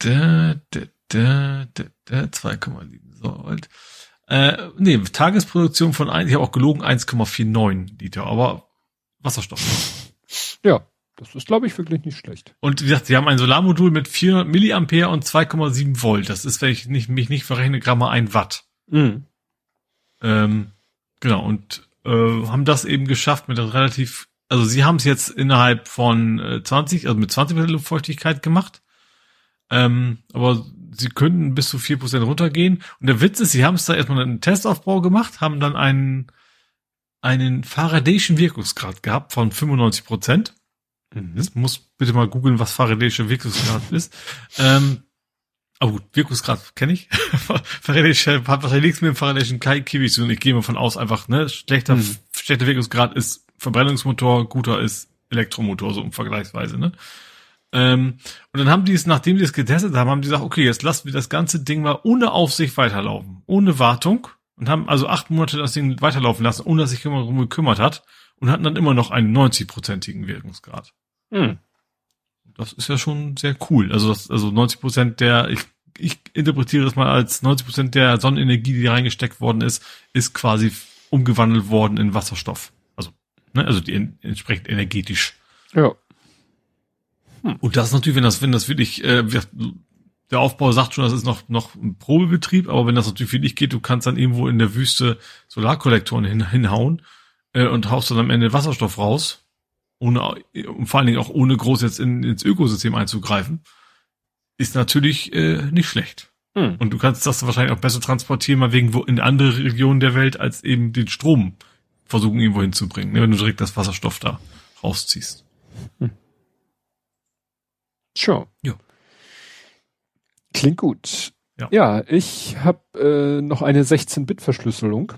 2,7 so Volt. Äh, nee, Tagesproduktion von, ein, ich habe auch gelogen, 1,49 Liter, aber Wasserstoff. Ja, das ist, glaube ich, wirklich nicht schlecht. Und wie gesagt, sie haben ein Solarmodul mit 400 Milliampere und 2,7 Volt. Das ist, wenn ich nicht, mich nicht verrechne, Gramm ein Watt. Mhm. Ähm, genau, und äh, haben das eben geschafft mit relativ, also sie haben es jetzt innerhalb von äh, 20, also mit 20% Luftfeuchtigkeit gemacht. Ähm, aber sie könnten bis zu vier Prozent runtergehen. Und der Witz ist, sie haben es da erstmal einen Testaufbau gemacht, haben dann einen, einen Faradayschen Wirkungsgrad gehabt von 95%. Prozent. Mhm. Jetzt muss bitte mal googeln, was Faradayischer Wirkungsgrad ist. Ähm, aber gut, Wirkungsgrad kenne ich. Faradayischer hat wahrscheinlich nichts mit dem Faradayischen Kiwi zu tun. Ich gehe mal von aus, einfach, ne, schlechter, mhm. schlechter Wirkungsgrad ist Verbrennungsmotor, guter ist Elektromotor, so im Vergleichsweise, ne? Ähm, und dann haben die es, nachdem die es getestet haben, haben die gesagt, okay, jetzt lassen wir das ganze Ding mal ohne Aufsicht weiterlaufen, ohne Wartung und haben also acht Monate das Ding weiterlaufen lassen, ohne dass sich jemand darum gekümmert hat und hatten dann immer noch einen 90-prozentigen Wirkungsgrad. Hm. Das ist ja schon sehr cool. Also, das, also 90 Prozent der, ich, ich interpretiere es mal als 90 Prozent der Sonnenenergie, die reingesteckt worden ist, ist quasi umgewandelt worden in Wasserstoff. Also, ne, also die entsprechend energetisch. Ja. Hm. Und das natürlich, wenn das, wenn das wirklich, äh, der Aufbau sagt schon, das ist noch, noch ein Probebetrieb, aber wenn das natürlich wirklich geht, du kannst dann irgendwo in der Wüste Solarkollektoren hin, hinhauen äh, und haust dann am Ende Wasserstoff raus, ohne, und vor allen Dingen auch ohne groß jetzt in, ins Ökosystem einzugreifen, ist natürlich äh, nicht schlecht. Hm. Und du kannst das wahrscheinlich auch besser transportieren, mal wegen wo in andere Regionen der Welt, als eben den Strom versuchen irgendwo hinzubringen, ne, wenn du direkt das Wasserstoff da rausziehst. Hm. Sure. Ja. Klingt gut. Ja, ja ich habe äh, noch eine 16-Bit-Verschlüsselung.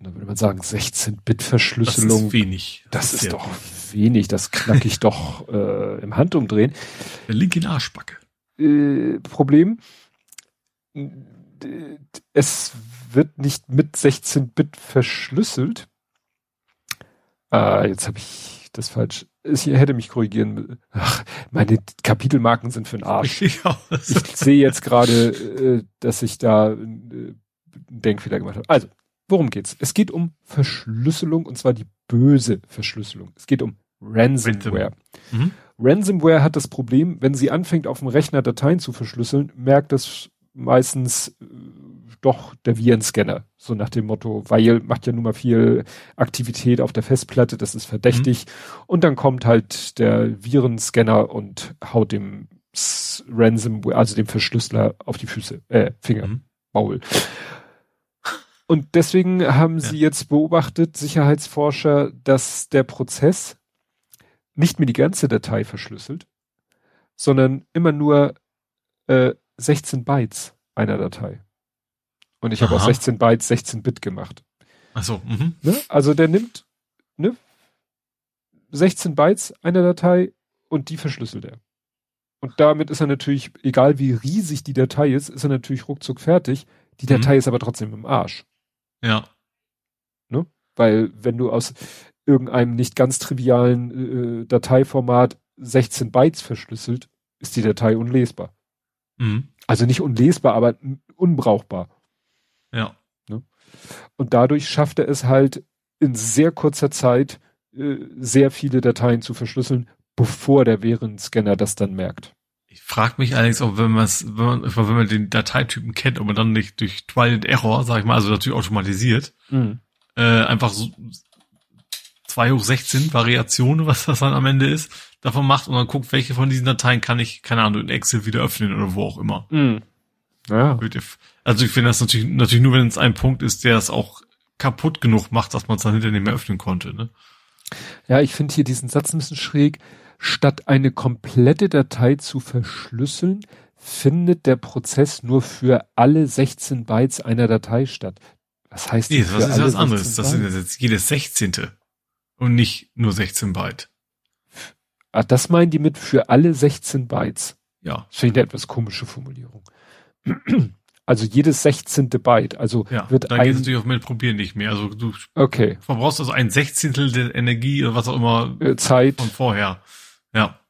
Da würde man sagen, 16-Bit-Verschlüsselung. Das ist wenig. Das, das ist, doch wenig. Das knack ich doch äh, im Handumdrehen. Der Link in Arschbacke. Äh, Problem. Es wird nicht mit 16-Bit verschlüsselt. Ah, jetzt habe ich das falsch. Ich hätte mich korrigieren. Ach, meine Kapitelmarken sind für den Arsch. Ja, ich sehe jetzt gerade, äh, dass ich da äh, einen Denkfehler gemacht habe. Also, worum geht's? Es geht um Verschlüsselung und zwar die böse Verschlüsselung. Es geht um Ransomware. Mhm. Ransomware hat das Problem, wenn sie anfängt, auf dem Rechner Dateien zu verschlüsseln, merkt das meistens äh, doch der Virenscanner. So nach dem Motto, weil macht ja nun mal viel Aktivität auf der Festplatte, das ist verdächtig. Mhm. Und dann kommt halt der Virenscanner und haut dem Ransomware, also dem Verschlüsseler auf die Füße, äh, Finger, mhm. Maul. Und deswegen haben ja. sie jetzt beobachtet, Sicherheitsforscher, dass der Prozess nicht mehr die ganze Datei verschlüsselt, sondern immer nur äh, 16 Bytes einer Datei. Und ich habe aus 16 Bytes 16 Bit gemacht. Ach so. Mhm. Ne? Also der nimmt ne, 16 Bytes einer Datei und die verschlüsselt er. Und damit ist er natürlich, egal wie riesig die Datei ist, ist er natürlich ruckzuck fertig. Die mhm. Datei mhm. ist aber trotzdem im Arsch. Ja. Ne? Weil wenn du aus irgendeinem nicht ganz trivialen äh, Dateiformat 16 Bytes verschlüsselt, ist die Datei unlesbar. Mhm. Also nicht unlesbar, aber unbrauchbar. Ja. Ne? Und dadurch schafft er es halt in sehr kurzer Zeit äh, sehr viele Dateien zu verschlüsseln, bevor der Viren-Scanner das dann merkt. Ich frage mich allerdings, ob wenn, wenn man, wenn man den Dateitypen kennt, ob man dann nicht durch Trial and Error, sag ich mal, also natürlich automatisiert, mhm. äh, einfach so zwei hoch 16 Variationen, was das dann am Ende ist, davon macht und dann guckt, welche von diesen Dateien kann ich, keine Ahnung, in Excel wieder öffnen oder wo auch immer. Mhm. Ja. Also ich finde das natürlich, natürlich nur, wenn es ein Punkt ist, der es auch kaputt genug macht, dass man es dann hinterher nicht mehr öffnen konnte. Ne? Ja, ich finde hier diesen Satz ein bisschen schräg. Statt eine komplette Datei zu verschlüsseln, findet der Prozess nur für alle 16 Bytes einer Datei statt. Was heißt nee, das? Nee, das ist was anderes. Das sind jetzt jedes 16. Und nicht nur 16 Byte. Ah, das meinen die mit für alle 16 Bytes. Ja. Das finde ich eine etwas komische Formulierung. Also jedes 16. Byte. Also ja, wird dann ein. Geht natürlich auf mit Probieren nicht mehr. Also du okay. verbrauchst also ein Sechzehntel der Energie oder was auch immer äh, Zeit von vorher. Ja.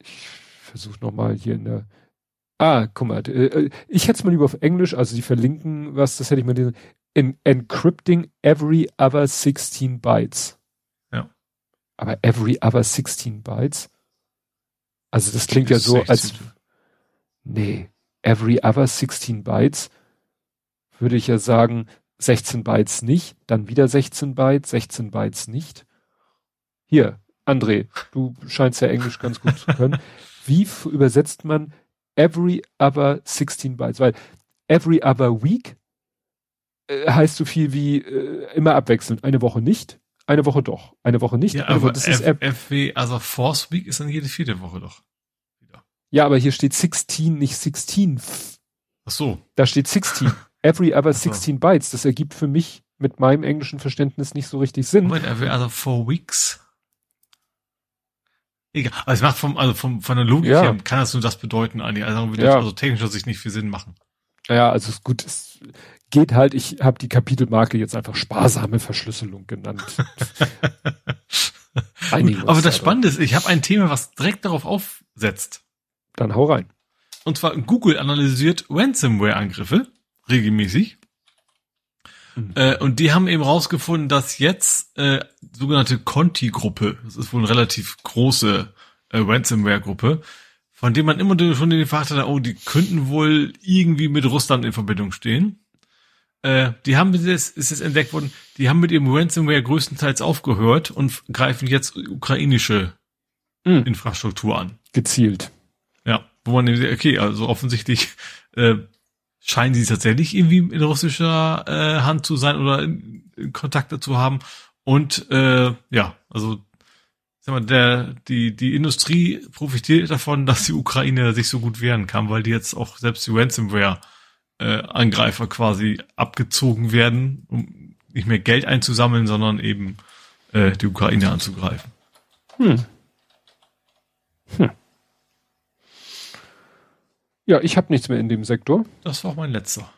Ich versuche nochmal hier in der. Ah, guck mal. Äh, äh, ich hätte es mal lieber auf Englisch, also die verlinken was, das hätte ich mal lesen. In encrypting every other 16 bytes. Ja. Aber every other 16 bytes? Also das klingt ja so, 16. als Nee, every other 16 Bytes würde ich ja sagen, 16 Bytes nicht, dann wieder 16 Bytes, 16 Bytes nicht. Hier, André, du scheinst ja Englisch ganz gut zu können. Wie übersetzt man every other 16 Bytes? Weil every other week äh, heißt so viel wie äh, immer abwechselnd. Eine Woche nicht, eine Woche doch, eine Woche nicht. Ja, aber Woche, das ist FW, also Force Week ist dann jede vierte Woche doch. Ja, aber hier steht 16, nicht 16. Ach so. Da steht 16. Every other 16 bytes. Das ergibt für mich mit meinem englischen Verständnis nicht so richtig Sinn. Moment, every other four weeks? Egal. Aber es macht vom, also vom, von der Logik ja. her, kann das nur das bedeuten, eigentlich. Also, ja. also technischer Sicht nicht viel Sinn machen. Ja, also ist gut. Es geht halt, ich habe die Kapitelmarke jetzt einfach sparsame Verschlüsselung genannt. aber das Spannende ist, ich habe ein Thema, was direkt darauf aufsetzt. Dann hau rein. Und zwar Google analysiert Ransomware-Angriffe regelmäßig. Mhm. Äh, und die haben eben rausgefunden, dass jetzt äh, sogenannte Conti-Gruppe, das ist wohl eine relativ große äh, Ransomware-Gruppe, von dem man immer schon den Verdacht hat, oh, die könnten wohl irgendwie mit Russland in Verbindung stehen. Äh, die haben jetzt, ist jetzt entdeckt worden, die haben mit ihrem Ransomware größtenteils aufgehört und greifen jetzt ukrainische mhm. Infrastruktur an. Gezielt. Wo man denkt, okay, also offensichtlich äh, scheinen sie tatsächlich irgendwie in russischer äh, Hand zu sein oder in, in Kontakt dazu haben. Und äh, ja, also sag mal, der, die, die Industrie profitiert davon, dass die Ukraine sich so gut wehren kann, weil die jetzt auch selbst die Ransomware-Angreifer äh, quasi abgezogen werden, um nicht mehr Geld einzusammeln, sondern eben äh, die Ukraine anzugreifen. Hm. Hm. Ja, ich habe nichts mehr in dem Sektor. Das war auch mein letzter.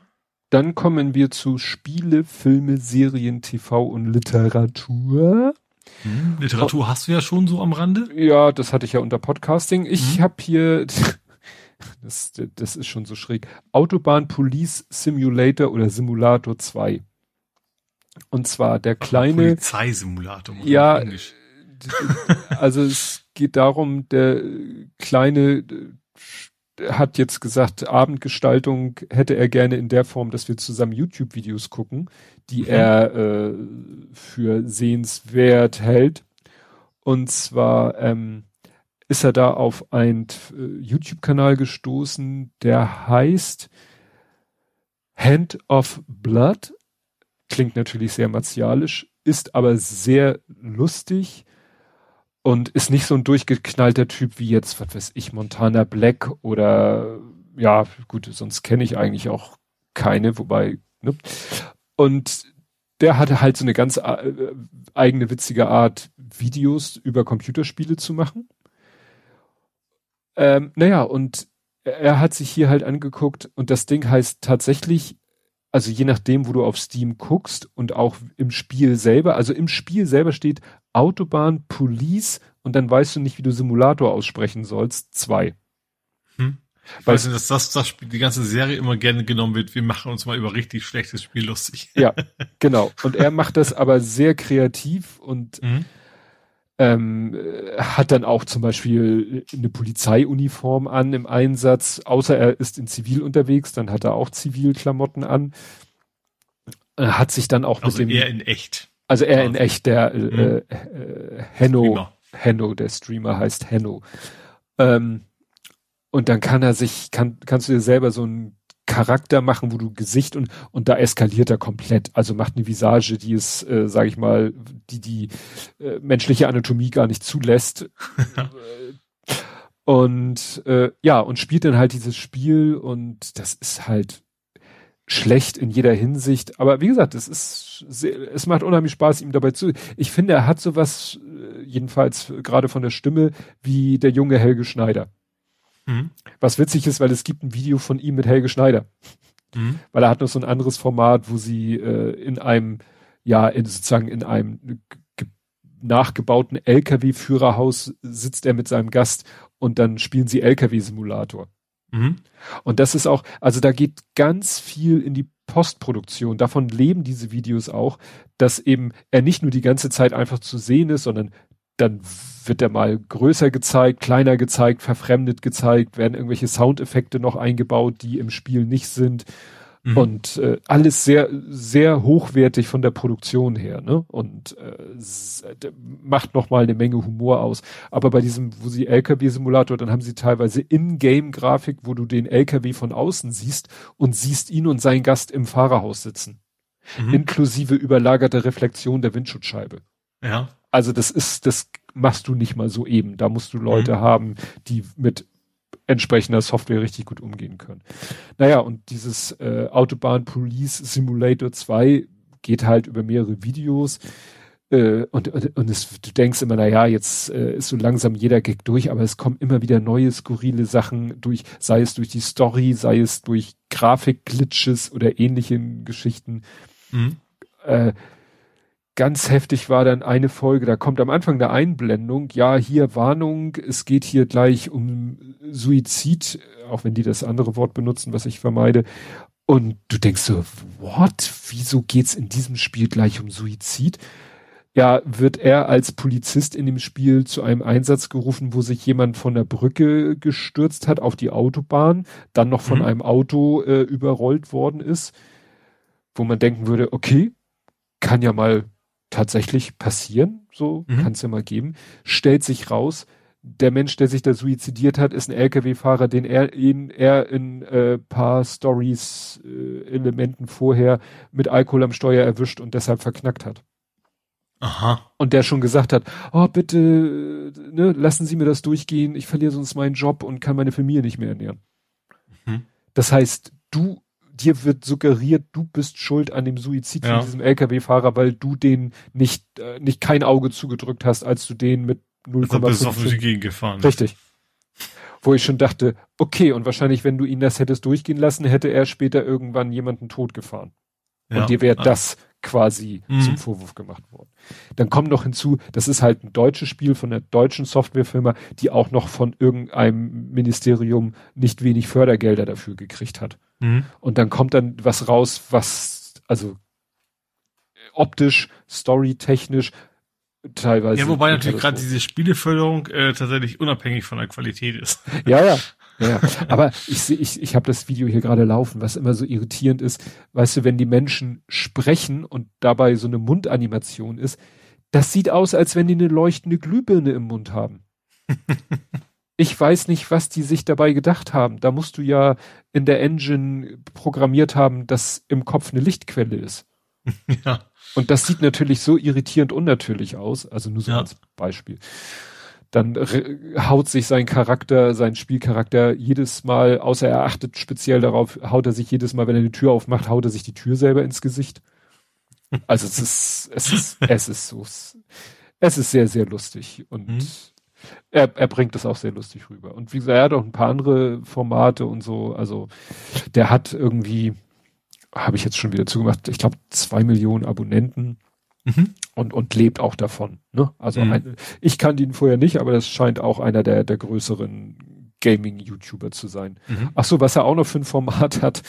Dann kommen wir zu Spiele, Filme, Serien, TV und Literatur. Hm, Literatur hast du ja schon so am Rande. Ja, das hatte ich ja unter Podcasting. Ich mhm. habe hier, das, das ist schon so schräg, Autobahn Police Simulator oder Simulator 2. Und zwar der kleine. Polizeisimulator. Ja, also es geht darum, der kleine hat jetzt gesagt, Abendgestaltung hätte er gerne in der Form, dass wir zusammen YouTube-Videos gucken, die mhm. er äh, für sehenswert hält. Und zwar ähm, ist er da auf einen äh, YouTube-Kanal gestoßen, der heißt Hand of Blood. Klingt natürlich sehr martialisch, ist aber sehr lustig und ist nicht so ein durchgeknallter Typ wie jetzt, was weiß ich, Montana Black oder ja, gut, sonst kenne ich eigentlich auch keine, wobei, ne? Und der hatte halt so eine ganz äh, eigene witzige Art, Videos über Computerspiele zu machen. Ähm, naja, und er hat sich hier halt angeguckt und das Ding heißt tatsächlich, also je nachdem, wo du auf Steam guckst und auch im Spiel selber, also im Spiel selber steht Autobahn, Police und dann weißt du nicht, wie du Simulator aussprechen sollst. Zwei. Hm. Weil weißt du, dass das, das Spiel, die ganze Serie immer gerne genommen wird, wir machen uns mal über richtig schlechtes Spiel lustig. Ja, genau. Und er macht das aber sehr kreativ und mhm. Ähm, hat dann auch zum Beispiel eine Polizeiuniform an im Einsatz, außer er ist in Zivil unterwegs, dann hat er auch Zivilklamotten an. Er hat sich dann auch also mit dem. eher in echt. Also er in echt, der mhm. äh, äh, Henno, Henno, der Streamer heißt Henno. Ähm, und dann kann er sich, kann, kannst du dir selber so einen Charakter machen, wo du Gesicht und und da eskaliert er komplett. Also macht eine Visage, die es, äh, sage ich mal, die die äh, menschliche Anatomie gar nicht zulässt. und äh, ja und spielt dann halt dieses Spiel und das ist halt schlecht in jeder Hinsicht. Aber wie gesagt, es ist, sehr, es macht unheimlich Spaß, ihm dabei zu. Ich finde, er hat sowas, äh, jedenfalls gerade von der Stimme, wie der junge Helge Schneider. Mhm. Was witzig ist, weil es gibt ein Video von ihm mit Helge Schneider. Mhm. Weil er hat noch so ein anderes Format, wo sie äh, in einem, ja, in, sozusagen in einem nachgebauten LKW-Führerhaus sitzt er mit seinem Gast und dann spielen sie LKW-Simulator. Mhm. Und das ist auch, also da geht ganz viel in die Postproduktion. Davon leben diese Videos auch, dass eben er nicht nur die ganze Zeit einfach zu sehen ist, sondern dann wird er mal größer gezeigt, kleiner gezeigt, verfremdet gezeigt, werden irgendwelche Soundeffekte noch eingebaut, die im Spiel nicht sind. Mhm. Und äh, alles sehr, sehr hochwertig von der Produktion her, ne? Und äh, macht nochmal eine Menge Humor aus. Aber bei diesem, wo sie LKW-Simulator, dann haben sie teilweise In-Game-Grafik, wo du den LKW von außen siehst und siehst ihn und seinen Gast im Fahrerhaus sitzen. Mhm. Inklusive überlagerte Reflexion der Windschutzscheibe. Ja. Also das ist, das machst du nicht mal so eben. Da musst du Leute mhm. haben, die mit entsprechender Software richtig gut umgehen können. Naja, und dieses äh, Autobahn Police Simulator 2 geht halt über mehrere Videos. Äh, und, und, und es, du denkst immer, na ja, jetzt äh, ist so langsam jeder Gag durch, aber es kommen immer wieder neue skurrile Sachen durch, sei es durch die Story, sei es durch Grafikglitches oder ähnlichen Geschichten. Mhm. Äh, ganz heftig war dann eine Folge, da kommt am Anfang der Einblendung, ja, hier Warnung, es geht hier gleich um Suizid, auch wenn die das andere Wort benutzen, was ich vermeide. Und du denkst so, what? Wieso geht's in diesem Spiel gleich um Suizid? Ja, wird er als Polizist in dem Spiel zu einem Einsatz gerufen, wo sich jemand von der Brücke gestürzt hat auf die Autobahn, dann noch von mhm. einem Auto äh, überrollt worden ist, wo man denken würde, okay, kann ja mal tatsächlich passieren, so mhm. kann es ja mal geben, stellt sich raus, der Mensch, der sich da suizidiert hat, ist ein LKW-Fahrer, den er, ihn, er in äh, paar Stories, äh, Elementen vorher mit Alkohol am Steuer erwischt und deshalb verknackt hat. Aha. Und der schon gesagt hat, oh bitte, ne, lassen Sie mir das durchgehen, ich verliere sonst meinen Job und kann meine Familie nicht mehr ernähren. Mhm. Das heißt, du dir wird suggeriert, du bist schuld an dem Suizid ja. von diesem LKW-Fahrer, weil du den nicht, äh, nicht kein Auge zugedrückt hast, als du den mit 0,5 also gefahren. Richtig. Wo ich schon dachte, okay, und wahrscheinlich, wenn du ihn das hättest durchgehen lassen, hätte er später irgendwann jemanden totgefahren. Ja. Und dir wäre das quasi mhm. zum Vorwurf gemacht worden. Dann kommt noch hinzu, das ist halt ein deutsches Spiel von einer deutschen Softwarefirma, die auch noch von irgendeinem Ministerium nicht wenig Fördergelder dafür gekriegt hat. Mhm. Und dann kommt dann was raus, was also optisch, storytechnisch teilweise. Ja, wobei natürlich gerade diese Spieleförderung äh, tatsächlich unabhängig von der Qualität ist. Ja, ja. Ja, aber ich ich, ich habe das Video hier gerade laufen, was immer so irritierend ist. Weißt du, wenn die Menschen sprechen und dabei so eine Mundanimation ist, das sieht aus, als wenn die eine leuchtende Glühbirne im Mund haben. ich weiß nicht, was die sich dabei gedacht haben. Da musst du ja in der Engine programmiert haben, dass im Kopf eine Lichtquelle ist. Ja. Und das sieht natürlich so irritierend unnatürlich aus. Also nur so ja. als Beispiel dann haut sich sein Charakter, sein Spielcharakter jedes Mal, außer er achtet speziell darauf, haut er sich jedes Mal, wenn er eine Tür aufmacht, haut er sich die Tür selber ins Gesicht. Also es ist, es ist, es ist so, es ist sehr, sehr lustig und mhm. Er, er bringt das auch sehr lustig rüber. Und wie gesagt, er hat auch ein paar andere Formate und so, also der hat irgendwie, habe ich jetzt schon wieder zugemacht, ich glaube zwei Millionen Abonnenten Mhm. Und, und lebt auch davon. Ne? Also mhm. ein, ich kannte ihn vorher nicht, aber das scheint auch einer der, der größeren Gaming-YouTuber zu sein. Mhm. Ach so, was er auch noch für ein Format hat.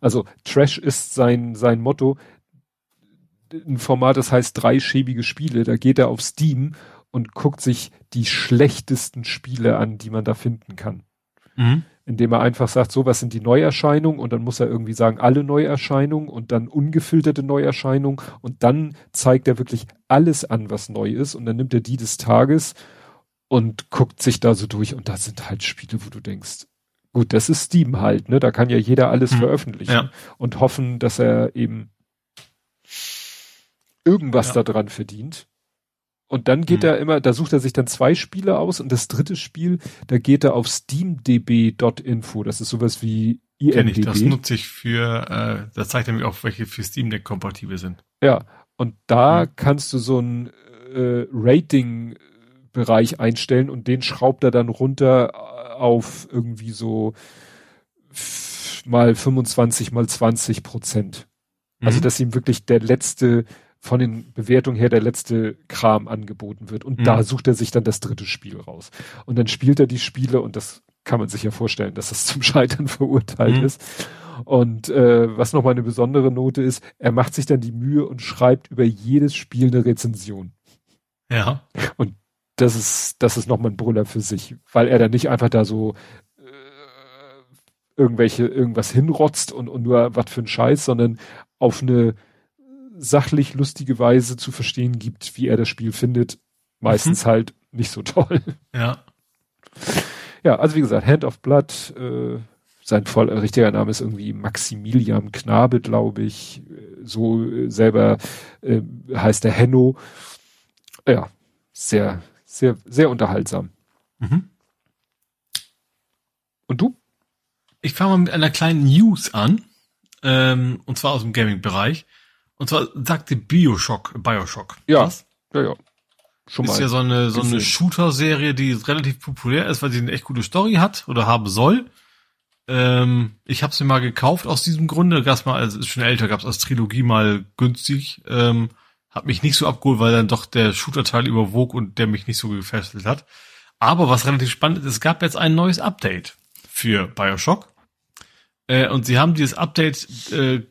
Also Trash ist sein, sein Motto. Ein Format, das heißt drei schäbige Spiele. Da geht er auf Steam und guckt sich die schlechtesten Spiele an, die man da finden kann. Mhm indem er einfach sagt, so, was sind die Neuerscheinungen und dann muss er irgendwie sagen, alle Neuerscheinungen und dann ungefilterte Neuerscheinungen und dann zeigt er wirklich alles an, was neu ist und dann nimmt er die des Tages und guckt sich da so durch und da sind halt Spiele, wo du denkst, gut, das ist Steam halt, ne, da kann ja jeder alles hm, veröffentlichen ja. und hoffen, dass er eben irgendwas ja. daran verdient. Und dann geht mhm. er immer, da sucht er sich dann zwei Spiele aus und das dritte Spiel, da geht er auf steamdb.info. Das ist sowas wie IMDb. Kenn ich, das nutze ich für, äh, da zeigt er mir auch, welche für Steam Deck kompatibel sind. Ja, und da mhm. kannst du so ein äh, Rating-Bereich einstellen und den schraubt er dann runter auf irgendwie so mal 25 mal 20 Prozent. Also, mhm. dass ihm wirklich der letzte von den Bewertungen her der letzte Kram angeboten wird. Und mhm. da sucht er sich dann das dritte Spiel raus. Und dann spielt er die Spiele und das kann man sich ja vorstellen, dass das zum Scheitern verurteilt mhm. ist. Und äh, was nochmal eine besondere Note ist, er macht sich dann die Mühe und schreibt über jedes Spiel eine Rezension. Ja. Und das ist, das ist nochmal ein Brüller für sich, weil er dann nicht einfach da so äh, irgendwelche, irgendwas hinrotzt und, und nur was für ein Scheiß, sondern auf eine sachlich lustige Weise zu verstehen gibt, wie er das Spiel findet. Meistens mhm. halt nicht so toll. Ja. Ja, also wie gesagt, Hand of Blood, äh, sein voll äh, richtiger Name ist irgendwie Maximilian Knabe, glaube ich. So äh, selber äh, heißt er Henno. Ja, sehr, sehr, sehr unterhaltsam. Mhm. Und du? Ich fange mal mit einer kleinen News an. Ähm, und zwar aus dem Gaming-Bereich. Und zwar sagte Bioshock, Bioshock. Ja, was? ja, ja. Schon ist mal ja so eine, so eine Shooter-Serie, die relativ populär ist, weil sie eine echt gute Story hat oder haben soll. Ähm, ich habe sie mal gekauft aus diesem Grunde. Gab's mal, also ist schon älter, gab's als Trilogie mal günstig. Ähm, hat mich nicht so abgeholt, weil dann doch der Shooter-Teil überwog und der mich nicht so gefesselt hat. Aber was relativ spannend ist, es gab jetzt ein neues Update für Bioshock. Äh, und sie haben dieses Update äh,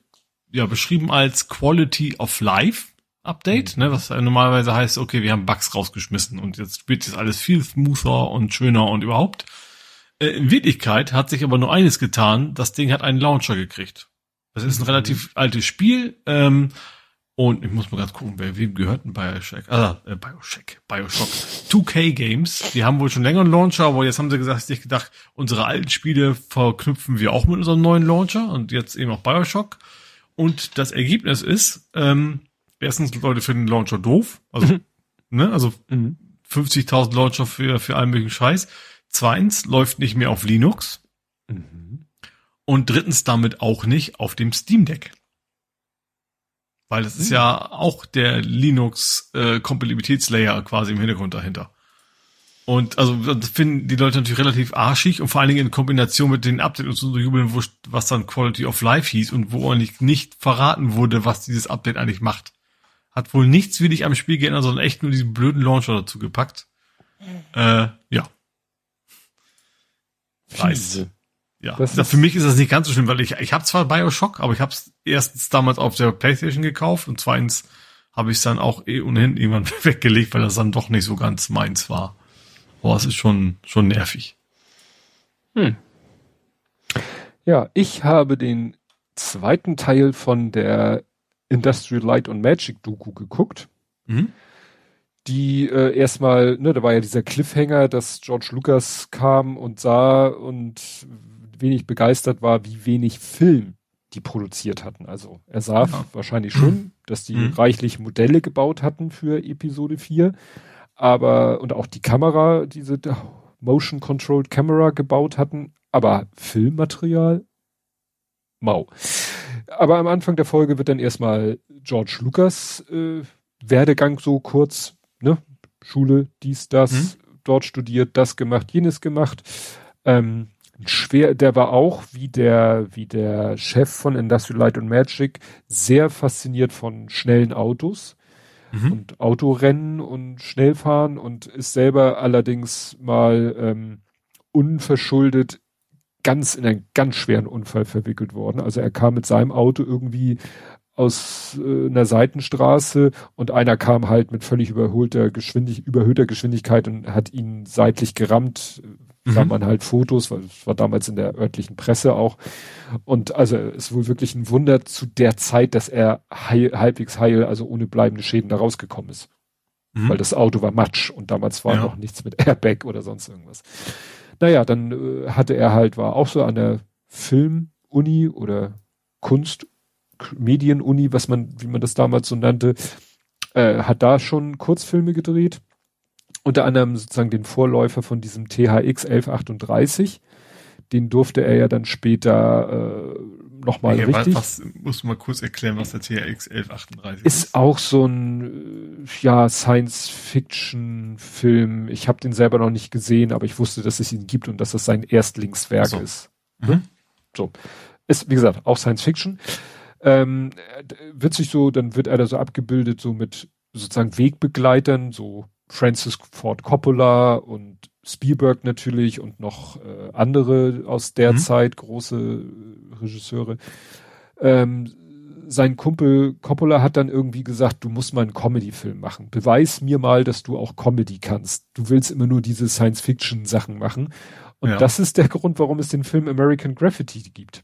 ja beschrieben als Quality of Life Update, mhm. ne, was normalerweise heißt, okay, wir haben Bugs rausgeschmissen und jetzt wird jetzt alles viel smoother und schöner und überhaupt. Äh, in Wirklichkeit hat sich aber nur eines getan, das Ding hat einen Launcher gekriegt. Das ist ein mhm. relativ altes Spiel, ähm, und ich muss mal ganz gucken, wer wem gehört ein Bioshock? Ah, äh, Bioshock, Bioshock. 2K Games, die haben wohl schon länger einen Launcher, aber jetzt haben sie gesagt, sich gedacht, unsere alten Spiele verknüpfen wir auch mit unserem neuen Launcher und jetzt eben auch Bioshock. Und das Ergebnis ist, ähm, erstens, Leute finden Launcher doof. Also, mhm. ne, also mhm. 50.000 Launcher für, für allen möglichen Scheiß. Zweitens, läuft nicht mehr auf Linux. Mhm. Und drittens damit auch nicht auf dem Steam Deck. Weil das ist mhm. ja auch der Linux äh, Kompatibilitätslayer quasi im Hintergrund dahinter. Und also das finden die Leute natürlich relativ arschig und vor allen Dingen in Kombination mit den Updates und so jubeln, wo, was dann Quality of Life hieß und wo eigentlich nicht verraten wurde, was dieses Update eigentlich macht. Hat wohl nichts wirklich am Spiel geändert, sondern echt nur diesen blöden Launcher dazu gepackt. Äh, ja. Weiß. Ja, das für mich ist das nicht ganz so schlimm, weil ich ich habe zwar Bioshock, aber ich habe es erstens damals auf der PlayStation gekauft und zweitens habe ich es dann auch eh ohnehin irgendwann weggelegt, weil das dann doch nicht so ganz meins war. Boah, es ist schon, schon nervig. Hm. Ja, ich habe den zweiten Teil von der Industrial Light und Magic Doku geguckt. Mhm. Die äh, erstmal, ne, da war ja dieser Cliffhanger, dass George Lucas kam und sah und wenig begeistert war, wie wenig Film die produziert hatten. Also er sah ja. wahrscheinlich schon, dass die mhm. reichlich Modelle gebaut hatten für Episode 4 aber und auch die Kamera, diese Motion Controlled Camera gebaut hatten, aber Filmmaterial mau. Aber am Anfang der Folge wird dann erstmal George Lucas äh, Werdegang so kurz, ne? Schule, dies, das, mhm. dort studiert, das gemacht, jenes gemacht. Ähm, schwer, der war auch wie der, wie der Chef von Industrial Light and Magic sehr fasziniert von schnellen Autos mhm. und Autorennen und Schnellfahren und ist selber allerdings mal ähm, unverschuldet ganz in einen ganz schweren Unfall verwickelt worden. Also er kam mit seinem Auto irgendwie aus äh, einer Seitenstraße und einer kam halt mit völlig überholter Geschwindig überhöhter Geschwindigkeit und hat ihn seitlich gerammt, mhm. sah man halt Fotos, weil es war damals in der örtlichen Presse auch. Und also es ist wohl wirklich ein Wunder zu der Zeit, dass er heil, halbwegs heil, also ohne bleibende Schäden da rausgekommen ist. Mhm. Weil das Auto war Matsch und damals war ja. noch nichts mit Airbag oder sonst irgendwas. Naja, dann äh, hatte er halt, war auch so an der Filmuni oder Kunst, Medienuni, was man, wie man das damals so nannte, äh, hat da schon Kurzfilme gedreht unter anderem sozusagen den Vorläufer von diesem THX 1138. Den durfte er ja dann später äh, nochmal okay, richtig. Was, musst du mal kurz erklären, was der THX 1138 ist? Ist auch so ein äh, ja Science-Fiction-Film. Ich habe den selber noch nicht gesehen, aber ich wusste, dass es ihn gibt und dass das sein Erstlingswerk so. ist. Mhm. So. Ist, wie gesagt, auch Science-Fiction. Ähm, wird sich so, dann wird er da so abgebildet, so mit sozusagen Wegbegleitern, so Francis Ford Coppola und Spielberg natürlich und noch äh, andere aus der mhm. Zeit, große äh, Regisseure. Ähm, sein Kumpel Coppola hat dann irgendwie gesagt, du musst mal einen Comedy-Film machen. Beweis mir mal, dass du auch Comedy kannst. Du willst immer nur diese Science-Fiction-Sachen machen. Und ja. das ist der Grund, warum es den Film American Graffiti gibt.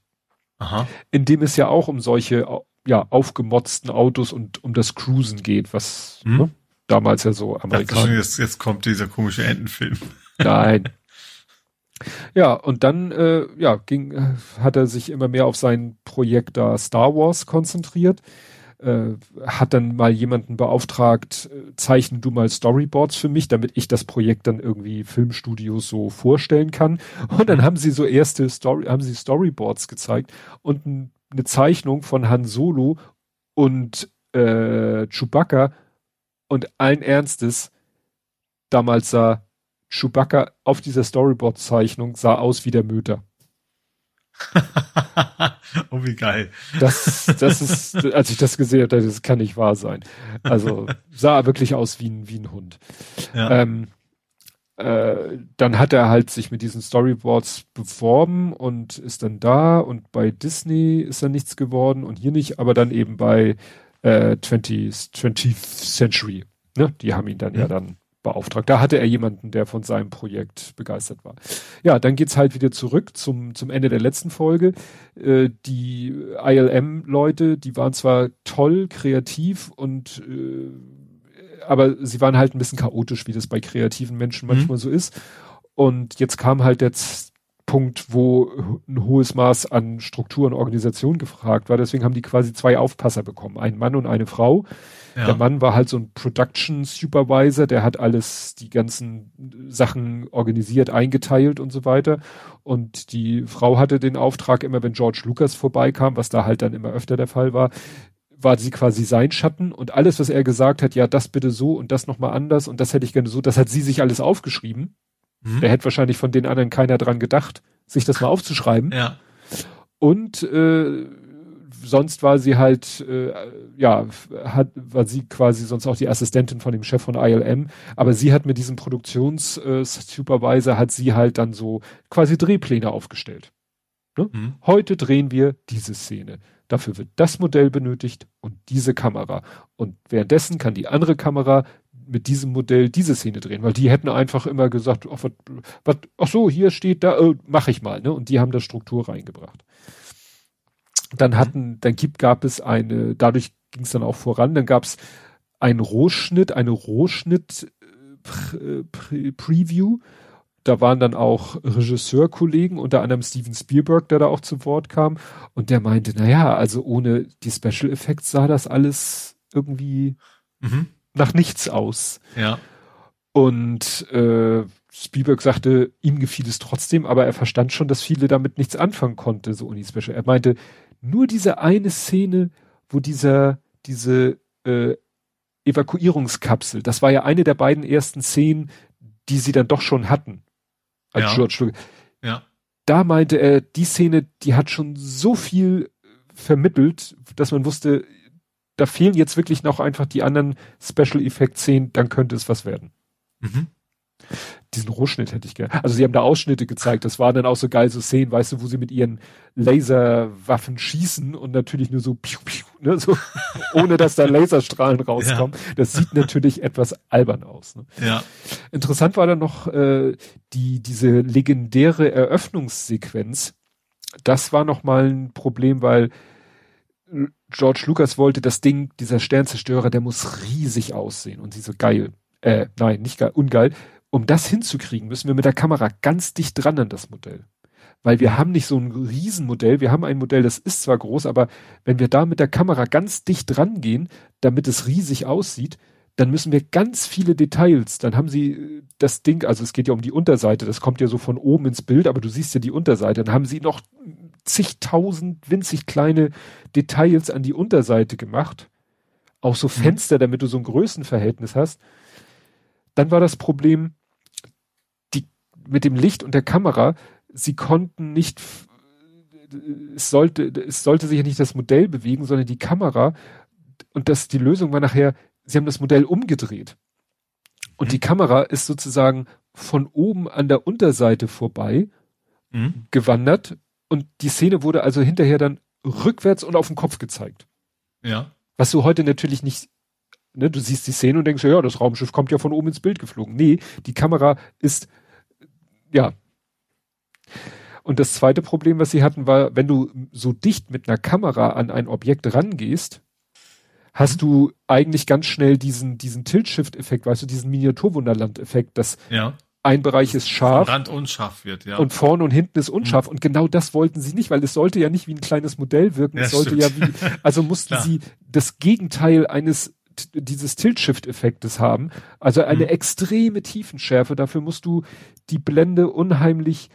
Aha. In dem es ja auch um solche ja, aufgemotzten Autos und um das Cruisen geht, was mhm. ne, damals ja so amerikanisch. Jetzt, jetzt kommt dieser komische Entenfilm. Nein. Ja, und dann äh, ja, ging, äh, hat er sich immer mehr auf sein Projekt da Star Wars konzentriert. Äh, hat dann mal jemanden beauftragt, äh, zeichnen du mal Storyboards für mich, damit ich das Projekt dann irgendwie Filmstudios so vorstellen kann. Und dann haben sie so erste Story, haben sie Storyboards gezeigt und ein, eine Zeichnung von Han Solo und äh, Chewbacca und allen Ernstes, damals sah Chewbacca auf dieser Storyboard-Zeichnung sah aus wie der Möter. oh, wie geil. Das, das ist, als ich das gesehen habe, das kann nicht wahr sein. Also sah wirklich aus wie ein, wie ein Hund. Ja. Ähm, äh, dann hat er halt sich mit diesen Storyboards beworben und ist dann da und bei Disney ist dann nichts geworden und hier nicht, aber dann eben bei äh, 20th, 20th Century. Ne? Die haben ihn dann mhm. ja dann beauftragt. Da hatte er jemanden, der von seinem Projekt begeistert war. Ja, dann geht's halt wieder zurück zum, zum Ende der letzten Folge. Äh, die ILM-Leute, die waren zwar toll, kreativ und äh, aber sie waren halt ein bisschen chaotisch, wie das bei kreativen Menschen mhm. manchmal so ist. Und jetzt kam halt der Punkt, wo ein hohes Maß an Struktur und Organisation gefragt war. Deswegen haben die quasi zwei Aufpasser bekommen, ein Mann und eine Frau. Ja. Der Mann war halt so ein Production Supervisor, der hat alles, die ganzen Sachen organisiert, eingeteilt und so weiter. Und die Frau hatte den Auftrag immer, wenn George Lucas vorbeikam, was da halt dann immer öfter der Fall war, war sie quasi sein Schatten und alles, was er gesagt hat, ja, das bitte so und das nochmal anders und das hätte ich gerne so, das hat sie sich alles aufgeschrieben. Mhm. Da hätte wahrscheinlich von den anderen keiner dran gedacht, sich das mal aufzuschreiben. Ja. Und äh, sonst war sie halt, äh, ja, hat, war sie quasi sonst auch die Assistentin von dem Chef von ILM, aber sie hat mit diesem Produktionssupervisor, äh, hat sie halt dann so quasi Drehpläne aufgestellt. Ne? Mhm. Heute drehen wir diese Szene. Dafür wird das Modell benötigt und diese Kamera. Und währenddessen kann die andere Kamera mit diesem Modell diese Szene drehen, weil die hätten einfach immer gesagt, ach, wat, ach so, hier steht da, äh, mach ich mal, ne? Und die haben da Struktur reingebracht. Dann mhm. hatten, dann gibt, gab es eine, dadurch ging es dann auch voran, dann gab es einen Rohschnitt, eine Rohschnitt-Preview. Äh, da waren dann auch Regisseurkollegen, unter anderem Steven Spielberg, der da auch zu Wort kam. Und der meinte, na ja, also ohne die Special Effects sah das alles irgendwie mhm. Nach nichts aus. Ja. Und äh, Spielberg sagte, ihm gefiel es trotzdem, aber er verstand schon, dass viele damit nichts anfangen konnte, so Uni Special. Er meinte, nur diese eine Szene, wo dieser, diese äh, Evakuierungskapsel, das war ja eine der beiden ersten Szenen, die sie dann doch schon hatten. Als ja. George Lucas. Ja. Da meinte er, die Szene, die hat schon so viel vermittelt, dass man wusste, da fehlen jetzt wirklich noch einfach die anderen Special Effect Szenen, dann könnte es was werden. Mhm diesen Rohschnitt hätte ich gerne. Also sie haben da Ausschnitte gezeigt, das waren dann auch so geil so Szenen, weißt du, wo sie mit ihren Laserwaffen schießen und natürlich nur so, piu, piu, ne, so ohne dass da Laserstrahlen rauskommen. Ja. Das sieht natürlich etwas albern aus. Ne? Ja. Interessant war dann noch äh, die diese legendäre Eröffnungssequenz. Das war noch mal ein Problem, weil George Lucas wollte das Ding, dieser Sternzerstörer, der muss riesig aussehen und sie so geil. Äh, nein, nicht geil, ungeil um das hinzukriegen, müssen wir mit der Kamera ganz dicht dran an das Modell. Weil wir haben nicht so ein Riesenmodell, wir haben ein Modell, das ist zwar groß, aber wenn wir da mit der Kamera ganz dicht dran gehen, damit es riesig aussieht, dann müssen wir ganz viele Details, dann haben sie äh, das Ding, also es geht ja um die Unterseite, das kommt ja so von oben ins Bild, aber du siehst ja die Unterseite, dann haben sie noch zigtausend winzig kleine Details an die Unterseite gemacht. Auch so mhm. Fenster, damit du so ein Größenverhältnis hast. Dann war das Problem, mit dem Licht und der Kamera, sie konnten nicht, es sollte, es sollte sich ja nicht das Modell bewegen, sondern die Kamera. Und das, die Lösung war nachher, sie haben das Modell umgedreht. Und mhm. die Kamera ist sozusagen von oben an der Unterseite vorbei mhm. gewandert und die Szene wurde also hinterher dann rückwärts und auf den Kopf gezeigt. Ja. Was du heute natürlich nicht, ne, du siehst die Szene und denkst, ja, das Raumschiff kommt ja von oben ins Bild geflogen. Nee, die Kamera ist ja. Und das zweite Problem, was sie hatten, war, wenn du so dicht mit einer Kamera an ein Objekt rangehst, hast du eigentlich ganz schnell diesen, diesen Tilt-Shift-Effekt, weißt du, diesen Miniaturwunderland-Effekt, dass ja. Ein Bereich ist scharf. Rand unscharf wird, ja. Und vorne und hinten ist unscharf. Mhm. Und genau das wollten sie nicht, weil es sollte ja nicht wie ein kleines Modell wirken. Ja, es sollte stimmt. ja wie, also mussten sie das Gegenteil eines dieses Tilt-Shift-Effektes haben. Also eine mhm. extreme Tiefenschärfe. Dafür musst du die Blende unheimlich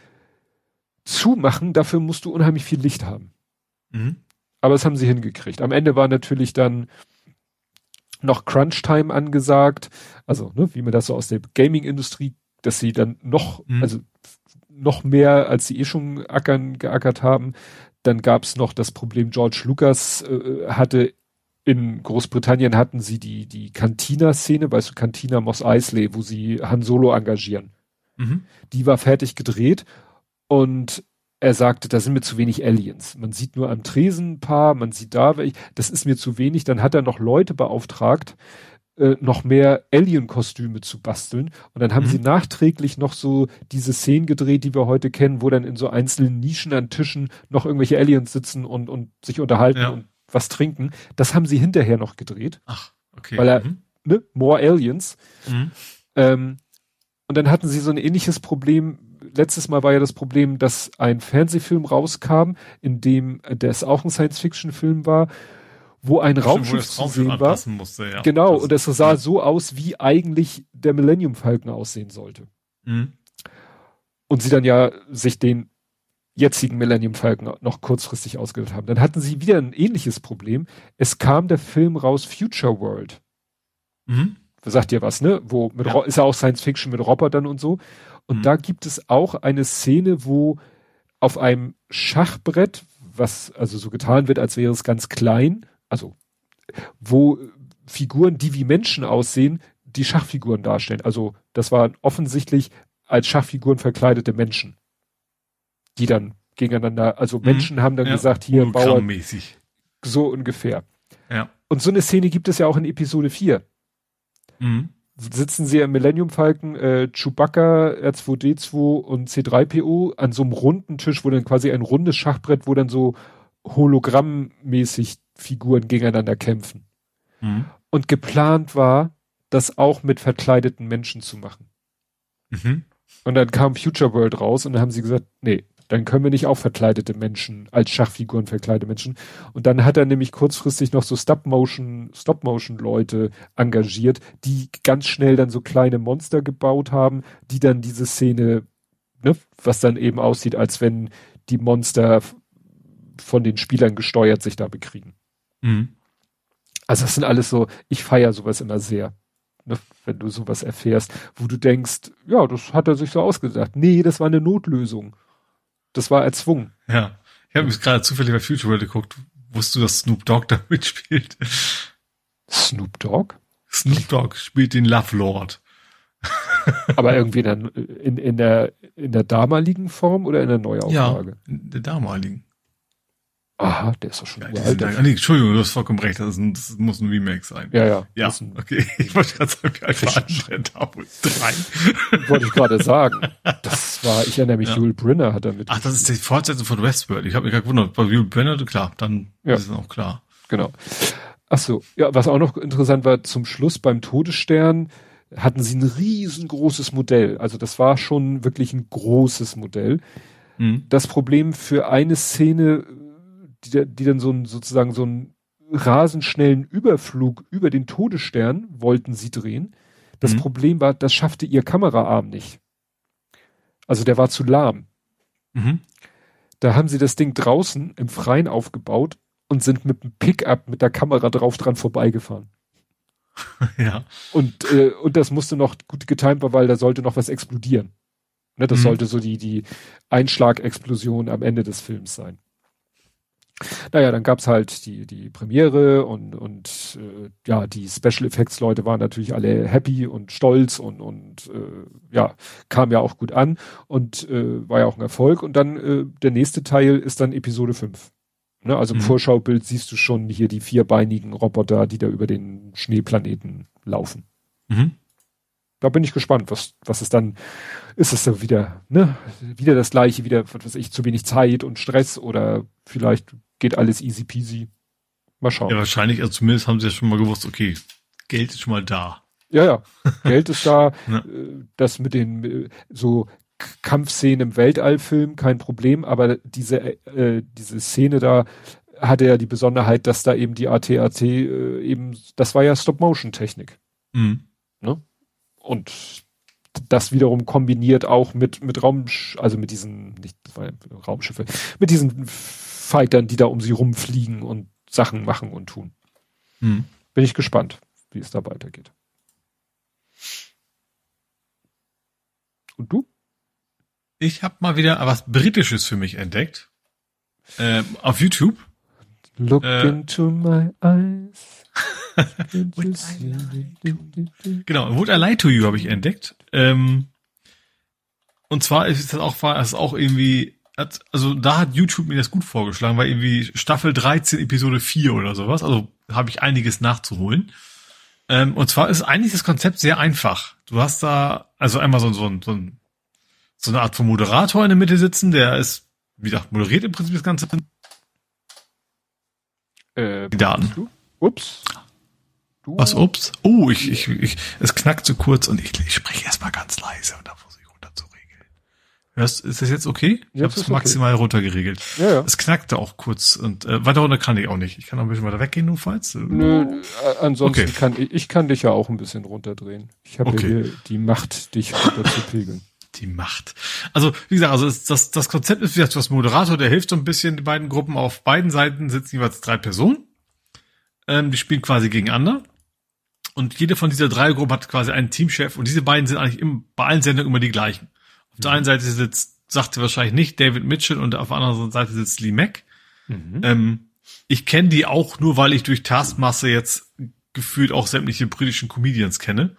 zumachen. Dafür musst du unheimlich viel Licht haben. Mhm. Aber das haben sie hingekriegt. Am Ende war natürlich dann noch Crunch-Time angesagt. Also, ne, wie man das so aus der Gaming-Industrie, dass sie dann noch, mhm. also noch mehr, als sie eh schon ackern, geackert haben. Dann gab's noch das Problem, George Lucas äh, hatte in Großbritannien hatten sie die, die Cantina-Szene, weißt du, Cantina Moss Eisley, wo sie Han Solo engagieren. Mhm. Die war fertig gedreht und er sagte, da sind mir zu wenig Aliens. Man sieht nur am Tresen ein paar, man sieht da welche, das ist mir zu wenig. Dann hat er noch Leute beauftragt, äh, noch mehr Alien-Kostüme zu basteln. Und dann haben mhm. sie nachträglich noch so diese Szenen gedreht, die wir heute kennen, wo dann in so einzelnen Nischen an Tischen noch irgendwelche Aliens sitzen und, und sich unterhalten ja. und was trinken. Das haben sie hinterher noch gedreht. Ach, okay. Weil er, mhm. ne, more aliens. Mhm. Ähm, und dann hatten sie so ein ähnliches Problem. Letztes Mal war ja das Problem, dass ein Fernsehfilm rauskam, in dem das auch ein Science-Fiction-Film war, wo ein Stimmt, Raumschiff zu sehen war. Musste, ja. Genau, das, und es sah ja. so aus, wie eigentlich der Millennium Falcon aussehen sollte. Mhm. Und sie dann ja sich den jetzigen Millennium Falcon noch kurzfristig ausgewählt haben. Dann hatten sie wieder ein ähnliches Problem. Es kam der Film raus Future World. Mhm. Sagt ihr was, ne? Wo mit ja. ist ja auch Science Fiction mit Robotern und so. Und mhm. da gibt es auch eine Szene, wo auf einem Schachbrett, was also so getan wird, als wäre es ganz klein, also wo Figuren, die wie Menschen aussehen, die Schachfiguren darstellen. Also das waren offensichtlich als Schachfiguren verkleidete Menschen, die dann gegeneinander, also mhm. Menschen haben dann ja, gesagt, hier Bauer, so ungefähr. Ja. Und so eine Szene gibt es ja auch in Episode 4. Mhm. Sitzen sie im Millennium Falcon, äh, Chewbacca, R2D2 und C3PO an so einem runden Tisch, wo dann quasi ein rundes Schachbrett, wo dann so hologrammmäßig Figuren gegeneinander kämpfen. Mhm. Und geplant war, das auch mit verkleideten Menschen zu machen. Mhm. Und dann kam Future World raus und dann haben sie gesagt, nee, dann können wir nicht auch verkleidete Menschen als Schachfiguren verkleidete Menschen. Und dann hat er nämlich kurzfristig noch so Stop-Motion, Stop-Motion-Leute engagiert, die ganz schnell dann so kleine Monster gebaut haben, die dann diese Szene, ne, was dann eben aussieht, als wenn die Monster von den Spielern gesteuert sich da bekriegen. Mhm. Also das sind alles so, ich feiere sowas immer sehr ne, wenn du sowas erfährst, wo du denkst, ja, das hat er sich so ausgedacht. Nee, das war eine Notlösung. Das war erzwungen. Ja. Ich habe mich gerade zufällig bei Future World geguckt. Wusstest du, dass Snoop Dogg da mitspielt? Snoop Dogg? Snoop Dogg spielt den Love Lord. Aber irgendwie dann in, in, der, in der damaligen Form oder in der Neuauflage? Ja, in der damaligen. Aha, der ist doch schon ja, uralt. Ah, nee, Entschuldigung, du hast vollkommen recht, das, ein, das, muss ein Remake sein. Ja, ja. Ja, okay. Ich wollte gerade sagen, wie alt war da wohl? Drei. Wollte ich gerade sagen. Das war, ich erinnere mich, ja. Yul Brynner hat damit. Ach, das ist die Fortsetzung von Westworld. Ich habe mich gerade gewundert, bei Yul Brynner, klar, dann ja. ist es auch klar. Genau. Ach so, ja, was auch noch interessant war, zum Schluss beim Todesstern hatten sie ein riesengroßes Modell. Also das war schon wirklich ein großes Modell. Mhm. Das Problem für eine Szene die, die dann so ein, sozusagen so einen rasenschnellen Überflug über den Todesstern wollten sie drehen. Das mhm. Problem war, das schaffte ihr Kameraarm nicht. Also der war zu lahm. Mhm. Da haben sie das Ding draußen im Freien aufgebaut und sind mit dem Pickup mit der Kamera drauf dran vorbeigefahren. ja. Und, äh, und das musste noch gut getimt war, weil da sollte noch was explodieren. Ne, das mhm. sollte so die, die Einschlagexplosion am Ende des Films sein. Naja, dann gab's halt die, die Premiere und, und äh, ja, die Special Effects Leute waren natürlich alle happy und stolz und, und äh, ja, kam ja auch gut an und äh, war ja auch ein Erfolg. Und dann äh, der nächste Teil ist dann Episode 5. Ne, also im mhm. Vorschaubild siehst du schon hier die vierbeinigen Roboter, die da über den Schneeplaneten laufen. Mhm. Da bin ich gespannt, was, was es dann, ist es dann wieder, ne, wieder das gleiche, wieder, was weiß ich, zu wenig Zeit und Stress oder vielleicht geht alles easy peasy. Mal schauen. Ja, wahrscheinlich, also zumindest haben sie ja schon mal gewusst, okay, Geld ist schon mal da. Ja, ja. Geld ist da. ja. Äh, das mit den äh, so Kampfszenen im Weltallfilm kein Problem, aber diese äh, diese Szene da hatte ja die Besonderheit, dass da eben die ATAT äh, eben, das war ja Stop-Motion-Technik. Mhm. Ne? Und das wiederum kombiniert auch mit mit Raum, also mit diesen nicht Raumschiffe, mit diesen Fightern, die da um sie rumfliegen und Sachen machen und tun. Hm. Bin ich gespannt, wie es da weitergeht. Und du? Ich habe mal wieder was Britisches für mich entdeckt. Äh, auf YouTube. Look äh, into my eyes. genau, Would I Lie to You habe ich entdeckt. Ähm, und zwar ist das auch, war es auch irgendwie also da hat YouTube mir das gut vorgeschlagen, weil irgendwie Staffel 13, Episode 4 oder sowas. Also habe ich einiges nachzuholen. Ähm, und zwar ist eigentlich das Konzept sehr einfach. Du hast da also einmal so, so, so, so eine Art von Moderator in der Mitte sitzen, der ist, wie gesagt, moderiert im Prinzip das Ganze. Äh, Die Daten. Du? Ups. Du? Was, ups? Oh, ich, ich, ich, es knackt so kurz und ich, ich spreche erstmal ganz leise und dann Hörst, ist das jetzt okay? Ich habe es maximal okay. runtergeregelt. Ja, ja. Es knackte auch kurz und äh, weiter runter kann ich auch nicht. Ich kann auch ein bisschen weiter weggehen, nur falls. Nö, äh, ansonsten okay. kann ich, ich kann dich ja auch ein bisschen runterdrehen. Ich habe okay. hier die Macht, dich runter zu pegeln. Die Macht. Also, wie gesagt, also das, das Konzept ist, wie gesagt, du hast Moderator, der hilft so ein bisschen den beiden Gruppen. Auf beiden Seiten sitzen jeweils drei Personen. Ähm, die spielen quasi gegeneinander. Und jede von dieser drei Gruppen hat quasi einen Teamchef und diese beiden sind eigentlich im, bei allen Sendungen immer die gleichen. Auf der einen Seite sitzt, sagte wahrscheinlich nicht David Mitchell und auf der anderen Seite sitzt Lee Mack. Mhm. Ähm, ich kenne die auch nur, weil ich durch Taskmaster jetzt gefühlt auch sämtliche britischen Comedians kenne.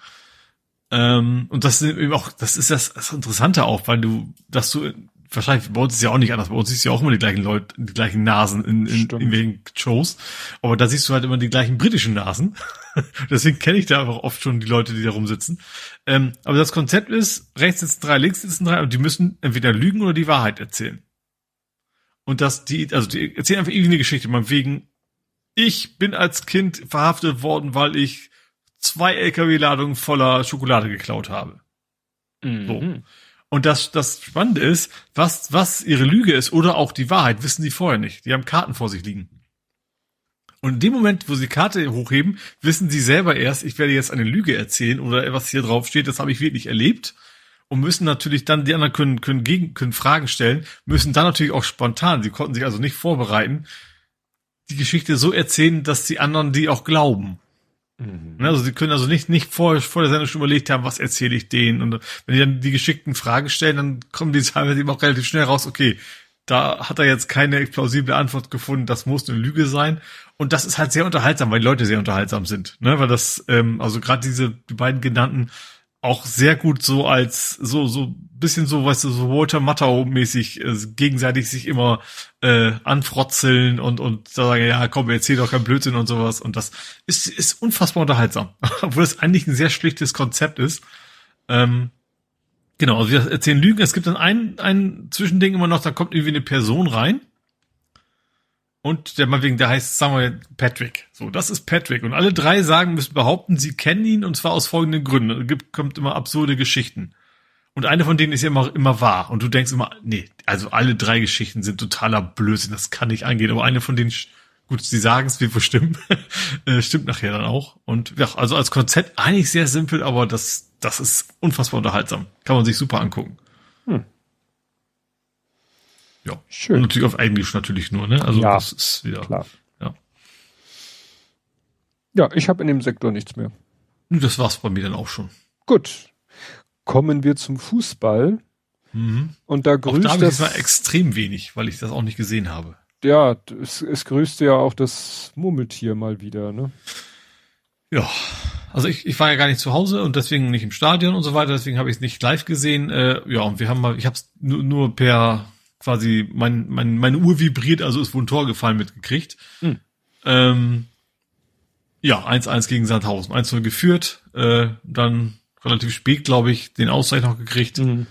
Ähm, und das ist eben auch, das ist das, das Interessante auch, weil du, dass du, wahrscheinlich, bei uns ist ja auch nicht anders, bei uns siehst du ja auch immer die gleichen Leute, die gleichen Nasen in, in, in welchen Shows. Aber da siehst du halt immer die gleichen britischen Nasen. Deswegen kenne ich da einfach oft schon die Leute, die da rumsitzen. Ähm, aber das Konzept ist, rechts sitzen drei, links sitzen drei und die müssen entweder lügen oder die Wahrheit erzählen. Und das, die, also die erzählen einfach irgendeine Geschichte, man wegen, ich bin als Kind verhaftet worden, weil ich zwei LKW-Ladungen voller Schokolade geklaut habe. Mhm. So. Und das, das Spannende ist, was, was ihre Lüge ist oder auch die Wahrheit, wissen sie vorher nicht. Die haben Karten vor sich liegen. Und in dem Moment, wo sie Karte hochheben, wissen sie selber erst, ich werde jetzt eine Lüge erzählen oder was hier drauf steht, das habe ich wirklich erlebt. Und müssen natürlich dann, die anderen können, können, gegen, können Fragen stellen, müssen dann natürlich auch spontan, sie konnten sich also nicht vorbereiten, die Geschichte so erzählen, dass die anderen die auch glauben. Mhm. Ne, also sie können also nicht, nicht vor, vor der Sendung schon überlegt haben, was erzähle ich denen. Und wenn die dann die geschickten Fragen stellen, dann kommen die teilweise eben auch relativ schnell raus, okay, da hat er jetzt keine plausible Antwort gefunden, das muss eine Lüge sein. Und das ist halt sehr unterhaltsam, weil die Leute sehr unterhaltsam sind. Ne? Weil das, ähm, also gerade diese, die beiden genannten auch sehr gut so als so so bisschen so weißt du so Walter Matthau mäßig äh, gegenseitig sich immer äh, anfrotzeln und und sagen ja komm erzähl doch kein Blödsinn und sowas. Und das ist ist unfassbar unterhaltsam. Obwohl es eigentlich ein sehr schlichtes Konzept ist. Ähm, genau also wir erzählen Lügen. Es gibt dann ein ein Zwischending immer noch da kommt irgendwie eine Person rein und der mal wegen, der heißt, wir, Patrick. So, das ist Patrick. Und alle drei sagen, müssen behaupten, sie kennen ihn und zwar aus folgenden Gründen. Es gibt, kommt immer absurde Geschichten. Und eine von denen ist ja immer, immer wahr. Und du denkst immer, nee, also alle drei Geschichten sind totaler Blödsinn, das kann nicht angehen. Aber eine von denen, gut, sie sagen es, wir verstimmen, äh, stimmt nachher dann auch. Und ja, also als Konzept eigentlich sehr simpel, aber das, das ist unfassbar unterhaltsam. Kann man sich super angucken. Ja, schön. Und natürlich auf Englisch natürlich nur, ne? Also ja, das ist wieder. Klar. Ja. Ja, ich habe in dem Sektor nichts mehr. Das war's bei mir dann auch schon. Gut. Kommen wir zum Fußball. Mhm. Und da grüßt auch da das war extrem wenig, weil ich das auch nicht gesehen habe. Ja, es, es grüßte ja auch das Murmeltier mal wieder, ne? Ja, also ich, ich war ja gar nicht zu Hause und deswegen nicht im Stadion und so weiter, deswegen habe ich es nicht live gesehen. Äh, ja, und wir haben mal, ich habe es nur, nur per quasi mein, mein, meine Uhr vibriert, also ist wohl ein Tor gefallen mitgekriegt. Mhm. Ähm, ja, 1-1 gegen Sandhausen. 1-0 geführt, äh, dann relativ spät, glaube ich, den Ausgleich noch gekriegt. Mhm.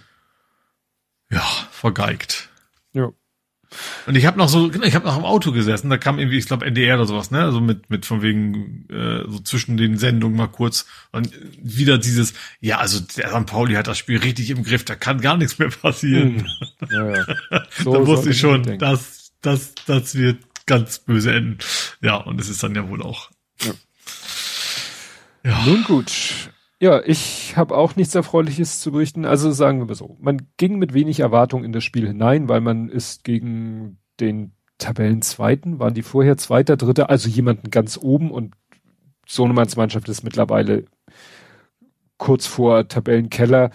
Ja, vergeigt. Ja. Und ich habe noch so, genau, ich habe noch im Auto gesessen, da kam irgendwie, ich glaube NDR oder sowas, ne, also mit mit von wegen äh, so zwischen den Sendungen mal kurz und wieder dieses, ja, also der St. Pauli hat das Spiel richtig im Griff, da kann gar nichts mehr passieren. Hm. Ja, ja. So da wusste ich schon, dass das das wird ganz böse enden. Ja, und es ist dann ja wohl auch. Ja. ja. Nun gut. Ja, ich habe auch nichts Erfreuliches zu berichten. Also sagen wir mal so, man ging mit wenig Erwartung in das Spiel hinein, weil man ist gegen den Tabellenzweiten, waren die vorher Zweiter, Dritter, also jemanden ganz oben und Sohnemanns Mannschaft ist mittlerweile kurz vor Tabellenkeller.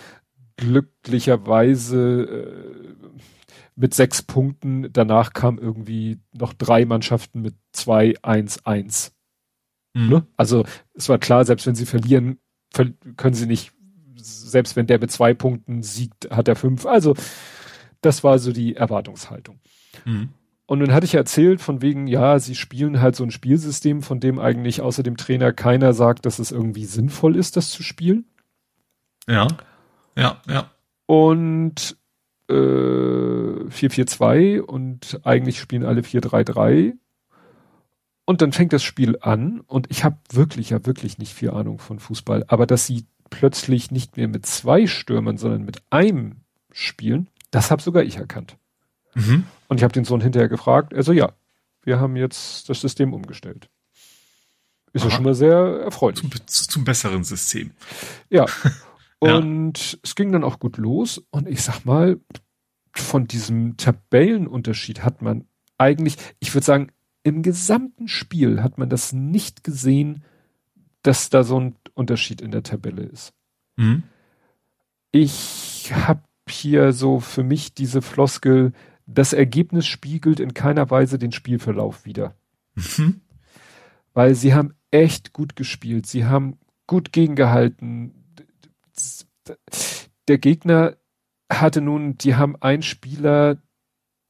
Glücklicherweise äh, mit sechs Punkten. Danach kam irgendwie noch drei Mannschaften mit zwei, eins, eins. Mhm. Ne? Also es war klar, selbst wenn sie verlieren, können sie nicht, selbst wenn der mit zwei Punkten siegt, hat er fünf. Also, das war so die Erwartungshaltung. Mhm. Und dann hatte ich erzählt von wegen, ja, sie spielen halt so ein Spielsystem, von dem eigentlich außer dem Trainer keiner sagt, dass es irgendwie sinnvoll ist, das zu spielen. Ja, ja, ja. Und äh, 4-4-2 und eigentlich spielen alle 4-3-3 und dann fängt das Spiel an und ich habe wirklich, ja wirklich nicht viel Ahnung von Fußball, aber dass sie plötzlich nicht mehr mit zwei Stürmern, sondern mit einem spielen, das habe sogar ich erkannt. Mhm. Und ich habe den Sohn hinterher gefragt, also ja, wir haben jetzt das System umgestellt. Ist ja schon mal sehr erfreulich. Zum, zum besseren System. Ja. Und ja. es ging dann auch gut los. Und ich sag mal, von diesem Tabellenunterschied hat man eigentlich, ich würde sagen, im gesamten Spiel hat man das nicht gesehen, dass da so ein Unterschied in der Tabelle ist. Mhm. Ich habe hier so für mich diese Floskel, das Ergebnis spiegelt in keiner Weise den Spielverlauf wieder. Mhm. Weil sie haben echt gut gespielt, sie haben gut gegengehalten. Der Gegner hatte nun, die haben einen Spieler,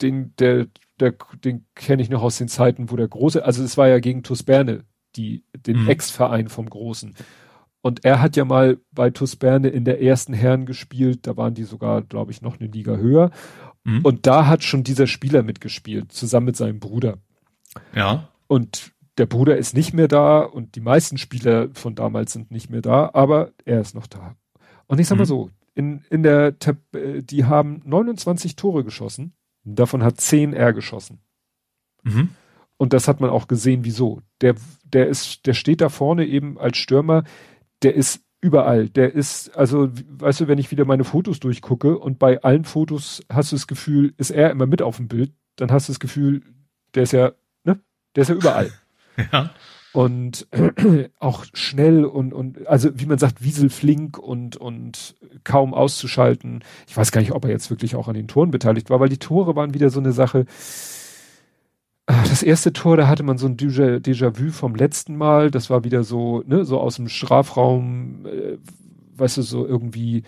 den, der, der, den kenne ich noch aus den Zeiten, wo der Große, also es war ja gegen TuS Berne, die, den mhm. Ex-Verein vom Großen. Und er hat ja mal bei TuS Berne in der ersten Herren gespielt, da waren die sogar, glaube ich, noch eine Liga höher. Mhm. Und da hat schon dieser Spieler mitgespielt, zusammen mit seinem Bruder. Ja. Und der Bruder ist nicht mehr da und die meisten Spieler von damals sind nicht mehr da, aber er ist noch da. Und ich sag mal mhm. so, in, in der, äh, die haben 29 Tore geschossen, davon hat 10 er geschossen. Mhm. Und das hat man auch gesehen, wieso. Der, der ist, der steht da vorne eben als Stürmer, der ist überall. Der ist, also, weißt du, wenn ich wieder meine Fotos durchgucke und bei allen Fotos hast du das Gefühl, ist er immer mit auf dem Bild, dann hast du das Gefühl, der ist ja, ne, der ist ja überall. ja. Und auch schnell und, und, also wie man sagt, wieselflink und, und kaum auszuschalten. Ich weiß gar nicht, ob er jetzt wirklich auch an den Toren beteiligt war, weil die Tore waren wieder so eine Sache, Ah, das erste Tor, da hatte man so ein Déjà-vu vom letzten Mal. Das war wieder so, ne, so aus dem Strafraum, äh, weißt du, so irgendwie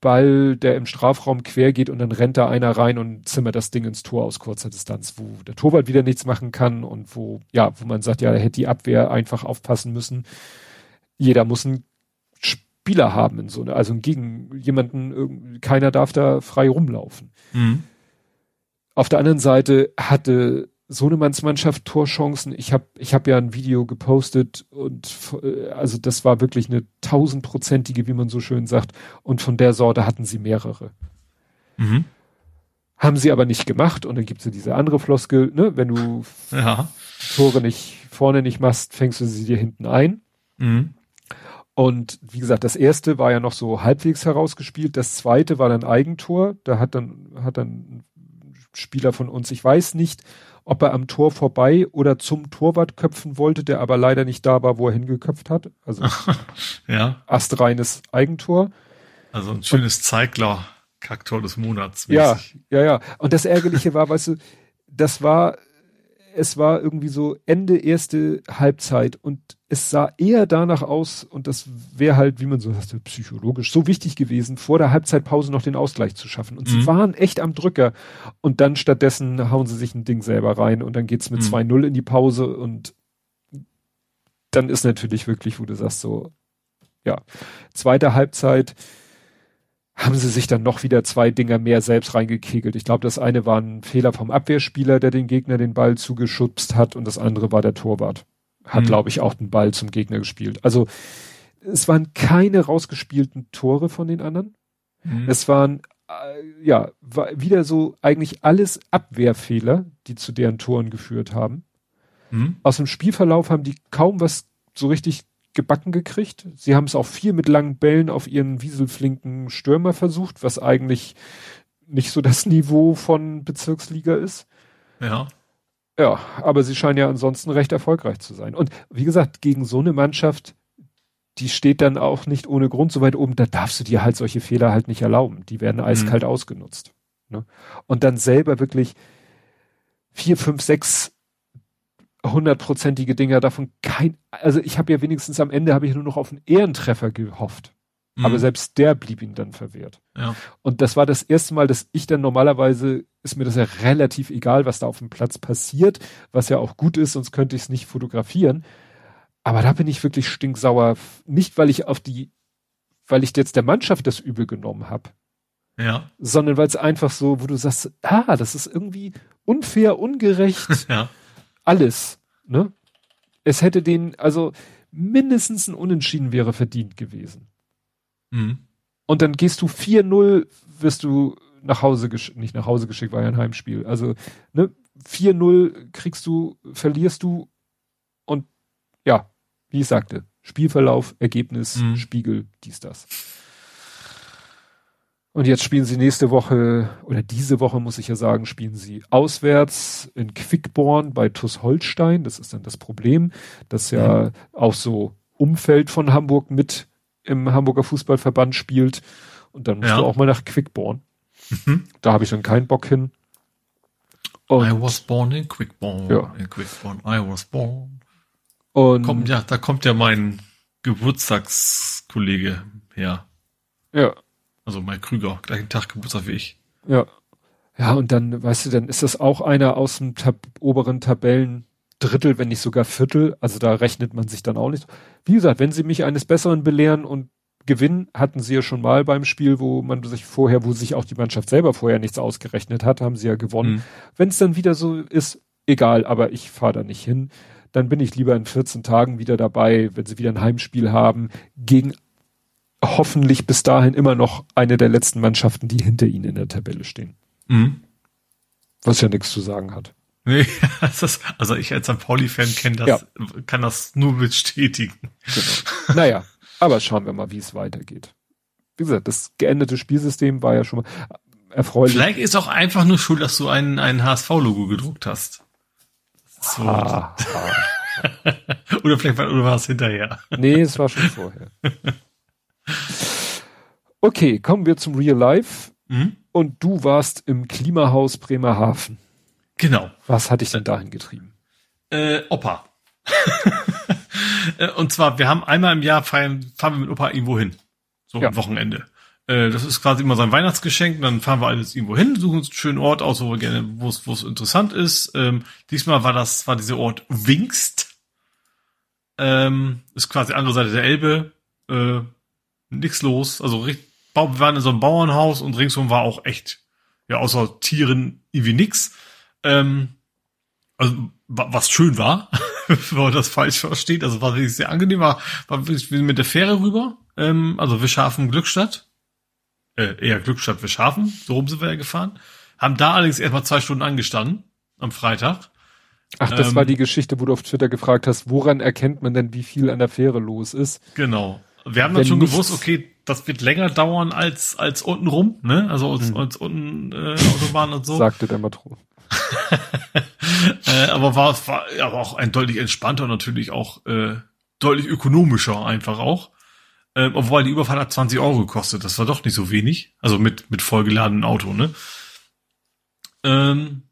Ball, der im Strafraum quer geht und dann rennt da einer rein und zimmert das Ding ins Tor aus kurzer Distanz, wo der Torwart wieder nichts machen kann und wo, ja, wo man sagt, ja, da hätte die Abwehr einfach aufpassen müssen. Jeder muss einen Spieler haben in so einer, also gegen jemanden, keiner darf da frei rumlaufen. Mhm. Auf der anderen Seite hatte Sohnemanns Mannschaft Torchancen. Ich habe ich hab ja ein Video gepostet und äh, also das war wirklich eine tausendprozentige, wie man so schön sagt. Und von der Sorte hatten sie mehrere. Mhm. Haben sie aber nicht gemacht und dann gibt's ja diese andere Floskel, ne? Wenn du ja. Tore nicht vorne nicht machst, fängst du sie dir hinten ein. Mhm. Und wie gesagt, das erste war ja noch so halbwegs herausgespielt. Das zweite war dann Eigentor. Da hat dann, hat dann ein Spieler von uns, ich weiß nicht, ob er am Tor vorbei oder zum Torwart köpfen wollte, der aber leider nicht da war, wo er hingeköpft hat. Also ja. astreines Eigentor. Also ein schönes Zeigler Kacktor des Monats. Mäßig. Ja, ja, ja. Und das Ärgerliche war, weißt du, das war es war irgendwie so Ende erste Halbzeit und es sah eher danach aus, und das wäre halt, wie man so sagt, psychologisch so wichtig gewesen, vor der Halbzeitpause noch den Ausgleich zu schaffen. Und mhm. sie waren echt am Drücker. Und dann stattdessen hauen sie sich ein Ding selber rein und dann geht's mit mhm. 2-0 in die Pause und dann ist natürlich wirklich, wo du sagst, so, ja, zweite Halbzeit, haben sie sich dann noch wieder zwei Dinger mehr selbst reingekegelt. Ich glaube, das eine war ein Fehler vom Abwehrspieler, der den Gegner den Ball zugeschubst hat und das andere war der Torwart. Hat, mhm. glaube ich, auch den Ball zum Gegner gespielt. Also es waren keine rausgespielten Tore von den anderen. Mhm. Es waren äh, ja war wieder so eigentlich alles Abwehrfehler, die zu deren Toren geführt haben. Mhm. Aus dem Spielverlauf haben die kaum was so richtig gebacken gekriegt. Sie haben es auch viel mit langen Bällen auf ihren wieselflinken Stürmer versucht, was eigentlich nicht so das Niveau von Bezirksliga ist. Ja. Ja, aber sie scheinen ja ansonsten recht erfolgreich zu sein. Und wie gesagt, gegen so eine Mannschaft, die steht dann auch nicht ohne Grund so weit oben, da darfst du dir halt solche Fehler halt nicht erlauben. Die werden eiskalt mhm. ausgenutzt. Ne? Und dann selber wirklich vier, fünf, sechs hundertprozentige Dinger davon kein, also ich habe ja wenigstens am Ende habe ich nur noch auf einen Ehrentreffer gehofft. Mhm. Aber selbst der blieb ihm dann verwehrt. Ja. Und das war das erste Mal, dass ich dann normalerweise ist mir das ja relativ egal, was da auf dem Platz passiert, was ja auch gut ist, sonst könnte ich es nicht fotografieren. Aber da bin ich wirklich stinksauer. Nicht, weil ich auf die, weil ich jetzt der Mannschaft das übel genommen habe. Ja. Sondern weil es einfach so, wo du sagst, ah, das ist irgendwie unfair, ungerecht. ja alles, ne? Es hätte den, also mindestens ein Unentschieden wäre verdient gewesen. Mhm. Und dann gehst du 4-0, wirst du nach Hause geschickt, nicht nach Hause geschickt, war ja ein Heimspiel. Also, ne, 4-0 kriegst du, verlierst du und ja, wie ich sagte, Spielverlauf, Ergebnis, mhm. Spiegel, dies, das. Und jetzt spielen sie nächste Woche, oder diese Woche muss ich ja sagen, spielen sie auswärts in Quickborn bei TuS Holstein. Das ist dann das Problem, dass ja mhm. auch so Umfeld von Hamburg mit im Hamburger Fußballverband spielt. Und dann musst ja. du auch mal nach Quickborn. Mhm. Da habe ich dann keinen Bock hin. Und, I was born in Quickborn. Ja. In Quickborn, I was born. Und kommt, ja, da kommt ja mein Geburtstagskollege her. Ja. Also mein Krüger, gleichen Tag Geburtstag wie ich. Ja. Ja, und dann, weißt du, dann ist das auch einer aus dem Tab oberen Tabellendrittel, wenn nicht sogar Viertel. Also da rechnet man sich dann auch nicht. Wie gesagt, wenn sie mich eines Besseren belehren und gewinnen, hatten sie ja schon mal beim Spiel, wo man sich vorher, wo sich auch die Mannschaft selber vorher nichts ausgerechnet hat, haben sie ja gewonnen. Mhm. Wenn es dann wieder so ist, egal, aber ich fahre da nicht hin. Dann bin ich lieber in 14 Tagen wieder dabei, wenn sie wieder ein Heimspiel haben, gegen hoffentlich bis dahin immer noch eine der letzten Mannschaften, die hinter ihnen in der Tabelle stehen. Mhm. Was ja nichts zu sagen hat. Nee, das, also ich als St. Pauli-Fan kenne das, ja. kann das nur bestätigen. Genau. Naja, aber schauen wir mal, wie es weitergeht. Wie gesagt, das geänderte Spielsystem war ja schon mal erfreulich. Vielleicht ist auch einfach nur schuld, dass du ein, ein HSV-Logo gedruckt hast. So. Ah, ah. oder vielleicht war, oder war es hinterher. Nee, es war schon vorher. Okay, kommen wir zum Real Life. Mhm. Und du warst im Klimahaus Bremerhaven. Genau. Was hat dich denn dahin getrieben? Äh, Opa. Äh, und zwar, wir haben einmal im Jahr feiern, fahren wir mit Opa irgendwo hin. So ja. am Wochenende. Äh, das ist quasi immer sein Weihnachtsgeschenk. Dann fahren wir alles irgendwo hin, suchen uns einen schönen Ort aus, wo wir gerne, wo es, wo es interessant ist. Ähm, diesmal war das, war dieser Ort Wingst. Ähm, ist quasi andere Seite der Elbe. Äh, nix los. Also wir waren in so einem Bauernhaus und ringsum war auch echt, ja, außer Tieren irgendwie nix. Ähm, also, was schön war, wenn man das falsch versteht, also war wirklich sehr angenehm, war, war wirklich mit der Fähre rüber, ähm, also Wischhafen, Glückstadt, äh, eher Glückstadt, Wischhafen, so rum sind wir ja gefahren, haben da allerdings erstmal zwei Stunden angestanden, am Freitag. Ach, das ähm, war die Geschichte, wo du auf Twitter gefragt hast, woran erkennt man denn, wie viel an der Fähre los ist? Genau. Wir haben dann schon gewusst, okay, das wird länger dauern als als unten rum, ne? Also als, hm. als unten äh, Autobahn und so. Sagte der Matron. äh, aber war, war aber auch ein deutlich entspannter natürlich auch äh, deutlich ökonomischer einfach auch. Ähm, obwohl die Überfahrt hat 20 Euro gekostet. Das war doch nicht so wenig. Also mit mit vollgeladenem Auto, ne? Ähm,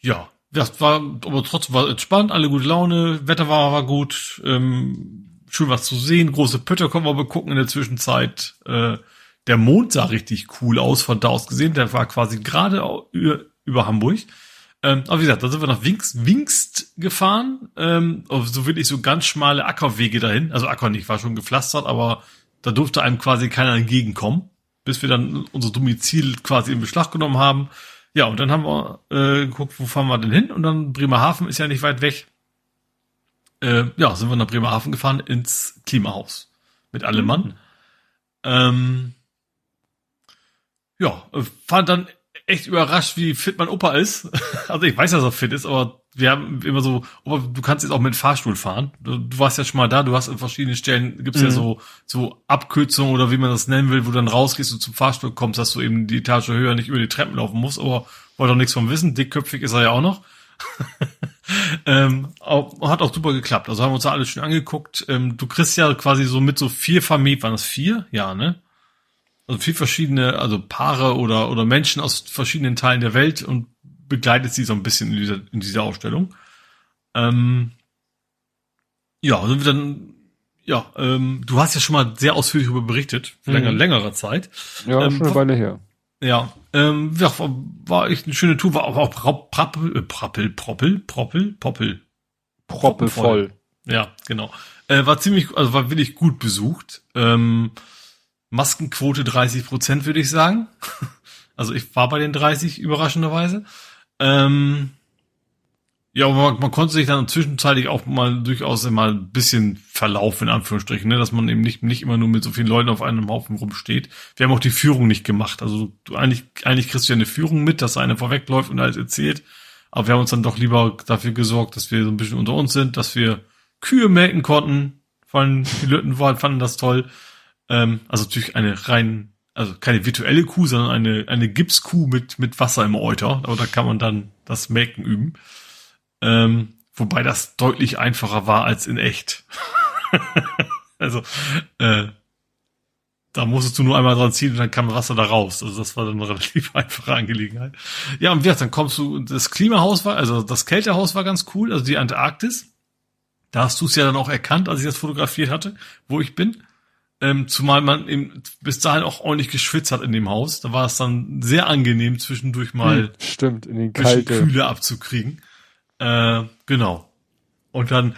ja, das war aber trotzdem war entspannt, alle gute Laune, Wetter war war gut. Ähm, schön was zu sehen. Große Pötter können wir begucken in der Zwischenzeit. Äh, der Mond sah richtig cool aus, von da aus gesehen. Der war quasi gerade über, über Hamburg. Ähm, aber wie gesagt, da sind wir nach Wingst, Wingst gefahren. Ähm, so wirklich so ganz schmale Ackerwege dahin. Also Acker nicht, war schon gepflastert, aber da durfte einem quasi keiner entgegenkommen, bis wir dann unser Domizil quasi in Beschlag genommen haben. Ja, und dann haben wir äh, geguckt, wo fahren wir denn hin? Und dann Bremerhaven ist ja nicht weit weg äh, ja, sind wir nach Bremerhaven gefahren ins Klimahaus mit allem Mann. Mhm. Ähm, ja, fand dann echt überrascht, wie fit mein Opa ist. also ich weiß, dass er fit ist, aber wir haben immer so, Opa, du kannst jetzt auch mit Fahrstuhl fahren. Du, du warst ja schon mal da, du hast an verschiedenen Stellen, gibt's mhm. ja so, so Abkürzungen oder wie man das nennen will, wo du dann rausgehst und zum Fahrstuhl kommst, dass du eben die Etage höher nicht über die Treppen laufen musst, aber wollte auch nichts vom wissen. Dickköpfig ist er ja auch noch. ähm, auch, hat auch super geklappt. Also haben wir uns da alles schön angeguckt. Ähm, du kriegst ja quasi so mit so vier Familien, waren das vier? Ja, ne? Also vier verschiedene, also Paare oder, oder Menschen aus verschiedenen Teilen der Welt und begleitet sie so ein bisschen in dieser, in dieser Ausstellung. Ähm, ja, sind wir dann, ja, ähm, du hast ja schon mal sehr ausführlich darüber berichtet, mhm. länger, längerer Zeit. Ja, ähm, schon eine Weile her. Ja, ähm, ja, war echt eine schöne Tour, war auch, auch Prappel, äh, Prappel, Proppel, Proppel, Poppel. Proppevoll. Ja, genau. Äh, war ziemlich, also war wirklich gut besucht. Ähm, Maskenquote 30 Prozent, würde ich sagen. also ich war bei den 30 überraschenderweise. Ähm, ja, man, man konnte sich dann zwischenzeitlich auch mal durchaus immer ein bisschen verlaufen, in Anführungsstrichen, ne? dass man eben nicht, nicht immer nur mit so vielen Leuten auf einem Haufen rumsteht. Wir haben auch die Führung nicht gemacht. Also du eigentlich, eigentlich kriegst du ja eine Führung mit, dass einer vorwegläuft und alles erzählt. Aber wir haben uns dann doch lieber dafür gesorgt, dass wir so ein bisschen unter uns sind, dass wir Kühe melken konnten. Vor allem die Lütten fanden das toll. Ähm, also natürlich eine rein also keine virtuelle Kuh, sondern eine, eine Gipskuh mit, mit Wasser im Euter. Aber da kann man dann das Melken üben. Ähm, wobei das deutlich einfacher war als in echt. also, äh, da musstest du nur einmal dran ziehen und dann kam Wasser da raus. Also das war dann eine relativ einfache Angelegenheit. Ja, und wie gesagt, dann kommst du, das Klimahaus war, also das Kältehaus war ganz cool, also die Antarktis. Da hast du es ja dann auch erkannt, als ich das fotografiert hatte, wo ich bin. Ähm, zumal man eben bis dahin auch ordentlich geschwitzt hat in dem Haus. Da war es dann sehr angenehm, zwischendurch mal hm, stimmt, in den kalte Kühle abzukriegen. Äh, genau. Und dann,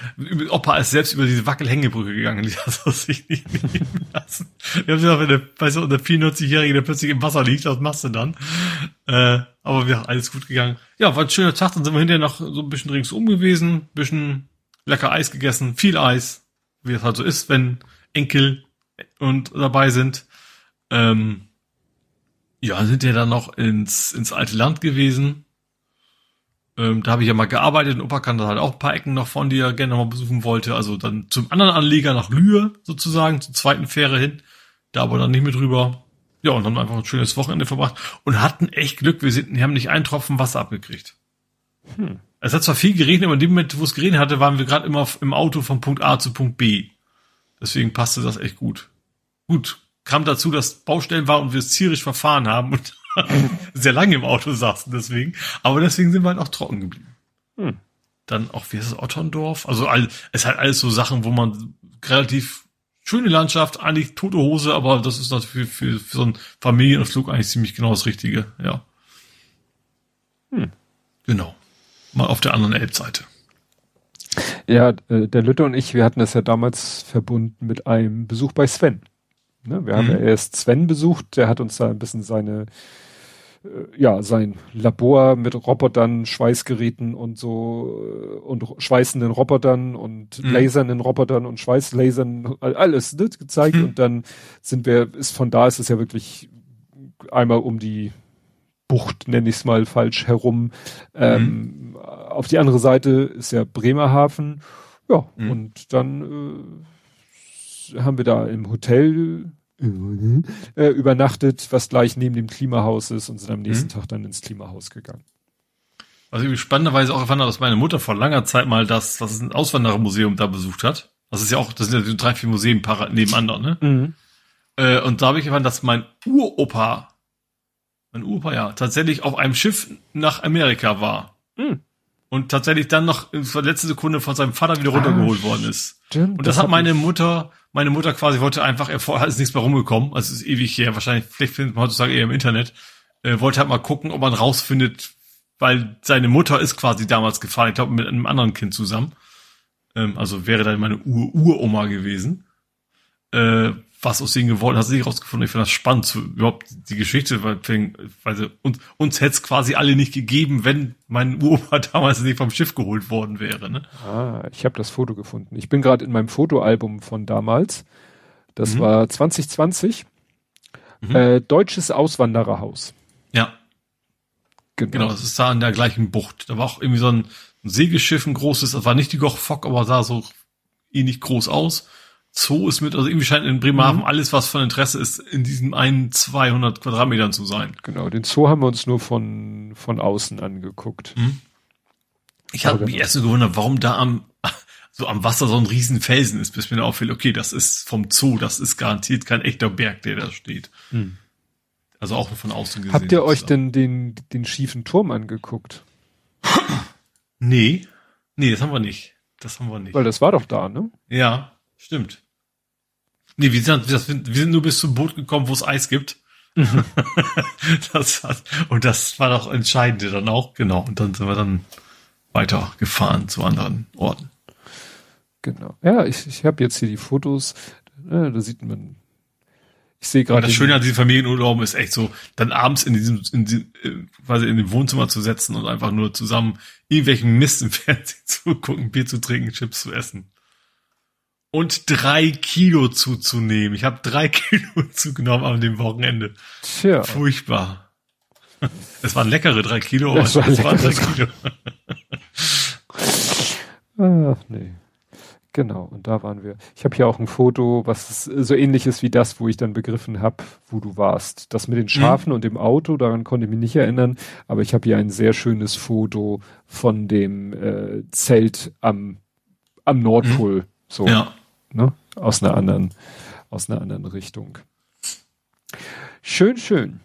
Opa ist selbst über diese Wackelhängebrücke gegangen, die hat es sich nicht nehmen lassen. Wir haben gesagt, wenn der, weißt du, der 94-Jährige, der plötzlich im Wasser liegt, was machst du dann? Äh, aber wir alles gut gegangen. Ja, war ein schöner Tag, dann sind wir hinterher noch so ein bisschen ringsum gewesen, bisschen lecker Eis gegessen, viel Eis, wie es halt so ist, wenn Enkel und dabei sind. Ähm, ja, sind wir dann noch ins, ins alte Land gewesen. Ähm, da habe ich ja mal gearbeitet und Opa kannte halt auch ein paar Ecken noch von, die er gerne mal besuchen wollte. Also dann zum anderen Anleger nach Lühe sozusagen, zur zweiten Fähre hin. Da aber dann nicht mit rüber. Ja, und dann einfach ein schönes Wochenende verbracht und hatten echt Glück. Wir sind, wir haben nicht einen Tropfen Wasser abgekriegt. Hm. Es hat zwar viel geregnet, aber in dem Moment, wo es geregnet hatte, waren wir gerade immer im Auto von Punkt A zu Punkt B. Deswegen passte das echt gut. Gut, kam dazu, dass Baustellen war und wir es zierisch verfahren haben und sehr lange im Auto saßen deswegen. Aber deswegen sind wir halt auch trocken geblieben. Hm. Dann auch, wie heißt es, Otterndorf? Also all, es hat alles so Sachen, wo man relativ schöne Landschaft, eigentlich tote Hose, aber das ist natürlich für, für, für so einen Familienflug eigentlich ziemlich genau das Richtige, ja. Hm. Genau mal auf der anderen Elbseite. Ja, äh, der Lütte und ich, wir hatten das ja damals verbunden mit einem Besuch bei Sven. Ne? Wir mhm. haben ja erst Sven besucht, der hat uns da ein bisschen seine, äh, ja, sein Labor mit Robotern, Schweißgeräten und so äh, und schweißenden Robotern und mhm. lasernden Robotern und Schweißlasern, alles ne, gezeigt mhm. und dann sind wir, ist von da ist es ja wirklich einmal um die Bucht, nenne ich es mal falsch, herum. Ähm, mhm. Auf die andere Seite ist ja Bremerhaven. Ja, mhm. und dann äh, haben wir da im Hotel äh, übernachtet, was gleich neben dem Klimahaus ist und sind am nächsten mhm. Tag dann ins Klimahaus gegangen. Was ich spannenderweise auch erfahren habe, dass meine Mutter vor langer Zeit mal das, was ist ein Auswanderermuseum da besucht hat. Das ist ja auch, das sind ja drei, vier Museen nebeneinander, ne? Mhm. Äh, und da habe ich erfahren, dass mein Uropa mein Opa ja tatsächlich auf einem Schiff nach Amerika war. Hm. Und tatsächlich dann noch in der letzten Sekunde von seinem Vater wieder runtergeholt ah, worden ist. Stimmt, und das, das hat meine Mutter, meine Mutter quasi wollte einfach, er vorher ist nichts mehr rumgekommen, also es ist ewig her, wahrscheinlich, vielleicht findet man heutzutage eher im Internet, äh, wollte halt mal gucken, ob man rausfindet, weil seine Mutter ist quasi damals gefahren, ich glaube mit einem anderen Kind zusammen. Ähm, also wäre dann meine Ur-Uroma gewesen. Äh, was aus denen geworden hat, sich rausgefunden. Ich finde das spannend, zu, überhaupt die Geschichte, weil, weil uns, uns hätte es quasi alle nicht gegeben, wenn mein Uropa damals nicht vom Schiff geholt worden wäre. Ne? Ah, ich habe das Foto gefunden. Ich bin gerade in meinem Fotoalbum von damals. Das mhm. war 2020. Mhm. Äh, Deutsches Auswandererhaus. Ja. Genau. genau, das ist da in der gleichen Bucht. Da war auch irgendwie so ein, ein Segelschiff, ein großes, das war nicht die Goch Fock, aber sah so ähnlich groß aus Zoo ist mit, also irgendwie scheint in Bremerhaven mhm. alles, was von Interesse ist, in diesen einen 200 Quadratmetern zu sein. Genau, den Zoo haben wir uns nur von, von außen angeguckt. Mhm. Ich habe mich erst so gewundert, warum da am, so am Wasser so ein riesen Felsen ist, bis mir dann auffällt, okay, das ist vom Zoo, das ist garantiert kein echter Berg, der da steht. Mhm. Also auch nur von außen gesehen. Habt ihr euch denn den, den schiefen Turm angeguckt? nee. Nee, das haben wir nicht. Das haben wir nicht. Weil das war doch da, ne? Ja. Stimmt. Nee, wir sind, wir sind nur bis zum Boot gekommen, wo es Eis gibt. Mhm. das hat, und das war doch entscheidende dann auch, genau. Und dann sind wir dann weiter gefahren zu anderen Orten. Genau. Ja, ich, ich habe jetzt hier die Fotos. Ja, da sieht man. Ich sehe gerade. Das Schöne an diesen Familienurlauben ist echt so, dann abends in diesem, in diesem, äh, quasi in dem Wohnzimmer zu setzen und einfach nur zusammen irgendwelchen Mist im Fernsehen zu gucken, Bier zu trinken, Chips zu essen und drei Kilo zuzunehmen. Ich habe drei Kilo zugenommen an dem Wochenende. Tja. Furchtbar. Es waren leckere drei Kilo, aber es war waren drei Kilo. Ach nee. Genau, und da waren wir. Ich habe hier auch ein Foto, was so ähnlich ist wie das, wo ich dann begriffen habe, wo du warst. Das mit den Schafen mhm. und dem Auto, daran konnte ich mich nicht erinnern, aber ich habe hier ein sehr schönes Foto von dem äh, Zelt am, am Nordpol. Mhm. So. Ja. Ne? Aus einer anderen, aus einer anderen Richtung. Schön, schön.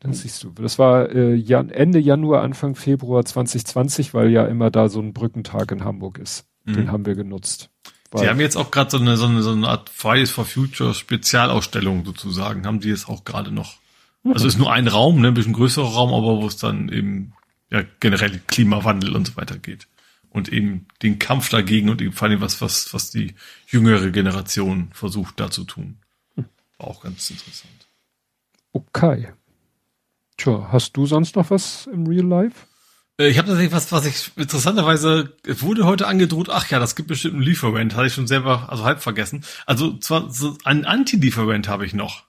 Das siehst du. Das war äh, Jan Ende Januar, Anfang Februar 2020, weil ja immer da so ein Brückentag in Hamburg ist. Mhm. Den haben wir genutzt. Sie haben jetzt auch gerade so eine, so, eine, so eine Art Fridays for Future Spezialausstellung sozusagen, haben die jetzt auch gerade noch. Mhm. Also ist nur ein Raum, ne, ein bisschen größerer Raum, aber wo es dann eben ja generell Klimawandel und so weiter geht. Und eben den Kampf dagegen und eben vor allem was, was, was die jüngere Generation versucht da zu tun. War auch ganz interessant. Okay. Tja, hast du sonst noch was im Real Life? Äh, ich habe tatsächlich was, was ich interessanterweise wurde heute angedroht. Ach ja, das gibt bestimmt einen Lieferant. Hatte ich schon selber, also halb vergessen. Also zwar so einen Anti-Lieferant habe ich noch.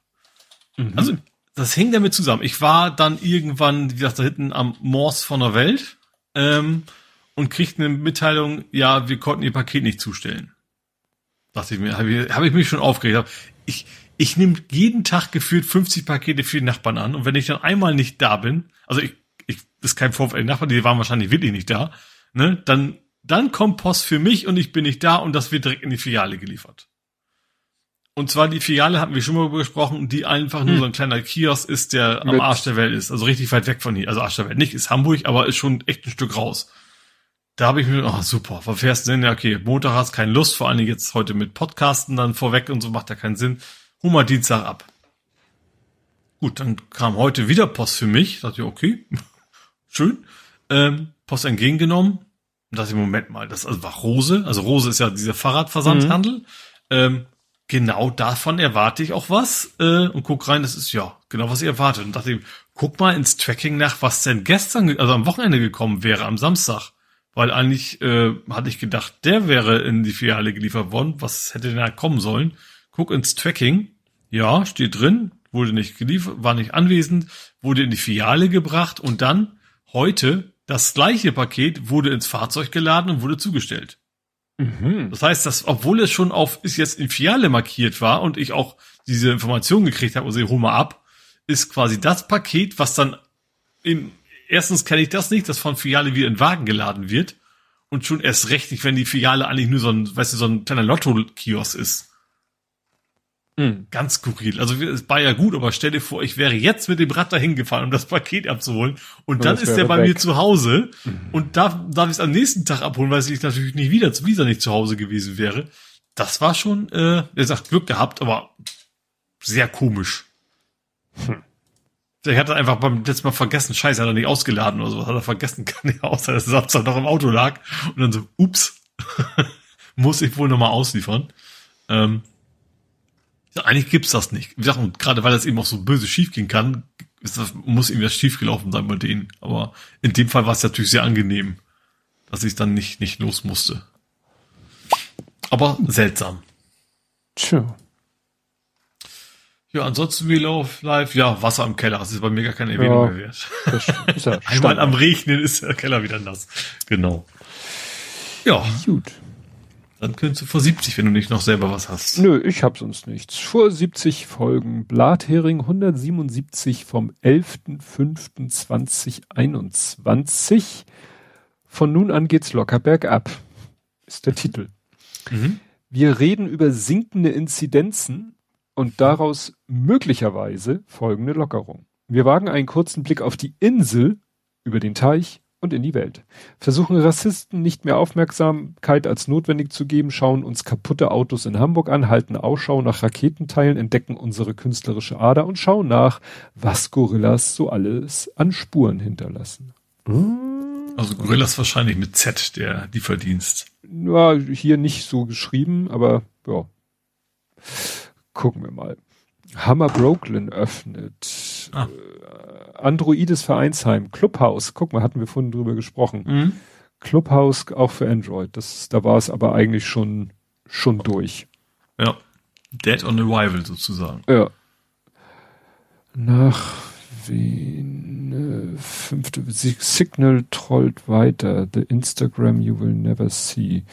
Mhm. Also das hing damit zusammen. Ich war dann irgendwann, wie gesagt, da hinten am Morse von der Welt ähm, und kriegte eine Mitteilung, ja, wir konnten ihr Paket nicht zustellen. Dachte ich mir, habe ich, hab ich mich schon aufgeregt. Ich, ich nehme jeden Tag gefühlt 50 Pakete für die Nachbarn an und wenn ich dann einmal nicht da bin, also ich, ich ist kein Vorfall, die Nachbarn, die waren wahrscheinlich wirklich nicht da, ne, dann, dann kommt Post für mich und ich bin nicht da und das wird direkt in die Filiale geliefert. Und zwar die Filiale hatten wir schon mal besprochen, die einfach nur hm. so ein kleiner Kiosk ist, der am Arsch der Welt ist. Also richtig weit weg von hier. Also Arsch der Welt nicht, ist Hamburg, aber ist schon echt ein Stück raus. Da habe ich mir, oh super, was fährst du denn? Ja, okay, Montag hast keine Lust, vor allem jetzt heute mit Podcasten dann vorweg und so macht ja keinen Sinn hol mal Dienstag ab. Gut, dann kam heute wieder Post für mich. Da dachte ich, okay, schön. Ähm, Post entgegengenommen. Und dachte ich, Moment mal, das also war Rose. Also Rose ist ja dieser Fahrradversandhandel. Mhm. Ähm, genau davon erwarte ich auch was. Äh, und guck rein, das ist ja genau, was ich erwartet. Und dachte ich, guck mal ins Tracking nach, was denn gestern, also am Wochenende gekommen wäre, am Samstag. Weil eigentlich äh, hatte ich gedacht, der wäre in die Filiale geliefert worden. Was hätte denn da kommen sollen? guck ins Tracking. Ja, steht drin, wurde nicht geliefert, war nicht anwesend, wurde in die Filiale gebracht und dann heute das gleiche Paket wurde ins Fahrzeug geladen und wurde zugestellt. Mhm. Das heißt, dass, obwohl es schon auf ist jetzt in Filiale markiert war und ich auch diese Information gekriegt habe, also ich hol mal ab, ist quasi das Paket, was dann in, erstens kenne ich das nicht, dass von Filiale wieder in Wagen geladen wird und schon erst recht nicht, wenn die Filiale eigentlich nur so ein, weißt du, so ein kleiner Lotto-Kiosk ist. Mhm. Ganz skurril. Also es war ja gut, aber stell dir vor, ich wäre jetzt mit dem Rad dahin gefahren, um das Paket abzuholen. Und, und dann ist der bei weg. mir zu Hause mhm. und darf, darf ich es am nächsten Tag abholen, weil ich natürlich nicht wieder, wieder nicht zu Hause gewesen wäre. Das war schon, äh, er sagt, Glück gehabt, aber sehr komisch. Hm. Der hat einfach beim letzten Mal vergessen, scheiße, hat er nicht ausgeladen oder so, hat er vergessen, kann nicht außer dass es Samstag noch im Auto lag. Und dann so, ups, muss ich wohl nochmal ausliefern. Ähm, eigentlich gibt's das nicht. Wie gesagt, und gerade weil das eben auch so böse schiefgehen kann, das, muss irgendwas schiefgelaufen sein bei denen. Aber in dem Fall war es natürlich sehr angenehm, dass ich dann nicht, nicht los musste. Aber seltsam. Tja. Ja, ansonsten wie live, ja, Wasser im Keller. Das ist bei mir gar keine Erwähnung ja, mehr wert. Ja Einmal am Regnen ist der Keller wieder nass. Genau. Ja. Gut. Dann könntest du vor 70, wenn du nicht noch selber was hast. Nö, ich hab sonst nichts. Vor 70 Folgen Blathering 177 vom 11.05.2021. Von nun an geht's locker bergab. Ist der Titel. Mhm. Wir reden über sinkende Inzidenzen und daraus möglicherweise folgende Lockerung. Wir wagen einen kurzen Blick auf die Insel über den Teich und in die Welt. Versuchen Rassisten nicht mehr Aufmerksamkeit als notwendig zu geben, schauen uns kaputte Autos in Hamburg an, halten Ausschau nach Raketenteilen, entdecken unsere künstlerische Ader und schauen nach, was Gorillas so alles an Spuren hinterlassen. Also Gorillas wahrscheinlich mit Z, der die verdienst. Ja, hier nicht so geschrieben, aber ja. Gucken wir mal. Hammer Brooklyn öffnet. Ah. Äh, Androides Vereinsheim, Clubhouse. Guck mal, hatten wir vorhin drüber gesprochen. Mhm. Clubhouse auch für Android. Das, da war es aber eigentlich schon, schon durch. Ja. Dead on Arrival sozusagen. Ja. Nach wen, äh, fünfte, Signal trollt weiter. The Instagram you will never see.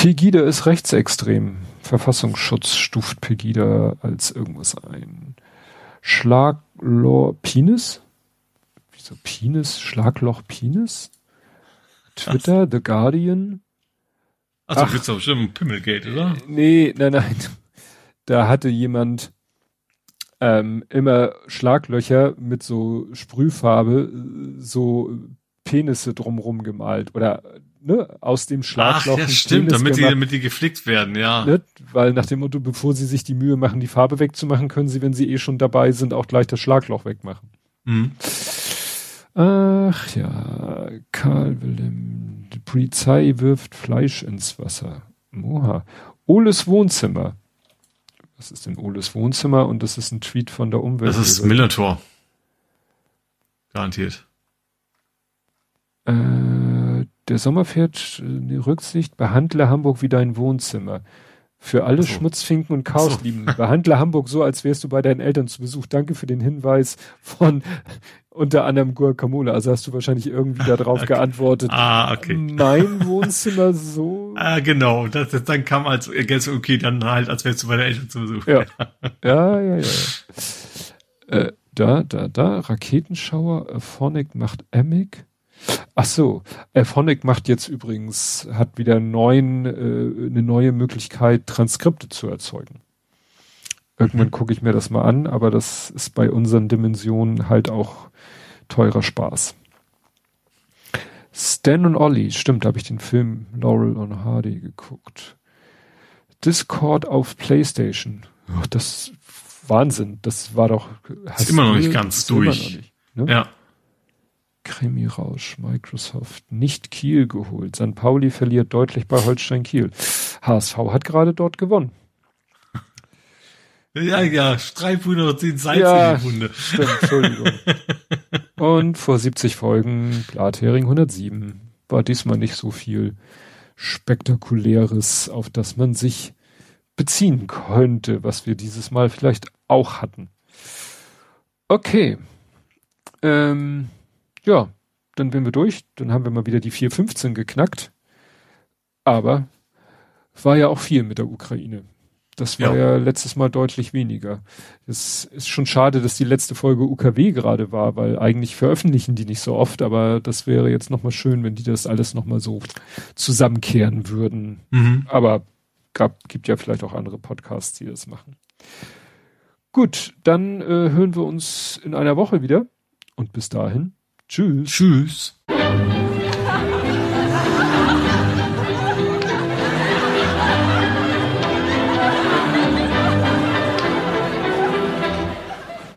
Pegida ist rechtsextrem. Verfassungsschutz stuft Pegida als irgendwas ein. Schlagloch Penis? Wieso Penis? Schlagloch Penis? Twitter, Was? The Guardian. Achso, Ach, geht's auf bestimmt Pimmelgate, oder? Nee, nein, nein. Da hatte jemand ähm, immer Schlaglöcher mit so Sprühfarbe, so Penisse drumrum gemalt oder ne, aus dem Schlagloch. Ach, ja, stimmt, damit die, damit die geflickt werden, ja. Ne? Weil nach dem Motto, bevor sie sich die Mühe machen, die Farbe wegzumachen, können sie, wenn sie eh schon dabei sind, auch gleich das Schlagloch wegmachen. Mhm. Ach ja, Karl Wilhelm, die Polizei wirft Fleisch ins Wasser. Oha. Oles Wohnzimmer. Was ist denn Oles Wohnzimmer? Und das ist ein Tweet von der Umwelt. Das ist Millertor. Garantiert. Äh, der Sommerpferd, die Rücksicht, behandle Hamburg wie dein Wohnzimmer. Für alle so. Schmutzfinken und Chaoslieben. So. Behandle Hamburg so, als wärst du bei deinen Eltern zu Besuch. Danke für den Hinweis von unter anderem Guacamole. Also hast du wahrscheinlich irgendwie darauf okay. geantwortet. Ah, okay. Mein Wohnzimmer so. Ah, genau. Das, das, dann kam als Ergänzung, okay, dann halt, als wärst du bei deinen Eltern zu Besuch. Ja, ja, ja. ja. Äh, da, da, da. Raketenschauer. Phonic macht Emic. Ach so, Phonic macht jetzt übrigens, hat wieder neuen, äh, eine neue Möglichkeit, Transkripte zu erzeugen. Irgendwann mhm. gucke ich mir das mal an, aber das ist bei unseren Dimensionen halt auch teurer Spaß. Stan und Ollie, stimmt, da habe ich den Film Laurel und Hardy geguckt. Discord auf PlayStation. Oh, das Wahnsinn, das war doch. Ist immer noch nicht ganz durch. Nicht, ne? Ja. Krimi-Rausch, Microsoft, nicht Kiel geholt. St. Pauli verliert deutlich bei Holstein Kiel. HSV hat gerade dort gewonnen. Ja, ja, Streitwunde und Salz ja, in die Wunde. Stimmt, Entschuldigung. und vor 70 Folgen Blathering 107 war diesmal nicht so viel Spektakuläres, auf das man sich beziehen könnte, was wir dieses Mal vielleicht auch hatten. Okay. Ähm, ja, dann wären wir durch. Dann haben wir mal wieder die 415 geknackt. Aber war ja auch viel mit der Ukraine. Das war ja. ja letztes Mal deutlich weniger. Es ist schon schade, dass die letzte Folge UKW gerade war, weil eigentlich veröffentlichen die nicht so oft, aber das wäre jetzt nochmal schön, wenn die das alles nochmal so zusammenkehren würden. Mhm. Aber gab, gibt ja vielleicht auch andere Podcasts, die das machen. Gut, dann äh, hören wir uns in einer Woche wieder und bis dahin Tschüss. Tschüss.